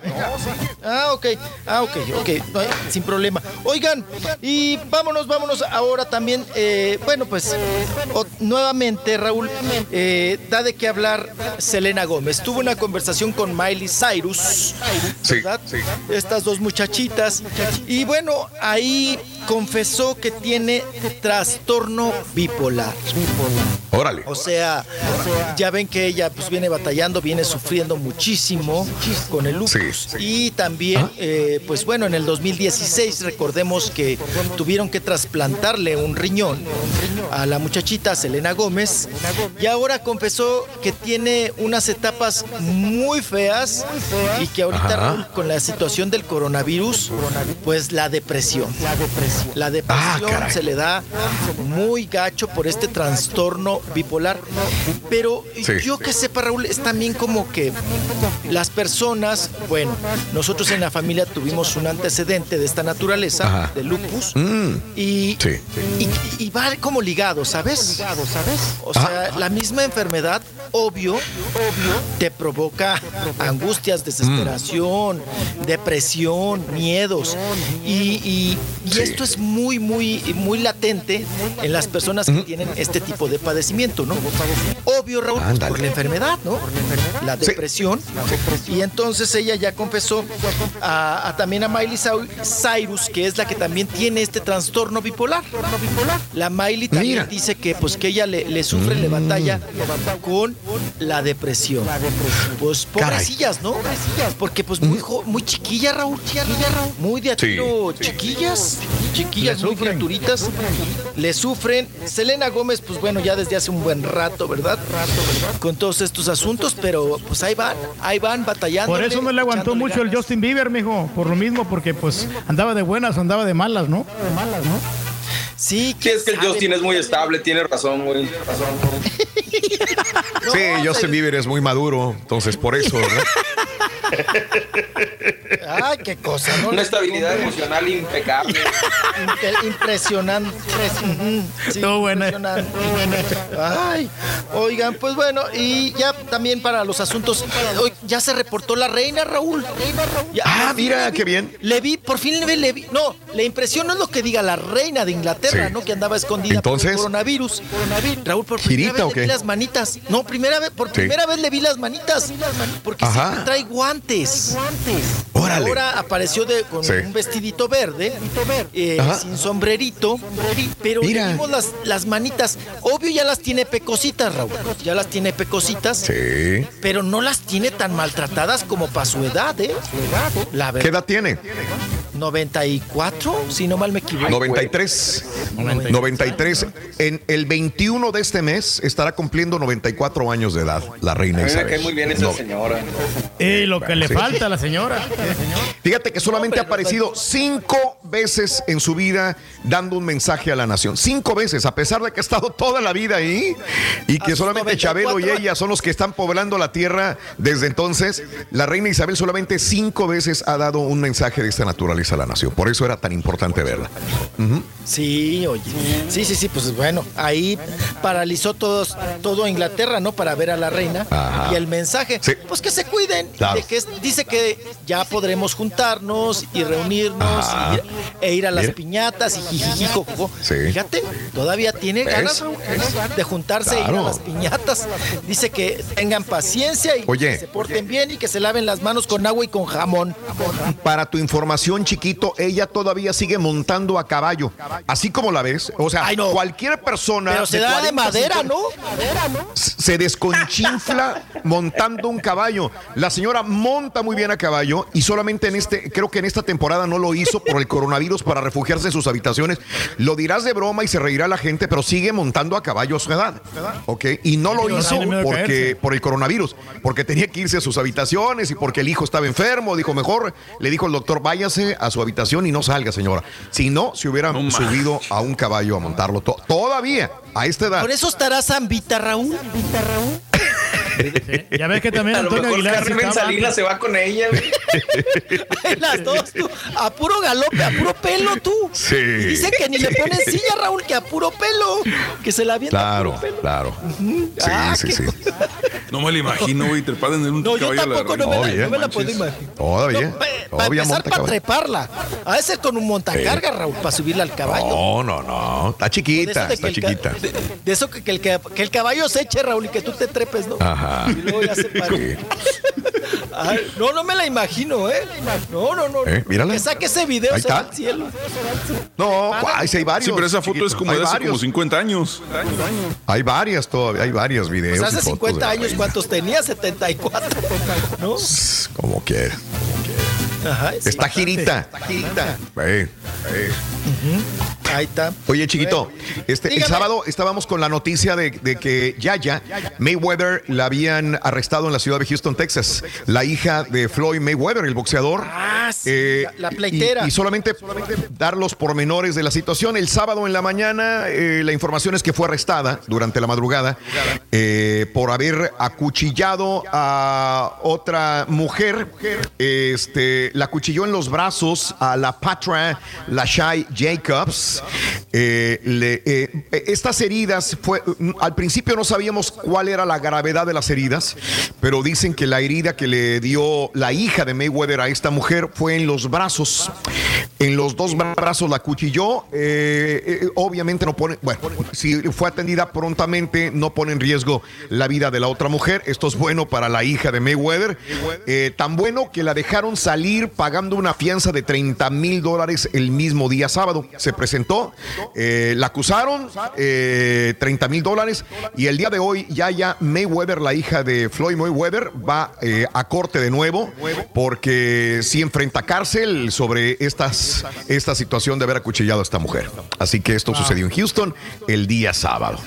S45: Ah, ok, ah, ok, ok, no hay- sin problema. Oigan, y vámonos, vámonos ahora también, eh, bueno, pues o- nuevamente, Raúl, eh, da de qué hablar Selena Gómez. Tuvo una conversación con Miley Cyrus,
S1: Sí,
S45: ¿verdad?
S1: sí.
S45: Estas dos muchachitas. Y bueno, ahí confesó que tiene trastorno bipolar.
S1: Órale.
S45: O sea, ya ven que ella pues viene batallando, viene sufriendo muchísimo con el lupus.
S1: Sí, sí.
S45: Y también, eh, pues bueno, en el 2016 recordemos que tuvieron que trasplantarle un riñón a la muchachita Selena Gómez. Y ahora confesó que tiene unas etapas muy feas y que ahorita. Raúl, con la situación del coronavirus, pues la depresión. La depresión
S1: Ah,
S45: se le da muy gacho por este trastorno bipolar. Pero
S1: Sí.
S45: yo que sepa, Raúl, es también como que las personas, bueno, nosotros en la familia tuvimos un antecedente de esta naturaleza,
S1: Ajá.
S45: de lupus,
S1: Mm,
S45: y,
S1: Sí.
S45: y, y va como ligado, ¿sabes? O sea, la misma enfermedad, obvio, te provoca angustias, desesperación, depresión, miedos. Y, y- y
S1: Sí.
S45: esto es muy, muy, muy latente en las personas que tienen este tipo de padecimiento, ¿no? Obvio, Raúl, pues, por la enfermedad, ¿no? La depresión. Y entonces ella ya confesó a, a también a Miley Cyrus, que es la que también tiene este trastorno bipolar. La Miley también dice que pues que ella le, le sufre, le batalla con la depresión. Pues pobrecillas, ¿no? Porque pues muy, jo- muy chiquilla, Raúl, chiquilla, Raúl. Muy de a
S1: Sí.
S45: tiro chiquillas, chiquillas muy criaturitas, le sufren. Selena Gómez, pues bueno, ya desde hace un buen rato, ¿verdad? Con todos estos asuntos, pero pues ahí van, ahí van batallando.
S6: Por eso no le aguantó mucho el Justin Bieber, mijo. Por lo mismo, porque pues andaba de buenas andaba de malas, ¿no? De malas, ¿no?
S45: Sí,
S16: Sí, es que el Justin es muy estable, tiene razón, güey. (laughs)
S1: Sí, Justin Bieber es muy maduro, entonces por eso, ¿verdad? (laughs)
S45: Ay, qué cosa, ¿no?
S16: Una estabilidad emocional impecable.
S45: Impresionante. Sí,
S6: Estuvo buena.
S45: impresionante. Ay, oigan, pues bueno, y ya también para los asuntos, hoy ya se reportó la reina, Raúl. Ya,
S1: Ah, mira,
S45: vi-
S1: qué bien.
S45: Le vi, por fin le vi, le vi. No, la impresión no es lo que diga la reina de Inglaterra,
S1: Sí.
S45: ¿no? Que andaba escondida
S1: Entonces,
S45: por el coronavirus. Raúl, por
S1: ¿girita
S45: primera vez le vi las manitas. No, primera vez, por
S1: Sí.
S45: primera vez le vi las manitas. Porque
S1: Ajá.
S45: siempre trae guantes.
S1: Órale.
S45: Ahora apareció de, con
S1: Sí.
S45: un vestidito verde, eh, sin sombrerito, pero
S1: Mira.
S45: le vimos las, las manitas. Obvio ya las tiene pecositas, Raúl. Ya las tiene pecositas,
S1: Sí.
S45: pero no las tiene tan maltratadas como para su edad, ¿eh? La
S1: ¿Qué edad tiene?
S45: 94, si no mal me equivoco.
S1: 93. 93. En el 21 de este mes estará cumpliendo 94 años de edad la reina
S16: mí me
S1: Isabel.
S16: cae muy bien esa
S1: No.
S16: señora.
S6: Y lo que le
S1: Sí.
S6: falta a la señora. (laughs)
S1: Fíjate que solamente ha aparecido cinco veces en su vida dando un mensaje a la nación. Cinco veces, a pesar de que ha estado toda la vida ahí y que solamente Chabelo y
S45: 94.
S1: ella son los que están poblando la tierra desde entonces. La reina Isabel solamente cinco veces ha dado un mensaje de esta naturaleza a la nación. Por eso era tan importante verla.
S45: Sí, oye. Sí, sí, sí, pues bueno, ahí paralizó todos, todo Inglaterra, ¿no? Para ver a la reina.
S1: Ajá.
S45: Y el mensaje,
S1: Sí.
S45: pues que se cuiden.
S1: Claro.
S45: de que es- dice que ya podremos juntarnos y reunirnos
S1: Ajá.
S45: y ir- e ir a las
S1: Mira.
S45: piñatas y jijijijojo.
S1: Sí.
S45: Fíjate, todavía tiene
S1: ¿Ves?
S45: ganas de juntarse e ir a las piñatas. Dice que tengan paciencia y
S1: Oye.
S45: que se porten bien y que se laven las manos con agua y con jamón.
S1: Para tu información, chiquito, ella todavía sigue montando a caballo. Así como la ves. O sea,
S45: Ay, no.
S1: cualquier persona.
S45: Pero se da de
S1: 40,
S45: madera,
S1: 50,
S45: ¿no?
S1: se desconchinfla montando un caballo. La señora monta muy bien a caballo y solamente en este, creo que en esta temporada no lo hizo por el coronavirus para refugiarse en sus habitaciones. Lo dirás de broma y se reirá la gente, pero sigue montando a caballo a su edad. ¿Ok? Y no lo hizo porque, por el coronavirus, porque tenía que irse a sus habitaciones y porque el hijo estaba enfermo. Dijo, mejor, le dijo el doctor, váyase a su habitación y no salga, señora. Si no, se hubiera subido a un caballo a montarlo. To- todavía, a esta edad.
S45: Por eso estará Zambita, Raúl.
S6: Ya ves que también
S16: A lo
S6: Antonio
S16: mejor
S6: Aguilar. sí
S16: Carmen
S6: estaba-
S16: Salinas se va con ella. güey.
S45: Las dos, tú. A puro galope, a puro pelo, tú.
S1: Sí.
S45: Y dicen que ni le ponen silla, Raúl, que a puro pelo. Que se la avienta. a
S1: Claro,
S45: puro pelo.
S1: claro. Sí,
S45: Ah,
S1: sí,
S45: qué
S1: sí.
S4: No me lo imagino, güey, trepada en un
S45: No, yo
S4: caballo la
S45: tampoco no me, la,
S1: Todavía.
S45: no me la puedo imaginar.
S1: Todavía.
S45: No, pa- para empezar, para treparla. A veces con un montacarga, Raúl, para subirla al caballo.
S1: No, no, no. Está
S45: De
S1: chiquita,
S45: de
S1: está chiquita.
S45: De, de eso que, que el, que, que el caballo se eche, Raúl, y que tú te trepes, ¿no?
S1: Ajá.
S45: Y luego ya se. Ay, no, no me la imagino, ¿eh? No, no, no.
S1: ¿Eh? Mírala.
S45: Que saque ese video
S1: Ahí
S45: se va
S1: está.
S45: al cielo.
S1: No, ay, sí hay varios.
S4: Sí, pero esa foto
S1: chiquito.
S4: es como
S1: Hay
S4: de hace
S1: varios.
S4: como 50 años.
S1: Hay varias todavía, hay varios videos.
S45: Pues
S1: y
S45: hace
S1: fotos
S45: 50
S1: de la
S45: años. ¿cuántos tenía? 74. ¿No?
S1: Como quiera.
S45: Ajá. sí.
S1: Está girita. Está girita.
S45: Ahí está.
S1: Oye, chiquito, este, el sábado estábamos con la noticia de, de que Yaya Mayweather la habían arrestado en la ciudad de Houston, Texas. La hija de Floyd Mayweather, el boxeador.
S45: Ah, sí,
S1: Eh,
S45: la, la pleitera.
S1: Y, y solamente dar los pormenores de la situación. El sábado en la mañana, eh, la información es que fue arrestada durante la madrugada eh, por haber acuchillado a otra mujer. Este, la acuchilló en los brazos a la Patra Lashai Jacobs. Eh, eh, estas heridas fue mm, al principio no sabíamos cuál era la gravedad de las heridas, pero dicen que la herida que le dio la hija de Mayweather a esta mujer fue en los brazos. En los dos brazos la cuchilló. eh, obviamente no pone, bueno, si fue atendida prontamente, no pone en riesgo la vida de la otra mujer. Esto es bueno para la hija de Mayweather. Tan bueno que la dejaron salir pagando una fianza de 30 mil dólares el mismo día sábado. Se presentó, eh, la acusaron, eh, 30 mil dólares, y el día de hoy ya ya Mayweather, la hija de Floyd Mayweather, va eh, a corte de nuevo porque sí enfrenta cárcel sobre estas, esta situación de haber acuchillado a esta mujer. Así que esto sucedió en Houston el día sábado.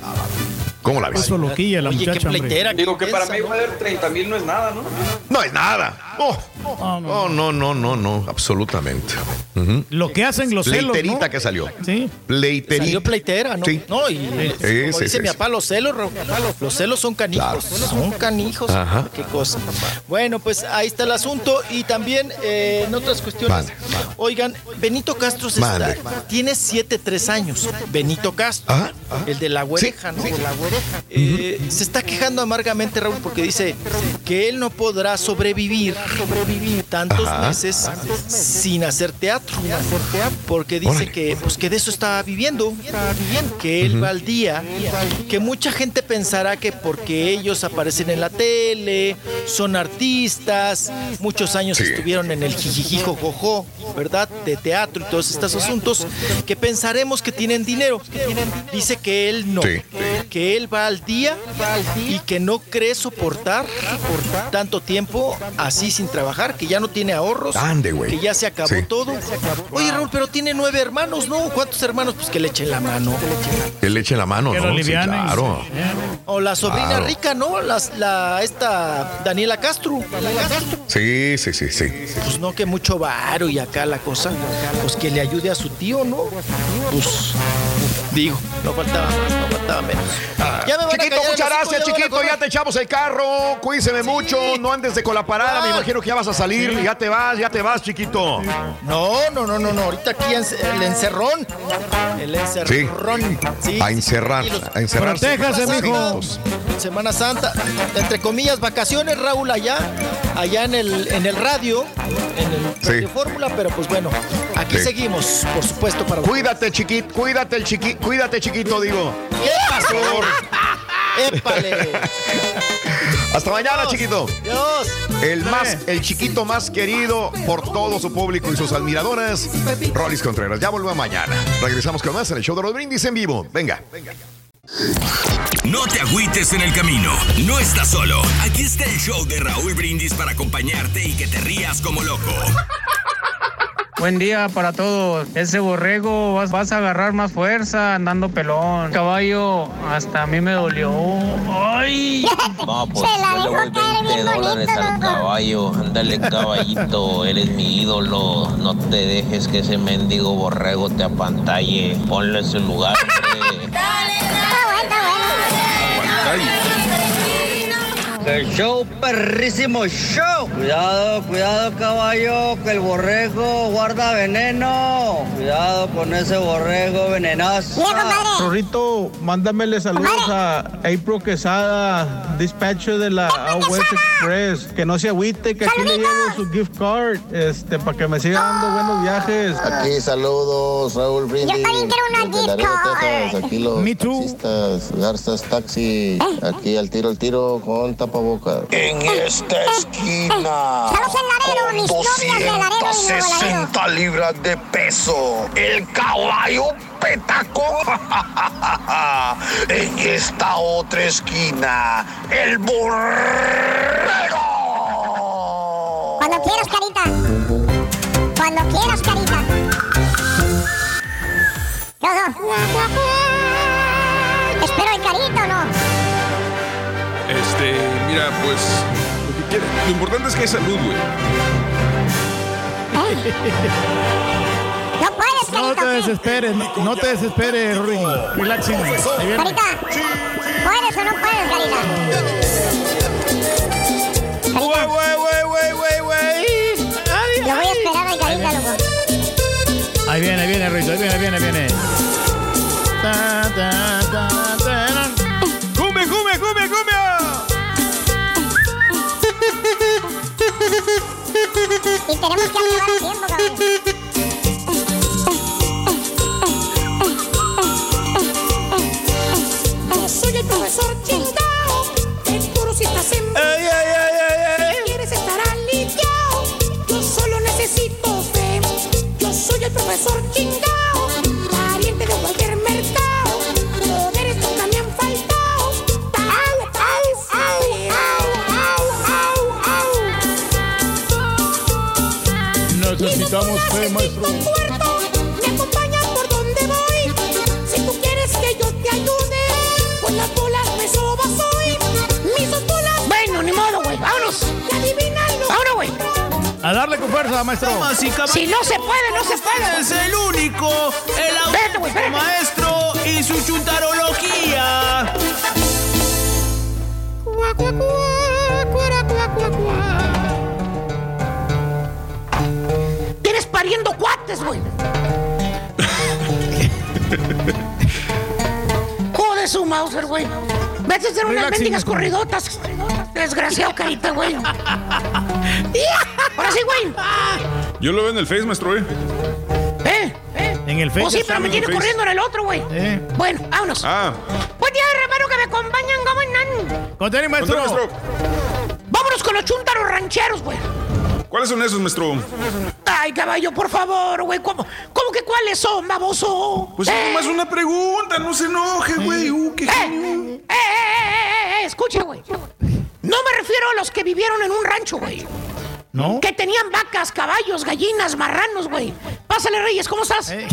S1: ¿Cómo la ves?
S6: Eso loquilla la
S45: Oye, qué
S6: muchacha,
S45: pleitera.
S16: Digo que para
S45: ¿no?
S16: Mayweather 30 mil no es nada, ¿no?
S1: No es nada. No, no, no, no, no, no, absolutamente.
S6: Lo que hacen los celos,
S1: Pleiterita
S6: ¿no?
S1: que salió.
S6: Sí.
S1: Pleiterita.
S45: Salió pleitera, ¿no?
S1: Sí.
S45: No, y
S1: Sí,
S45: como
S1: sí,
S45: dice mi papá, los celos, los celos son canijos. Son canijos.
S1: Ajá.
S45: Qué cosa. Bueno, pues ahí está el asunto. Y también eh, en otras cuestiones. Oigan, Benito Castro se está, tiene 7, 3 años. Benito Castro,
S1: Ajá.
S45: el de la güereja, ¿no? Eh, Se está quejando amargamente, Raúl, porque dice que él no podrá sobrevivir, tantos
S1: Ajá.
S45: meses sin hacer teatro. Porque dice
S1: Órale.
S45: que, pues, que de eso está viviendo, que él va al día, que mucha gente pensará que porque ellos aparecen en la tele, son artistas, muchos años
S1: Sí.
S45: estuvieron en el jijijijo jojo, ¿verdad? De teatro y todos estos asuntos, que pensaremos que tienen dinero. Dice que él no,
S1: Sí.
S45: que él va al día y que no cree soportar tanto tiempo así sin trabajar, que ya no tiene ahorros,
S1: Ande, güey.
S45: que ya se acabó
S1: Sí.
S45: todo. Oye, Raúl, pero tiene nueve hermanos, ¿no? ¿Cuántos hermanos? Pues que le echen la mano.
S1: Que le eche la mano, ¿no? Sí, claro.
S45: O la sobrina
S1: Claro.
S45: rica, ¿no? La, esta Daniela Castro.
S1: Sí, sí, sí, sí.
S45: Pues no, que mucho varo y acá la cosa. Pues que le ayude a su tío, ¿no? Pues digo, no faltaba más, no faltaba menos. Ya me van
S1: Chiquito, muchas gracias, chiquito. Ya te echamos el carro. Cuídense mucho. No andes de con la parada. Me
S45: Ah.
S1: imagino que ya vas a salir. Ya te vas, ya te vas, chiquito.
S45: No, no, no, no, no. Ahorita aquí en- el encerrón. El encerrón. Sí.
S1: A encerrar, a encerrarse.
S6: Protéjase, mijo.
S45: Semana Santa, entre comillas, vacaciones, Raúl, allá, allá en el, en el radio, en el Fórmula, pero pues bueno, aquí seguimos, por supuesto, para
S1: Cuídate, chiquito. Cuídate, el chiqui, cuídate, chiquito, digo.
S45: ¿Qué pasó? (laughs) ¡Épale!
S1: Hasta mañana,
S45: Dios,
S1: chiquito.
S45: Dios.
S1: El más, el chiquito más querido por todo su público y sus admiradoras, Rolis Contreras. Ya volvemos mañana. Regresamos con más en el show de los brindis en vivo. Venga.
S8: No te agüites en el camino. No estás solo. Aquí está el show de Raúl Brindis para acompañarte y que te rías como loco.
S51: Buen día para todos. Ese borrego vas, vas a agarrar más fuerza andando pelón. Caballo, hasta a mí me dolió. ¡Ay!
S52: No, pues yo le voy 20 dólares al caballo. Ándale, caballito, eres mi ídolo. No te dejes que ese mendigo borrego te apantalle. Ponle en su lugar, hombre.
S53: El show, perrísimo show. Cuidado, cuidado, caballo, que el borrego guarda veneno. Cuidado con ese borrego venenoso.
S32: Rorrito, mándamele saludos a April Quesada, dispatcher de la Out West Express. Que no se agüite, que aquí le llevo su gift card, este, para que me siga dando buenos viajes.
S47: Aquí saludos, Raúl Brindis.
S3: Yo también quiero una gift card.
S47: Aquí los
S6: Me too.
S47: taxistas, Garzas Taxi. Aquí al tiro, al tiro con tapabocas.
S54: En esta esquina,
S3: Estamos en Laredo, mis novias de Laredo y Nuevo Laredo.
S54: 260 libras de peso, el caballo petacón. (laughs) en esta otra esquina, el borrego.
S3: Cuando quieras, carita. Cuando quieras, carita. No. Espero el carita o no.
S4: Este, mira, pues. Lo, que quiere- lo importante es que hay salud, güey.
S3: No puedes,
S6: No te desesperes, no, no te desesperes, Rudy. Relaxing. Ahí viene.
S3: Carita. ¿Puedes o no puedes, carita?
S6: Güey, güey, güey, güey, güey, güey.
S3: Lo voy a esperar al carita, loco.
S6: Ahí viene, ahí viene. viene, Rito, ahí viene, viene, viene. Ta, ta, ta, ta.
S3: Y tenemos que acabar el tiempo, cabrón.
S55: Yo soy el profesor chingao. Te juro si estás en Si quieres estar aliviado. Yo solo necesito fe. Yo soy el profesor chingao.
S6: Necesitamos fe, maestro.
S55: Me acompañan por donde voy. Si tú quieres que yo te ayude, las bolas me sobas hoy. Mis dos bolas.
S26: Bueno, ni modo, güey. Vámonos.
S55: Y adivínalo.
S26: Vámonos, güey.
S6: A darle con fuerza, maestro.
S55: Si no se puede, no se puede.
S26: Es el único, el
S55: espérate.
S26: maestro y su chuntarología.
S55: Cuá, cuá, cuá,
S26: cuates, güey. Joder su Mauser, güey. Vete a hacer unas mendigas corridotas. Desgraciado, carita, güey. Ahora sí, güey.
S4: Yo lo veo en el Face, maestro, ¿eh?
S26: ¿Eh?
S6: En el
S26: O
S6: Facebook.
S26: sí, pero me tiene
S4: Face.
S26: corriendo en el otro, güey.
S6: Eh.
S26: Bueno, vámonos.
S4: Ah,
S26: Buen día, hermano, que me acompañan, ¿cómo andan?
S6: Con tenis,
S4: ¿cuánto,
S6: maestro.
S4: maestro?
S26: Vámonos con los chuntaros rancheros, güey.
S4: ¿Cuáles son esos, maestro?
S26: Ay, caballo, por favor, güey. ¿Cómo, ¿Cómo que cuáles son, baboso?
S4: Pues es
S26: ¿Eh?
S4: nomás una pregunta, no se enoje, güey. Uh, qué
S26: ¡Eh!
S4: genio.
S26: ¡Eh, eh, eh, eh! Escucha, güey. No me refiero a los que vivieron en un rancho, güey.
S6: ¿No?
S26: Que tenían vacas, caballos, gallinas, marranos, güey. Pásale, Reyes, ¿cómo estás?
S6: Eh.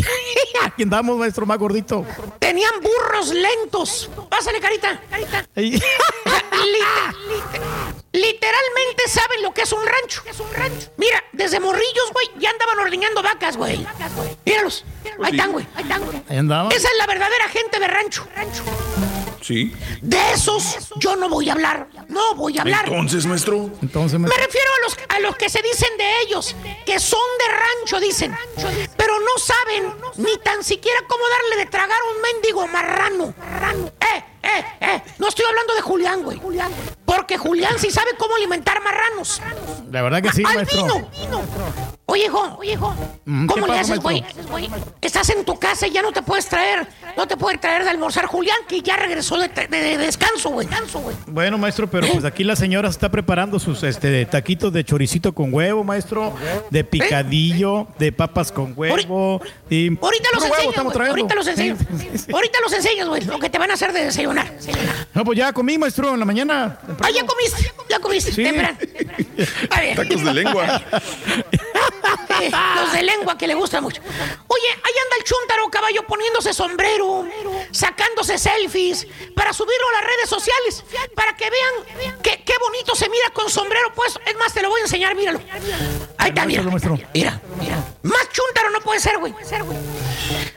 S6: Aquí andamos, maestro, más gordito.
S26: Tenían burros lentos. Pásale, carita. carita. (laughs) literalmente saben lo que es un rancho. Mira, desde morrillos, güey, ya andaban ordeñando vacas, güey. Míralos. Ahí están, güey. Ahí están, güey.
S6: Ahí andamos.
S26: Esa es la verdadera gente de rancho.
S4: Sí.
S26: De esos yo no voy a hablar. No voy a hablar.
S4: Entonces, maestro.
S6: Entonces,
S26: Me refiero a los, a los que se dicen de ellos, que son de rancho, dicen, pero no saben ni tan siquiera cómo darle de tragar a un mendigo marrano. Eh, eh, eh, no estoy hablando de Julián, güey. Porque Julián sí sabe cómo alimentar marranos.
S6: La verdad que sí,
S26: ¡Al
S6: maestro.
S26: vino! Oye, hijo, oye, hijo.
S6: Mm, ¿qué
S26: ¿Cómo le haces, güey? Estás en tu casa y ya no te puedes traer, no te puede traer de almorzar Julián, que ya regresó de, de- de descanso, güey.
S6: Bueno, maestro, pero pues aquí la señora está preparando sus este taquitos de choricito con huevo, maestro, de picadillo, de papas con huevo. Y
S26: Ahorita los
S6: huevo
S26: enseño,
S6: trayendo.
S26: Ahorita los enseño. Ahorita los enseñas, güey. Lo que te van a hacer de desayunar.
S6: No, pues ya comí, maestro, en la mañana.
S26: Ah, ya comiste. Ya comiste.
S6: Sí.
S26: Temprano. A (laughs) ver.
S4: Tacos de lengua. (laughs)
S26: Eh, Los de lengua que le gustan mucho. Oye, ahí anda el chúntaro caballo poniéndose sombrero, sacándose selfies para subirlo a las redes sociales, para que vean que- qué bonito se mira con sombrero puesto. Es más, te lo voy a enseñar, míralo. Ahí está, mira. Mira, mira. Más chúntaro no puede ser, güey.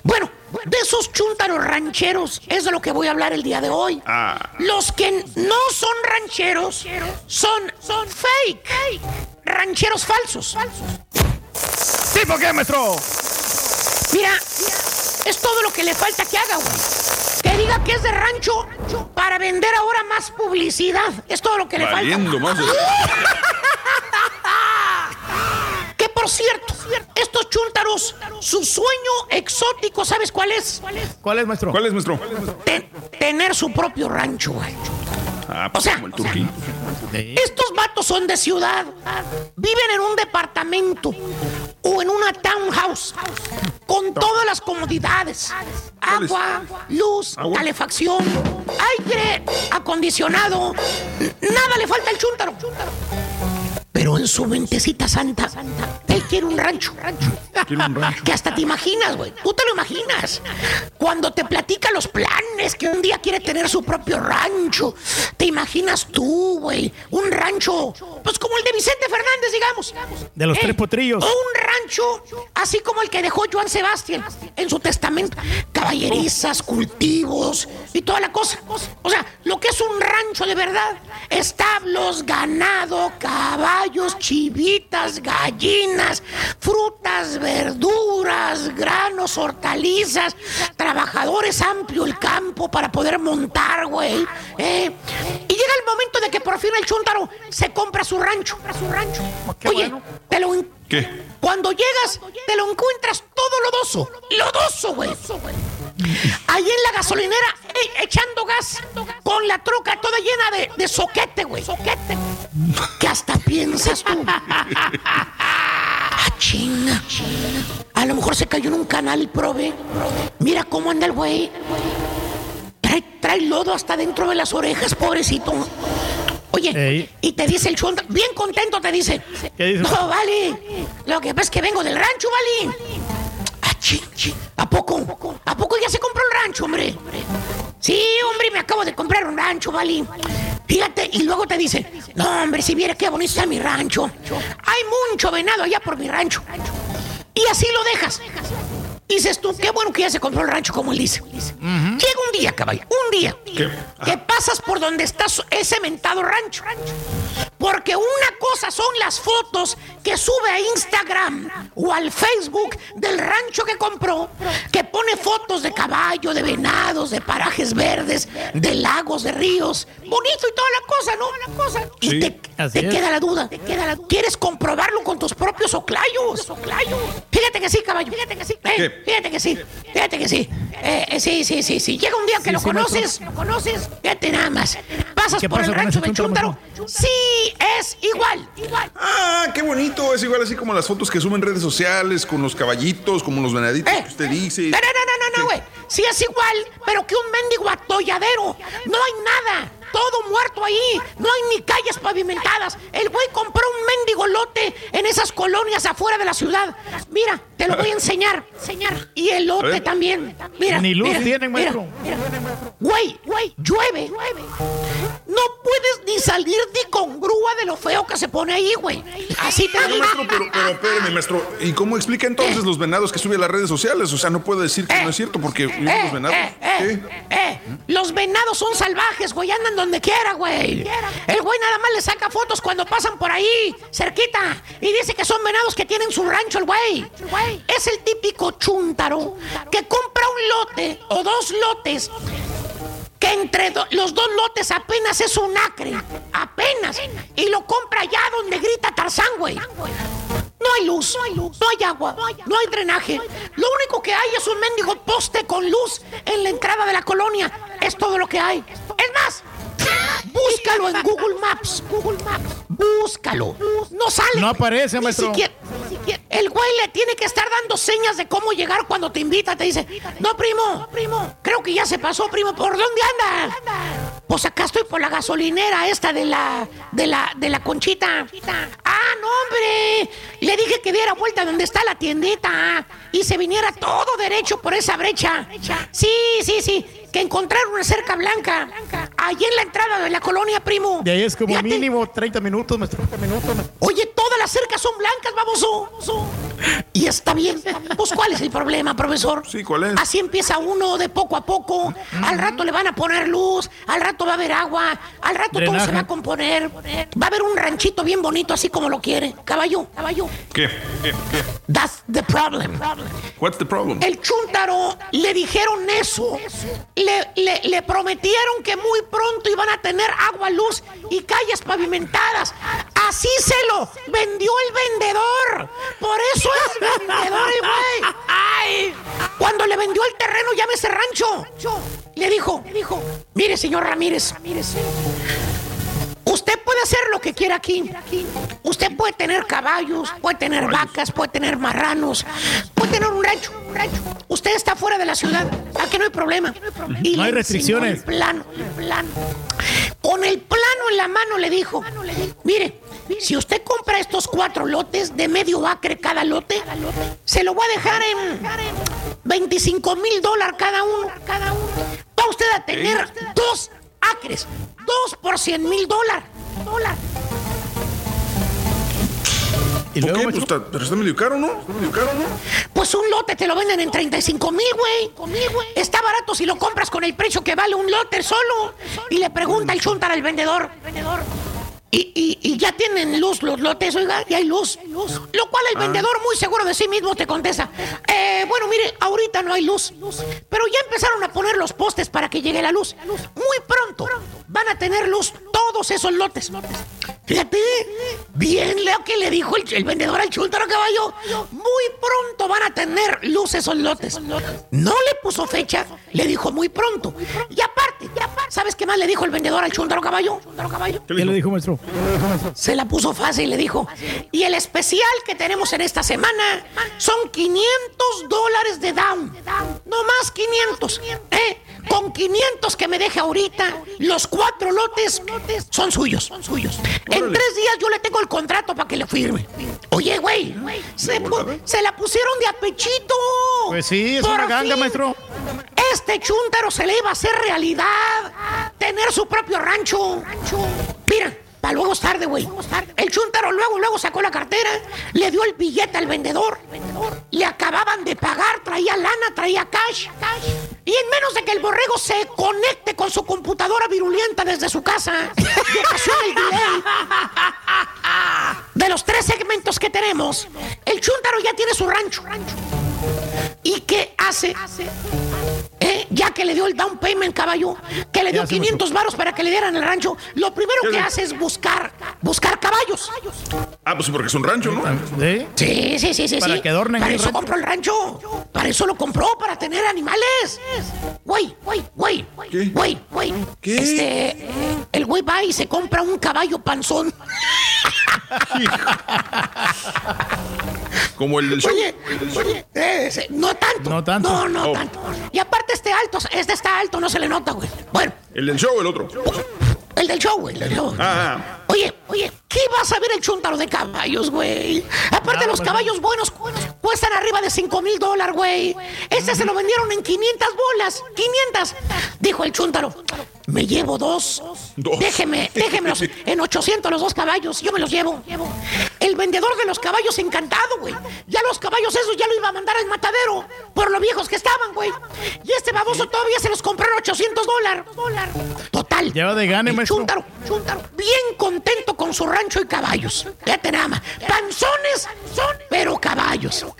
S26: Bueno, de esos chúntaros rancheros es de lo que voy a hablar el día de hoy.
S4: Ah.
S26: Los que no son rancheros son, son fake. Rancheros falsos.
S6: ¿Sí, por qué, maestro?
S26: Mira, es todo lo que le falta que haga, güey. Que diga que es de rancho para vender ahora más publicidad. Es todo lo que le
S4: Valiendo
S26: falta.
S4: más. (laughs)
S26: Que por cierto, estos chúntaros, su sueño exótico, ¿sabes cuál es?
S6: ¿Cuál es, maestro?
S4: ¿Cuál es, maestro?
S26: Ten- tener su propio rancho, güey.
S4: Ah,
S26: O sea,
S4: como el turquí.
S26: Estos vatos son de ciudad, viven en un departamento o en una townhouse con todas las comodidades: agua, luz,
S4: Agua.
S26: calefacción, aire acondicionado. Nada le falta al chúntaro. Pero en su mentecita santa, él quiere un rancho.
S4: Quiere un rancho. (laughs)
S26: Que hasta te imaginas, güey. Tú te lo imaginas. Cuando te platica los planes, que un día quiere tener su propio rancho. Te imaginas tú, güey. Un rancho, pues como el de Vicente Fernández, digamos.
S6: De los
S26: Eh,
S6: tres potrillos.
S26: O un rancho, así como el que dejó Joan Sebastián en su testamento. Caballerizas, cultivos y toda la cosa. O sea, lo que es un rancho de verdad establos, ganado, chivitas, gallinas, frutas, verduras, granos, hortalizas, trabajadores, amplio el campo para poder montar, güey. ¿eh? Y llega el momento de que por fin el chuntaro se compra su rancho. Su rancho. Oye, te lo
S4: ¿Qué?
S26: cuando llegas, te lo encuentras todo lodoso. Lodoso, güey. Ahí en la gasolinera, e- echando gas, con la troca toda llena de, de soquete, güey. Soquete. Que hasta piensas tú. Ah, chinga. A lo mejor se cayó en un canal, prove. Mira cómo anda el güey. Trae, trae lodo hasta dentro de las orejas, pobrecito. Oye, y te dice el chonta, bien contento te dice.
S6: ¿Qué dice?
S26: No, vale. Lo que pasa es que vengo del rancho, vale. ¿A poco? ¿A poco ya se compró el rancho, hombre? Sí, hombre, me acabo de comprar un rancho, vale. Fíjate, y luego te dice, no, hombre, si viera qué bonito está mi rancho. Hay mucho venado allá por mi rancho. Y así lo dejas. Dices tú, qué bueno que ya se compró el rancho, como él dice. Llega un día, caballo, un día, que pasas por donde está ese mentado rancho. Porque una cosa son las fotos que sube a Instagram o al Facebook del rancho que compró, que pone fotos de caballo, de venados, de parajes verdes, de lagos, de ríos. Bonito y toda la cosa, ¿no? La cosa. Y te, queda la duda. Te queda la duda. ¿Quieres comprobarlo con tus propios oclayos? Fíjate que sí, caballo. Fíjate que sí. Fíjate que sí. Fíjate que sí. Eh, eh, sí, sí, sí, sí. Llega un día que
S6: Sí,
S26: lo
S6: sí,
S26: conoces. Lo conoces. Fíjate nada más. Pasas
S4: ¿Qué
S26: por el rancho
S4: ese
S26: de
S4: chúntaro,
S26: Chúntaro. Sí, es igual. Igual.
S4: Ah, qué bonito. Es igual así como las fotos que suben en redes sociales con los caballitos, como los venaditos que usted dice.
S26: No, no, no, no, no, güey. Sí es igual, pero que un mendigo atolladero. No hay nada. Todo muerto ahí. No hay ni calles pavimentadas. El güey compró un mendigo lote en esas colonias afuera de la ciudad. Mira, te lo voy a enseñar. enseñar. Y el lote también. Mira.
S6: Ni luz
S26: mira,
S6: tienen,
S26: mira,
S6: maestro.
S26: mira. Güey, güey, llueve. No puedes ni salir ni con grúa de lo feo que se pone ahí, güey. Así te digo.
S4: maestro, pero, pero espéreme, maestro. ¿Y cómo explica entonces los venados que sube a las redes sociales? O sea, no puede decir que no es cierto porque vimos los venados.
S26: eh, eh, los venados son salvajes, güey, andan donde quiera, güey. El güey nada más le saca fotos cuando pasan por ahí, cerquita, y dice que son venados que tienen su rancho, el güey. Es el típico chúntaro que compra un lote o dos lotes que entre do- los dos lotes apenas es un acre, apenas, y lo compra allá donde grita Tarzán, güey. No hay luz, no hay luz, no hay agua, no hay drenaje. Lo único que hay es un mendigo poste con luz en la entrada de la colonia. Es todo lo que hay. Es más, búscalo en Google Maps. Google Maps. Búscalo. No sale.
S6: No aparece,
S26: Ni
S6: maestro.
S26: siquiera- ni siquiera- El güey le tiene que estar dando señas de cómo llegar cuando te invita. Te dice, no, primo, primo, creo que ya se pasó, primo. ¿Por dónde anda? Pues acá estoy por la gasolinera esta de la, de la, de la conchita. Ah, no, hombre. Le dije que diera vuelta donde está la tiendita y se viniera todo derecho por esa brecha. Sí, sí, sí. Que encontraron una cerca blanca. Allí en la entrada de la colonia, primo.
S6: De ahí es como
S26: Fíjate.
S6: mínimo 30 minutos, maestro.
S26: Oye, todas las cercas son blancas, baboso. Y está bien. Pues, ¿cuál es el problema, profesor?
S4: Sí, ¿cuál es?
S26: Así empieza uno de poco a poco. Al rato le van a poner luz, al rato va a haber agua, al rato todo se va a componer. Va a haber un ranchito bien bonito, así como lo quiere. Caballo, caballo.
S4: ¿Qué? ¿Qué? ¿Qué?
S26: That's the problem.
S4: What's the problem?
S26: El chúntaro le dijeron eso. Le, le- le prometieron que muy pronto iban a tener agua, luz y calles pavimentadas. Así se lo vendió el vendedor. Por eso es vendedor güey. Ay. Cuando le vendió el terreno, llámese rancho. Le dijo, le dijo, mire, señor Ramírez, Usted puede hacer lo que quiera aquí. Usted puede tener caballos, puede tener vacas, puede tener marranos, puede tener un rancho. un rancho. Usted está fuera de la ciudad. Aquí no hay problema. Y
S6: No hay restricciones.
S26: El plano, el plano. Con el plano en la mano le dijo, mire, si usted compra estos cuatro lotes de medio acre cada lote, se lo voy a dejar en 25 mil dólares cada uno. Va usted a tener dos acres, dos por 100 mil dólares. Dólar.
S6: ¿Y
S4: Ok, pues está, pero está medio caro, ¿no? Está medio caro, ¿no?
S26: Pues un lote te lo venden en 35 mil, güey. Está barato si lo compras con el precio que vale un lote solo. Y le pregunta el chuntar al vendedor. Y, y- y ya tienen luz los lotes, oiga, ya hay luz. Lo cual el
S56: Ah.
S26: vendedor, muy seguro de sí mismo, te contesta. "Eh, bueno, mire, ahorita no hay luz. Pero ya empezaron a poner los postes para que llegue la luz. Muy pronto van a tener luz todos esos lotes. Fíjate, bien lo que le dijo el, el vendedor al chúntaro caballo. Muy pronto van a tener luz esos lotes. No le puso fecha, le dijo muy pronto. Y aparte, ¿sabes qué más le dijo el vendedor al chúntaro caballo?
S6: ¿Qué le dijo, maestro?
S26: Se la puso fácil, le dijo. Y el especial que tenemos en esta semana son 500 dólares de down. No más 500. ¿eh? Con 500 que me deje ahorita, los cuatro lotes son suyos. Son suyos. En tres días yo le tengo el contrato para que le firme. Oye, güey, se, se la pusieron de apechito.
S6: Pues sí, es
S26: Por
S6: una ganga,
S26: fin.
S6: maestro.
S26: Este chúntaro se le iba a hacer realidad. Tener su propio rancho. Mira, para luego es tarde, güey. El chúntaro luego, luego sacó la cartera, le dio el billete al vendedor. Le acababan de pagar, traía lana, traía cash. Y en menos de que el borrego se conecte con su computadora virulenta desde su casa, y ocasiona el delay. De los tres segmentos que tenemos, el chúntaro ya tiene su rancho. ¿Y qué hace? Eh, Ya que le dio el down payment, caballo, que le dio 500 varos para que le dieran el rancho, lo primero que hace es buscar, buscar caballos.
S4: Ah, pues porque es un rancho, ¿no?
S26: Sí, sí, sí, sí.
S6: Para
S26: sí.
S6: que adornen
S26: Para
S6: el
S26: eso
S6: rancho.
S26: compró el rancho. Para eso lo compró, para tener animales. Güey, güey, güey. Güey, güey. Este. El güey va y se compra un caballo panzón. (laughs)
S4: Como el del show.
S26: Oye, oye, ese, no tanto. No
S6: tanto.
S26: No, no
S4: Oh.
S26: tanto. Y aparte este alto, este está alto, no se le nota, güey. Bueno,
S4: El del show, el otro.
S26: el del show, güey, el del show.
S4: Ah,
S26: Oye, oye, ¿qué vas a ver el chuntaro de caballos, güey? Aparte, los caballos buenos cu- cuestan arriba de 5 mil dólares, güey. Este se lo vendieron en 500 bolas. 500. Dijo el chuntaro. Me llevo dos. Déjeme, déjemelos (laughs) en 800 los dos caballos. Yo me los llevo. El vendedor de los caballos encantado, güey. Ya los caballos esos ya lo iba a mandar al matadero por lo viejos que estaban, güey. Y este baboso todavía se los compró en 800 dólares. Total.
S6: Lleva de gane,
S26: El
S6: maestro.
S26: chúntaro, chúntaro, bien contento con su rancho y caballos. Fíjate nada más. Panzones, pero caballos. (laughs)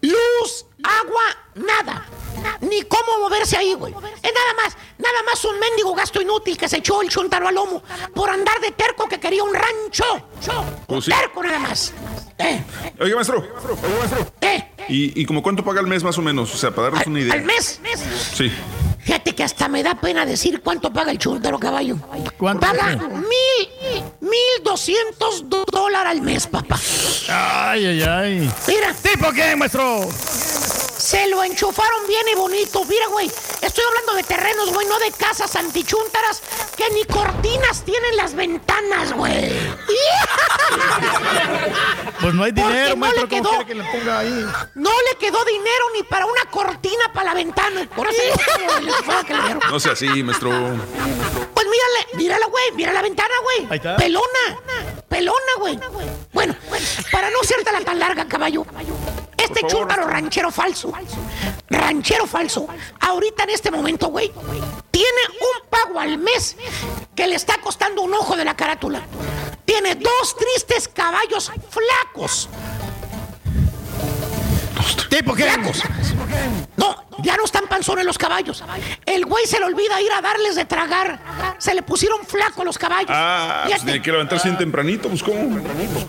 S26: Luz, agua, nada. Ni cómo moverse ahí, güey. Es nada más, nada más un mendigo gasto inútil que se echó el chuntaro al lomo por andar de terco que quería un rancho.
S4: Pues.
S26: Terco nada más. Eh,
S4: Oiga, maestro. ¿Y, ¿Y como cuánto paga al mes más o menos? O sea, para darnos una idea.
S26: ¿Al mes?
S4: Sí.
S26: Fíjate que hasta me da pena decir cuánto paga el chuntaro caballo.
S6: ¿Cuánto?
S26: Paga mil, mil doscientos do- dólares al mes, papá.
S6: Ay, ay, ay.
S26: Mira.
S6: ¿Tipo qué, maestro?
S26: Se lo enchufaron bien y bonito. Mira, güey. Estoy hablando de terrenos, güey, no de casas antichúntaras que ni cortinas tienen las ventanas, güey. (laughs)
S6: Pues no hay dinero,
S26: no
S6: maestro.
S26: le
S6: ¿Cómo
S26: quedó.
S6: quiere que le ponga ahí?
S26: No le quedó dinero ni para una cortina para la ventana. Por eso (laughs) le.
S4: No sea así, maestro.
S26: Pues mírale, mírala, güey, mira la ventana, güey.
S4: Ahí está.
S26: Pelona, pelona, güey. Bueno, para no hacértela tan larga, caballo. Este chúntaro ranchero falso, ranchero falso, ahorita en este momento, güey, tiene un pago al mes que le está costando un ojo de la carátula. Tiene dos tristes caballos flacos.
S6: ¿Tipo qué?
S26: Flacos. No, ya no están panzones los caballos. El güey se le olvida ir a darles de tragar. Se le pusieron flacos los caballos.
S4: Ah, pues tiene que levantarse bien tempranito, pues ¿cómo?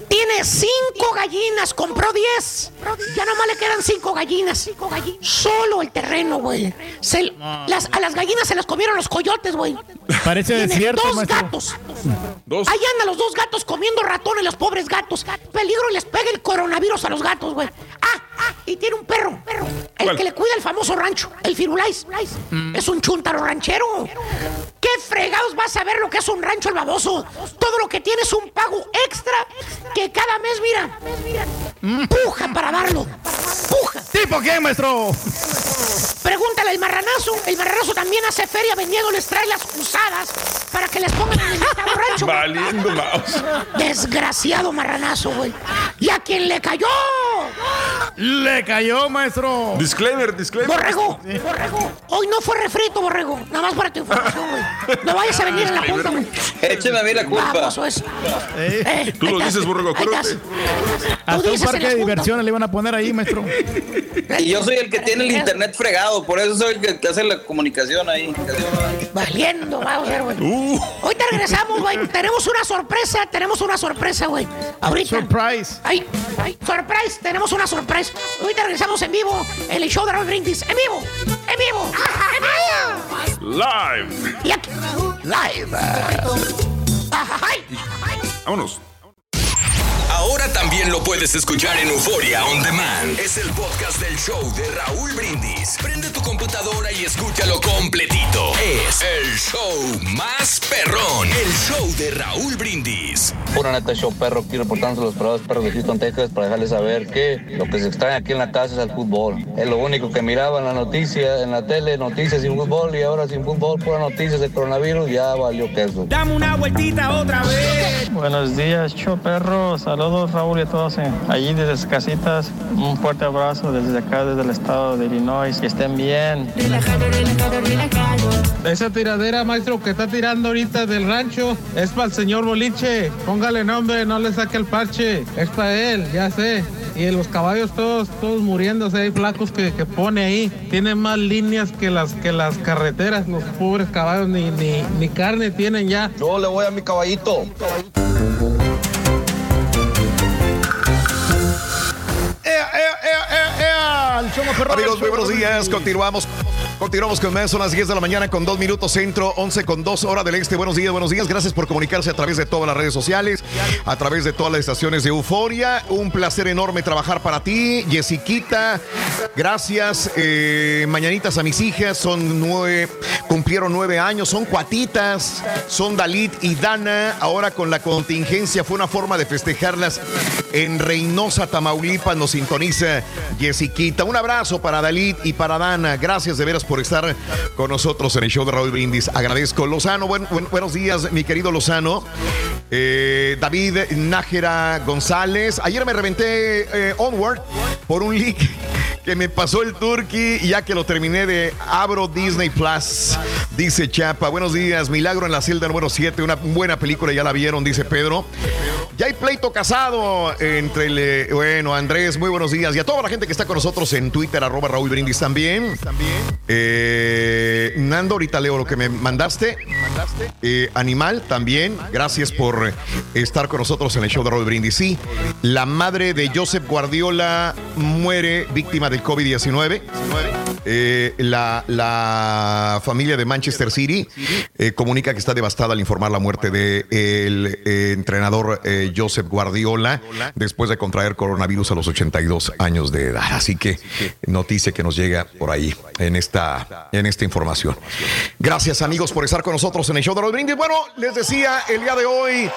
S26: tiene cinco gallinas, compró diez. Ya nomás le quedan cinco gallinas. Solo el terreno, güey. Se- las- a las gallinas se las comieron los coyotes, güey.
S6: Parece
S26: Tiene
S6: desierto,
S26: dos
S6: maestro.
S26: gatos.
S4: Dos.
S26: Ahí andan los dos gatos comiendo ratones, los pobres gatos. Peligro les pega el coronavirus a los gatos, güey. Ah, ah, y tiene un perro. El
S4: ¿Cuál?
S26: que le cuida el famoso rancho, el Firulais. Es un chúntaro ranchero. ¿Qué fregados vas a ver lo que es un rancho el baboso? Todo lo que tiene es un pago extra que cada mes, mira, puja para darlo. Puja.
S6: ¿Tipo qué, maestro?
S26: Pregúntale al marranazo. El marranazo también hace feria vendiéndoles trailers usadas para que les pongan en el rancho.
S4: Valiendo mouse.
S26: Desgraciado marranazo, güey. ¿Y a quién le cayó?
S6: Le cayó, maestro.
S4: Disclaimer, disclaimer.
S26: Borrego, borrego. Hoy no fue refrito, borrego. Nada más para tu información, güey. No vayas a venir en la junta, güey.
S16: Écheme a mí la culpa.
S26: Vamos, eso. Eh,
S4: Tú lo dices. Borrego, acuérdate.
S6: Hasta un parque de diversiones le iban a poner ahí, maestro.
S16: Y yo soy el que tiene el internet fregado, por eso soy el que, hace la comunicación ahí.
S26: Valiendo, vamos a ver, güey.
S4: Uh.
S26: Ahorita regresamos, güey. (laughs) Tenemos una sorpresa, tenemos una sorpresa, güey. Ahorita.
S6: Surprise.
S26: Ay, ay, surprise, tenemos una sorpresa. Ahorita regresamos en vivo en el show de Roll Brindis. En vivo, en vivo, en vivo.
S4: Live.
S26: Live.
S4: Vámonos.
S8: Ahora también lo puedes escuchar en Euforia On Demand. Es el podcast del show de Raúl Brindis. Prende tu computadora y escúchalo completito. Es el show más perrón. El show de Raúl Brindis.
S56: Pura neta show perro, aquí reportándose los bravos perros de Houston, Texas, para dejarles saber que lo que se extraña aquí en la casa es el fútbol. Es lo único que miraba en la noticia, en la tele, noticias sin fútbol y ahora sin fútbol, pura noticias del coronavirus, ya valió queso.
S57: Dame una vueltita otra vez.
S51: Buenos días, show perro. Saludos, Raúl y a todos eh, allí desde sus casitas. Un fuerte abrazo desde acá, desde el estado de Illinois. Que estén bien.
S32: Esa tiradera, maestro, que está tirando ahorita del rancho es para el señor Boliche. Póngale nombre, no le saque el parche. Es para él, ya sé. Y los caballos todos, todos muriéndose, hay flacos que, que pone ahí. Tienen más líneas que las, que las carreteras. Los pobres caballos ni, ni, ni carne tienen ya.
S54: Yo le voy a mi caballito.
S6: ¡Ea, ea, ea, ea, ea! El show más perrón,
S1: Amigos, muy buenos días. Continuamos. Continuamos con más. Son las 10 de la mañana con 2 minutos centro, 11 con 2 hora del este. Buenos días, buenos días. Gracias por comunicarse a través de todas las redes sociales, a través de todas las estaciones de Euforia. Un placer enorme trabajar para ti, Jessiquita. Gracias. Eh, mañanitas a mis hijas. Son nueve, cumplieron nueve años. Son cuatitas. Son Dalit y Dana. Ahora con la contingencia fue una forma de festejarlas en Reynosa, Tamaulipas. Nos sintoniza Jessiquita. Un abrazo para Dalit y para Dana. Gracias de veras por estar con nosotros en el show de Raúl Brindis. Agradezco. Lozano, buen- buen- buenos días, mi querido Lozano. Eh, David Nájera González. Ayer me reventé eh, Onward por un leak que me pasó el Turkey ya que lo terminé de abro Disney Plus. Dice Chapa, buenos días, Milagro en la celda número 7, una buena película, ya la vieron, dice Pedro. Ya hay pleito casado entre el, eh, bueno, Andrés, muy buenos días. Y a toda la gente que está con nosotros en Twitter, arroba Raúl Brindis también. Eh, Nando, ahorita leo lo que me mandaste. Eh, Animal también, gracias por estar con nosotros en el show de Raúl Brindis. Sí, la madre de Joseph Guardiola muere víctima del COVID-19. Eh, la, la familia de Manchester City eh, comunica que está devastada al informar la muerte del entrenador eh, Joseph Guardiola después de contraer coronavirus a los 82 años de edad. Así que noticia que nos llega por ahí en esta, en esta información. Gracias amigos por estar con nosotros en el show de los brindis. Bueno, les decía, el día de hoy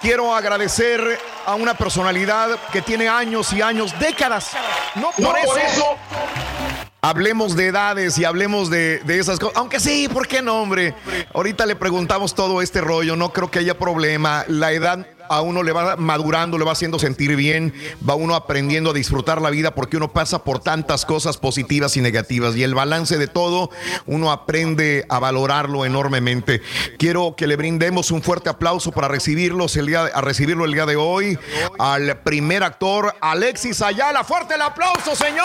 S1: quiero agradecer a una personalidad que tiene años y años, décadas. No por
S54: No
S1: eso.
S54: por eso.
S1: Hablemos de edades y hablemos de, de esas cosas. Aunque sí, ¿por qué no, hombre? Ahorita le preguntamos todo este rollo, no creo que haya problema. La edad a uno le va madurando, le va haciendo sentir bien, va uno aprendiendo a disfrutar la vida porque uno pasa por tantas cosas positivas y negativas y el balance de todo, uno aprende a valorarlo enormemente. Quiero que le brindemos un fuerte aplauso para recibirlos el día, a recibirlo el día de hoy al primer actor Alexis Ayala. Fuerte el aplauso, señores.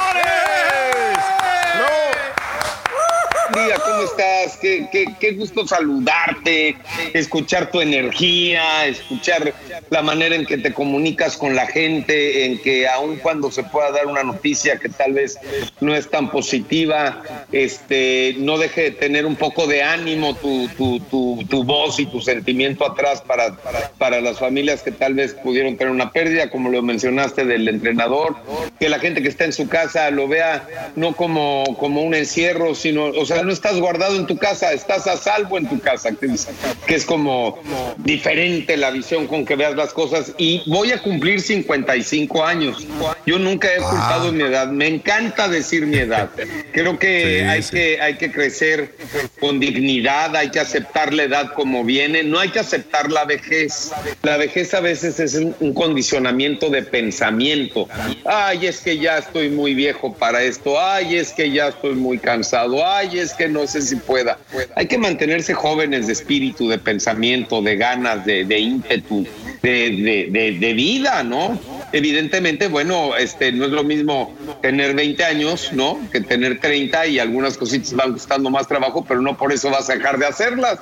S58: Día, ¿cómo estás? Qué, qué, qué gusto saludarte, escuchar tu energía, escuchar la manera en que te comunicas con la gente, en que aun cuando se pueda dar una noticia que tal vez no es tan positiva, este, no deje de tener un poco de ánimo tu, tu, tu, tu voz y tu sentimiento atrás para, para, para las familias que tal vez pudieron tener una pérdida, como lo mencionaste del entrenador, que la gente que está en su casa lo vea no como, como un encierro, sino, o sea, sea, no estás guardado en tu casa, estás a salvo en tu casa, que es, que es como diferente la visión con que veas las cosas. Y voy a cumplir 55 años. Yo nunca he ocultado mi edad. Me encanta decir mi edad. Creo que,
S1: Sí,
S58: hay,
S1: sí.
S58: que hay que crecer con dignidad, hay que aceptar la edad como viene, no hay que aceptar la vejez. La vejez a veces es un condicionamiento de pensamiento. Ay, es que ya estoy muy viejo para esto. Ay, es que ya estoy muy cansado. Ay, es que no sé si pueda. Hay que mantenerse jóvenes de espíritu, de pensamiento, de ganas, de, de ímpetu, de, de- vida, ¿no? Evidentemente, bueno, este no es lo mismo tener 20 años, ¿no? Que tener 30 y algunas cositas van costando más trabajo, pero no por eso vas a dejar de hacerlas.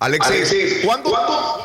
S1: Alexis, ¿cuándo,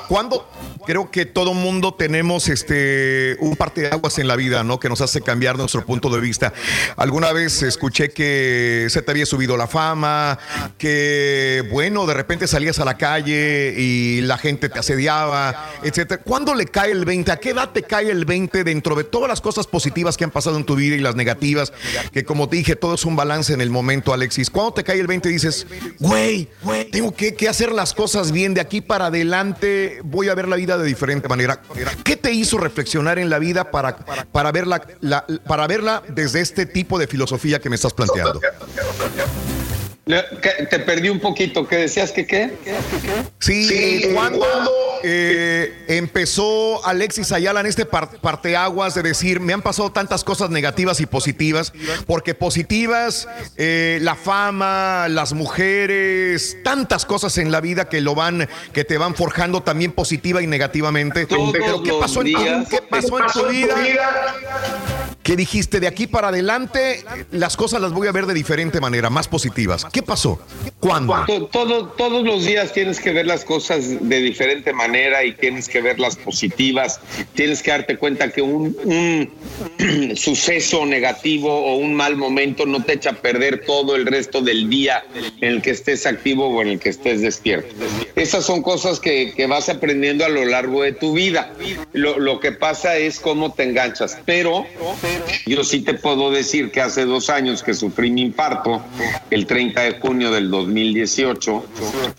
S1: ¿cuándo? Creo que todo mundo tenemos este un parteaguas en la vida, ¿no? Que nos hace cambiar nuestro punto de vista. Alguna vez escuché que se te había subido la fama, que bueno, de repente salías a la calle y la gente te asediaba, etcétera. ¿Cuándo le cae el 20? ¿A qué edad te cae el 20 dentro de todas las cosas positivas que han pasado en tu vida y las negativas? Que como te dije, todo es un balance en el momento, Alexis. ¿Cuándo te cae el 20 y dices, güey, tengo que, que hacer las cosas bien de aquí para adelante, voy a ver la vida de diferente manera? ¿Qué te hizo reflexionar en la vida para, para, verla, la- para verla desde este tipo de filosofía que me estás planteando?
S58: Te perdí un poquito. ¿Qué decías que qué?
S1: Sí, ¿cuándo eh, empezó Alexis Ayala en este par- parteaguas de decir, me han pasado tantas cosas negativas y positivas? Porque positivas, eh, la fama, las mujeres, tantas cosas en la vida que lo van, que te van forjando también positiva y negativamente.
S58: Todos
S1: Pero ¿qué pasó, en
S58: días.
S1: ¿qué pasó en tu vida? Que dijiste de aquí para adelante, las cosas las voy a ver de diferente manera, más positivas. ¿Qué pasó? ¿Cuándo?
S58: To- todo- todos los días tienes que ver las cosas de diferente manera y tienes que verlas positivas. Tienes que darte cuenta que un, un (clears throat) suceso negativo o un mal momento no te echa a perder todo el resto del día en el que estés activo o en el que estés despierto. Esas son cosas que, que vas aprendiendo a lo largo de tu vida. Lo, lo que pasa es cómo te enganchas. Pero yo sí te puedo decir que hace dos años que sufrí mi infarto, el 30 de junio del 2018,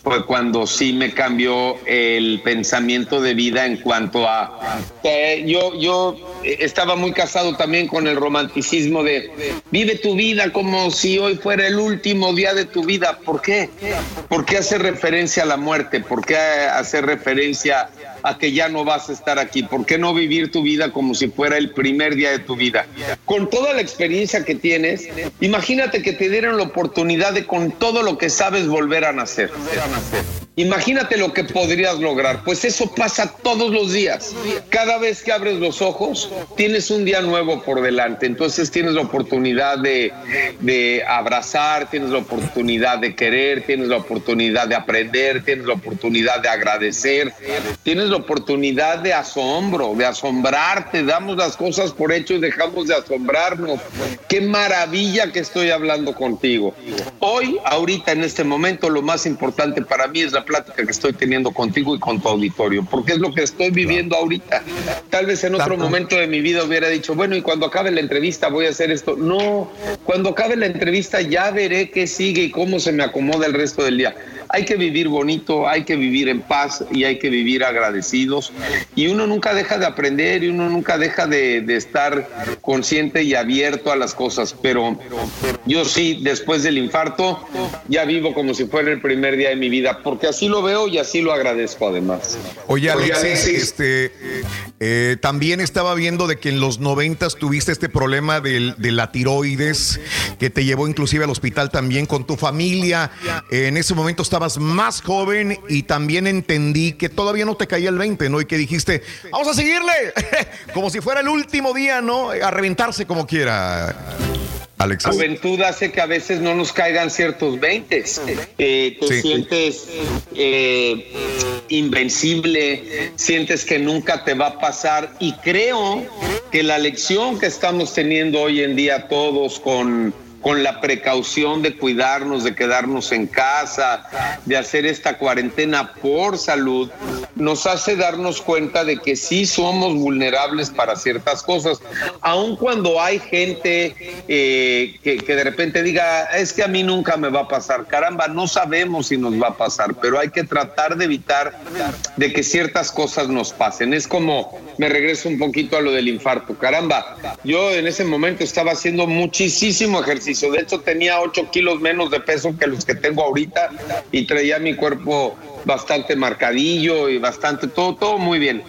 S58: fue cuando sí me cambió el pensamiento de vida en cuanto a... eh, yo, yo estaba muy casado también con el romanticismo de vive tu vida como si hoy fuera el último día de tu vida. ¿Por qué? ¿Por qué hacer referencia a la muerte? ¿Por qué hacer referencia a que ya no vas a estar aquí? ¿Por qué no vivir tu vida como si fuera el primer día de tu vida? Con toda la experiencia que tienes, imagínate que te dieran la oportunidad de con todo lo que sabes volver a nacer. Imagínate lo que podrías lograr. Pues eso pasa todos los días. Cada vez que abres los ojos, tienes un día nuevo por delante. Entonces tienes la oportunidad de, de abrazar, tienes la oportunidad de querer, tienes la oportunidad de aprender, tienes la oportunidad de agradecer, tienes la oportunidad de asombro, de asombrarte. Damos las cosas por hecho y dejamos de asombrarnos. Qué maravilla que estoy hablando contigo. Hoy, ahorita, en este momento, lo más importante para mí es la plática que estoy teniendo contigo y con tu auditorio, porque es lo que estoy viviendo ahorita. Tal vez en otro momento de mi vida hubiera dicho, bueno, y cuando acabe la entrevista voy a hacer esto. No, cuando acabe la entrevista ya veré qué sigue y cómo se me acomoda el resto del día. Hay que vivir bonito, hay que vivir en paz y hay que vivir agradecidos. Y uno nunca deja de aprender y uno nunca deja de, de estar consciente y abierto a las cosas. Pero yo sí, después del infarto, ya vivo como si fuera el primer día de mi vida, porque así lo veo y así lo agradezco además.
S1: Oye, Alexis, este, eh, también estaba viendo de que en los noventas tuviste este problema del- de la tiroides que te llevó inclusive al hospital también con tu familia. en ese momento estabas más joven y también entendí que todavía no te caía el 20, ¿no? Y que dijiste, vamos a seguirle, (laughs) como si fuera el último día, ¿no? A reventarse como quiera. Alexis.
S58: Juventud hace que a veces no nos caigan ciertos 20. Eh, te
S1: Sí.
S58: sientes eh, invencible, sientes que nunca te va a pasar y creo que la lección que estamos teniendo hoy en día todos con con la precaución de cuidarnos, de quedarnos en casa, de hacer esta cuarentena por salud, nos hace darnos cuenta de que sí somos vulnerables para ciertas cosas, aun cuando hay gente eh, que, que de repente diga, es que a mí nunca me va a pasar, caramba, no sabemos si nos va a pasar, pero hay que tratar de evitar de que ciertas cosas nos pasen. Es como, me regreso un poquito a lo del infarto, caramba, yo en ese momento estaba haciendo muchísimo ejercicio, de hecho tenía 8 kilos menos de peso que los que tengo ahorita y traía mi cuerpo bastante marcadillo y bastante, todo, todo muy bien.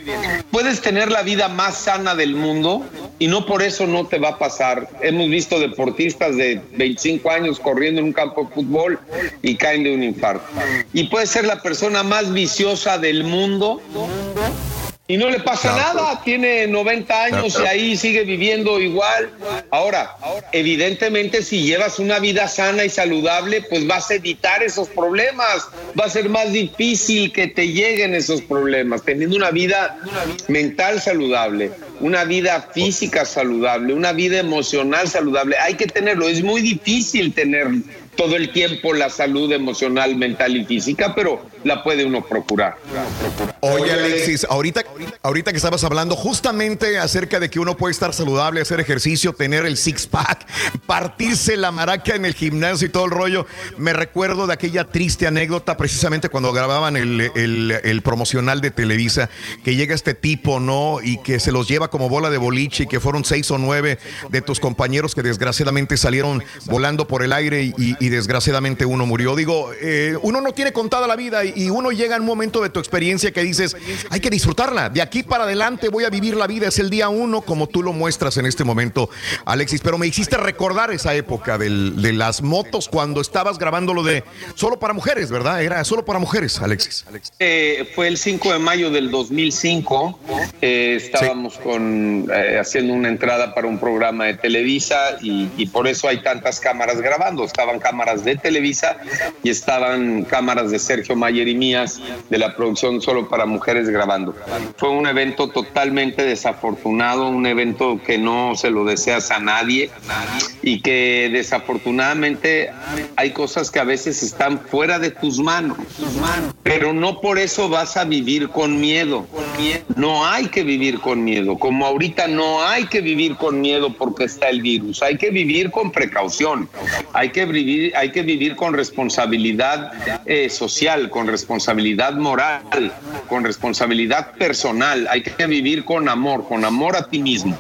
S58: Puedes tener la vida más sana del mundo y no por eso no te va a pasar. Hemos visto deportistas de 25 años corriendo en un campo de fútbol y caen de un infarto. Y puedes ser la persona más viciosa del mundo y no le pasa nada, tiene 90 años y ahí sigue viviendo igual. Ahora, evidentemente si llevas una vida sana y saludable, pues vas a evitar esos problemas, va a ser más difícil que te lleguen esos problemas, teniendo una vida mental saludable, una vida física saludable, una vida emocional saludable. Hay que tenerlo, es muy difícil tener todo el tiempo la salud emocional, mental y física, pero la puede uno procurar.
S1: Oye, Alexis, ahorita, ahorita que estabas hablando justamente acerca de que uno puede estar saludable, hacer ejercicio, tener el six-pack, partirse la maraca en el gimnasio y todo el rollo, me recuerdo de aquella triste anécdota precisamente cuando grababan el, el- promocional de Televisa, que llega este tipo, ¿no? Y que se los lleva como bola de boliche y que fueron seis o nueve de tus compañeros que desgraciadamente salieron volando por el aire y desgraciadamente uno murió. Digo, eh, uno no tiene contada la vida y, y uno llega en un momento de tu experiencia que dices, hay que disfrutarla. De aquí para adelante voy a vivir la vida. Es el día uno como tú lo muestras en este momento, Alexis. Pero me hiciste recordar esa época del- de las motos cuando estabas grabando lo de solo para mujeres, ¿verdad? Era solo para mujeres, Alexis.
S58: Eh, fue el 5 de mayo del 2005. eh, estábamos con, eh, haciendo una entrada para un programa de Televisa y, y por eso hay tantas cámaras grabando. Estaban cámaras de Televisa y estaban cámaras de Sergio Mayer y mías de la producción Solo para Mujeres grabando. Fue un evento totalmente desafortunado, un evento que no se lo deseas a nadie y que desafortunadamente hay cosas que a veces están fuera de tus manos, pero no por eso vas a vivir con miedo. No hay que vivir con miedo, como ahorita no hay que vivir con miedo porque está el virus, hay que vivir con precaución, hay que vivir, hay que vivir con responsabilidad eh, social, con responsabilidad moral, con responsabilidad personal, hay que vivir con amor, con amor a ti mismo.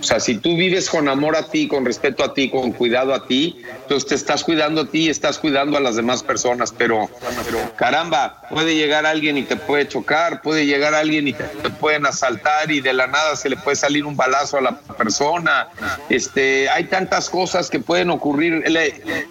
S58: O sea, si tú vives con amor a ti, con respeto a ti, con cuidado a ti, entonces te estás cuidando a ti y estás cuidando a las demás personas, pero caramba, puede llegar alguien y te puede chocar, puede llegar alguien y te pueden asaltar y de la nada se le puede salir un balazo a la persona. Este, hay tantas cosas que pueden ocurrir.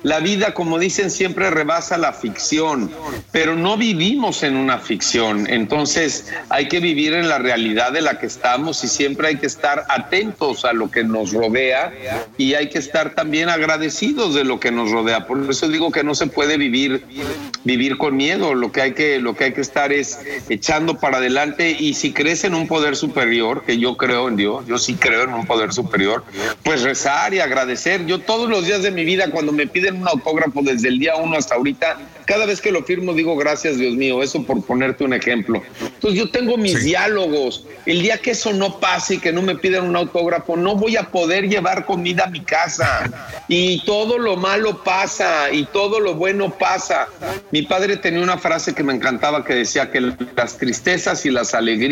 S58: La, vida, como dicen, siempre rebasa la ficción, pero no vivimos en una ficción. Entonces hay que vivir en la realidad de la que estamos y siempre hay que estar atentos a lo que nos rodea y hay que estar también agradecidos de lo que nos rodea. Por eso digo que no se puede vivir vivir con miedo. Lo que hay que lo que hay que estar es echando para adelante y si crees en un poder superior, que yo creo en Dios, yo sí creo en un poder superior, pues rezar y agradecer. Yo todos los días de mi vida cuando me piden un autógrafo desde el día uno hasta ahorita, cada vez que lo firmo digo gracias Dios mío, eso por ponerte un ejemplo. Entonces yo tengo mis diálogos. El día que eso no pase y que no me pidan un autógrafo, no voy a poder llevar comida a mi casa. Y todo lo malo pasa y todo lo bueno pasa. Mi padre tenía una frase que me encantaba que decía que las tristezas y las alegrías,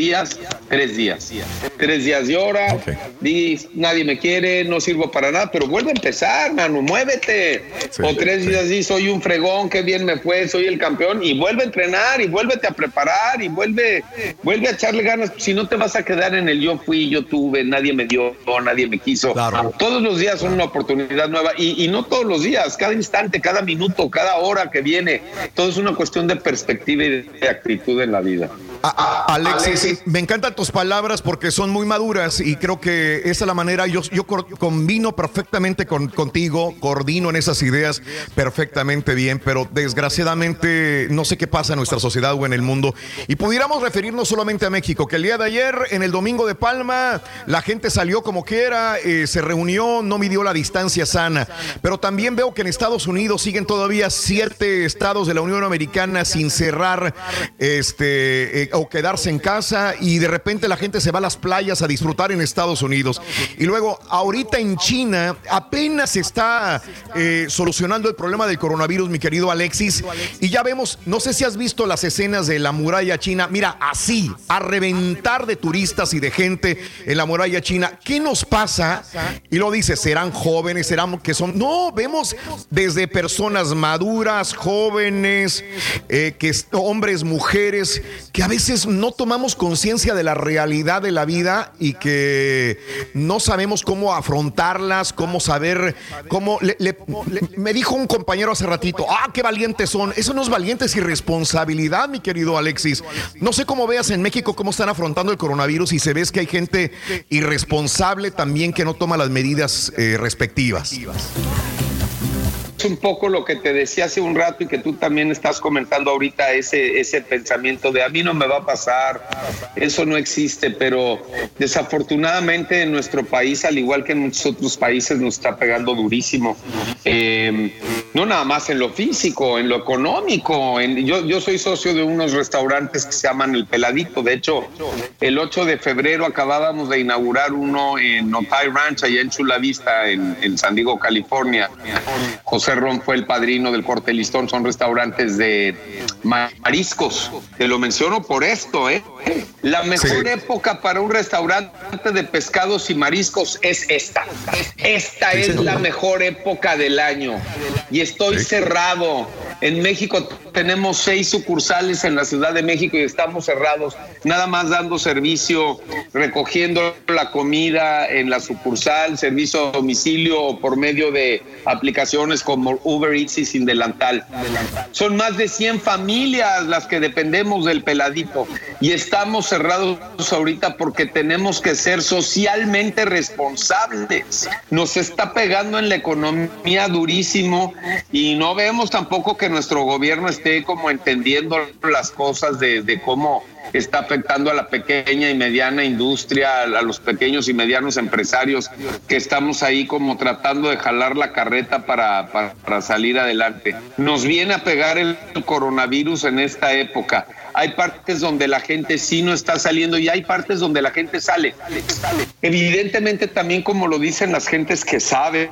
S58: tres días. Tres días llora, di, nadie me quiere, no sirvo para nada, pero vuelve a empezar, mano, muévete. o tres días di, soy un fregón, qué bien me fue, soy el campeón, y vuelve a entrenar y vuélvete a preparar y vuelve, vuelve a echarle ganas. Si no te vas a quedar en el yo fui, yo tuve, nadie me dio, nadie me quiso. Todos los días son una oportunidad nueva y, y no todos los días, cada instante, cada minuto, cada hora que viene. Todo es una cuestión de perspectiva y de actitud en la vida.
S1: Alexis, sí, me encantan tus palabras porque son muy maduras y creo que esa es la manera, yo, yo combino perfectamente con, contigo, coordino en esas ideas perfectamente bien, pero desgraciadamente no sé qué pasa en nuestra sociedad o en el mundo. Y pudiéramos referirnos solamente a México, que el día de ayer, en el Domingo de Palma, la gente salió como quiera, eh, se reunió, no midió la distancia sana, pero también veo que en Estados Unidos siguen todavía siete estados de la Unión Americana sin cerrar este, eh, o quedarse en casa y de repente la gente se va a las playas a disfrutar en Estados Unidos. Y luego, ahorita en China apenas se está eh, solucionando el problema del coronavirus, mi querido Alexis, y ya vemos, no sé si has visto las escenas de la muralla china, mira, así, a reventar de turistas y de gente en la muralla china. ¿Qué nos pasa? Y lo dice, serán jóvenes, serán que son... No, vemos desde personas maduras, jóvenes, eh, que es- hombres, mujeres, que a veces no tomamos conciencia de la realidad de la vida y que no sabemos cómo afrontarlas, cómo saber, cómo... le- me dijo un compañero hace ratito, ah, qué valientes son. Eso no es valientes y responsabilidad, mi querido Alexis. No sé cómo veas en México cómo están afrontando el coronavirus y se ves que hay gente irresponsable también que no toma las medidas eh, respectivas.
S58: Un poco lo que te decía hace un rato y que tú también estás comentando ahorita, ese, ese pensamiento de a mí no me va a pasar, eso no existe, pero desafortunadamente en nuestro país, al igual que en muchos otros países, nos está pegando durísimo. Eh, no nada más en lo físico, en lo económico. Yo, yo soy socio de unos restaurantes que se llaman El Peladito. De hecho, el 8 de febrero acabábamos de inaugurar uno en Otay Ranch, allá en Chula Vista, en, en San Diego, California. José Ron fue el padrino del Corte Listón. Son restaurantes de ma- mariscos. Te lo menciono por esto, ¿eh? La mejor época para un restaurante de pescados y mariscos es esta. Esta es la mejor época del año. Y estoy cerrado. En México tenemos seis sucursales en la Ciudad de México y estamos cerrados, nada más dando servicio, recogiendo la comida en la sucursal, servicio a domicilio o por medio de aplicaciones como Uber Eats y Sin Delantal. Son más de 100 familias las que dependemos del peladito y estamos cerrados ahorita porque tenemos que ser socialmente responsables. Nos está pegando en la economía durísimo y no vemos tampoco que nuestro gobierno esté como entendiendo las cosas de, de cómo está afectando a la pequeña y mediana industria, a los pequeños y medianos empresarios que estamos ahí como tratando de jalar la carreta para, para salir adelante. Nos viene a pegar el coronavirus en esta época. Hay partes donde la gente sí no está saliendo y hay partes donde la gente sale. Evidentemente también como lo dicen las gentes que saben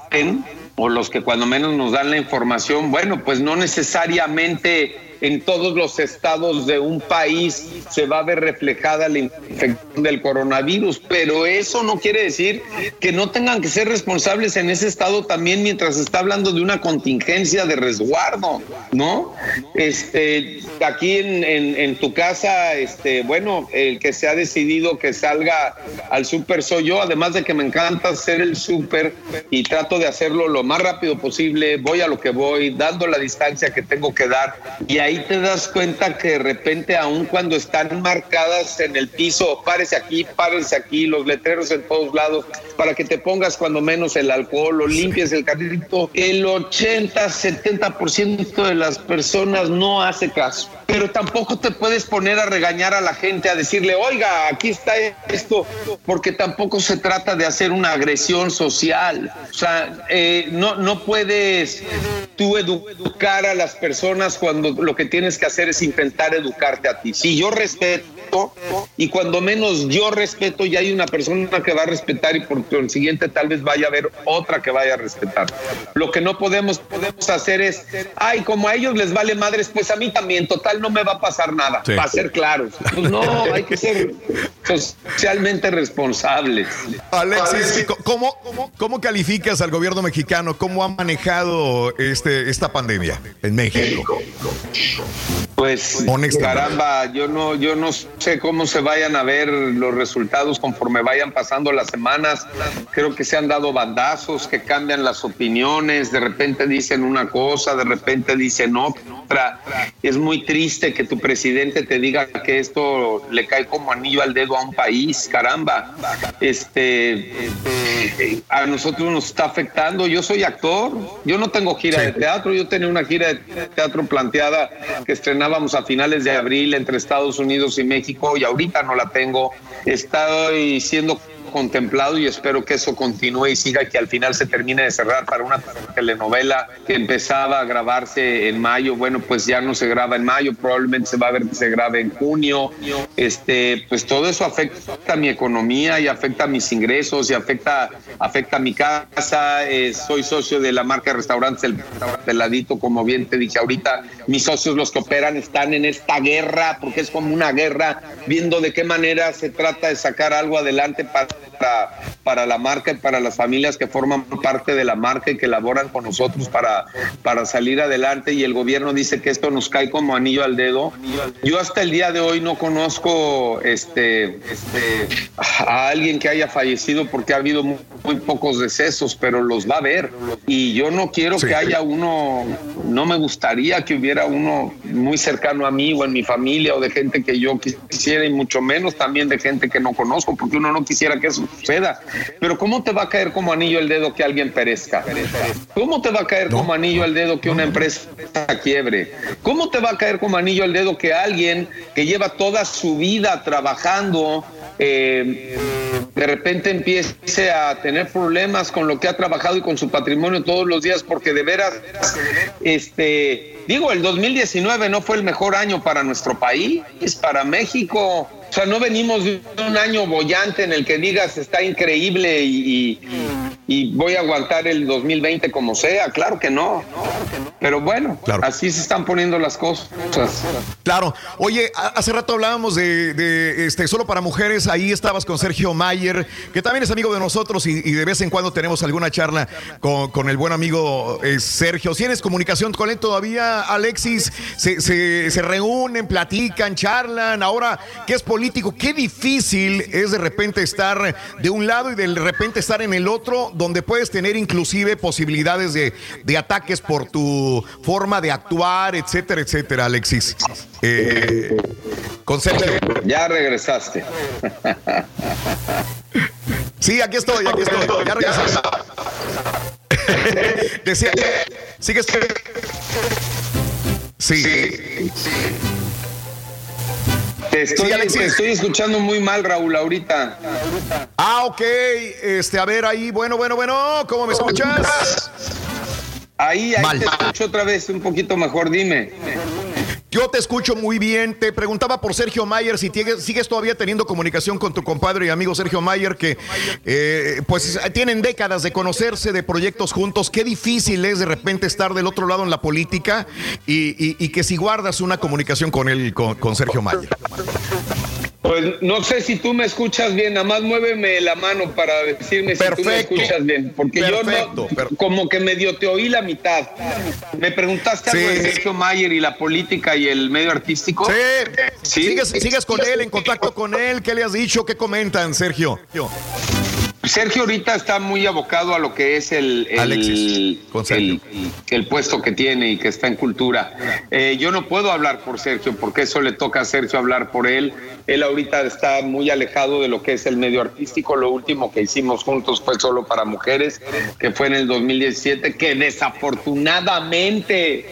S58: o los que cuando menos nos dan la información, bueno, pues no necesariamente en todos los estados de un país se va a ver reflejada la infección del coronavirus, pero eso no quiere decir que no tengan que ser responsables en ese estado también mientras está hablando de una contingencia de resguardo, ¿no? Este, aquí en, en- tu casa, este, bueno, el que se ha decidido que salga al súper soy yo, además de que me encanta hacer el súper y trato de hacerlo lo más rápido posible, voy a lo que voy, dando la distancia que tengo que dar y ahí te das cuenta que de repente aun cuando están marcadas en el piso, párese aquí, párese aquí, los letreros en todos lados, para que te pongas cuando menos el alcohol o limpies el carrito, el 80, 70% de las personas no hace caso. Pero tampoco te puedes poner a regañar a la gente, a decirle, oiga, aquí está esto, porque tampoco se trata de hacer una agresión social. O sea, eh, no, no puedes tú educar a las personas cuando lo que tienes que hacer es intentar educarte a ti. Si yo respeto, y cuando menos yo respeto, ya hay una persona que va a respetar y por consiguiente tal vez vaya a haber otra que vaya a respetar. Lo que no podemos, podemos hacer es, ay, como a ellos les vale madres, pues a mí también, total, no me va a pasar nada,
S1: Sí.
S58: para ser claros. Pues no, hay que ser socialmente responsables.
S1: Alexis, ¿cómo, cómo, cómo calificas al gobierno mexicano? ¿Cómo ha manejado este, esta pandemia en México?
S58: Pues caramba, yo no, yo no sé cómo se vayan a ver los resultados conforme vayan pasando las semanas. Creo que se han dado bandazos que cambian las opiniones, de repente dicen una cosa, de repente dicen otra. Es muy triste que tu presidente te diga que esto le cae como anillo al dedo a un país, caramba. Este, a nosotros nos está afectando. Yo soy actor, yo no tengo gira de teatro, yo tenía una gira de teatro planteada que estrenábamos a finales de abril entre Estados Unidos y México y ahorita no la tengo. Estoy siendo contemplado y espero que eso continúe y siga que al final se termine de cerrar para una telenovela que empezaba a grabarse en mayo. Bueno, pues ya no se graba en mayo, probablemente se va a ver que se grabe en junio. Este, pues todo eso afecta a mi economía y afecta a mis ingresos y afecta, afecta a mi casa. Eh, soy socio de la marca de restaurantes El Peladito, como bien te dije ahorita. Mis socios, los que operan, están en esta guerra porque es como una guerra, viendo de qué manera se trata de sacar algo adelante para para, para la marca y para las familias que forman parte de la marca y que laboran con nosotros para, para salir adelante y el gobierno dice que esto nos cae como anillo al dedo. Yo hasta el día de hoy no conozco este, este, a alguien que haya fallecido porque ha habido muy, muy pocos decesos, pero los va a haber. Y yo no quiero que haya uno, no me gustaría que hubiera uno muy cercano a mí o en mi familia o de gente que yo quisiera y mucho menos también de gente que no conozco, porque uno no quisiera que eso suceda. Pero ¿cómo te va a caer como anillo el dedo que alguien perezca? ¿Cómo te va a caer como anillo el dedo que una empresa quiebre? ¿Cómo te va a caer como anillo el dedo que alguien que lleva toda su vida trabajando eh, de repente empiece a tener problemas con lo que ha trabajado y con su patrimonio todos los días, porque de veras, este, digo, el 2019 no fue el mejor año para nuestro país, para México. O sea, no venimos de un año bollante en el que digas está increíble y, y voy a aguantar el 2020 como sea. Claro que no. Pero bueno, así se están poniendo las cosas.
S1: Claro. Oye, hace rato hablábamos de, de, este solo para mujeres. Ahí estabas con Sergio Mayer, que también es amigo de nosotros y, y de vez en cuando tenemos alguna charla con, con el buen amigo eh, Sergio. ¿Tienes comunicación con él todavía, Alexis? Se, se- se reúnen, platican, charlan. Ahora, ¿qué es político? Qué difícil es de repente estar de un lado y de repente estar en el otro, donde puedes tener inclusive posibilidades de, de ataques por tu forma de actuar, etcétera, etcétera, Alexis. Eh.
S58: Ya regresaste.
S1: Sí, aquí estoy, aquí estoy. Ya regresaste. (laughs) Decía, sigues. Sí.
S58: Te estoy,
S1: Sí, Alexis.
S58: te estoy escuchando muy mal, Raúl, ahorita.
S1: Ah, ok. Este, a ver ahí. Bueno, bueno, bueno. ¿Cómo me escuchas?
S58: Ahí, ahí
S1: Mal.
S58: te escucho otra vez un poquito mejor, dime.
S1: Yo te escucho muy bien. Te preguntaba por Sergio Mayer si sigues todavía teniendo comunicación con tu compadre y amigo Sergio Mayer, que eh, pues tienen décadas de conocerse, de proyectos juntos. Qué difícil es de repente estar del otro lado en la política y, que si guardas una comunicación con él, con Sergio Mayer.
S58: Pues no sé si tú me escuchas bien, nada más muéveme la mano para decirme si tú me escuchas bien, porque yo no, como que medio te oí la mitad. Me preguntaste algo
S1: Sí.
S58: de Sergio Mayer y la política y el medio artístico.
S1: Sí. ¿Sigues, sigues con él, en contacto con él? ¿Qué le has dicho? ¿Qué comentan, Sergio?
S58: Sergio ahorita está muy abocado a lo que es el, el,
S1: Alexis, Sergio.
S58: el puesto que tiene y que está en cultura. Eh, yo no puedo hablar por Sergio porque eso le toca a Sergio hablar por él. Él ahorita está muy alejado de lo que es el medio artístico. Lo último que hicimos juntos fue solo para mujeres, que fue en el 2017, que desafortunadamente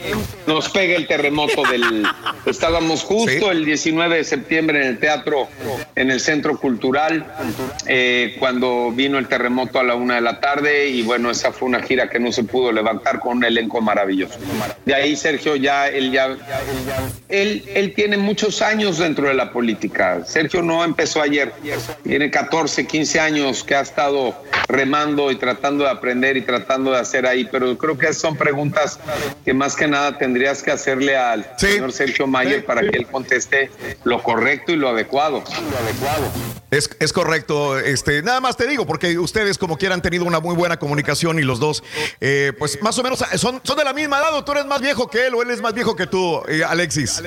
S58: nos pega el terremoto del... Estábamos justo el 19 de septiembre en el teatro, en el Centro Cultural, eh, cuando vino el terremoto a la una de la tarde y bueno, esa fue una gira que no se pudo levantar con un elenco maravilloso. De ahí Sergio ya, él ya, él, él tiene muchos años dentro de la política. Sergio no empezó ayer, tiene 14, 15 años que ha estado remando y tratando de aprender y tratando de hacer ahí, pero creo que son preguntas que más que nada tendrías que hacerle al señor Sergio Mayer para que él conteste lo correcto y lo adecuado.
S1: Es, es correcto. Este, nada más te digo, porque ustedes, como quiera, han tenido una muy buena comunicación y los dos, eh, pues más o menos son, son de la misma edad. o Tú eres más viejo que él o él es más viejo que tú, eh, Alexis.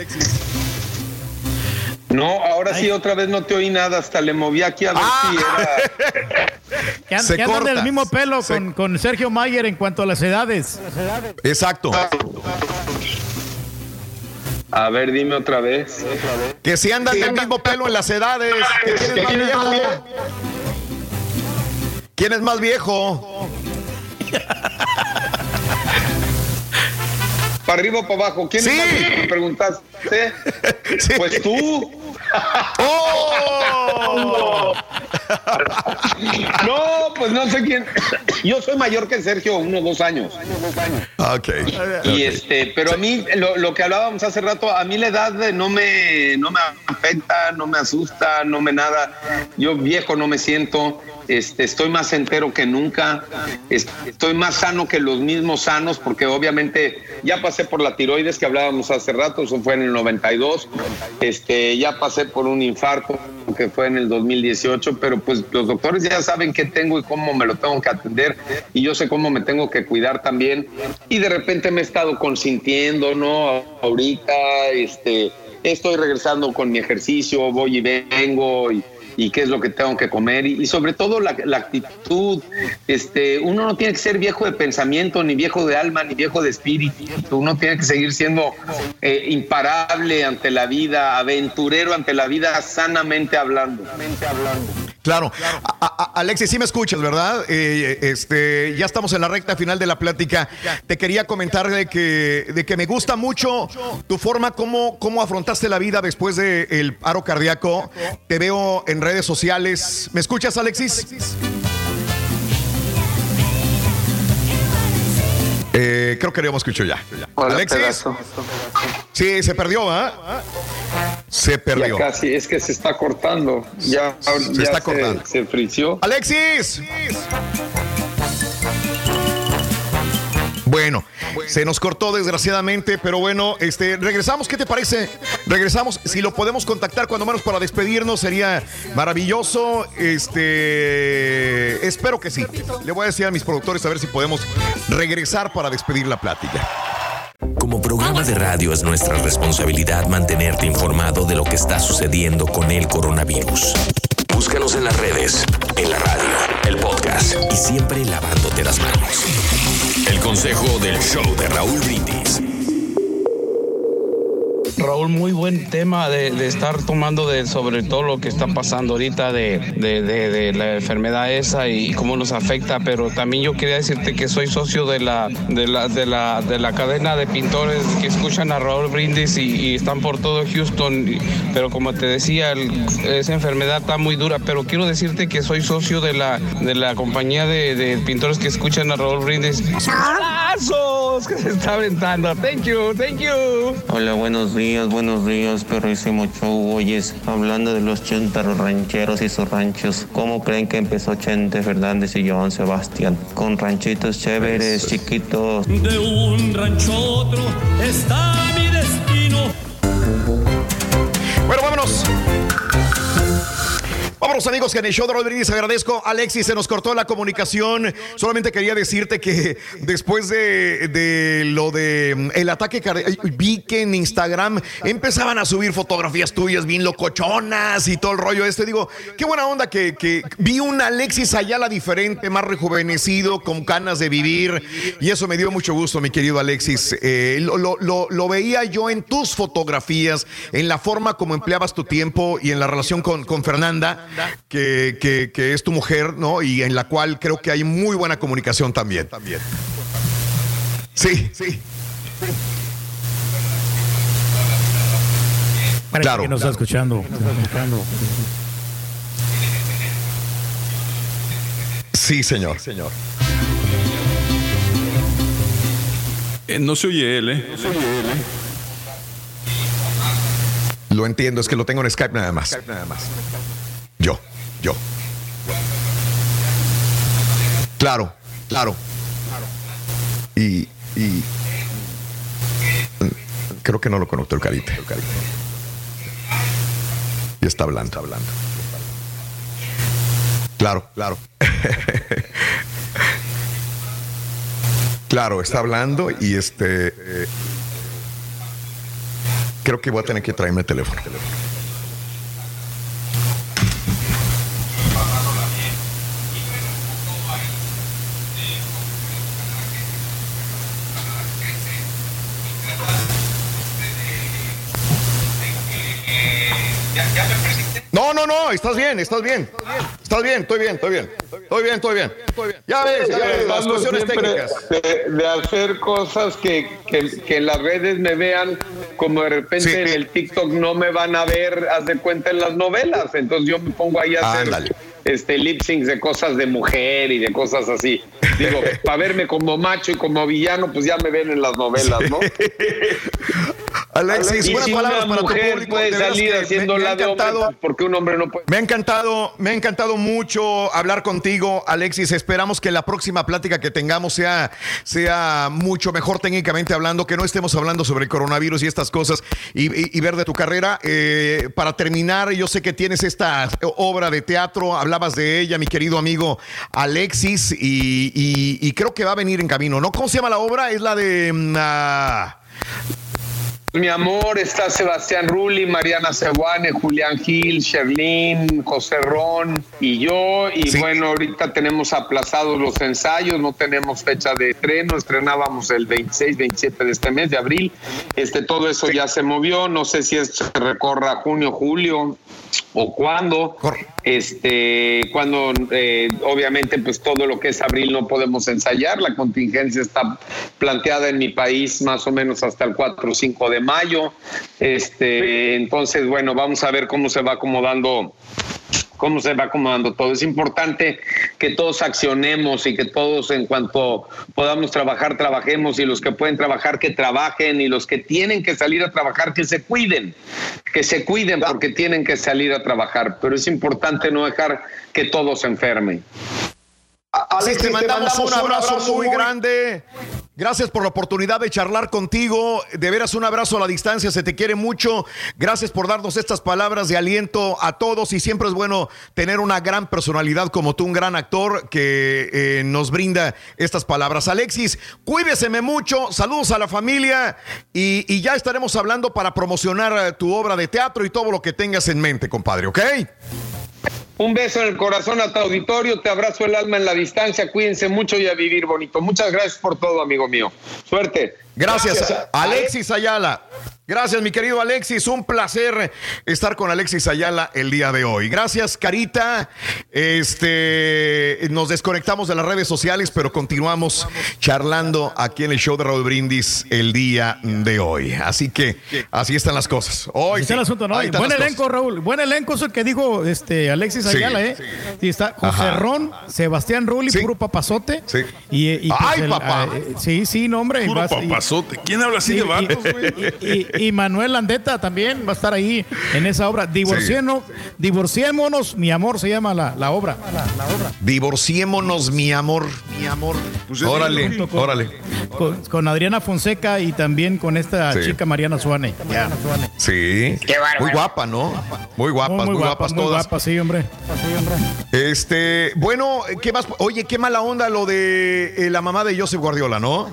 S58: No, ahora sí otra vez no te oí nada, hasta le moví aquí a ver si era... (laughs)
S6: Que,
S1: Se
S6: que andan del mismo pelo
S1: Se-
S6: con, con Sergio Mayer en cuanto a las edades.
S1: Exacto.
S58: A ver, dime otra vez.
S1: Que si andan del mismo pelo en las edades. que ¿Quién es más viejo?
S58: Para arriba o para abajo. ¿Quién
S1: Sí.
S58: es más viejo? Me preguntaste. (laughs) Pues tú.
S1: ¡Oh! (laughs)
S58: No, pues no sé quién. Yo soy mayor que Sergio, uno o dos años.
S1: Ok.
S58: Y este, pero a mí, lo, lo que hablábamos hace rato, a mí la edad no me, no me afecta, no me asusta, no me nada. Yo viejo no me siento. Este, estoy más entero que nunca, es- estoy más sano que los mismos sanos, porque obviamente ya pasé por la tiroides que hablábamos hace rato, eso fue en el 92, este, ya pasé por un infarto que fue en el 2018, pero pues los doctores ya saben qué tengo y cómo me lo tengo que atender, y yo sé cómo me tengo que cuidar también, y de repente me he estado consintiendo, ¿no? Ahorita, este, estoy regresando con mi ejercicio, voy y vengo, y y qué es lo que tengo que comer y, sobre todo la, actitud. Este, uno no tiene que ser viejo de pensamiento, ni viejo de alma, ni viejo de espíritu. Uno tiene que seguir siendo eh, imparable ante la vida, aventurero ante la vida, sanamente hablando.
S1: Claro. A- a- Alexis, sí me escuchas, ¿verdad? Eh, este, ya estamos en la recta final de la plática. Te quería comentar de que, de que me gusta mucho tu forma, cómo, cómo afrontaste la vida después del paro cardíaco. Te veo en redes sociales. ¿Me escuchas, Alexis? Eh, creo que ya me escucho ya. Alexis. Sí, se perdió, ¿ah? Se perdió.
S58: Ya casi, es que se está cortando. Ya,
S1: Se
S58: ya
S1: está cortando.
S58: Se frició.
S1: Alexis. Bueno, se nos cortó desgraciadamente, pero bueno, este, regresamos, ¿qué te parece? Regresamos, si lo podemos contactar cuando menos para despedirnos sería maravilloso. Este, espero que sí. Le voy a decir a mis productores a ver si podemos regresar para despedir la plática.
S8: Como programa de radio es nuestra responsabilidad mantenerte informado de lo que está sucediendo con el coronavirus. Búscanos en las redes, en la radio, el podcast y siempre lavándote las manos. El consejo del show de Raúl Brindis.
S51: Raúl, muy buen tema de, de estar tomando de, sobre todo lo que está pasando ahorita de, de- de- de la enfermedad esa y cómo nos afecta, pero también yo quería decirte que soy socio de la, de la, de la, de la cadena de pintores que escuchan a Raúl Brindis y, y están por todo Houston, pero como te decía, el- esa enfermedad está muy dura, pero quiero decirte que soy socio de la, de la compañía de, de pintores que escuchan a Raúl Brindis. ¡Lazos! Que se está aventando. Thank you, thank you.
S52: Hola, buenos días, buenos días, perrísimo show. Oyes, hablando de los chuntaros rancheros y sus ranchos, ¿cómo creen que empezó Chente Fernández y Joan Sebastián? Con ranchitos chéveres, chiquitos.
S57: De un rancho a otro está mi destino.
S1: Bueno, vámonos. Vámonos amigos, que en el show de Brindis agradezco. Alexis, se nos cortó la comunicación. Solamente quería decirte que después de, de lo de mm, el ataque vi que en Instagram empezaban a subir fotografías tuyas bien locochonas y todo el rollo este. Digo, qué buena onda que, que vi un Alexis Ayala diferente, más rejuvenecido, con ganas de vivir. Y eso me dio mucho gusto, mi querido Alexis. Eh, lo, lo- lo- lo veía yo en tus fotografías, en la forma como empleabas tu tiempo y en la relación con, con Fernanda, que, que- que es tu mujer, ¿no? Y en la cual creo que hay muy buena comunicación también. Sí, sí.
S6: Parece
S1: Claro,
S6: que nos
S1: claro.
S6: está escuchando.
S1: Sí, señor. señor.
S4: Eh, no se oye él, ¿eh?
S1: Lo entiendo, es que lo tengo en Skype nada más. Yo, yo. Claro, claro. Y, y creo que no lo conectó el carita. Y está hablando, hablando. Claro, claro. claro, está hablando y este. eh, creo que voy a tener que traerme el teléfono. No, estás bien, estás bien. Estás bien, estoy bien, estoy bien. Estoy bien, estoy bien. Ya ves, ya ves, las cuestiones técnicas.
S58: De, de hacer cosas que, que- que en las redes me vean, como de repente en el TikTok no me van a ver, haz de cuenta en las novelas. Entonces yo me pongo ahí a hacer
S1: Ándale.
S58: este lip syncs de cosas de mujer y de cosas así. Digo, (laughs) para verme como macho y como villano, pues ya me ven en las novelas, ¿no?
S1: Alexis,
S58: y
S1: buenas
S58: si
S1: palabras
S58: una
S1: para tu público.
S58: puede salir
S1: que me-
S58: haciendo
S1: me ha
S58: hombre,
S1: encantado.
S58: pues, porque un hombre no puede.
S1: Me ha encantado, me ha encantado mucho hablar contigo, Alexis. Esperamos que la próxima plática que tengamos sea, sea mucho mejor técnicamente hablando, que no estemos hablando sobre el coronavirus y estas cosas y, y- y ver de tu carrera. Eh, para terminar, yo sé que tienes esta obra de teatro, hablabas de ella, mi querido amigo Alexis, y, y- y creo que va a venir en camino, ¿no? ¿Cómo se llama la obra? Es la de... mm, ah,
S58: Mi amor, está Sebastián Rulli, Mariana Seguane, Julián Gil, Sherlyn, José Ron y yo. Y bueno, ahorita tenemos aplazados los ensayos, no tenemos fecha de estreno. Estrenábamos el 26, 27 de este mes de abril. Este, todo eso ya se movió. No sé si esto se recorra junio, julio o cuándo. Este, cuando eh, obviamente pues todo lo que es abril no podemos ensayar. La contingencia está planteada en mi país más o menos hasta el 4 o 5 de mayo. Este, entonces, bueno, vamos a ver cómo se va acomodando cómo se va acomodando todo. Es importante que todos accionemos y que todos en cuanto podamos trabajar, trabajemos y los que pueden trabajar, que trabajen y los que tienen que salir a trabajar, que se cuiden, que se cuiden porque tienen que salir a trabajar. Pero es importante no dejar que todos se enfermen.
S1: Alexis, te mandamos, un abrazo, muy, grande. Gracias por la oportunidad de charlar contigo. De veras, un abrazo a la distancia. Se te quiere mucho. Gracias por darnos estas palabras de aliento a todos. Y siempre es bueno tener una gran personalidad como tú, un gran actor que eh, nos brinda estas palabras. Alexis, cuídeseme mucho. Saludos a la familia. Y, y ya estaremos hablando para promocionar eh, tu obra de teatro y todo lo que tengas en mente, compadre. ¿Ok?
S58: Un beso en el corazón a tu auditorio, te abrazo el alma en la distancia, cuídense mucho y a vivir bonito. Muchas gracias por todo, amigo mío. Suerte.
S1: Gracias, Alexis Ayala. Gracias, mi querido Alexis. Un placer estar con Alexis Ayala el día de hoy. Gracias, Carita. Este, nos desconectamos de las redes sociales, pero continuamos charlando aquí en el show de Raúl Brindis el día de hoy. Así que así están las cosas. Hoy
S6: está el asunto, ¿no? Buen elenco, Raúl. Buen elenco es el que dijo este Alexis
S1: Sí,
S6: Ayala, ¿eh? Sí, está José
S1: Ajá.
S6: Ron, Sebastián Rulli, puro papazote.
S1: Sí.
S6: Y, y, pues,
S4: Ay, papá.
S6: eh, sí, sí, no, hombre.
S4: Puro
S6: vas- y-
S4: papazote. ¿Quién habla así
S6: Sí,
S4: de vatos,
S6: y-
S4: güey?
S6: y, y Manuel Landeta también va a estar ahí en esa obra. Divorciémonos, divorciémonos, mi amor, se llama la, la obra. La, la obra.
S1: Divorciémonos, mi amor. Mi amor. órale,
S6: Junto con-
S1: órale.
S6: Con, con Adriana Fonseca y también con esta
S1: Sí.
S6: chica Mariana Suane.
S1: Sí. Muy guapa, ¿no? Muy guapas, muy,
S6: Muy, muy
S1: guapas
S6: guapa, muy
S1: todas.
S6: guapa, sí, hombre.
S1: Este, bueno, ¿qué más? Oye, qué mala onda lo de eh, la mamá de Joseph Guardiola, ¿no?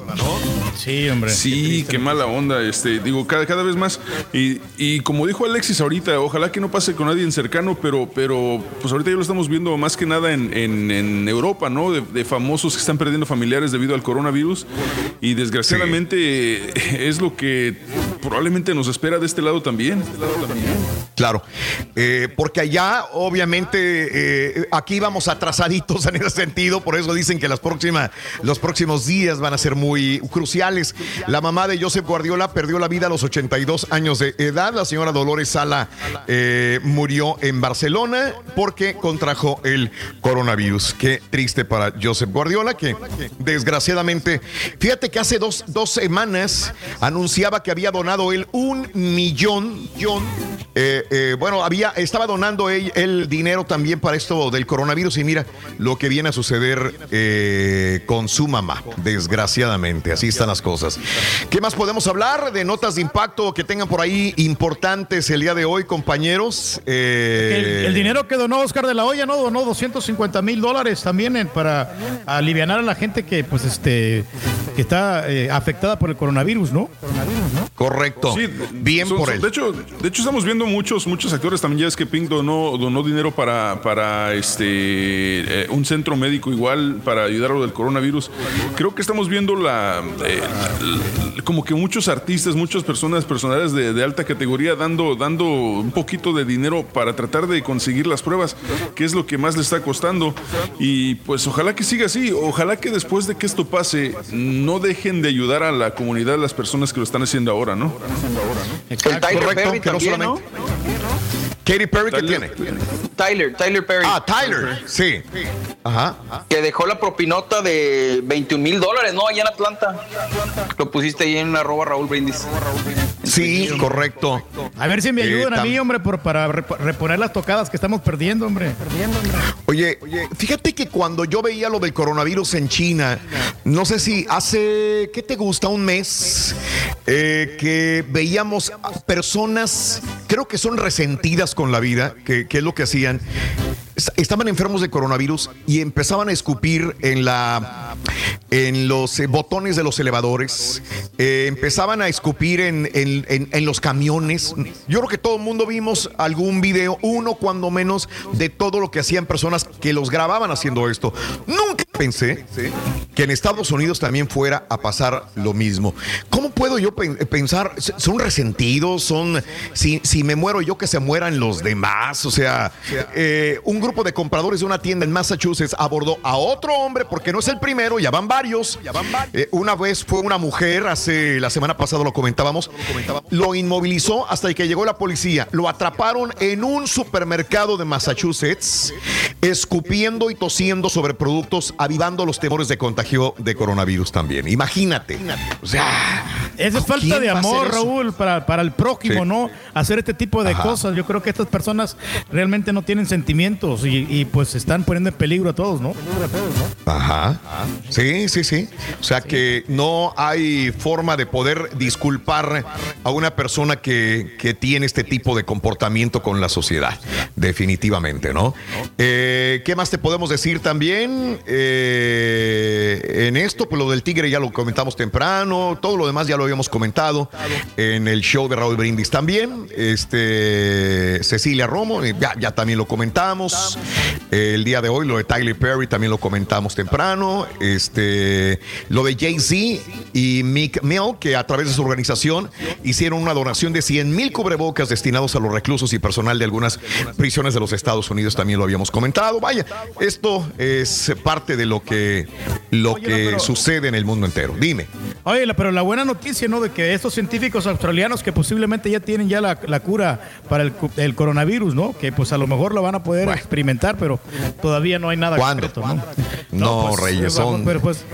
S6: Sí, hombre.
S4: Sí, qué mala onda. Este, digo, cada, cada vez más. Y, y como dijo Alexis ahorita, ojalá que no pase con nadie en cercano, pero, pero pues ahorita ya lo estamos viendo más que nada en, en- en Europa, ¿no? De, de famosos que están perdiendo familiares debido al coronavirus. Y desgraciadamente eh, es lo que probablemente nos espera de este lado también.
S1: Claro, eh, porque allá obviamente eh, aquí vamos atrasaditos en ese sentido, por eso dicen que las próximas, los próximos días van a ser muy cruciales. La mamá de Joseph Guardiola perdió la vida a los 82 años de edad, la señora Dolores Sala eh, murió en Barcelona porque contrajo el coronavirus. Qué triste para Joseph Guardiola, que desgraciadamente, fíjate que hace dos, dos semanas anunciaba que había donado él un millón, eh, bueno, había, estaba donando él, el dinero también para esto del coronavirus y mira lo que viene a suceder eh, con su mamá, desgraciadamente, así están las cosas. ¿Qué más podemos hablar de notas de impacto que tengan por ahí importantes el día de hoy, compañeros? Eh,
S6: El, el dinero que donó Oscar de la Hoya, ¿no? Donó 250 mil dólares también en- para aliviar a la gente que, pues, este, que está eh, afectada por el coronavirus, ¿no?
S1: Correcto.
S4: Sí,
S1: Bien
S4: son-
S1: por
S4: son-
S1: él.
S4: De hecho, de hecho, estamos viendo muchos, muchos actores también. Ya es que Pink donó, donó dinero para, para este eh, un centro médico igual para ayudar a lo del coronavirus. Creo que estamos viendo la, eh, como que muchos artistas, muchas personas personales de, de alta categoría dando, dando un poquito de dinero para tratar de conseguir las pruebas, que es lo que más le está costando. Y pues ojalá que siga así. Ojalá que después de que esto pase, no dejen de ayudar a la comunidad, las personas que lo están haciendo ahora, ¿no?
S16: El Tyler
S1: Correcto,
S16: Perry
S1: que no
S16: también, ¿no?
S1: Katy Perry, ¿qué tiene?
S16: Tyler, Tyler Perry.
S1: Ah, Tyler, sí. Ajá.
S16: Que dejó la propinota de 21 mil dólares, ¿no? Allá en Atlanta. Lo pusiste ahí en arroba Raúl Brindis.
S1: Sí, correcto.
S6: A ver si me
S1: Eh,
S6: ayudan a mí, hombre, por, para rep- reponer las tocadas que estamos perdiendo, hombre.
S1: Oye, fíjate que cuando yo veía lo del coronavirus en China, no sé si hace, ¿qué te gusta? Un mes, eh, que veíamos a personas, creo que son resentidas con la vida, que, que es lo que hacían. Es- Estaban enfermos de coronavirus y empezaban a escupir en la en los eh, botones de los elevadores, eh, empezaban a escupir en, en- en- en los camiones. Yo creo que todo el mundo vimos algún video, uno cuando menos, de todo lo que hacían personas que los grababan haciendo esto. Nunca pensé que en Estados Unidos también fuera a pasar lo mismo. ¿Cómo puedo yo pen- pensar? ¿Son resentidos? ¿Son, si, si me muero yo, que se mueran los demás? O sea, eh, un grupo de compradores de una tienda en Massachusetts abordó a otro hombre, porque no es el primero, ya van varios. Eh, una vez fue una mujer, hace la semana pasada lo comentábamos, lo inmovilizó hasta que llegó la policía. Lo atraparon en un supermercado de Massachusetts, escupiendo y tosiendo sobre productos, avivando los temores de contagio de coronavirus también. Imagínate. O sea,
S6: Esa es falta
S1: ¿quién
S6: de amor? Raúl, para, para el prójimo,
S1: Sí.
S6: ¿no? Hacer este tipo de
S1: Ajá.
S6: cosas. Yo creo que estas personas realmente no tienen sentimientos y, y, pues están poniendo en peligro a todos, ¿no?
S1: Ajá. Sí, sí, sí. O sea que no hay forma de poder disculpar a una persona que, que tiene este tipo de comportamiento con la sociedad. Definitivamente, ¿no? Eh, ¿Qué más te podemos decir también? Eh, en esto, pues lo del tigre ya lo comentamos temprano. Todo lo demás ya lo habíamos comentado en el show de Raúl Brindis también. Este Cecilia Romo, ya, ya también lo comentamos. El día de hoy, lo de Tyler Perry también lo comentamos temprano. Este, lo de Jay-Z y Mick Mill, que a través de su organización hicieron una donación de 100 mil cubrebocas destinados a los reclusos y personal de algunas prisiones de los Estados Unidos. También lo habíamos comentado. Vaya, esto es parte de lo que, lo que sucede en el mundo entero. Dime.
S6: Oye, pero la buena noticia, ¿no? De que estos científicos australianos que posiblemente ya tienen ya la, la cura para el, cu- el coronavirus, ¿no? Que pues a lo mejor lo van a poder experimentar, pero todavía no hay nada
S1: ¿Cuándo?
S6: concreto, ¿no?
S1: No,
S6: pues,
S1: Reyes,
S6: eh, vamos,
S1: son.
S6: Pero pues,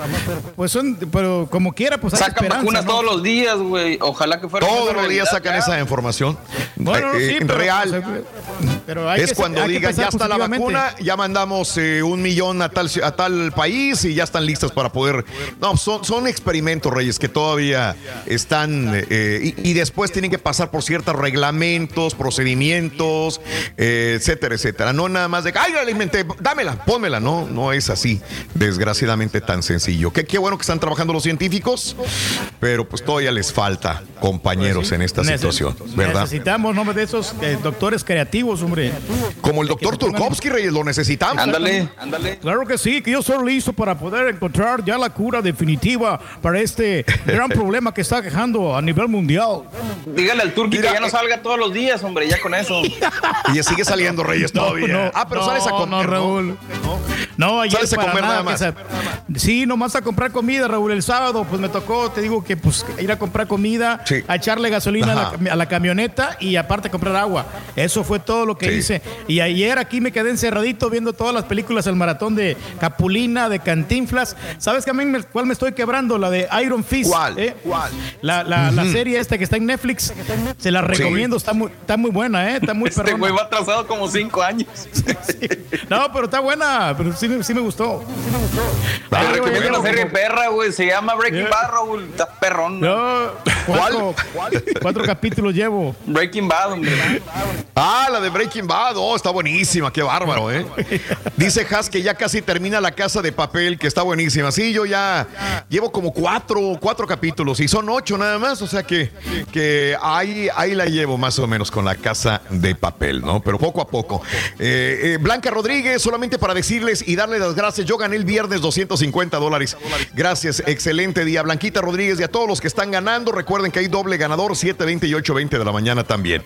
S6: pues son, pero como quiera, pues hay
S16: Sacan vacunas
S6: ¿no?
S16: todos los días, güey. Ojalá que fuera.
S1: Todos los días sacan
S16: ya.
S1: esa información.
S6: Bueno, no,
S1: Eh,
S6: sí, pero,
S1: real.
S6: pues, pero hay
S1: es
S6: que-
S1: cuando
S6: hay
S1: digan ya está la vacuna, ya mandamos eh, un millón a tal, a tal país y ya están listas para poder. No, son, son experimentos, Reyes, que todavía están eh, y, y después tienen que pasar por ciertos reglamentos, procedimientos, eh, etcétera, etcétera. No nada más de, ay, la alimenté, dámela, pónmela. No, no es así, desgraciadamente tan sencillo. Qué, qué bueno que están trabajando los científicos, pero pues todavía les falta compañeros en esta situación, ¿verdad?
S6: Necesitamos, ¿no? De esos doctores creativos, hombre.
S1: Como el doctor Turkovsky, Reyes, lo necesitamos.
S16: Ándale, ándale.
S6: Claro que sí, que yo soy listo para poder encontrar ya la cura definitiva para este gran (laughs) problema que está quejando a nivel mundial.
S16: Dígale al turqui que ya no
S1: eh,
S16: salga todos los días, hombre, ya con eso. (laughs)
S1: Y sigue saliendo Reyes (laughs) todavía. ah, pero
S6: no,
S1: sales a comer,
S6: no,
S1: ¿no?
S6: Raúl. No, ayer
S1: Sales a
S6: para
S1: comer nada más.
S6: Sí, nomás a comprar comida, Raúl. El sábado, pues me tocó, te digo que pues ir a comprar comida,
S1: Sí.
S6: a echarle gasolina a la, a camioneta y aparte comprar agua. Eso fue todo lo que
S1: Sí.
S6: hice. Y ayer aquí me quedé encerradito viendo todas las películas, el maratón de Capulina, de Cantinflas. ¿Sabes que a mí me- cuál me estoy quebrando? La de Iron Fist.
S1: ¿Cuál?
S6: ¿eh? La, la- la serie esta que está en Netflix. Se la recomiendo, está muy, está muy buena, ¿eh? Está muy
S16: Este
S6: perrona.
S16: güey va atrasado como cinco años. (laughs)
S6: No, pero está buena. Pero sí, me- sí me gustó.
S16: Te
S6: Ah,
S16: recomiendo una serie perra, güey. Se llama Breaking
S6: Yeah.
S16: Bad, Raúl. Está perrón.
S6: No, cuatro, cuatro capítulos llevo.
S16: Breaking Bad, hombre.
S1: Ah, la de Breaking Bad. Oh, está buenísima. Qué bárbaro, ¿eh? Dice Has que ya casi termina la casa de papel, que está buenísima. Sí, yo ya llevo como cuatro, cuatro capítulos y son ocho nada más. O sea que, que ahí, ahí la llevo más o menos con la casa de papel, ¿no? Pero poco a poco. Eh, eh, Blanca Rodríguez, solamente para decirles y darles las gracias. Yo gané el viernes 250 dólares. Gracias, excelente día. Blanquita Rodríguez y a todos los que están ganando. Recuerden que hay doble ganador, 7.20 y 8.20 de la mañana también.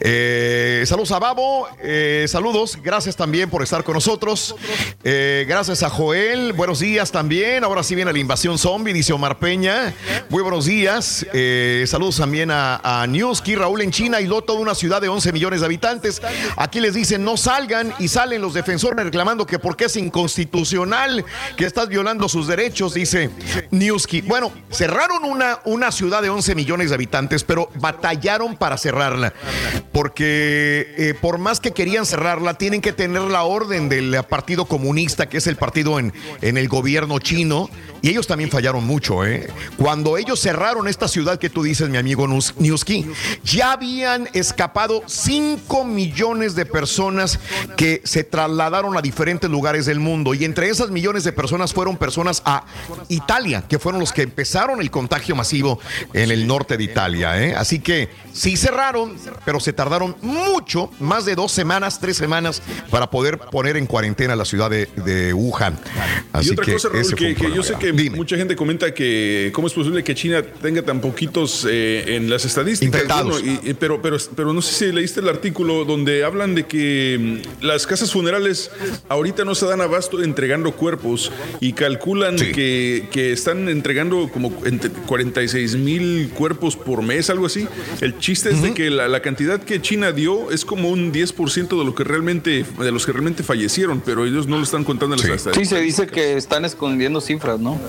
S1: Eh, saludos a Babo, eh, saludos, gracias también por estar con nosotros. Eh, gracias a Joel, buenos días también. Ahora sí viene la invasión zombie, dice Omar Peña. Muy buenos días. Eh, saludos también a, a Newski, Raúl en China y toda una ciudad de 11 millones de habitantes. Aquí les dicen no salgan y salen los defensores reclamando que porque es inconstitucional, que estás violando sus derechos, dice Newski. Bueno, cerraron una, una ciudad de 11 millones de habitantes, pero batallaron para cerrarla. Porque eh, por más que querían cerrarla, tienen que tener la orden del Partido Comunista, que es el partido en, en el gobierno chino. Y ellos también fallaron mucho, ¿eh? Cuando ellos cerraron esta ciudad que tú dices, mi amigo Newski, ya habían escapado 5 millones de personas que se trasladaron a diferentes lugares mundo. Y entre esas millones de personas fueron personas a Italia, que fueron los que empezaron el contagio masivo en el norte de Italia. ¿eh? Así que sí cerraron, pero se tardaron mucho, más de dos semanas, tres semanas, para poder poner en cuarentena la ciudad de, de Wuhan. Así
S4: y otra
S1: que
S4: cosa, Raúl, que, yo sé que mucha gente comenta que cómo es posible que China tenga tan poquitos eh, en las estadísticas. Bueno, y- y- pero, pero, pero no sé si leíste el artículo donde hablan de que mm, las casas funerales ahorita no se dan abasto entregando cuerpos y calculan que, que están entregando como entre 46 mil cuerpos por mes, algo así. El chiste es de que la, la cantidad que China dio es como un 10% de lo que realmente de los que realmente fallecieron, pero ellos no lo están contando en las
S16: Sí,
S4: estadísticas.
S16: se dice que están escondiendo cifras, ¿no?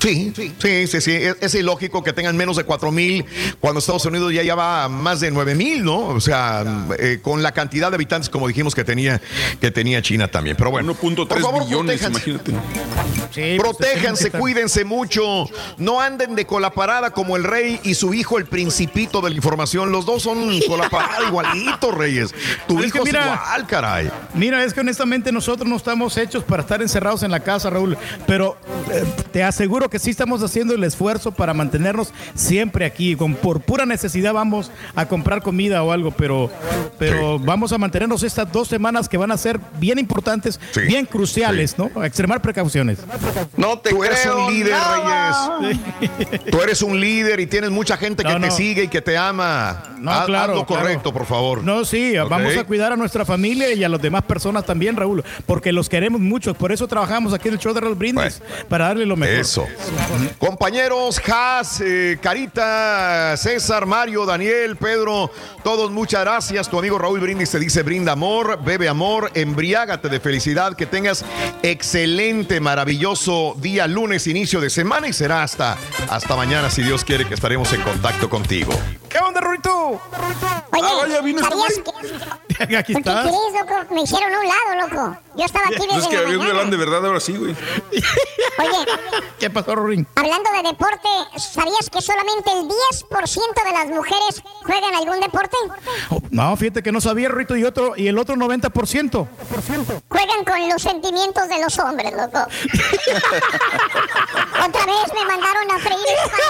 S1: Sí, sí, sí, sí, sí. Es, es ilógico que tengan menos de 4 mil cuando Estados Unidos ya lleva más de 9 mil, ¿no? O sea, eh, con la cantidad de habitantes, como dijimos, que tenía, que tenía China también. Pero bueno,
S4: 1.3
S1: favor,
S4: billones,
S1: protéjanse.
S4: imagínate.
S1: Protéjanse, cuídense mucho. No anden de colaparada como el rey y su hijo, el principito de la información. Los dos son (laughs) colaparada igualitos, Reyes. Tu
S6: Es
S1: hijo
S6: que
S1: es
S6: mira-
S1: igual, caray.
S6: Mira, es que honestamente nosotros no estamos hechos para estar encerrados en la casa, Raúl, pero eh, te aseguro que sí estamos haciendo el esfuerzo para mantenernos siempre aquí. Con, por pura necesidad vamos a comprar comida o algo, pero, pero vamos a mantenernos estas dos semanas que van a ser bien importantes,
S1: Sí,
S6: bien cruciales, ¿no? Extremar precauciones.
S16: No te
S1: Tú eres
S16: creo
S1: un líder,
S16: nada.
S1: Reyes. Tú eres un líder y tienes mucha gente que
S6: No,
S1: te sigue y que te ama.
S6: No,
S1: Haz- haz
S6: claro,
S1: lo
S6: claro.
S1: correcto, por favor.
S6: No, sí, vamos a cuidar a nuestra familia y a las demás personas también, Raúl, porque los queremos mucho. Por eso trabajamos aquí en el show de Raúl Brindis, para darle lo mejor.
S1: Eso. Compañeros, Has, eh, Carita, César, Mario, Daniel, Pedro, todos muchas gracias. Tu amigo Raúl Brindis te dice brinda amor, bebe amor, embriágate de felicidad, que tengas excelente, maravilloso día lunes, inicio de semana y será hasta, hasta mañana, si Dios quiere, que estaremos en contacto contigo.
S6: ¿Qué onda, Rurito?
S3: Oye,
S4: Ah, vaya, vino este
S3: ¿sabías
S4: güey.
S3: que, (laughs)
S6: Aquí
S3: ¿qué
S6: estás.
S3: crees, loco? Me hicieron a un lado, loco. Yo estaba aquí
S4: Pues es
S3: desde
S4: que
S3: la
S4: había un galán de verdad, ahora sí, güey. (laughs)
S3: Oye,
S6: ¿Qué pasó, Rurín?
S3: hablando de deporte, ¿sabías que solamente el 10% de las mujeres juegan algún deporte?
S6: No, fíjate que no sabía, Rurito, y, otro, y el otro 90%.
S3: Juegan con los sentimientos de los hombres, loco. (laughs) Otra vez me mandaron a freír loco.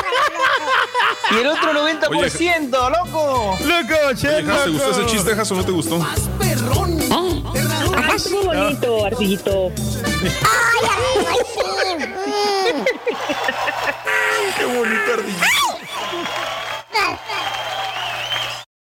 S16: Y el otro 90%, haciendo, loco?
S6: Loco, che,
S4: loco. ¿Te gustó ese chiste, Jaso? ¿No te gustó?
S3: Más perrón.
S59: Ah, ah, ah, ay, muy (laughs) bonito, Arcillito.
S3: Ay, amigo, sí. Qué bonito, ardillito. Arcillito.